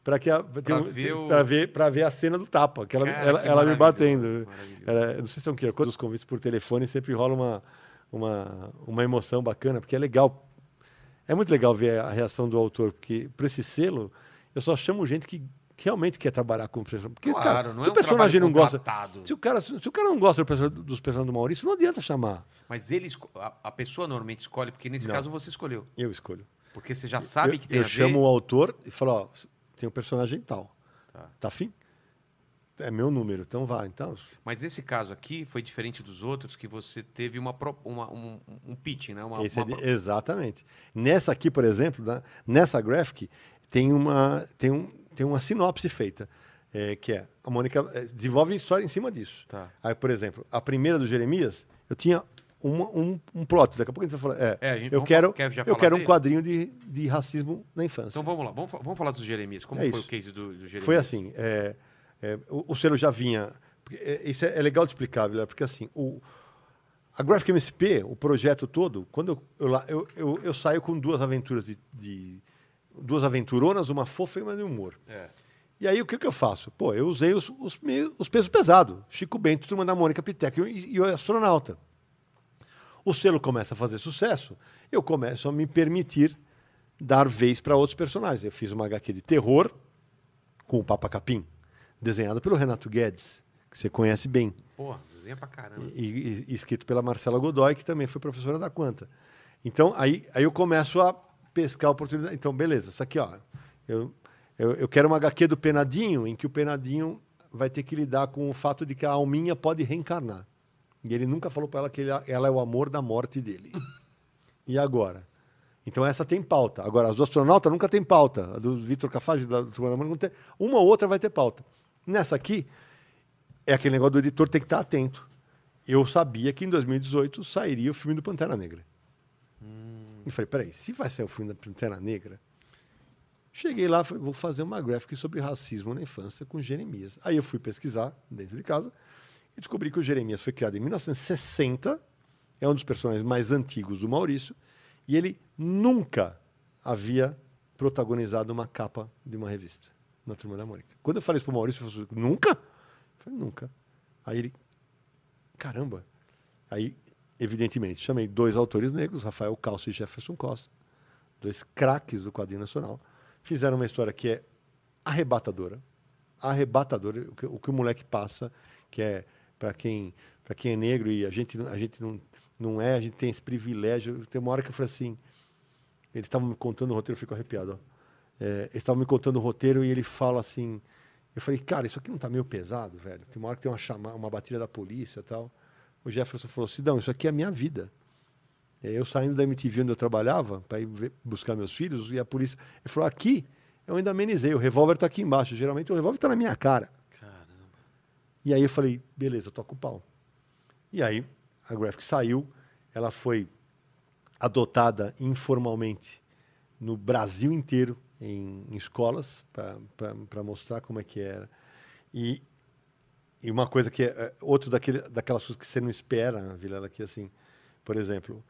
para que a, tem Pra um- ver o- pra ver, pra ver a cena do tapa, que ela, Cara, ela, que ela me batendo. Era- não sei se são que quando os convites por telefone sempre rola uma, uma, uma emoção bacana, porque é legal. É muito legal ver a reação do autor, porque para esse selo eu só chamo gente que, realmente quer trabalhar com o personagem. Porque, Claro, cara, não se é o um personagem não gosta. Se o, cara, se o cara não gosta dos personagens do Maurício, não adianta chamar. Mas ele, a, a pessoa normalmente escolhe, porque nesse Não. caso você escolheu. Eu escolho. Porque você já sabe eu, que tem eu a ver. chamo o autor e falo, ó, tem um personagem tal. Tá. Tá afim? É meu número, então vai. Então, Mas nesse caso aqui foi diferente dos outros, que você teve uma, uma- um, um pitch, né? Uma, é uma de- pro- exatamente. Nessa aqui, por exemplo, na- nessa graphic, tem uma, tem um, tem uma sinopse feita, é, que é, a Mônica é, desenvolve história em cima disso. Tá. Aí, por exemplo, a primeira do Jeremias, eu tinha uma- um, um plot, daqui a pouco a gente vai falar. É, É, eu quero, quer eu quero um quadrinho de, de racismo na infância. Então vamos lá, vamos, vamos falar dos Jeremias. Como É foi isso. o case do, do Jeremias? Foi assim, é, é, o, o selo já vinha. é, isso é, é legal de explicar, Vilela, porque assim, o, a Graphic MSP, o projeto todo, quando eu, eu, eu, eu, saio com duas aventuras de, de- duas aventuronas, uma fofa e uma de humor. É. E aí o que, que eu faço? Pô, eu usei os, os, os pesos pesados. Chico Bento, turma da Mônica Piteca e, e o astronauta. O selo começa a fazer sucesso, eu começo a me permitir dar vez para outros personagens. Eu fiz uma HQ de terror com o Papa Capim, desenhado pelo Renato Guedes, que você conhece bem, Porra, desenha pra caramba. e, e- e escrito pela Marcela Godoy, que também foi professora da Quanta. Então, aí, aí eu começo a pescar a oportunidade. Então, beleza, isso aqui, ó. Eu, eu, eu quero uma HQ do Penadinho, em que o Penadinho vai ter que lidar com o fato de que a alminha pode reencarnar. E ele nunca falou para ela que ele- ela é o amor da morte dele. E agora? Então essa tem pauta. Agora, as do astronauta nunca tem pauta. A do Vitor Cafage, da Turma da Mônica, não tem. Uma ou outra vai ter pauta. Nessa aqui, é aquele negócio do editor tem que estar atento. Eu sabia que em 2018 sairia o filme do Pantera Negra. E falei, peraí, se vai sair o filme da Pantera Negra, cheguei lá, falei, vou fazer uma graphic sobre racismo na infância com Jeremias. Aí eu fui pesquisar dentro de casa e descobri que o Jeremias foi criado em 1960, é um dos personagens mais antigos do Maurício, e ele nunca havia protagonizado uma capa de uma revista na Turma da Mônica. Quando eu falei isso pro Maurício, ele falou assim, nunca? Eu falei, nunca. Aí ele, caramba. Aí, evidentemente, chamei dois autores negros, Rafael Calço e Jefferson Costa, dois craques do quadrinho nacional, fizeram uma história que é arrebatadora, arrebatadora, o que o, que o moleque passa, que é para quem, quem é negro e a gente, a gente não, não é, a gente tem esse privilégio. Tem uma hora que eu falei assim, ele estava me contando o roteiro, eu fico arrepiado. Ó. É, estava me contando o roteiro e ele fala assim, eu falei, cara, isso aqui não está meio pesado, velho? Tem uma hora que tem uma uma batida da polícia e tal. O Jefferson falou assim, não, isso aqui é a minha vida. E aí eu saindo da MTV onde eu trabalhava, para ir ver- buscar meus filhos, e a polícia. Ele falou: aqui, eu ainda amenizei, o revólver está aqui embaixo. Geralmente o revólver está na minha cara. Caramba. E aí eu falei: beleza, toca o pau. E aí a Graphic saiu, ela foi adotada informalmente no Brasil inteiro, em, em escolas, para mostrar como é que era. E, e uma coisa que é, é outro daquele, daquelas coisas que você não espera, Vilela, que assim, por exemplo,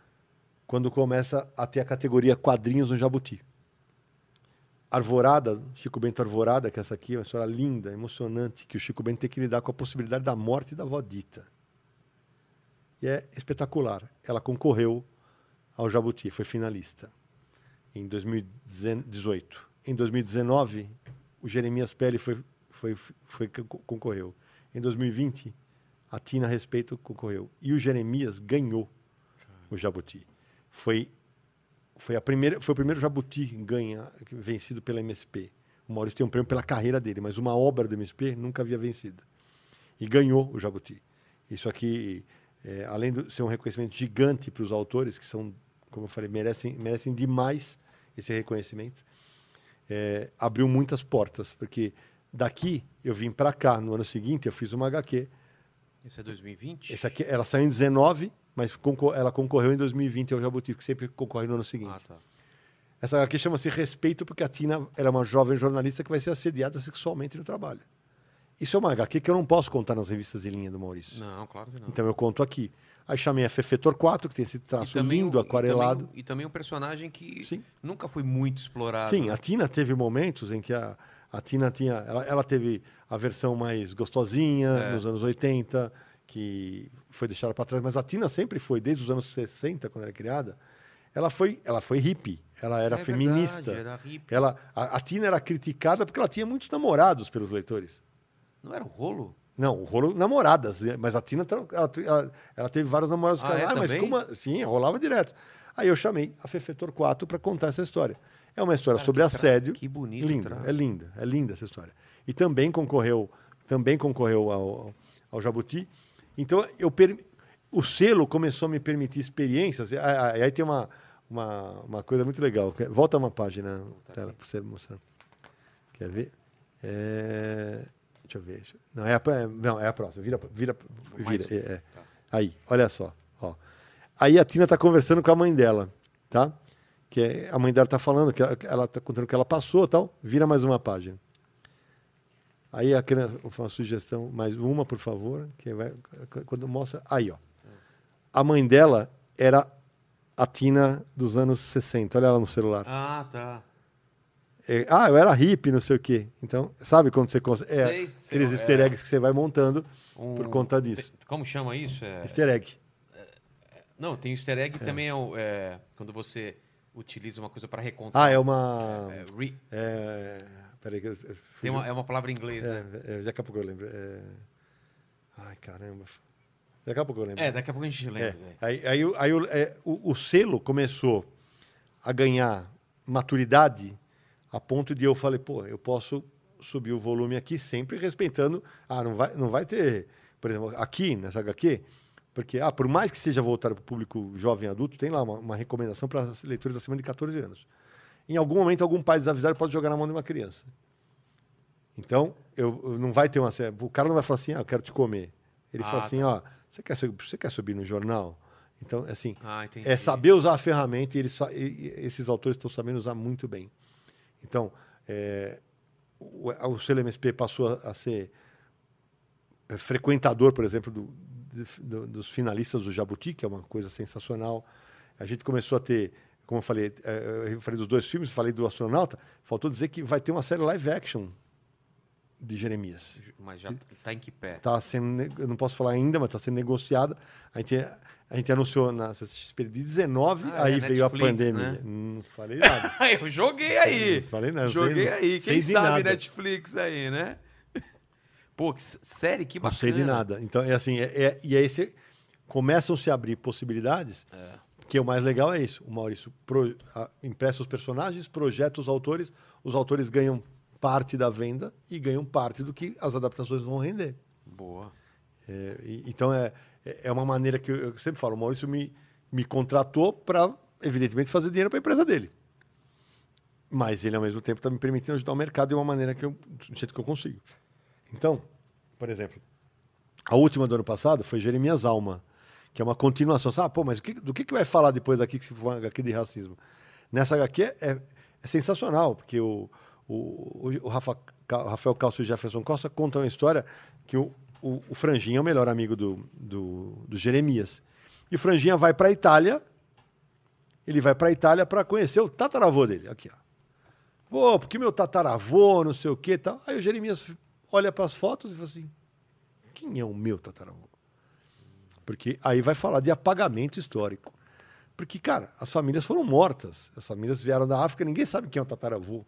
quando começa a ter a categoria quadrinhos no Jabuti. Arvorada, Chico Bento Arvorada, que essa aqui é uma história linda, emocionante, que o Chico Bento tem que lidar com a possibilidade da morte da Vodita. E é espetacular. Ela concorreu ao Jabuti, foi finalista em 2018. Em 2019, o Jeremias Pele foi, foi, foi, concorreu. Em 2020, a Tina Respeito concorreu. E o Jeremias ganhou o Jabuti. Foi, foi, a primeira, foi o primeiro Jabuti ganha, vencido pela MSP. O Maurício tem um prêmio pela carreira dele, mas uma obra da MSP nunca havia vencido. E ganhou o Jabuti. Isso aqui, é, além de ser um reconhecimento gigante para os autores, que são, como eu falei, merecem, merecem demais esse reconhecimento, é, abriu muitas portas, porque daqui eu vim para cá, no ano seguinte eu fiz uma HQ. Isso é 2020? Essa aqui, ela saiu em 19, mas concor ela concorreu em 2020 ao Jabuti, que sempre concorre no ano seguinte. Ah, tá. Essa HQ chama-se Respeito, porque a Tina ela é uma jovem jornalista que vai ser assediada sexualmente no trabalho. Isso é uma HQ que eu não posso contar nas revistas de linha do Maurício. Não, claro que não. Então eu conto aqui. Aí chamei a Fefe Torquato, que tem esse traço lindo, um- aquarelado. E também, um personagem que Sim. nunca foi muito explorado. Sim, né? a Tina teve momentos em que a, A Tina tinha. Ela, ela teve a versão mais gostosinha É. nos anos 80, que foi deixada para trás, mas a Tina sempre foi, desde os anos 60, quando ela é criada, ela foi, ela foi hippie, ela era É feminista. verdade, era hippie. Ela, a, a Tina era criticada porque ela tinha muitos namorados pelos leitores. Não era o rolo? Não, o rolo namoradas, né? mas a Tina tra- ela, ela- ela teve vários namorados. Ah, ela, é, mas também? como. a-" Sim, rolava direto. Aí eu chamei a Fefe Torquato para contar essa história. É uma história Cara, sobre que tra- assédio. que bonito Linda, traço. é linda, é linda essa história. E também concorreu, também concorreu ao, ao, Jabuti. Então eu per- o selo começou a me permitir experiências. Aí aí tem uma, uma, uma coisa muito legal. Volta uma página para você mostrar. Quer ver? É, Deixa eu ver. Não, é a, é- não, é a próxima. Vira, vira, vira. É, é. tá. Aí, olha só. Ó. Aí a Tina está conversando com a mãe dela, tá? Que é- a mãe dela está falando, que ela, ela tá contando o que ela passou tal. Vira mais uma página. Aí a criança, uma sugestão, mais uma, por favor, que vai, quando mostra. Aí, ó. A mãe dela era a Tina dos anos 60. Olha ela no celular. Ah, tá. É, ah, eu era hippie, não sei o quê. Então, sabe quando você consegue. É, Sei, sei, aqueles é. easter eggs que você vai montando Um- por conta disso. Como chama isso? É- Easter egg. Não, tem easter egg também é, é quando você utiliza uma coisa para recontar. Ah, é uma. É, re- É, peraí, que eu, eu tem uma, é uma palavra em inglês, né? é, é, daqui a pouco eu lembro. É... Ai, caramba. Daqui a pouco eu lembro. É, daqui a pouco a gente É, lembra. Aí, aí, aí é, o, o selo começou a ganhar maturidade a ponto de eu falei, pô, eu posso subir o volume aqui sempre respeitando. Ah, não vai, não vai ter, por exemplo, aqui nessa HQ, porque ah, por mais que seja voltado para o público jovem adulto, tem lá uma, uma recomendação para leitores acima de 14 anos. Em algum momento, algum pai desavisado pode jogar na mão de uma criança. Então, eu, eu não vai ter uma. O cara não vai falar assim, ah, eu quero te comer. Ele Ah, fala assim, tá. ó, você quer, subir- você quer subir no jornal? Então, assim, Ah, é saber usar a ferramenta e, eles, e esses autores estão sabendo usar muito bem. Então, é, o, o selo MSP passou a, a ser é, frequentador, por exemplo, do- do- dos finalistas do Jabuti, que é uma coisa sensacional. A gente começou a ter, como eu falei, é, eu falei dos dois filmes, falei do astronauta, faltou dizer que vai ter uma série live action de Jeremias. Mas já tá em que pé? Tá sendo, eu não posso falar ainda, mas está sendo negociada. A gente, a gente anunciou na CXP de 19, Ah, aí é veio a Netflix, pandemia. né? Não falei nada. eu joguei aí. Não falei nada. Joguei sei- aí. Quem sabe. Netflix aí, né? Pô, que série, que Não bacana. sei de nada. Então, é assim, é, é- e aí você, começam a se abrir possibilidades, É. que o mais legal é isso. O Maurício pro, a, empresta os personagens, projeta os autores, os autores ganham parte da venda e ganham parte do que as adaptações vão render. Boa. É, então é, é é uma maneira que eu, eu sempre falo, o Maurício me, me contratou para, evidentemente, fazer dinheiro para a empresa dele. Mas ele, ao mesmo tempo, está me permitindo ajudar o mercado de uma maneira que eu, do jeito que eu consigo. Então, por exemplo, a última do ano passado foi Jeremias Alma, que é uma continuação. Sabe, pô, mas o que- do que, que vai falar depois daqui que se for uma HQ de racismo? Nessa HQ é, é sensacional, porque o, o, o Rafa, Ca- Rafael Calcio e Jefferson Costa contam a história que o, o, o Franjinha é o melhor amigo do, do, do Jeremias. E o Franjinha vai para a Itália, ele vai para a Itália para conhecer o tataravô dele. Aqui, ó. Pô, porque meu tataravô, não sei o que tal. Aí o Jeremias olha para as fotos e fala assim: quem é o meu tataravô? Porque aí vai falar de apagamento histórico. Porque, cara, as famílias foram mortas. As famílias vieram da África, ninguém sabe quem é o tataravô.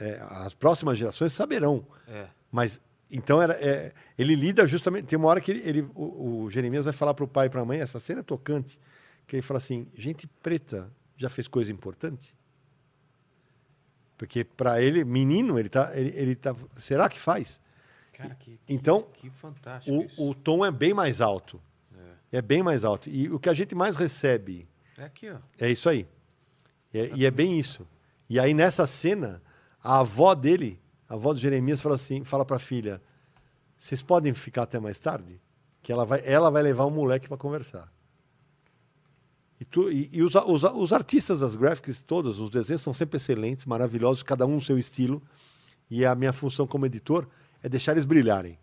É, as próximas gerações saberão. É. Mas, então, era, é, ele lida justamente. Tem uma hora que ele, ele- o, o Jeremias vai falar para o pai e para a mãe, essa cena é tocante, que ele fala assim: gente preta já fez coisa importante? Porque para ele, menino, ele tá, ele, ele tá. Será que faz? Cara, que, Então, que fantástico O, o tom é bem mais alto. É bem mais alto. E o que a gente mais recebe É aqui, ó. é isso aí. É, e é bem isso. E aí, nessa cena, a avó dele, a avó do Jeremias, fala assim: fala para a filha: vocês podem ficar até mais tarde? Que ela vai, ela vai levar o moleque para conversar. E, tu- e- e os, os os artistas das graphics, todos, os desenhos são sempre excelentes, maravilhosos, cada um no seu estilo. E a minha função como editor é deixar eles brilharem.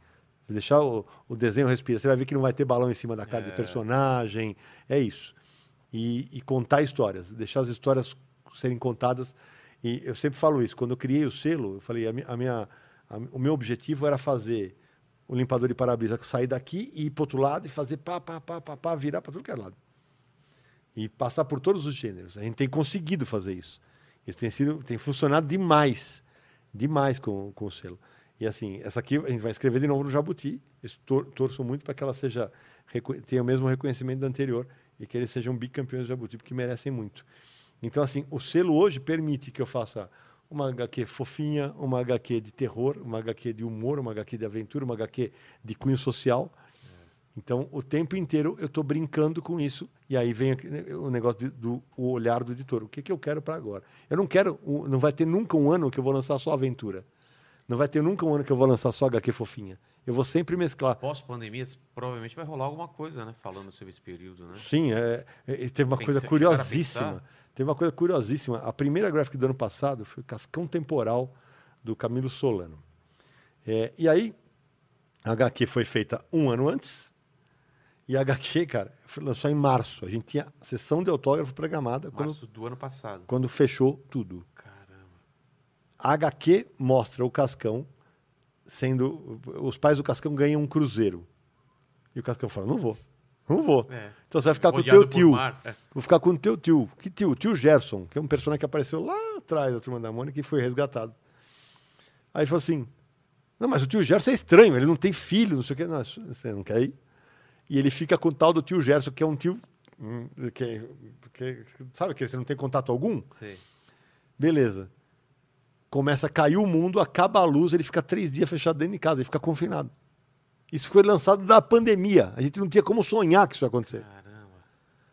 Deixar o, o desenho respirar. Você vai ver que não vai ter balão em cima da cara de É. personagem. É isso. E, e contar histórias. Deixar as histórias serem contadas. E eu sempre falo isso. Quando eu criei o selo, eu falei, a, mi- a minha, a- o meu objetivo era fazer o limpador de para-brisa sair daqui e ir para outro lado e fazer pá, pá, pá, pá, pá, virar para tudo que é lado. E passar por todos os gêneros. A gente tem conseguido fazer isso. Isso tem sido, tem funcionado demais, demais com, com o selo. E assim, essa aqui a gente vai escrever de novo no Jabuti. Eu tor- torço muito para que ela seja tenha o mesmo reconhecimento da anterior e que eles sejam bicampeões do Jabuti, porque merecem muito. Então, assim, o selo hoje permite que eu faça uma HQ fofinha, uma HQ de terror, uma HQ de humor, uma HQ de aventura, uma HQ de cunho social. Então, o tempo inteiro eu estou brincando com isso. E aí vem o negócio de- do o olhar do editor. O que, que eu quero para agora? Eu não quero, não vai ter nunca um ano que eu vou lançar só aventura. Não vai ter nunca um ano que eu vou lançar só HQ fofinha. Eu vou sempre mesclar. Pós-pandemia, provavelmente vai rolar alguma coisa, né? Falando sobre esse período, né? Sim, é, é, teve uma coisa curiosíssima. Teve uma coisa curiosíssima. A primeira graphic do ano passado foi o Cascão Temporal do Camilo Solano. É, e aí, a HQ foi feita um ano antes. E a HQ, cara, foi- lançou em março. A gente tinha sessão de autógrafo programada quando, Março do ano passado. quando fechou tudo. A HQ mostra o Cascão sendo. Os pais do Cascão ganham um cruzeiro. E o Cascão fala: não vou. Não vou. É. Então você vai ficar com o Rodeado teu tio. mar. É. Vou ficar com o teu tio. Que tio? O tio Gerson, que é um personagem que apareceu lá atrás da Turma da Mônica e foi resgatado. Aí ele falou assim: Não, mas o tio Gerson é estranho, ele não tem filho, não sei o quê. Não, você não quer ir? E ele fica com o tal do tio Gerson, que é um tio. hum, Que, que, sabe que você não tem contato algum? Sei. Beleza. Começa a cair o mundo, acaba a luz, ele fica três dias fechado dentro de casa, ele fica confinado. Isso foi lançado da pandemia. A gente não tinha como sonhar que isso ia acontecer. Caramba.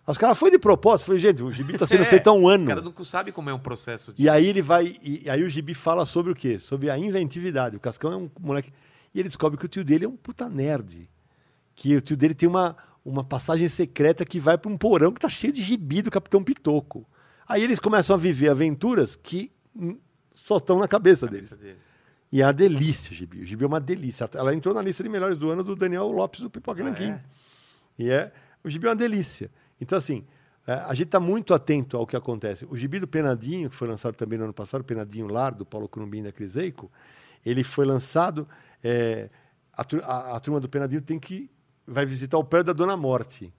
Os caras foi de propósito. Falei, gente, o gibi está sendo É, feito há um Os ano. caras não sabem como é um processo de. E aí ele vai. E, aí o gibi fala sobre o quê? Sobre a inventividade. O Cascão é um moleque. E ele descobre que o tio dele é um puta nerd. Que o tio dele tem uma, uma passagem secreta que vai para um porão que tá cheio de gibi do Capitão Pitoco. Aí eles começam a viver aventuras que só estão na cabeça deles. cabeça dele. E é uma delícia o gibi. O gibi é uma delícia. Ela entrou na lista de melhores do ano do Daniel Lopes do Pipoca Ah, Nanquim. é? E é, o gibi é uma delícia. Então, assim, é, a gente está muito atento ao que acontece. O gibi do Penadinho, que foi lançado também no ano passado, o Penadinho Lar, do Paulo Curumbim da Criseico, ele foi lançado. é, a, a- a turma do Penadinho tem que. vai visitar o prédio da Dona Morte.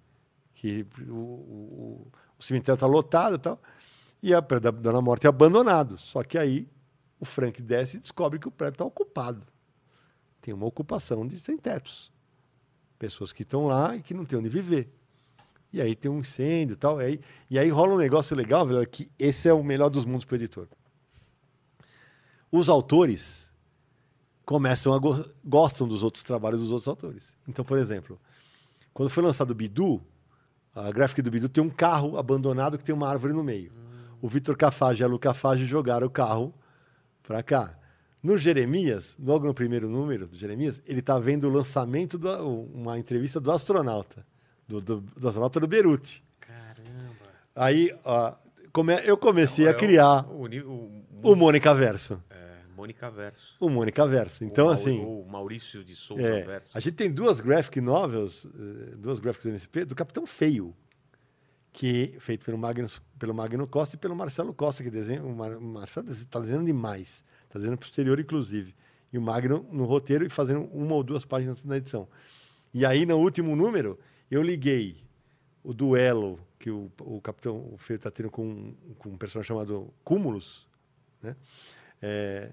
Que o, o- o cemitério está lotado e tal. E a da Dona Morte é abandonado. Só que aí o Frank desce e descobre que o prédio está ocupado. Tem uma ocupação de sem tetos pessoas que estão lá e que não têm onde viver. E aí tem um incêndio e tal. E aí, e aí rola um negócio legal, velho, que esse é o melhor dos mundos para o editor. Os autores começam a go- gostam dos outros trabalhos dos outros autores. Então, por exemplo, quando foi lançado o Bidu, a gráfica do Bidu tem um carro abandonado que tem uma árvore no meio. O Vitor Cafage e a Lu Cafage jogaram o carro para cá. No Jeremias, logo no primeiro número do Jeremias, ele está vendo o lançamento, de uma entrevista do astronauta, do, do, do astronauta do Beruti. Caramba. Aí ó, come- eu comecei É a criar O, o, o, o Mônica Verso. é, Mônica Verso. O Mônica Verso. Então, o, assim, O Maurício de Souza é, Verso. a gente tem duas graphic novels, eh, duas graphics MSP, do Capitão Feio, que feito pelo Magno, pelo Magno Costa e pelo Marcelo Costa, que desenha. O, Mar, o Marcelo está desenhando demais. Está desenhando posterior, inclusive. E o Magno no roteiro e fazendo uma ou duas páginas na edição. E aí, no último número, eu liguei o duelo que o, o Capitão o Feio está tendo com, com um personagem chamado Cúmulos, né? É,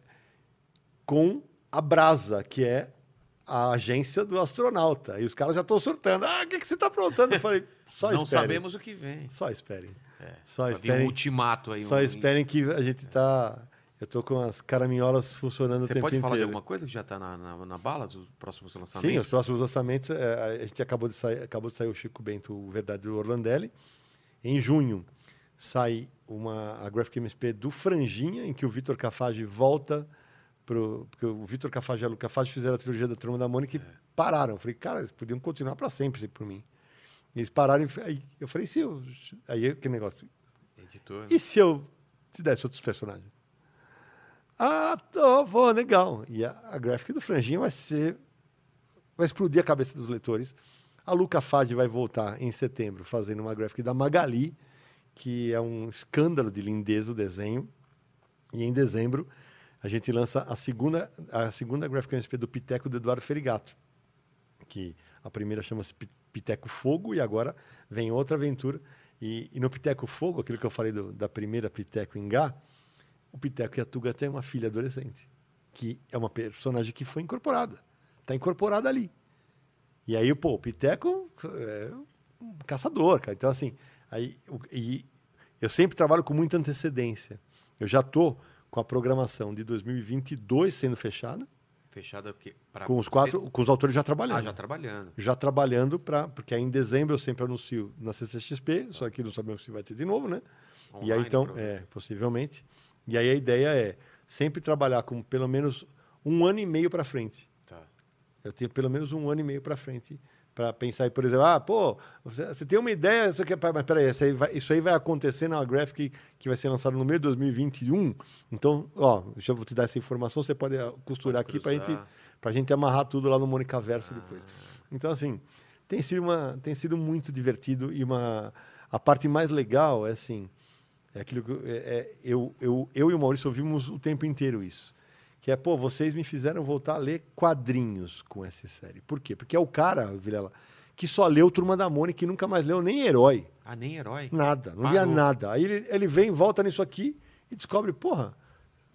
com a Brasa, que é a agência do astronauta. E os caras já estão surtando. Ah, o que, que você está aprontando? Eu falei, só Não esperem. sabemos o que vem. Só esperem. É, Só vir um esperem. ultimato aí. Só um- esperem que a gente tá. Eu tô com as caraminholas funcionando o Você tempo pode falar de inteiro. alguma coisa que já está na, na, na bala dos próximos lançamentos? Sim, os próximos lançamentos, é, a gente acabou de sair, acabou de sair o Chico Bento, o Verdade do Orlandelli. Em junho sai uma a Graphic MSP do Franjinha, em que o Vitor Cafage volta pro, porque o Vitor Cafage e a Lu Cafage fizeram a trilogia da Turma da Mônica e pararam. Eu falei, cara, eles podiam continuar para sempre por mim. E eles pararam e aí eu falei, se eu aí que negócio, Editor. e se eu te desse outros personagens? Ah, tô, pô, legal. E a, a gráfica do Franjinha vai ser. Vai explodir a cabeça dos leitores. A Luca Fade vai voltar em setembro fazendo uma gráfica da Magali, que é um escândalo de lindeza o desenho. E em dezembro a gente lança a segunda, a segunda Graphic MSP do Piteco do Eduardo Ferigato. Que a primeira chama-se Piteco Fogo e agora vem outra aventura. E, e no Piteco Fogo, aquilo que eu falei do- da primeira Piteco em Gá, o Piteco e a Tuga têm uma filha adolescente, que é uma personagem que foi incorporada. Está incorporada ali. E aí, pô, o Piteco é um caçador, cara. Então, assim, aí, e eu sempre trabalho com muita antecedência. Eu já tô com a programação de 2022 sendo fechada, Fechada? Pra com os quatro, com os autores já trabalhando. Ah, já trabalhando. Já trabalhando para, porque aí em dezembro eu sempre anuncio na CCXP, só que não sabemos se vai ter de novo, né? e aí Online, então, é, possivelmente. E aí a ideia é sempre trabalhar com pelo menos um ano e meio para frente. Tá. Eu tenho pelo menos um ano e meio para frente para pensar, e, por exemplo, ah, pô, você, você tem uma ideia, é- mas peraí, isso aí, vai, isso aí vai acontecer na Graphic que vai ser lançado no meio de 2021. Então, ó, já vou te dar essa informação, você pode ah, costurar Pode aqui para gente, a gente amarrar tudo lá no Mônica Verso Ah. depois. Então, assim, tem sido, uma, tem sido muito divertido e uma, a parte mais legal é assim, é aquilo que é- é, eu, eu, eu e o Maurício ouvimos o tempo inteiro isso. Que é, pô, vocês me fizeram voltar a ler quadrinhos com essa série. Por quê? Porque é o cara, Vilela, que só leu Turma da Mônica e nunca mais leu nem Herói. Ah, nem herói. Nada, não lia Parou. nada. Aí ele, ele vem, volta nisso aqui e descobre, porra,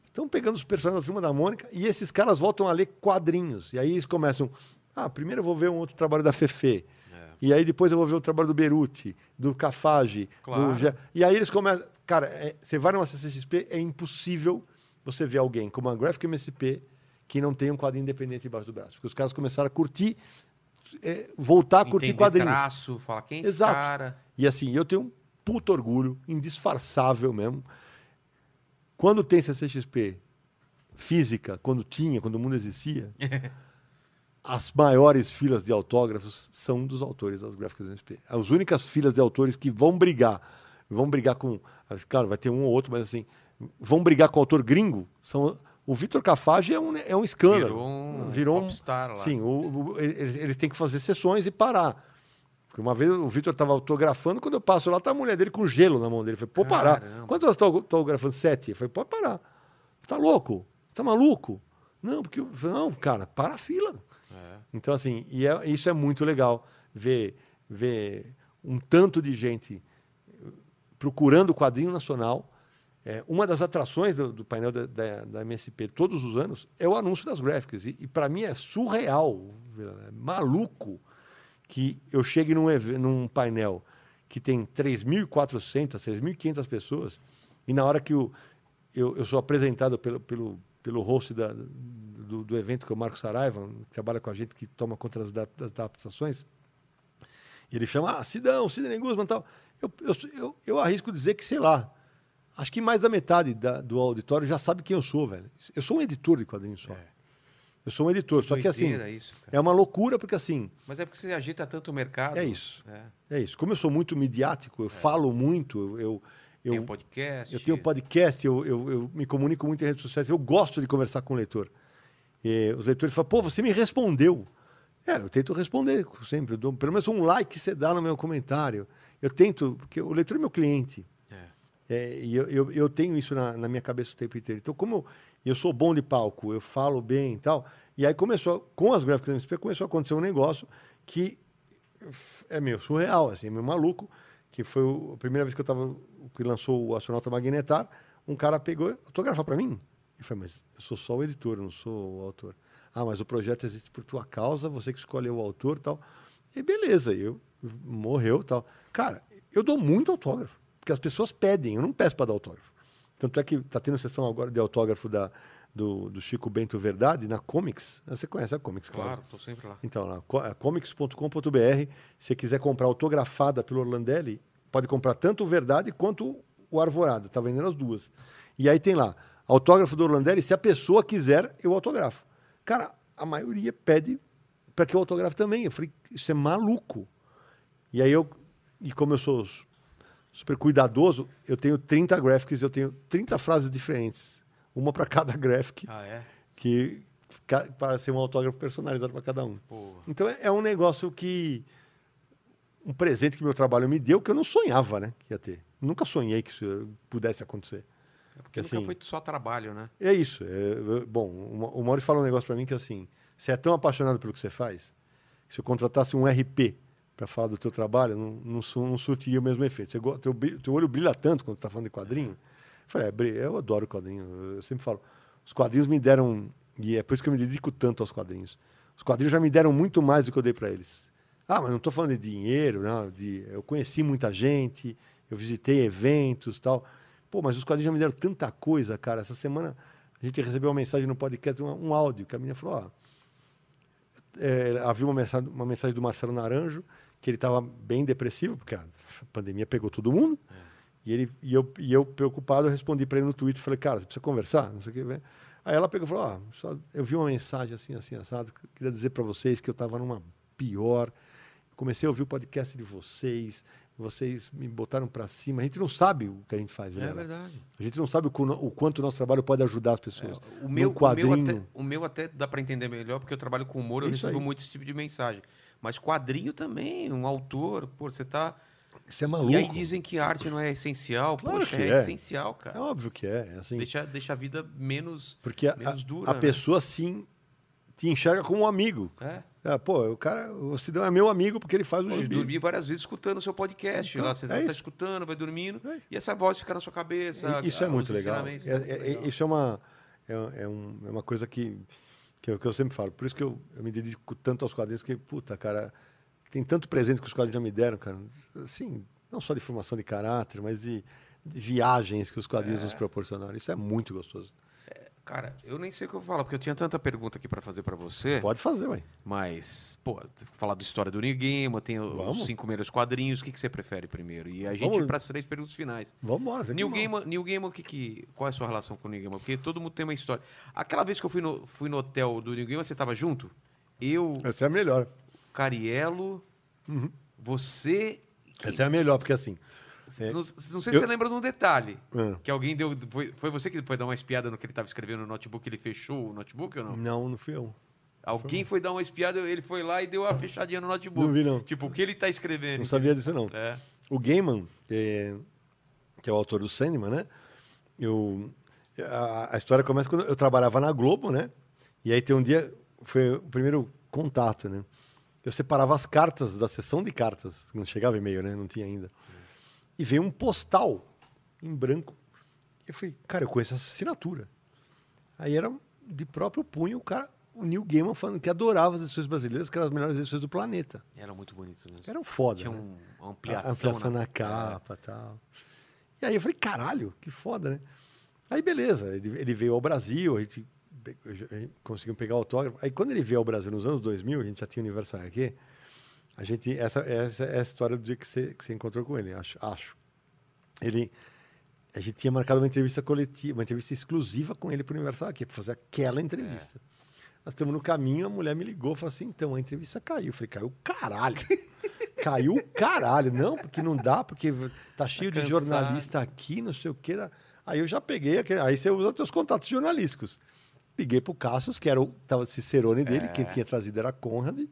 estão pegando os personagens da Turma da Mônica e esses caras voltam a ler quadrinhos. E aí eles começam, ah, primeiro eu vou ver um outro trabalho da Fefe. É. E aí depois eu vou ver o trabalho do Beruti, do Cafage. Claro. do E aí eles começam. Cara, é- você vai numa CCXP, é impossível você ver alguém como a Graphic MSP que não tem um quadrinho independente embaixo do braço. Porque os caras começaram a curtir, é, voltar a curtir Entender quadrinhos. traço, falar quem é esse Exato. cara. E assim, eu tenho um puto orgulho, indisfarçável mesmo. Quando tem CCXP física, quando tinha, quando o mundo existia, as maiores filas de autógrafos são dos autores das gráficas MSP. As únicas filas de autores que vão brigar, vão brigar com. Claro, vai ter um ou outro, mas assim, vão brigar com o autor gringo são. O Vitor Cafage é um, é um escândalo. Virou um Virou um- popstar lá. Sim, o, o, têm que fazer sessões e parar. Porque uma vez o Vitor estava autografando, quando eu passo lá, tá a mulher dele com gelo na mão dele. Falei, pode parar. Quantas horas você está autografando? Sete. Eu falei, pode parar. Tá louco? Tá maluco? Não, porque. Não, cara, para a fila. É. Então, assim, e é- isso é muito legal, ver, ver um tanto de gente procurando o quadrinho nacional. É, uma das atrações do, do painel da, da, da MSP todos os anos é o anúncio das gráficas. E, e para mim é surreal, é maluco, que eu chegue num, num painel que tem 3.400, 6.500 pessoas, e na hora que o, eu, eu sou apresentado pelo, pelo, pelo host da- do, do evento, que é o Marco Saraiva, que trabalha com a gente, que toma conta das, da- das adaptações, ele chama, ah, Sidão, Sidney Guzman e tal. Eu, eu, eu, eu arrisco dizer que, sei lá, acho que mais da metade da- do auditório já sabe quem eu sou, velho. Eu sou um editor de quadrinhos só. É. Eu sou um editor, só que assim, isso, é uma loucura, porque assim, Mas é porque você agita tanto o mercado. É isso. É. é isso. Como eu sou muito midiático, eu falo muito, eu, eu, um podcast. eu tenho podcast, eu, eu, eu me comunico muito em redes sociais, eu gosto de conversar com o leitor. E os leitores falam, pô, você me respondeu. É, eu tento responder sempre, eu dou pelo menos um like você dá no meu comentário. Eu tento, porque o leitor é meu cliente. É. E eu, eu, eu tenho isso na, na minha cabeça o tempo inteiro. Então, como eu, eu sou bom de palco, eu falo bem e tal, e aí começou, com as gráficas MSP, começou a acontecer um negócio que é meio surreal, assim, é meio maluco, que foi o- a primeira vez que eu tava, que lançou o Astronauta Magnetar, um cara pegou, autografa para mim? Eu falei, mas eu sou só o editor, não sou o autor. Ah, mas o projeto existe por tua causa, você que escolheu o autor tal. E beleza, eu morreu tal. Cara, eu dou muito autógrafo, porque as pessoas pedem, eu não peço para dar autógrafo. Tanto é que tá tendo sessão agora de autógrafo da, do, do Chico Bento Verdade na Comics. Você conhece a Comics, claro. Claro, tô sempre lá. Então, lá, é comics.com.br. Se quiser comprar autografada pelo Orlandelli, pode comprar tanto o Verdade quanto o Arvorada. Tá vendendo as duas. E aí tem lá, autógrafo do Orlandelli, se a pessoa quiser, eu autografo. Cara, a maioria pede para que eu autografe também. Eu falei, isso é maluco. E aí eu, e como eu sou super cuidadoso, eu tenho 30 graphics, eu tenho 30 frases diferentes. Uma para cada graphic, Ah, é? que para ser um autógrafo personalizado para cada um. Pô. Então é, é um negócio que. Um presente que meu trabalho me deu que eu não sonhava, né? Que ia ter. Nunca sonhei que isso pudesse acontecer. Porque assim, nunca foi só trabalho, né? É isso. é, é, bom, o Ma- o Maurício falou um negócio pra mim que assim, você é tão apaixonado pelo que você faz, que se eu contratasse um RP pra falar do teu trabalho, não, não, não surtiria o mesmo efeito. Você, teu, teu olho brilha tanto quando tá falando de quadrinho. Eu falei, é, eu adoro quadrinho. Eu sempre falo, os quadrinhos me deram, e é por isso que eu me dedico tanto aos quadrinhos. Os quadrinhos já me deram muito mais do que eu dei pra eles. Ah, mas não estou falando de dinheiro, não, de, eu conheci muita gente, eu visitei eventos tal. Pô, mas os quadrinhos já me deram tanta coisa, cara. Essa semana a gente recebeu uma mensagem no podcast, um, um áudio, que a menina falou, ó, é, havia uma mensagem, uma mensagem do Marcelo Naranjo, que ele estava bem depressivo, porque a pandemia pegou todo mundo. E, ele, e, eu, e eu, preocupado, eu respondi para ele no Twitter, falei, cara, você precisa conversar? Não sei o que. né? Aí ela pegou e falou, só- eu vi uma mensagem assim, assim, assado, queria dizer para vocês que eu estava numa pior. Comecei a ouvir o podcast de vocês, vocês me botaram para cima. A gente não sabe o que a gente faz, É né? verdade. A gente não sabe o, o quanto o nosso trabalho pode ajudar as pessoas. É, o, meu, quadrinho. o, meu até, o meu até dá pra entender melhor, porque eu trabalho com humor, eu Isso recebo aí. muito esse tipo de mensagem. Mas quadrinho também, um autor, pô, você tá. Isso é maluco. E aí dizem que arte não é essencial. Claro Poxa, que é, é. essencial, É cara. óbvio que é. é assim, Deixa, deixa a vida menos. porque a, menos a- dura, a né? pessoa, sim, te enxerga como um amigo. É. É, pô, o cara, o Cidão é meu amigo porque ele faz o Eu gibi. dormi várias vezes escutando o seu podcast. Então, lá você é tá escutando, vai dormindo. É. E essa voz fica na sua cabeça. Isso é a- legal. ensinamentos, É- muito é- legal. isso é uma, é, é um- é uma coisa que, que, eu, que eu sempre falo. Por isso que eu, eu me dedico tanto aos quadrinhos, que, puta, cara, tem tanto presente que os quadrinhos já me deram, cara. Assim, não só de formação de caráter, mas de, de viagens que os quadrinhos nos proporcionaram. Isso é muito gostoso. Cara, eu nem sei o que eu vou falar, porque eu tinha tanta pergunta aqui pra fazer pra você. Pode fazer, ué. Mas, pô, falar da história do New tem Vamos. os cinco primeiros quadrinhos, o que, que você prefere primeiro? E a gente Vamos. ir para as três perguntas finais. Vamos embora. New Game, New que que, qual é a sua relação com o New? Porque todo mundo tem uma história. Aquela vez que eu fui no, fui no hotel do New você tava junto? Eu, Essa é a melhor. Cariello, Uhum. você... que- Essa é a melhor, porque assim. Não, não sei se eu- você lembra de um detalhe. Ah. Que alguém deu. Foi, foi você que foi dar uma espiada no que ele estava escrevendo no notebook ele fechou o notebook ou não? Não, não fui eu. Alguém foi dar uma espiada, ele foi lá e deu a fechadinha no notebook. Não vi, não. Tipo, o que ele tá escrevendo? Não sabia disso, não. É. O Gaiman, é, que é o autor do Sandman, né? Eu, a, a história começa quando eu trabalhava na Globo, né? E aí tem um dia, foi o primeiro contato, né? Eu separava as cartas da sessão de cartas, não chegava e-mail, né? Não tinha ainda. E veio um postal em branco. Eu falei, cara, eu conheço essa assinatura. Aí era de próprio punho o cara, o Neil Gaiman falando que adorava as edições brasileiras, que eram as melhores edições do planeta. Eram muito bonitos mesmo. Eram foda. Tinha né? um- uma ampliação, ampliação na, na, capa e tal. E aí eu falei, caralho, que foda, né? Aí beleza, ele, ele veio ao Brasil, a gente, a gente conseguiu pegar o autógrafo. Aí quando ele veio ao Brasil nos anos 2000, a gente já tinha o Universal aqui, a gente, essa, essa é a história do dia que você, que você encontrou com ele, acho. acho. Ele, a gente tinha marcado uma entrevista coletiva, uma entrevista exclusiva com ele para o Universal aqui, para fazer aquela entrevista. Nós estamos no caminho, a mulher me ligou e falou assim: então, a entrevista caiu. Eu falei: caiu caralho. caiu caralho. Não, porque não dá, porque tá cheio de cansado. jornalista aqui, não sei o quê. Aí eu já peguei, aí você usa seus contatos jornalísticos. Liguei pro Cassius, que era o tava Cicerone dele, quem tinha trazido era Conrad,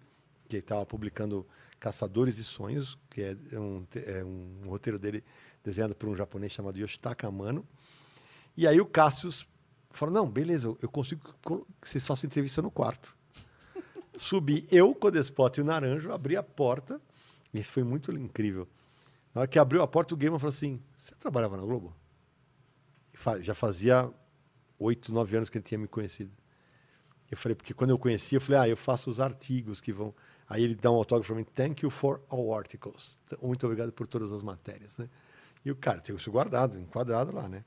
que estava publicando Caçadores de Sonhos, que é um, é um roteiro dele desenhado por um japonês chamado Yoshitaka Amano. E aí o Cassius falou: não, beleza, eu- consigo que vocês façam entrevista no quarto. Subi eu, Codespot e o Naranjo, abri a porta, e foi muito incrível. Na hora que abriu a porta, o Gamer falou assim: Você trabalhava na Globo? Já fazia oito, nove anos que ele tinha me conhecido. Eu falei, porque quando eu conheci, eu falei, ah, eu faço os artigos que vão. Aí ele dá um autógrafo para mim, thank you for all articles. Então, Muito obrigado por todas as matérias, né? E o cara tinha isso guardado, enquadrado lá, né?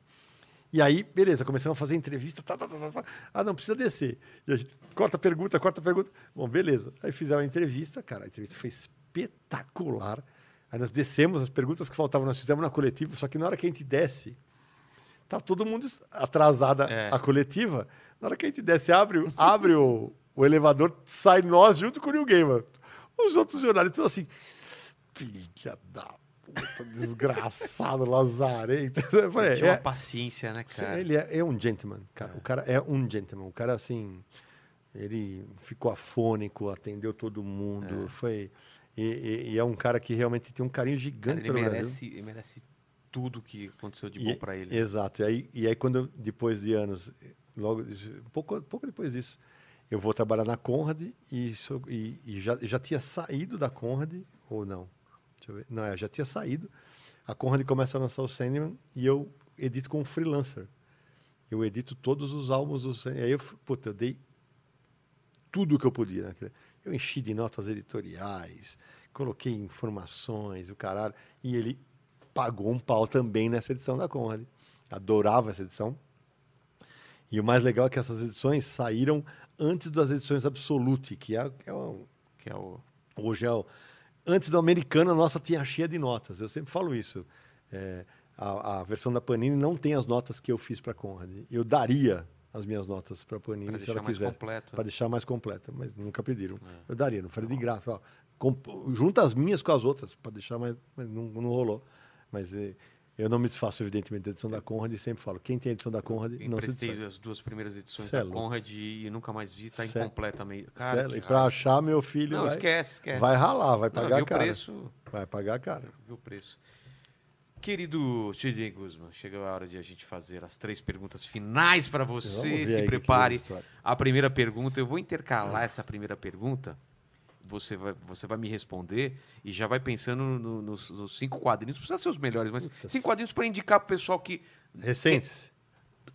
E aí, beleza, começamos a fazer entrevista. Tá, tá, tá, tá, tá. Ah, não, precisa descer. E a gente corta pergunta, corta pergunta. Bom, beleza. Aí fizemos a entrevista, cara, a entrevista foi espetacular. Aí nós descemos as perguntas que faltavam, nós fizemos na coletiva, só que na hora que a gente desce, tá todo mundo atrasada É. a coletiva. Na hora que a gente desce, abre, o- abre o, o elevador, sai nós junto com o New Gamer. Os outros jornalistas assim, filha da puta, desgraçado, lazarento. Eu falei, Tinha uma é, paciência, né, cara? ele é, é um gentleman, cara. O cara é um gentleman. O cara, assim, ele ficou afônico, atendeu todo mundo. Foi. E, e- e é um cara que realmente tem um carinho Cara, gigante ele pelo Brasil. merece, ele merece tudo que aconteceu de bom pra ele. Exato. E aí, e aí quando eu- depois de anos, logo um pouco, pouco depois disso, eu vou trabalhar na Conrad e, e- e já, já tinha saído da Conrad ou não? Deixa eu ver. Não, eu já tinha saído. A Conrad começa a lançar o Sandman e eu edito como freelancer. Eu edito todos os álbuns do Sandman. Aí eu, puta, eu dei tudo que eu podia. Né? Eu enchi de notas editoriais, coloquei informações, o caralho. E ele pagou um pau também nessa edição da Conrad. Adorava essa edição. E o mais legal é que essas edições saíram antes das edições Absolute, que é, é o- Que é o. hoje é o, antes do americano a nossa tinha cheia de notas. Eu sempre falo isso. É, a, a versão da Panini não tem as notas que eu fiz para Conrad. Eu daria as minhas notas para Panini Pra se deixar ela mais quisesse para deixar mais completa, mas nunca pediram. É. Eu daria, não falei de graça. Ó, junta as minhas com as outras, para deixar mais. Mas não, não rolou. Mas eh, eu não me desfaço, evidentemente, da edição da Conrad e sempre falo: quem tem a edição da Conrad Eu não se desfaz. as duas primeiras edições Cê é da. Conrad e nunca mais vi, tá Cê- incompleta meio. Cara, Sério, que e para achar meu filho, Não, vai, esquece, esquece. vai ralar, vai Não, pagar vi o caro. preço, Vai pagar caro. vi o preço. Querido Sidney Guzman, chegou a hora de a gente fazer as três perguntas finais para você. Se prepare. A primeira pergunta, eu vou intercalar essa primeira pergunta. Você vai, você vai me responder e já vai pensando no- nos, nos cinco quadrinhos. Não precisa ser os melhores, mas Puta. cinco quadrinhos para indicar pro pessoal que Recentes.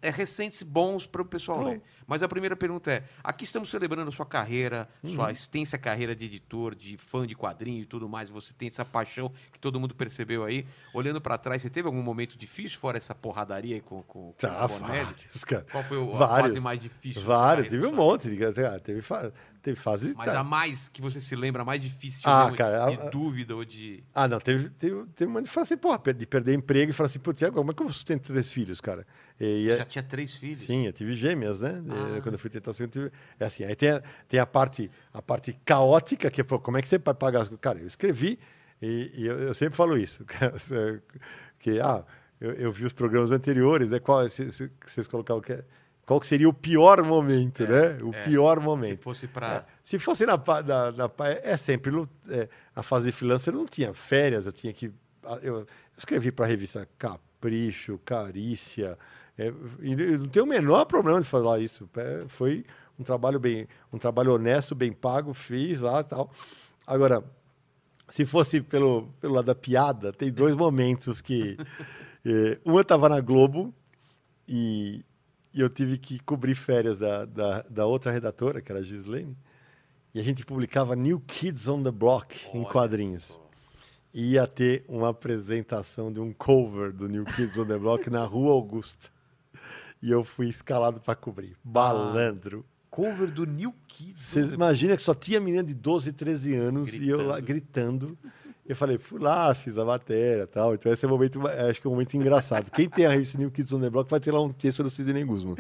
É recentes bons para o pessoal bom. ler. Mas a primeira pergunta é: aqui estamos celebrando a sua carreira, sua Uhum. extensa carreira de editor, de fã de quadrinho e tudo mais. Você tem essa paixão que todo mundo percebeu aí. Olhando para trás, você teve algum momento difícil fora essa porradaria aí com, com, com Tá, o Bonelli? vários, cara. Qual foi o- a fase mais difícil? Vários, teve um sua? monte. de- Teve, fa- teve fase. Mas tá. a mais que você se lembra, a mais difícil Ah, cara, de a- a- dúvida ou de. Ah, não, teve, teve, teve uma de falar assim, porra, de perder emprego e falar assim, pô, Tiago, como é que eu sustento três filhos, cara? E, Você é- já tinha três filhos? Sim, eu tive gêmeas, né? Ah. Quando eu fui tentar eu tive, É assim, aí tem a, tem a parte a parte caótica, que é, pô, como é que você vai pagar as coisas? Cara, eu escrevi e, e eu, eu sempre falo isso, que, ah, eu, eu vi os programas anteriores, né? Qual, se, se- vocês colocavam que é- qual que seria o pior momento, né? O é. pior Se momento. fosse É, para. se fosse na, na, na é sempre é, a fase de freelancer não tinha férias, eu tinha que a- eu, eu escrevi para a revista Capricho, Carícia, é, eu não tenho o menor problema de falar isso. É, foi um trabalho bem, um trabalho honesto, bem pago, fiz lá, tal. Agora, se fosse pelo pelo lado da piada, tem dois momentos que eh, um eu estava na Globo e, e eu tive que cobrir férias da, da, da outra redatora, que era a Gislaine, e a gente publicava New Kids on the Block em Olha quadrinhos. só. E ia ter uma apresentação de um cover do New Kids on the Block na Rua Augusta. E eu fui escalado para cobrir. Balandro. Cover do New Kids. Você imagina que só tinha menina de 12, 13 anos e eu lá gritando. Eu falei, fui lá, fiz a matéria e tal. Então esse é o momento, acho que é um momento engraçado. Quem tem a revista New Kids on the Block vai ter lá um texto do Sidney Guzman.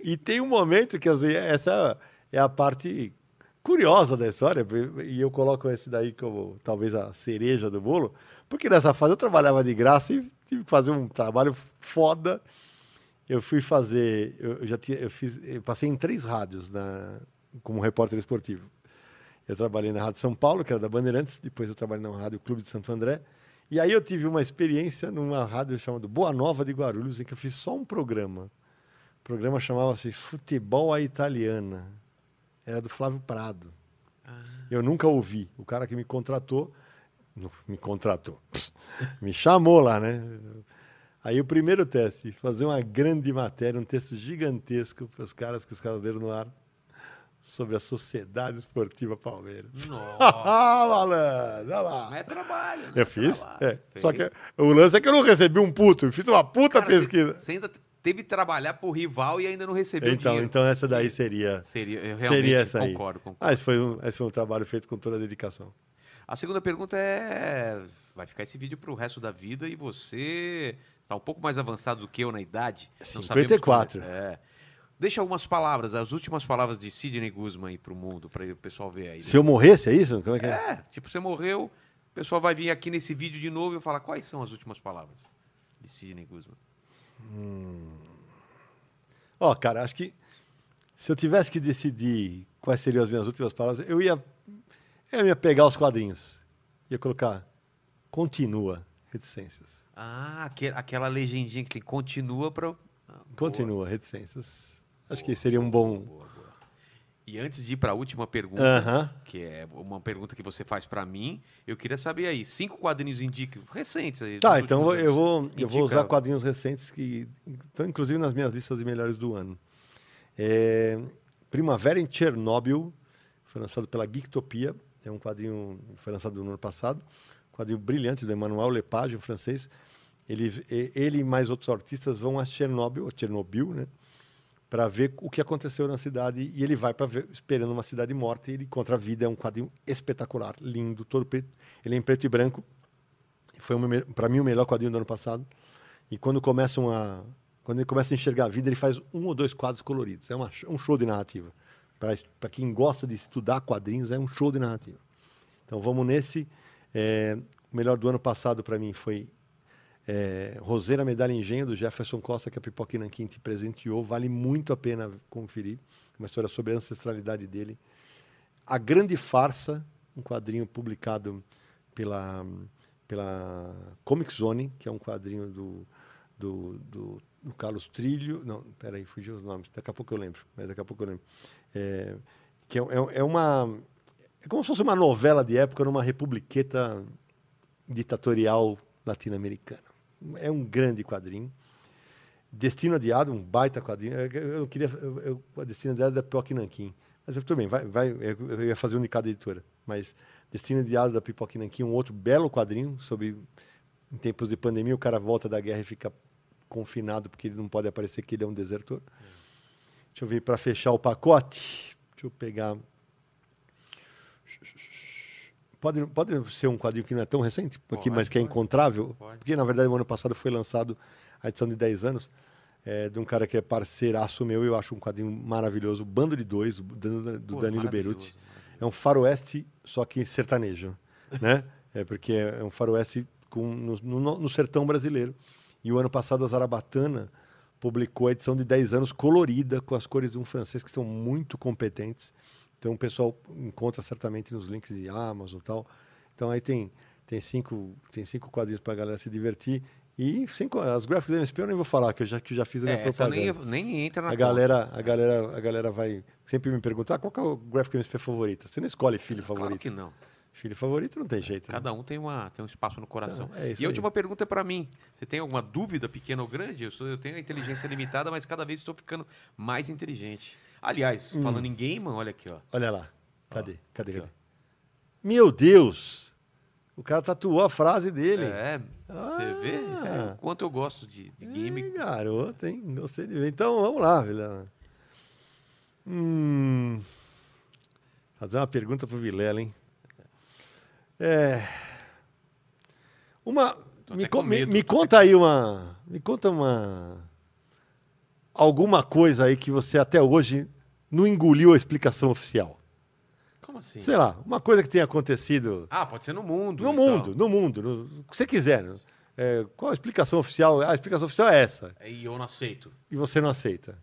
E tem um momento que assim, essa é a parte curiosa da história, e eu coloco esse daí como talvez a cereja do bolo, porque nessa fase eu trabalhava de graça e tive que fazer um trabalho foda. Eu fui fazer, eu já tinha, eu fiz, eu passei em três rádios na, como repórter esportivo. Eu trabalhei na Rádio São Paulo, que era da Bandeirantes, depois eu trabalhei na Rádio Clube de Santo André. E aí eu tive uma experiência numa rádio chamada Boa Nova de Guarulhos, em que eu fiz só um programa. O programa chamava-se Futebol à Italiana. Era do Flávio Prado. Eu nunca ouvi. O cara que me contratou, me contratou, me chamou lá, né? Aí o primeiro teste, fazer uma grande matéria, um texto gigantesco para os caras que os caras deram no ar sobre a Sociedade Esportiva Palmeiras. Nossa. ah, malandro, olha lá. Mas é trabalho. né? Eu fiz. Trabalho. é. Só que o lance é que eu não recebi um puto, eu fiz uma puta Cara, pesquisa. Você ainda teve que trabalhar pro rival e ainda não recebeu Então, dinheiro. então essa daí seria. Seria, eu realmente Seria essa aí. concordo, concordo. Ah, esse foi, um, esse foi um trabalho feito com toda a dedicação. A segunda pergunta é: vai ficar esse vídeo pro resto da vida e você está um pouco mais avançado do que eu na idade? Não sabemos 54. quando- É. Deixa algumas palavras, as últimas palavras de Sidney Guzman aí pro mundo, para o pessoal ver aí. Se eu morresse, é isso? Como é que é? É, tipo, você morreu, o pessoal vai vir aqui nesse vídeo de novo e falar quais são as últimas palavras de Sidney Guzman. Ó, cara, acho que se eu tivesse que decidir quais seriam as minhas últimas palavras, eu ia, eu ia pegar os quadrinhos. Ia colocar, continua, Reticências. Ah, aque- aquela legendinha que continua pra. Ah, boa, Continua, reticências. Acho que seria um bom. boa, boa. E antes de ir pra última pergunta, Aham. que é uma pergunta que você faz pra mim, eu queria saber aí, cinco quadrinhos indica recentes aí. Tá, então últimos eu vou, anos. eu vou usar quadrinhos recentes que estão inclusive nas minhas listas de melhores do ano. É, Primavera em Chernobyl, foi lançado pela Geektopia, é um quadrinho foi lançado no ano passado, quadrinho brilhante do Emmanuel Lepage, um francês. Ele, ele e mais outros artistas vão a Chernobyl, Chernobyl, né? Para ver o que aconteceu na cidade e ele vai para esperando uma cidade morta e ele encontra a vida. É um quadrinho espetacular, lindo, todo preto. Ele é em preto e branco. Foi para mim o melhor quadrinho do ano passado. E quando começam a quando ele começa a enxergar a vida, ele faz um ou dois quadros coloridos. É uma, um show de narrativa. Para quem gosta de estudar quadrinhos, é um show de narrativa. Então vamos nesse. É, o melhor do ano passado para mim foi é, Roseira Medalha Engenho, do Jefferson Costa, que a Pipoca Nanquim te presenteou. Vale muito a pena conferir. Uma história sobre a ancestralidade dele. A Grande Farsa, um quadrinho publicado pela, pela Comic Zone, que é um quadrinho do, do, do, do Carlos Trilho. Não, peraí, fugiu os nomes. Daqui a pouco eu lembro. Mas daqui a pouco eu lembro. É, que é, é, é uma. É como se fosse uma novela de época numa republiqueta ditatorial latino-americana. É um grande quadrinho. Destino Adiado, um baita quadrinho. Eu, queria. Eu, eu, a Destino Adiado é da Pipoca Nanquim. Mas tudo bem, vai, vai, eu, ia fazer um de cada editora. Mas Destino Adiado da Pipoca Nanquim, um outro belo quadrinho sobre. Em tempos de pandemia, o cara volta da guerra e fica confinado porque ele não pode aparecer, que ele é um desertor. Deixa eu ver para fechar o pacote. Deixa eu pegar. Pode, pode ser um quadrinho que não é tão recente, porque, Pode, mas que é encontrável. Pode. Porque, na verdade, o ano passado foi lançado a edição de 10 anos, é, de um cara que é parceiraço meu, eu acho um quadrinho maravilhoso, Bando de Dois, do, do Pô, Danilo Beruti. É um faroeste, só que sertanejo, né? É porque é um faroeste com, no, no- no sertão brasileiro. E o ano passado a Zarabatana publicou a edição de 10 anos colorida, com as cores de um francês que são muito competentes. Então o pessoal encontra certamente nos links de Amazon e tal. Então aí tem, tem, cinco, tem cinco quadrinhos para a galera se divertir. E cinco, as gráficas da MSP eu nem vou falar, que eu já, que eu já fiz a minha É, propaganda. nem, nem entra na A conta. galera, a, galera, a galera vai sempre me perguntar ah, qual é o gráfico MSP favorito. Você não escolhe filho Claro favorito. que não. Filho favorito não tem jeito. né? Cada um tem, uma, tem um espaço no coração. Então, é e a aí. última pergunta é para mim. Você tem alguma dúvida, pequena ou grande? Eu, sou, eu tenho a inteligência limitada, mas cada vez estou ficando mais inteligente. Aliás, Hum. falando em game, olha aqui, ó. Olha lá. Cadê? Cadê? aqui, Cadê? Meu Deus! O cara tatuou a frase dele. É, você vê? É Ah. o quanto eu gosto de, de game. Ih, garoto, hein? Gostei de ver. Então, vamos lá, Vilela. Hum, fazer uma pergunta pro Vilela, hein? É. Uma. Me, me- me conta aí uma. Me conta uma. Alguma coisa aí que você até hoje não engoliu a explicação oficial. Como assim? Sei lá, uma coisa que tenha acontecido Ah, pode ser no mundo. no mundo, no mundo, no, o que você quiser. né? É, qual a explicação oficial? A explicação oficial é essa. E eu não aceito. E você não aceita.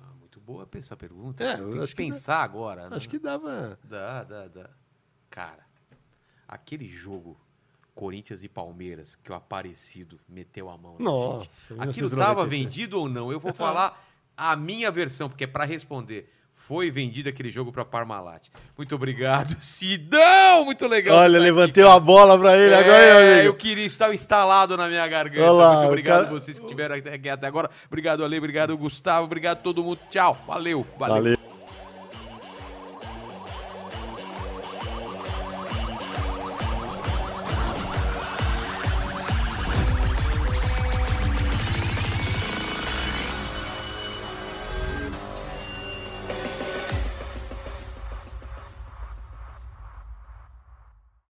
Ah, muito boa essa pergunta. É, tem que que pensar agora. Acho né? que dava. Dá, dá, dá. Cara, aquele jogo Corinthians e Palmeiras que o Aparecido meteu a mão Nossa, gente. Aquilo 1993. estava vendido ou não? Eu vou falar a minha versão, porque é para responder. Foi vendido aquele jogo para Parmalat. Muito obrigado, Sidão! Muito legal. Olha, levantei aqui, uma bola pra ele é, agora, meu eu amigo. queria estar instalado na minha garganta. Olha lá, Muito obrigado cara- vocês que estiveram até aqui até agora. Obrigado, Ale. Obrigado, Gustavo. Obrigado todo mundo. Tchau. Valeu. Valeu. Valeu.